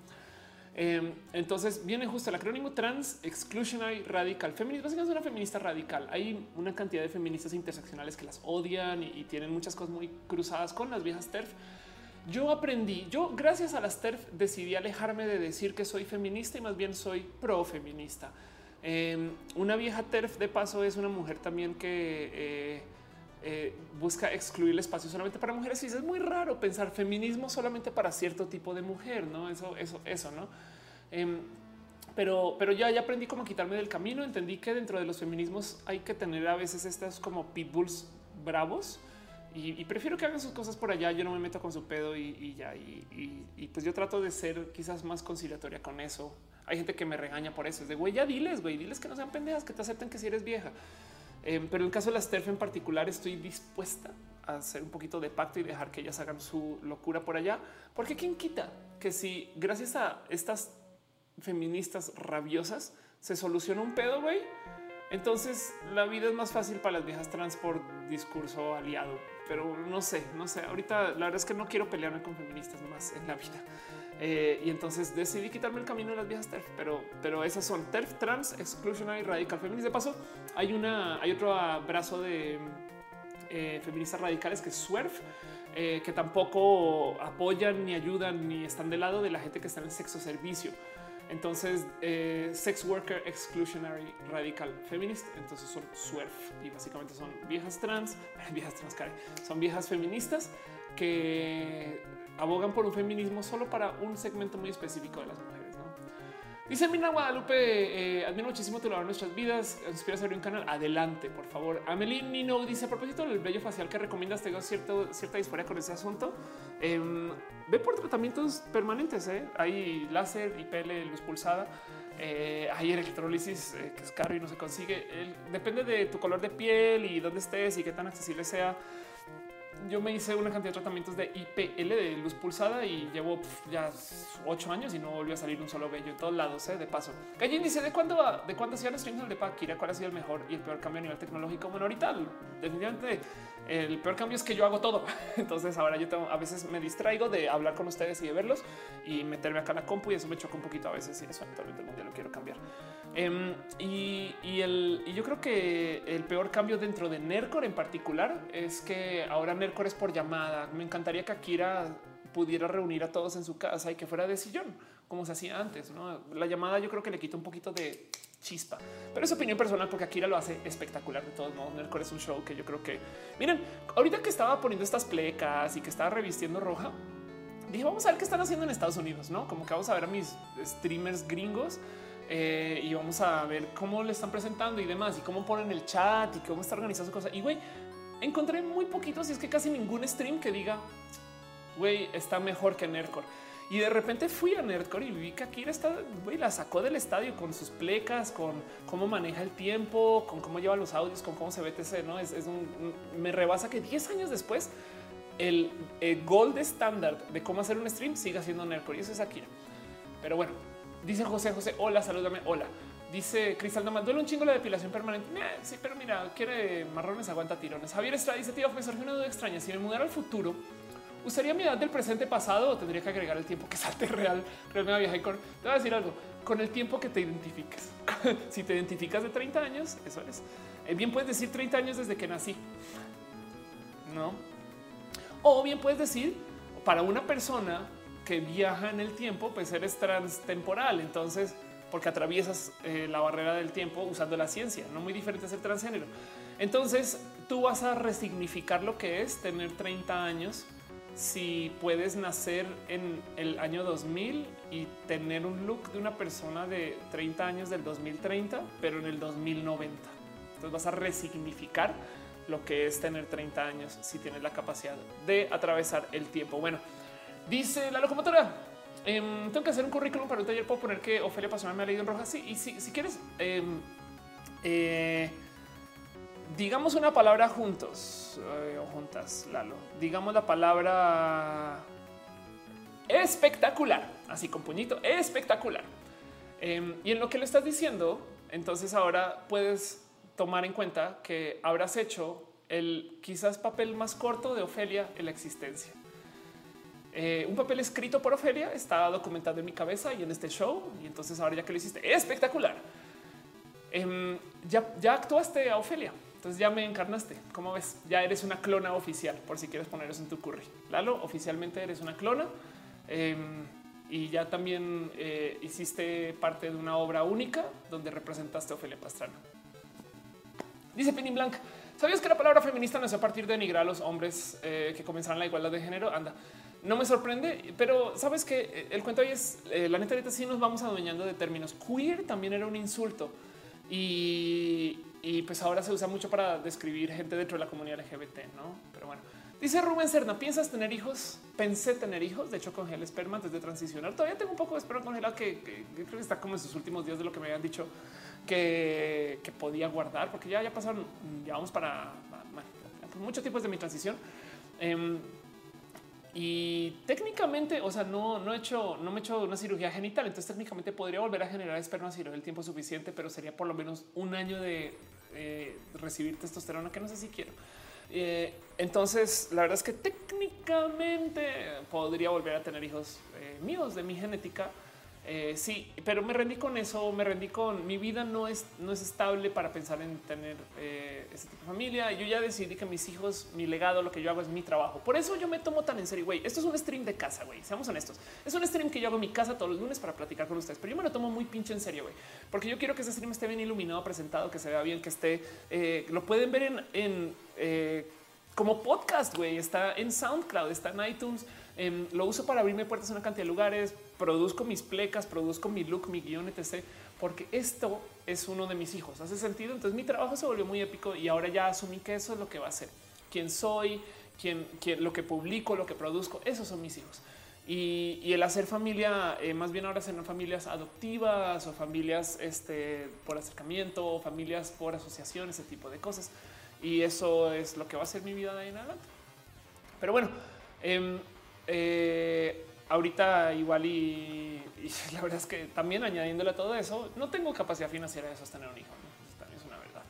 Em, entonces viene justo el acrónimo trans exclusionary radical feminist. Básicamente es una feminista radical. Hay una cantidad de feministas interseccionales que las odian y, y tienen muchas cosas muy cruzadas con las viejas TERF yo aprendí, yo gracias a las TERF decidí alejarme de decir que soy feminista y más bien soy pro feminista. Em, una vieja TERF de paso es una mujer también que eh, eh, busca excluir el espacio solamente para mujeres y es muy raro pensar feminismo solamente para cierto tipo de mujer, no? Eso, eso, eso, no? Em, pero, pero ya, ya aprendí cómo quitarme del camino. Entendí que dentro de los feminismos hay que tener a veces estas como pitbulls bravos y, prefiero que hagan sus cosas por allá. Yo no me meto con su pedo y, ya. Y, pues yo trato de ser quizás más conciliatoria con eso. Hay gente que me regaña por eso. Es de güey, ya diles, güey, diles que no sean pendejas, que te acepten que si eres vieja. Em, pero en el caso de las TERF en particular, estoy dispuesta a hacer un poquito de pacto y dejar que ellas hagan su locura por allá, porque quién quita que si gracias a estas feministas rabiosas se soluciona un pedo, güey, entonces la vida es más fácil para las viejas trans por discurso aliado pero no sé, no sé. Ahorita la verdad es que no quiero pelearme con feministas más en la vida. Eh, y entonces decidí quitarme el camino de las viejas TERF, pero, pero esas son TERF, Trans, Exclusionary, Radical Feminist. De paso, hay una, hay otro brazo de eh, feministas radicales que es SWERF, eh, que tampoco apoyan ni ayudan ni están del lado de la gente que está en el sexo servicio. Entonces, eh, Sex Worker Exclusionary Radical Feminist. Entonces son SWERF y básicamente son viejas trans, viejas trans, son viejas feministas que abogan por un feminismo solo para un segmento muy específico de las mujeres. Dice Mina Guadalupe, eh, admiro muchísimo tu labor en nuestras vidas. ¿Inspiras abrir un canal? Adelante, por favor. Amelie Nino dice a propósito del vello facial que recomiendas, tengo cierto, cierta disforia con ese asunto. Em, ve por tratamientos permanentes. ¿eh? Hay láser y pele, luz pulsada. Eh, hay electrólisis eh, que es caro y no se consigue. depende de tu color de piel y dónde estés y qué tan accesible sea yo me hice una cantidad de tratamientos de IPL de luz pulsada y llevo ya ocho años y no volvió a salir un solo vello en todos lados. ¿eh? De paso, Gallín dice de cuándo de cuándo hacían streams de Paquira, cuál ha sido el mejor y el peor cambio a nivel tecnológico. Bueno, ahorita definitivamente el peor cambio es que yo hago todo. Entonces ahora yo tengo, a veces me distraigo de hablar con ustedes y de verlos y meterme acá en la compu y eso me choca un poquito a veces y eso actualmente el lo quiero cambiar. Em, y, yo creo que el peor cambio dentro de Nercor en particular es que ahora Nercor es por llamada. Me encantaría que Akira pudiera reunir a todos en su casa y que fuera de sillón, como se hacía antes. La llamada yo creo que le quita un poquito de chispa, pero es opinión personal porque Akira lo hace espectacular. De todos modos, Nercor es un show que yo creo que miren, ahorita que estaba poniendo estas plecas y que estaba revistiendo roja, dije vamos a ver qué están haciendo en Estados Unidos, no como que vamos a ver a mis streamers gringos eh, y vamos a ver cómo le están presentando y demás y cómo ponen el chat y cómo está organizando su cosa. Y güey, encontré muy poquitos y es que casi ningún stream que diga güey está mejor que Nerdcore. Y de repente fui a Nerdcore y vi que Akira está, güey, la sacó del estadio con sus plecas, con cómo maneja el tiempo, con cómo lleva los audios, con cómo se ve TC, ¿no? Es, un, me rebasa que 10 años después el, el gold estándar de cómo hacer un stream siga siendo Nerdcore y eso es Akira. Pero bueno, Dice José José, hola, salúdame, hola. Dice Cristal Nomás, duele un chingo la depilación permanente. sí, pero mira, quiere marrones, aguanta tirones. Javier Estrada dice, tío, me surgió una duda extraña. Si me mudara al futuro, ¿usaría mi edad del presente pasado o tendría que agregar el tiempo que salte real? Real me viaje con... Te voy a decir algo, con el tiempo que te identifiques. si te identificas de 30 años, eso es. Eh, bien puedes decir 30 años desde que nací. No. O bien puedes decir, para una persona que viaja en el tiempo, pues eres transtemporal. Entonces, porque atraviesas eh, la barrera del tiempo usando la ciencia, no muy diferente a ser transgénero. Entonces, tú vas a resignificar lo que es tener 30 años si puedes nacer en el año 2000 y tener un look de una persona de 30 años del 2030, pero en el 2090. Entonces vas a resignificar lo que es tener 30 años si tienes la capacidad de atravesar el tiempo. Bueno, Dice la locomotora. Em, tengo que hacer un currículum para un taller. Puedo poner que Ofelia Pastrana me ha leído en roja. Sí, y si, si quieres, em, eh, digamos una palabra juntos eh, o juntas, Lalo. Digamos la palabra espectacular, así con puñito espectacular. Em, y en lo que le estás diciendo, entonces ahora puedes tomar en cuenta que habrás hecho el quizás papel más corto de Ofelia en la existencia. Eh, un papel escrito por Ofelia está documentado en mi cabeza y en este show. Y entonces ahora ya que lo hiciste, espectacular. Em, ya, actuaste a Ofelia. Entonces ya me encarnaste. Como ves? Ya eres una clona oficial, por si quieres poner eso en tu curry. Lalo, oficialmente eres una clona. Em, y ya también eh, hiciste parte de una obra única donde representaste a Ofelia Pastrana. Dice Penny Blanc, ¿sabías que la palabra feminista es a partir de denigrar a los hombres eh, que comenzaron la igualdad de género? Anda, no me sorprende, pero sabes que eh, el cuento hoy es eh, la neta. Ahorita sí nos vamos adueñando de términos. Queer también era un insulto y, pues ahora se usa mucho para describir gente dentro de la comunidad LGBT, no? Pero bueno, dice Rubén Cerna: ¿Piensas tener hijos? Pensé tener hijos. De hecho, congelé esperma antes de transicionar. Todavía tengo un poco de esperma congelado que, creo que está como en sus últimos días de lo que me habían dicho que, podía guardar, porque ya, ya pasaron, ya vamos para muchos tipos de mi transición. Em, y técnicamente, o sea, no, no he hecho, no me he hecho una cirugía genital. Entonces, técnicamente podría volver a generar esperma si no el tiempo suficiente, pero sería por lo menos un año de eh, recibir testosterona que no sé si quiero. Eh, entonces, la verdad es que técnicamente podría volver a tener hijos eh, míos de mi genética eh, sí, pero me rendí con eso, me rendí con mi vida no es, no es estable para pensar en tener ese tipo de familia. Yo ya decidí que mis hijos, mi legado, lo que yo hago es mi trabajo. Por eso yo me tomo tan en serio, güey. Esto es un stream de casa, güey. Seamos honestos. Es un stream que yo hago en mi casa todos los lunes para platicar con ustedes, pero yo me lo tomo muy pinche en serio, güey, porque yo quiero que ese stream esté bien iluminado, presentado, que se vea bien, que esté, eh, lo pueden ver en, en como podcast, güey. Está en SoundCloud, está en iTunes. Em, lo uso para abrirme puertas en una cantidad de lugares. Produzco mis plecas, produzco mi look, mi guion, etc. Porque esto es uno de mis hijos. Hace sentido. Entonces mi trabajo se volvió muy épico y ahora ya asumí que eso es lo que va a ser. Quién soy, quién, quién lo que publico, lo que produzco. Esos son mis hijos. Y, el hacer familia, eh, más bien ahora serán familias adoptivas o familias este, por acercamiento o familias por asociación, ese tipo de cosas. Y eso es lo que va a ser mi vida de ahí en adelante. Pero bueno, em, eh, ahorita igual y, la verdad es que también añadiéndole a todo eso, no tengo capacidad financiera de sostener un hijo. También es una verdad.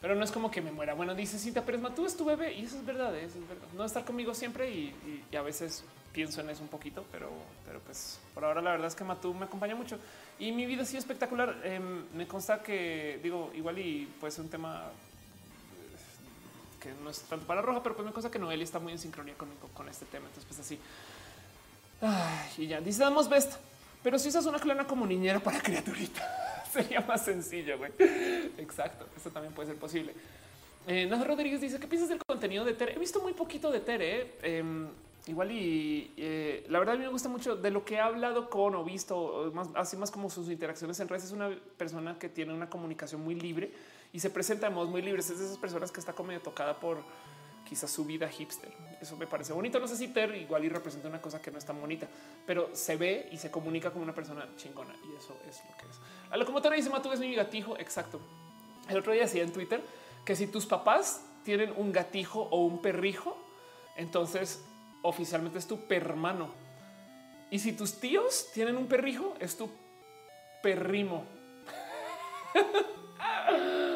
Pero no es como que me muera. Bueno, dice Cinta Pérez, tú es tu bebé y eso es verdad, verdad. No estar conmigo siempre y, y a veces pienso en eso un poquito, pero, pero pues por ahora la verdad es que Matú me acompaña mucho y mi vida ha sido espectacular. Em, me consta que digo igual y puede ser un tema eh, que no es tanto para roja, pero pues me consta que Noelia está muy en sincronía con este tema. Entonces, pues así. y ya dice damos best, pero si usas una clona como niñera para criaturita, sería más sencillo. güey. Exacto. Eso también puede ser posible. Eh, Rodríguez dice: ¿Qué piensas del contenido de Tere? He visto muy poquito de Tere. Eh, igual y eh, la verdad a mí me gusta mucho de lo que ha hablado con o visto, más, así más como sus interacciones en redes. Es una persona que tiene una comunicación muy libre y se presenta de modos muy libres. Es de esas personas que está como medio tocada por quizás su vida hipster. Eso me parece bonito. No sé si Ter igual y representa una cosa que no es tan bonita, pero se ve y se comunica como una persona chingona y eso es lo que es. A lo como Ter dice, Matú es mi gatijo. Exacto. El otro día decía en Twitter que si tus papás tienen un gatijo o un perrijo, entonces oficialmente es tu permano. Y si tus tíos tienen un perrijo, es tu perrimo.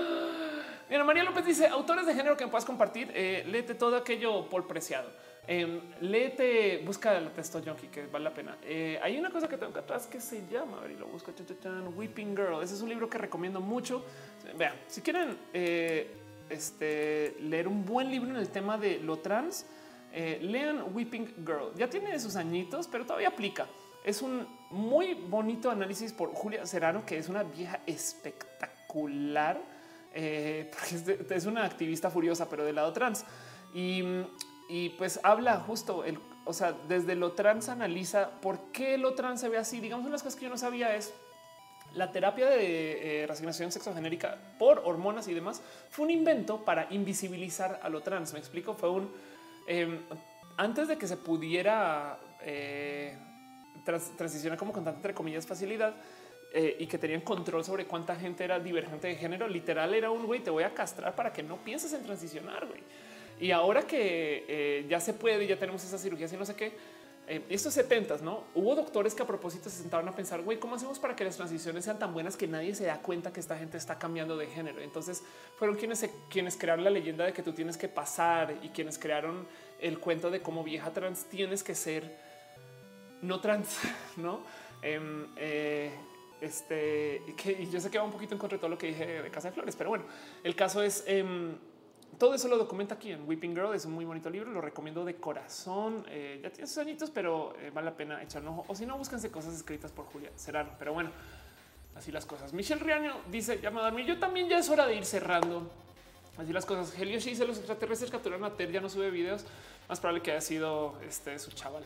Mira, María López dice autores de género que me puedas compartir. Eh, léete todo aquello por preciado. Eh, léete, busca el texto Junkie que vale la pena. Eh, hay una cosa que tengo que atrás que se llama, a ver, y lo busco, Weeping Girl. Ese es un libro que recomiendo mucho. Vean, si quieren eh, este, leer un buen libro en el tema de lo trans, eh, lean Weeping Girl. Ya tiene sus añitos, pero todavía aplica. Es un muy bonito análisis por Julia Serrano, que es una vieja espectacular, eh, porque es, una activista furiosa, pero del lado trans. Y, pues habla justo, el, o sea, desde lo trans analiza por qué lo trans se ve así. Digamos, una de las cosas que yo no sabía es la terapia de eh, resignación sexogenérica por hormonas y demás fue un invento para invisibilizar a lo trans. Me explico, fue un Em, antes de que se pudiera eh, transicionar como con tanta entre comillas facilidad eh, y que tenían control sobre cuánta gente era divergente de género, literal era un güey, te voy a castrar para que no pienses en transicionar, güey. Y ahora que eh, ya se puede, ya tenemos esas cirugías y no sé qué, eh, estos 70 no hubo doctores que a propósito se sentaron a pensar, güey, ¿cómo hacemos para que las transiciones sean tan buenas que nadie se da cuenta que esta gente está cambiando de género? Entonces fueron quienes, quienes crearon la leyenda de que tú tienes que pasar y quienes crearon el cuento de cómo vieja trans tienes que ser no trans, no? Em, eh, este que yo sé que va un poquito en contra de todo lo que dije de Casa de Flores, pero bueno, el caso es em, todo eso lo documenta aquí en Weeping Girl. Es un muy bonito libro, lo recomiendo de corazón. Eh, ya tiene sus añitos, pero eh, vale la pena echar un ojo. O si no, búsquense cosas escritas por Julia Serrano. Pero bueno, así las cosas. Michelle Riaño dice: Ya. Yo también ya es hora de ir cerrando. Así las cosas. Helio dice: Los extraterrestres capturaron a Ted, ya no sube videos. Más probable que haya sido este su chaval.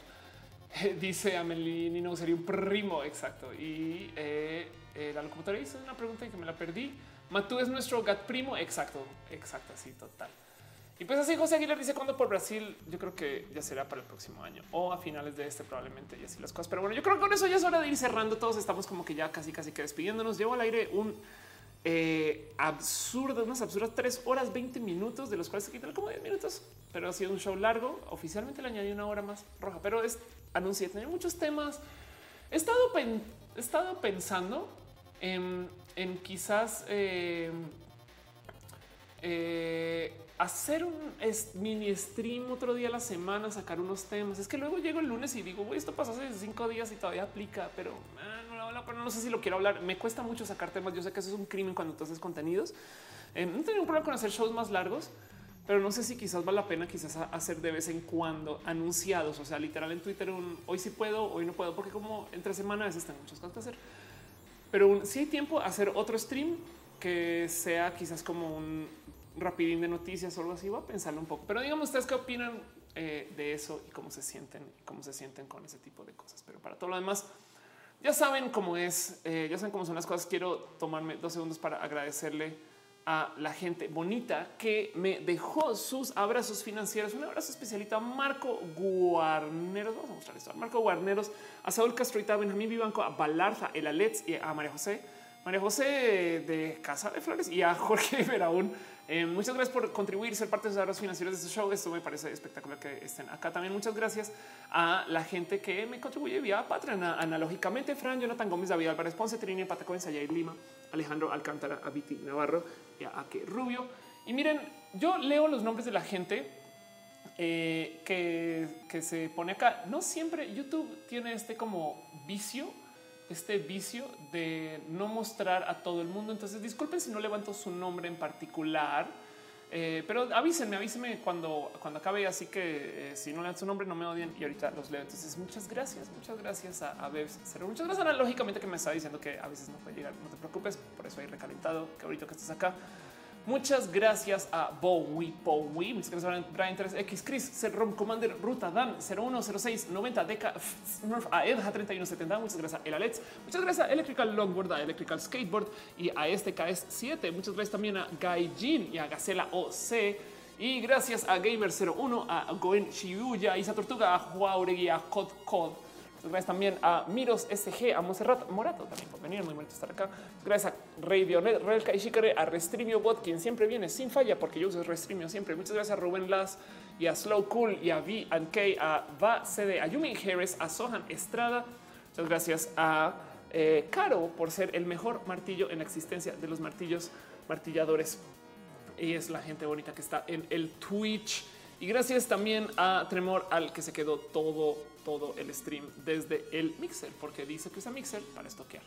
Dice Amelie no sería un primo. Exacto. Y eh, la locutora hizo una pregunta y que me la perdí. Matú es nuestro gat primo. Exacto, exacto, así total. Y pues así José Aguilar dice cuando por Brasil, yo creo que ya será para el próximo año o a finales de este probablemente y así las cosas. Pero bueno, yo creo que con eso ya es hora de ir cerrando. Todos estamos como que ya casi casi que despidiéndonos. Llevo al aire un eh, absurdo, unas absurdas tres horas 20 minutos, de los cuales se quitan como 10 minutos, pero ha sido un show largo. Oficialmente le añadí una hora más roja, pero es anuncié, tenía muchos temas. He estado, he estado pensando en en quizás eh, eh, hacer un mini stream otro día a la semana, sacar unos temas. Es que luego llego el lunes y digo, esto pasó hace cinco días y todavía aplica, pero ah, no, sé si lo quiero hablar. Me cuesta mucho sacar temas. Yo sé que eso es un crimen cuando tú haces contenidos. Eh, no tengo un problema con hacer shows más largos, pero no sé si quizás vale la pena quizás hacer de vez en cuando anunciados. O sea, literal en Twitter un hoy sí puedo, hoy no puedo, porque como entre semana a veces tengo muchas cosas que hacer. Pero si hay tiempo, hacer otro stream que sea quizás como un rapidín de noticias o algo así, va a pensarlo un poco. Pero digamos ustedes qué opinan eh, de eso y cómo se sienten, cómo se sienten con ese tipo de cosas. Pero para todo lo demás, ya saben cómo es, eh, ya saben cómo son las cosas. Quiero tomarme dos segundos para agradecerle a la gente bonita que me dejó sus abrazos financieros. Un abrazo especialito a Marco Guarneros. Vamos a mostrar esto. A Marco Guarneros, a Saúl Castroita, a Benjamín Vivanco, a Balarza, el Alets y a María José. María José de Casa de Flores y a Jorge Veraún. Eh, muchas gracias por contribuir, ser parte de los abrazos financieros de este show. Esto me parece espectacular que estén acá. También muchas gracias a la gente que me contribuye vía Patreon. Analógicamente, Fran, Jonathan Gómez, David Álvarez Ponce, Trini Patacoen, Sayay Lima, Alejandro Alcántara, Abiti Navarro y a que Rubio. Y miren, yo leo los nombres de la gente eh, que, que se pone acá. No siempre YouTube tiene este como vicio este vicio de no mostrar a todo el mundo. Entonces, disculpen si no levanto su nombre en particular, eh, pero avísenme, avísenme cuando, cuando acabe. Así que eh, si no levanto su nombre, no me odien y ahorita los leo. Entonces, muchas gracias, muchas gracias a, a Muchas gracias, lógicamente, que me está diciendo que a veces no puede llegar. No te preocupes, por eso hay recalentado que ahorita que estás acá. Muchas gracias a Bowie, Bowie, muchas gracias Brian 3X, Chris, Serrom Commander, Ruta, Dan, 0106, 90, Deca, a Edja 3170, muchas gracias a El Alex, muchas gracias a Electrical Longboard, a Electrical Skateboard y a este KS7. Muchas gracias también a Gaijin y a Gacela OC. Y gracias a Gamer01, a Goen Shibuya, Isa Tortuga, a Juauregui, a Cod Cod Gracias también a Miros SG, a Monserrat Morato también por venir. Muy bonito estar acá. Gracias a Rey Violet, Relka y Shikare, a Restreamio Bot, quien siempre viene sin falla porque yo uso Restreamio siempre. Muchas gracias a Rubén Las y a Slow Cool y a V and K, a Va CD, a Yumi Harris, a Sohan Estrada. Muchas gracias a eh, Caro por ser el mejor martillo en la existencia de los martillos martilladores. Y es la gente bonita que está en el Twitch. Y gracias también a Tremor al que se quedó todo todo el stream desde el mixer, porque dice que usa mixer para estoquear.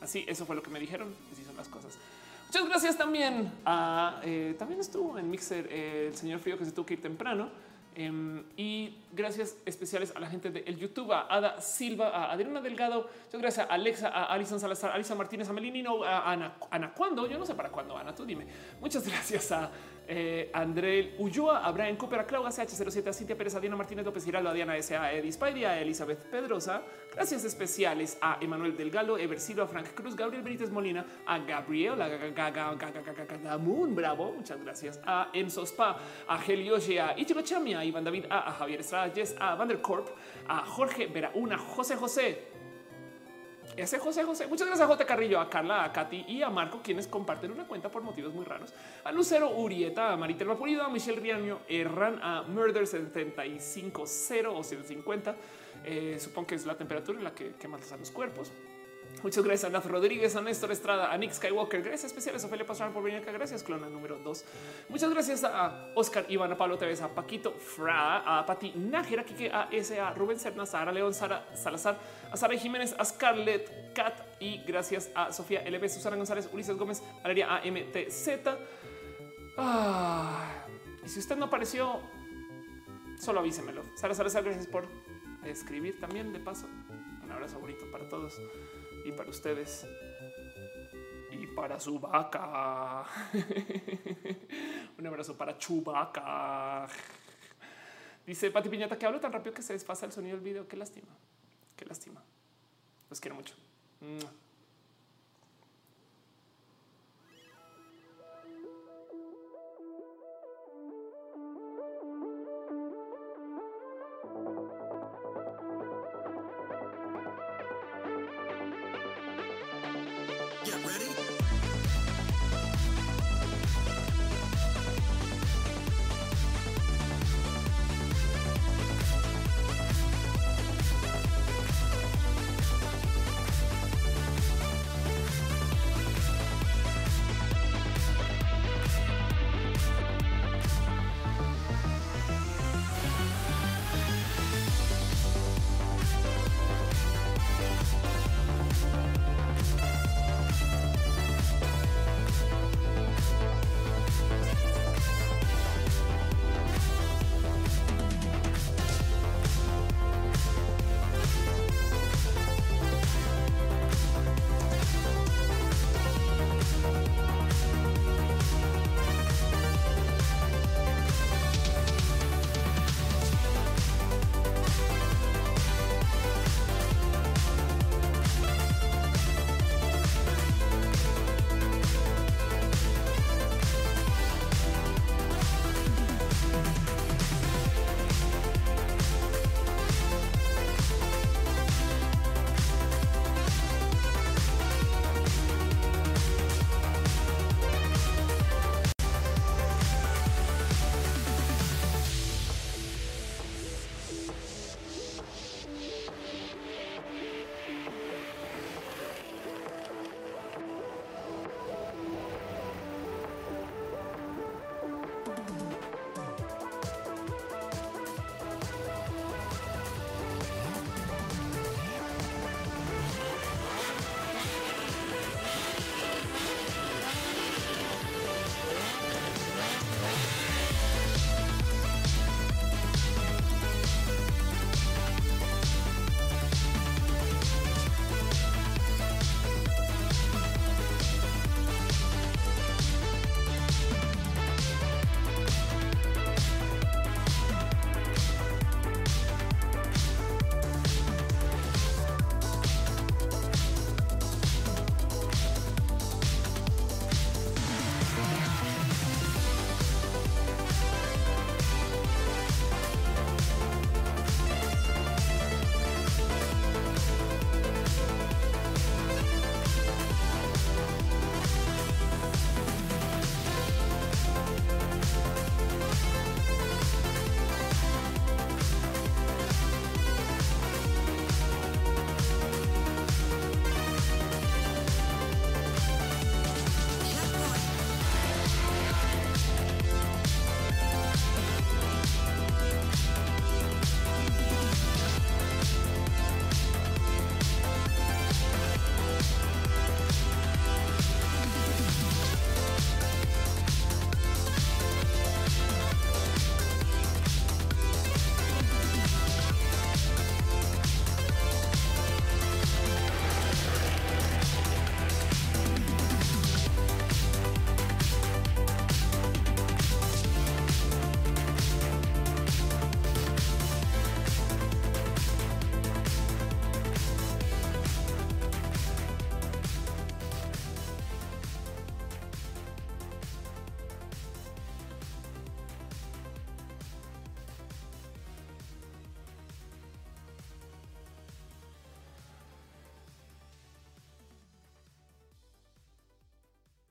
Así, eso fue lo que me dijeron. Así son las cosas. Muchas gracias también a eh, también estuvo en mixer el señor Frío que se tuvo que ir temprano. Em, y gracias especiales a la gente de YouTube, a Ada Silva, a Adriana Delgado, muchas gracias a Alexa, a Alison Salazar, a Alisa Martínez, a Melinino, a Ana, Ana, ¿cuándo? Yo no sé para cuándo, Ana, tú dime. Muchas gracias a eh, Ulloa, a Brian Cooper, a Claudia CH07, a Cintia Pérez, a Diana Martínez López Giraldo, a Diana S.A., a Edis a Elizabeth Pedrosa. Gracias especiales a Emanuel Delgado, Ever a Frank Cruz, Gabriel Benítez Molina, a Gabriela Moon, bravo, muchas gracias. A Enzo Spa, a Helioshi, a Ichigo a Iván David, a, Javier a Vandercorp, a Jorge Verauna, José José, ese José José. Muchas gracias a J. Carrillo, a Carla, a Katy y a Marco, quienes comparten una cuenta por motivos muy raros. A Lucero Urieta, a Maritel Vapulido, a Michelle Riaño, Erran, a Murder 750 o 150. Eh, supongo que es la temperatura en la que quemas a los cuerpos. Muchas gracias a Rodríguez, a Néstor Estrada, a Nick Skywalker. Gracias especiales a Ophelia Pastrana por venir acá. Gracias, clona número dos. Muchas gracias a Oscar Iván, a Pablo Tevez, a Paquito Fra, a Pati Nájera, Kike, a S, a Rubén Serna, Sara León, Sara Salazar, a Sara Jiménez, a Scarlett Cat y gracias a Sofía LB, Susana González, Ulises Gómez, Valeria AMTZ. Ah, y si usted no apareció, solo avísemelo. Sara Salazar, gracias por escribir también de paso. Un abrazo bonito para todos y para ustedes y para su vaca. Un abrazo para Chubaca. Dice Pati Piñata que hablo tan rápido que se desfasa el sonido del video. Qué lástima. Qué lástima. Los quiero mucho.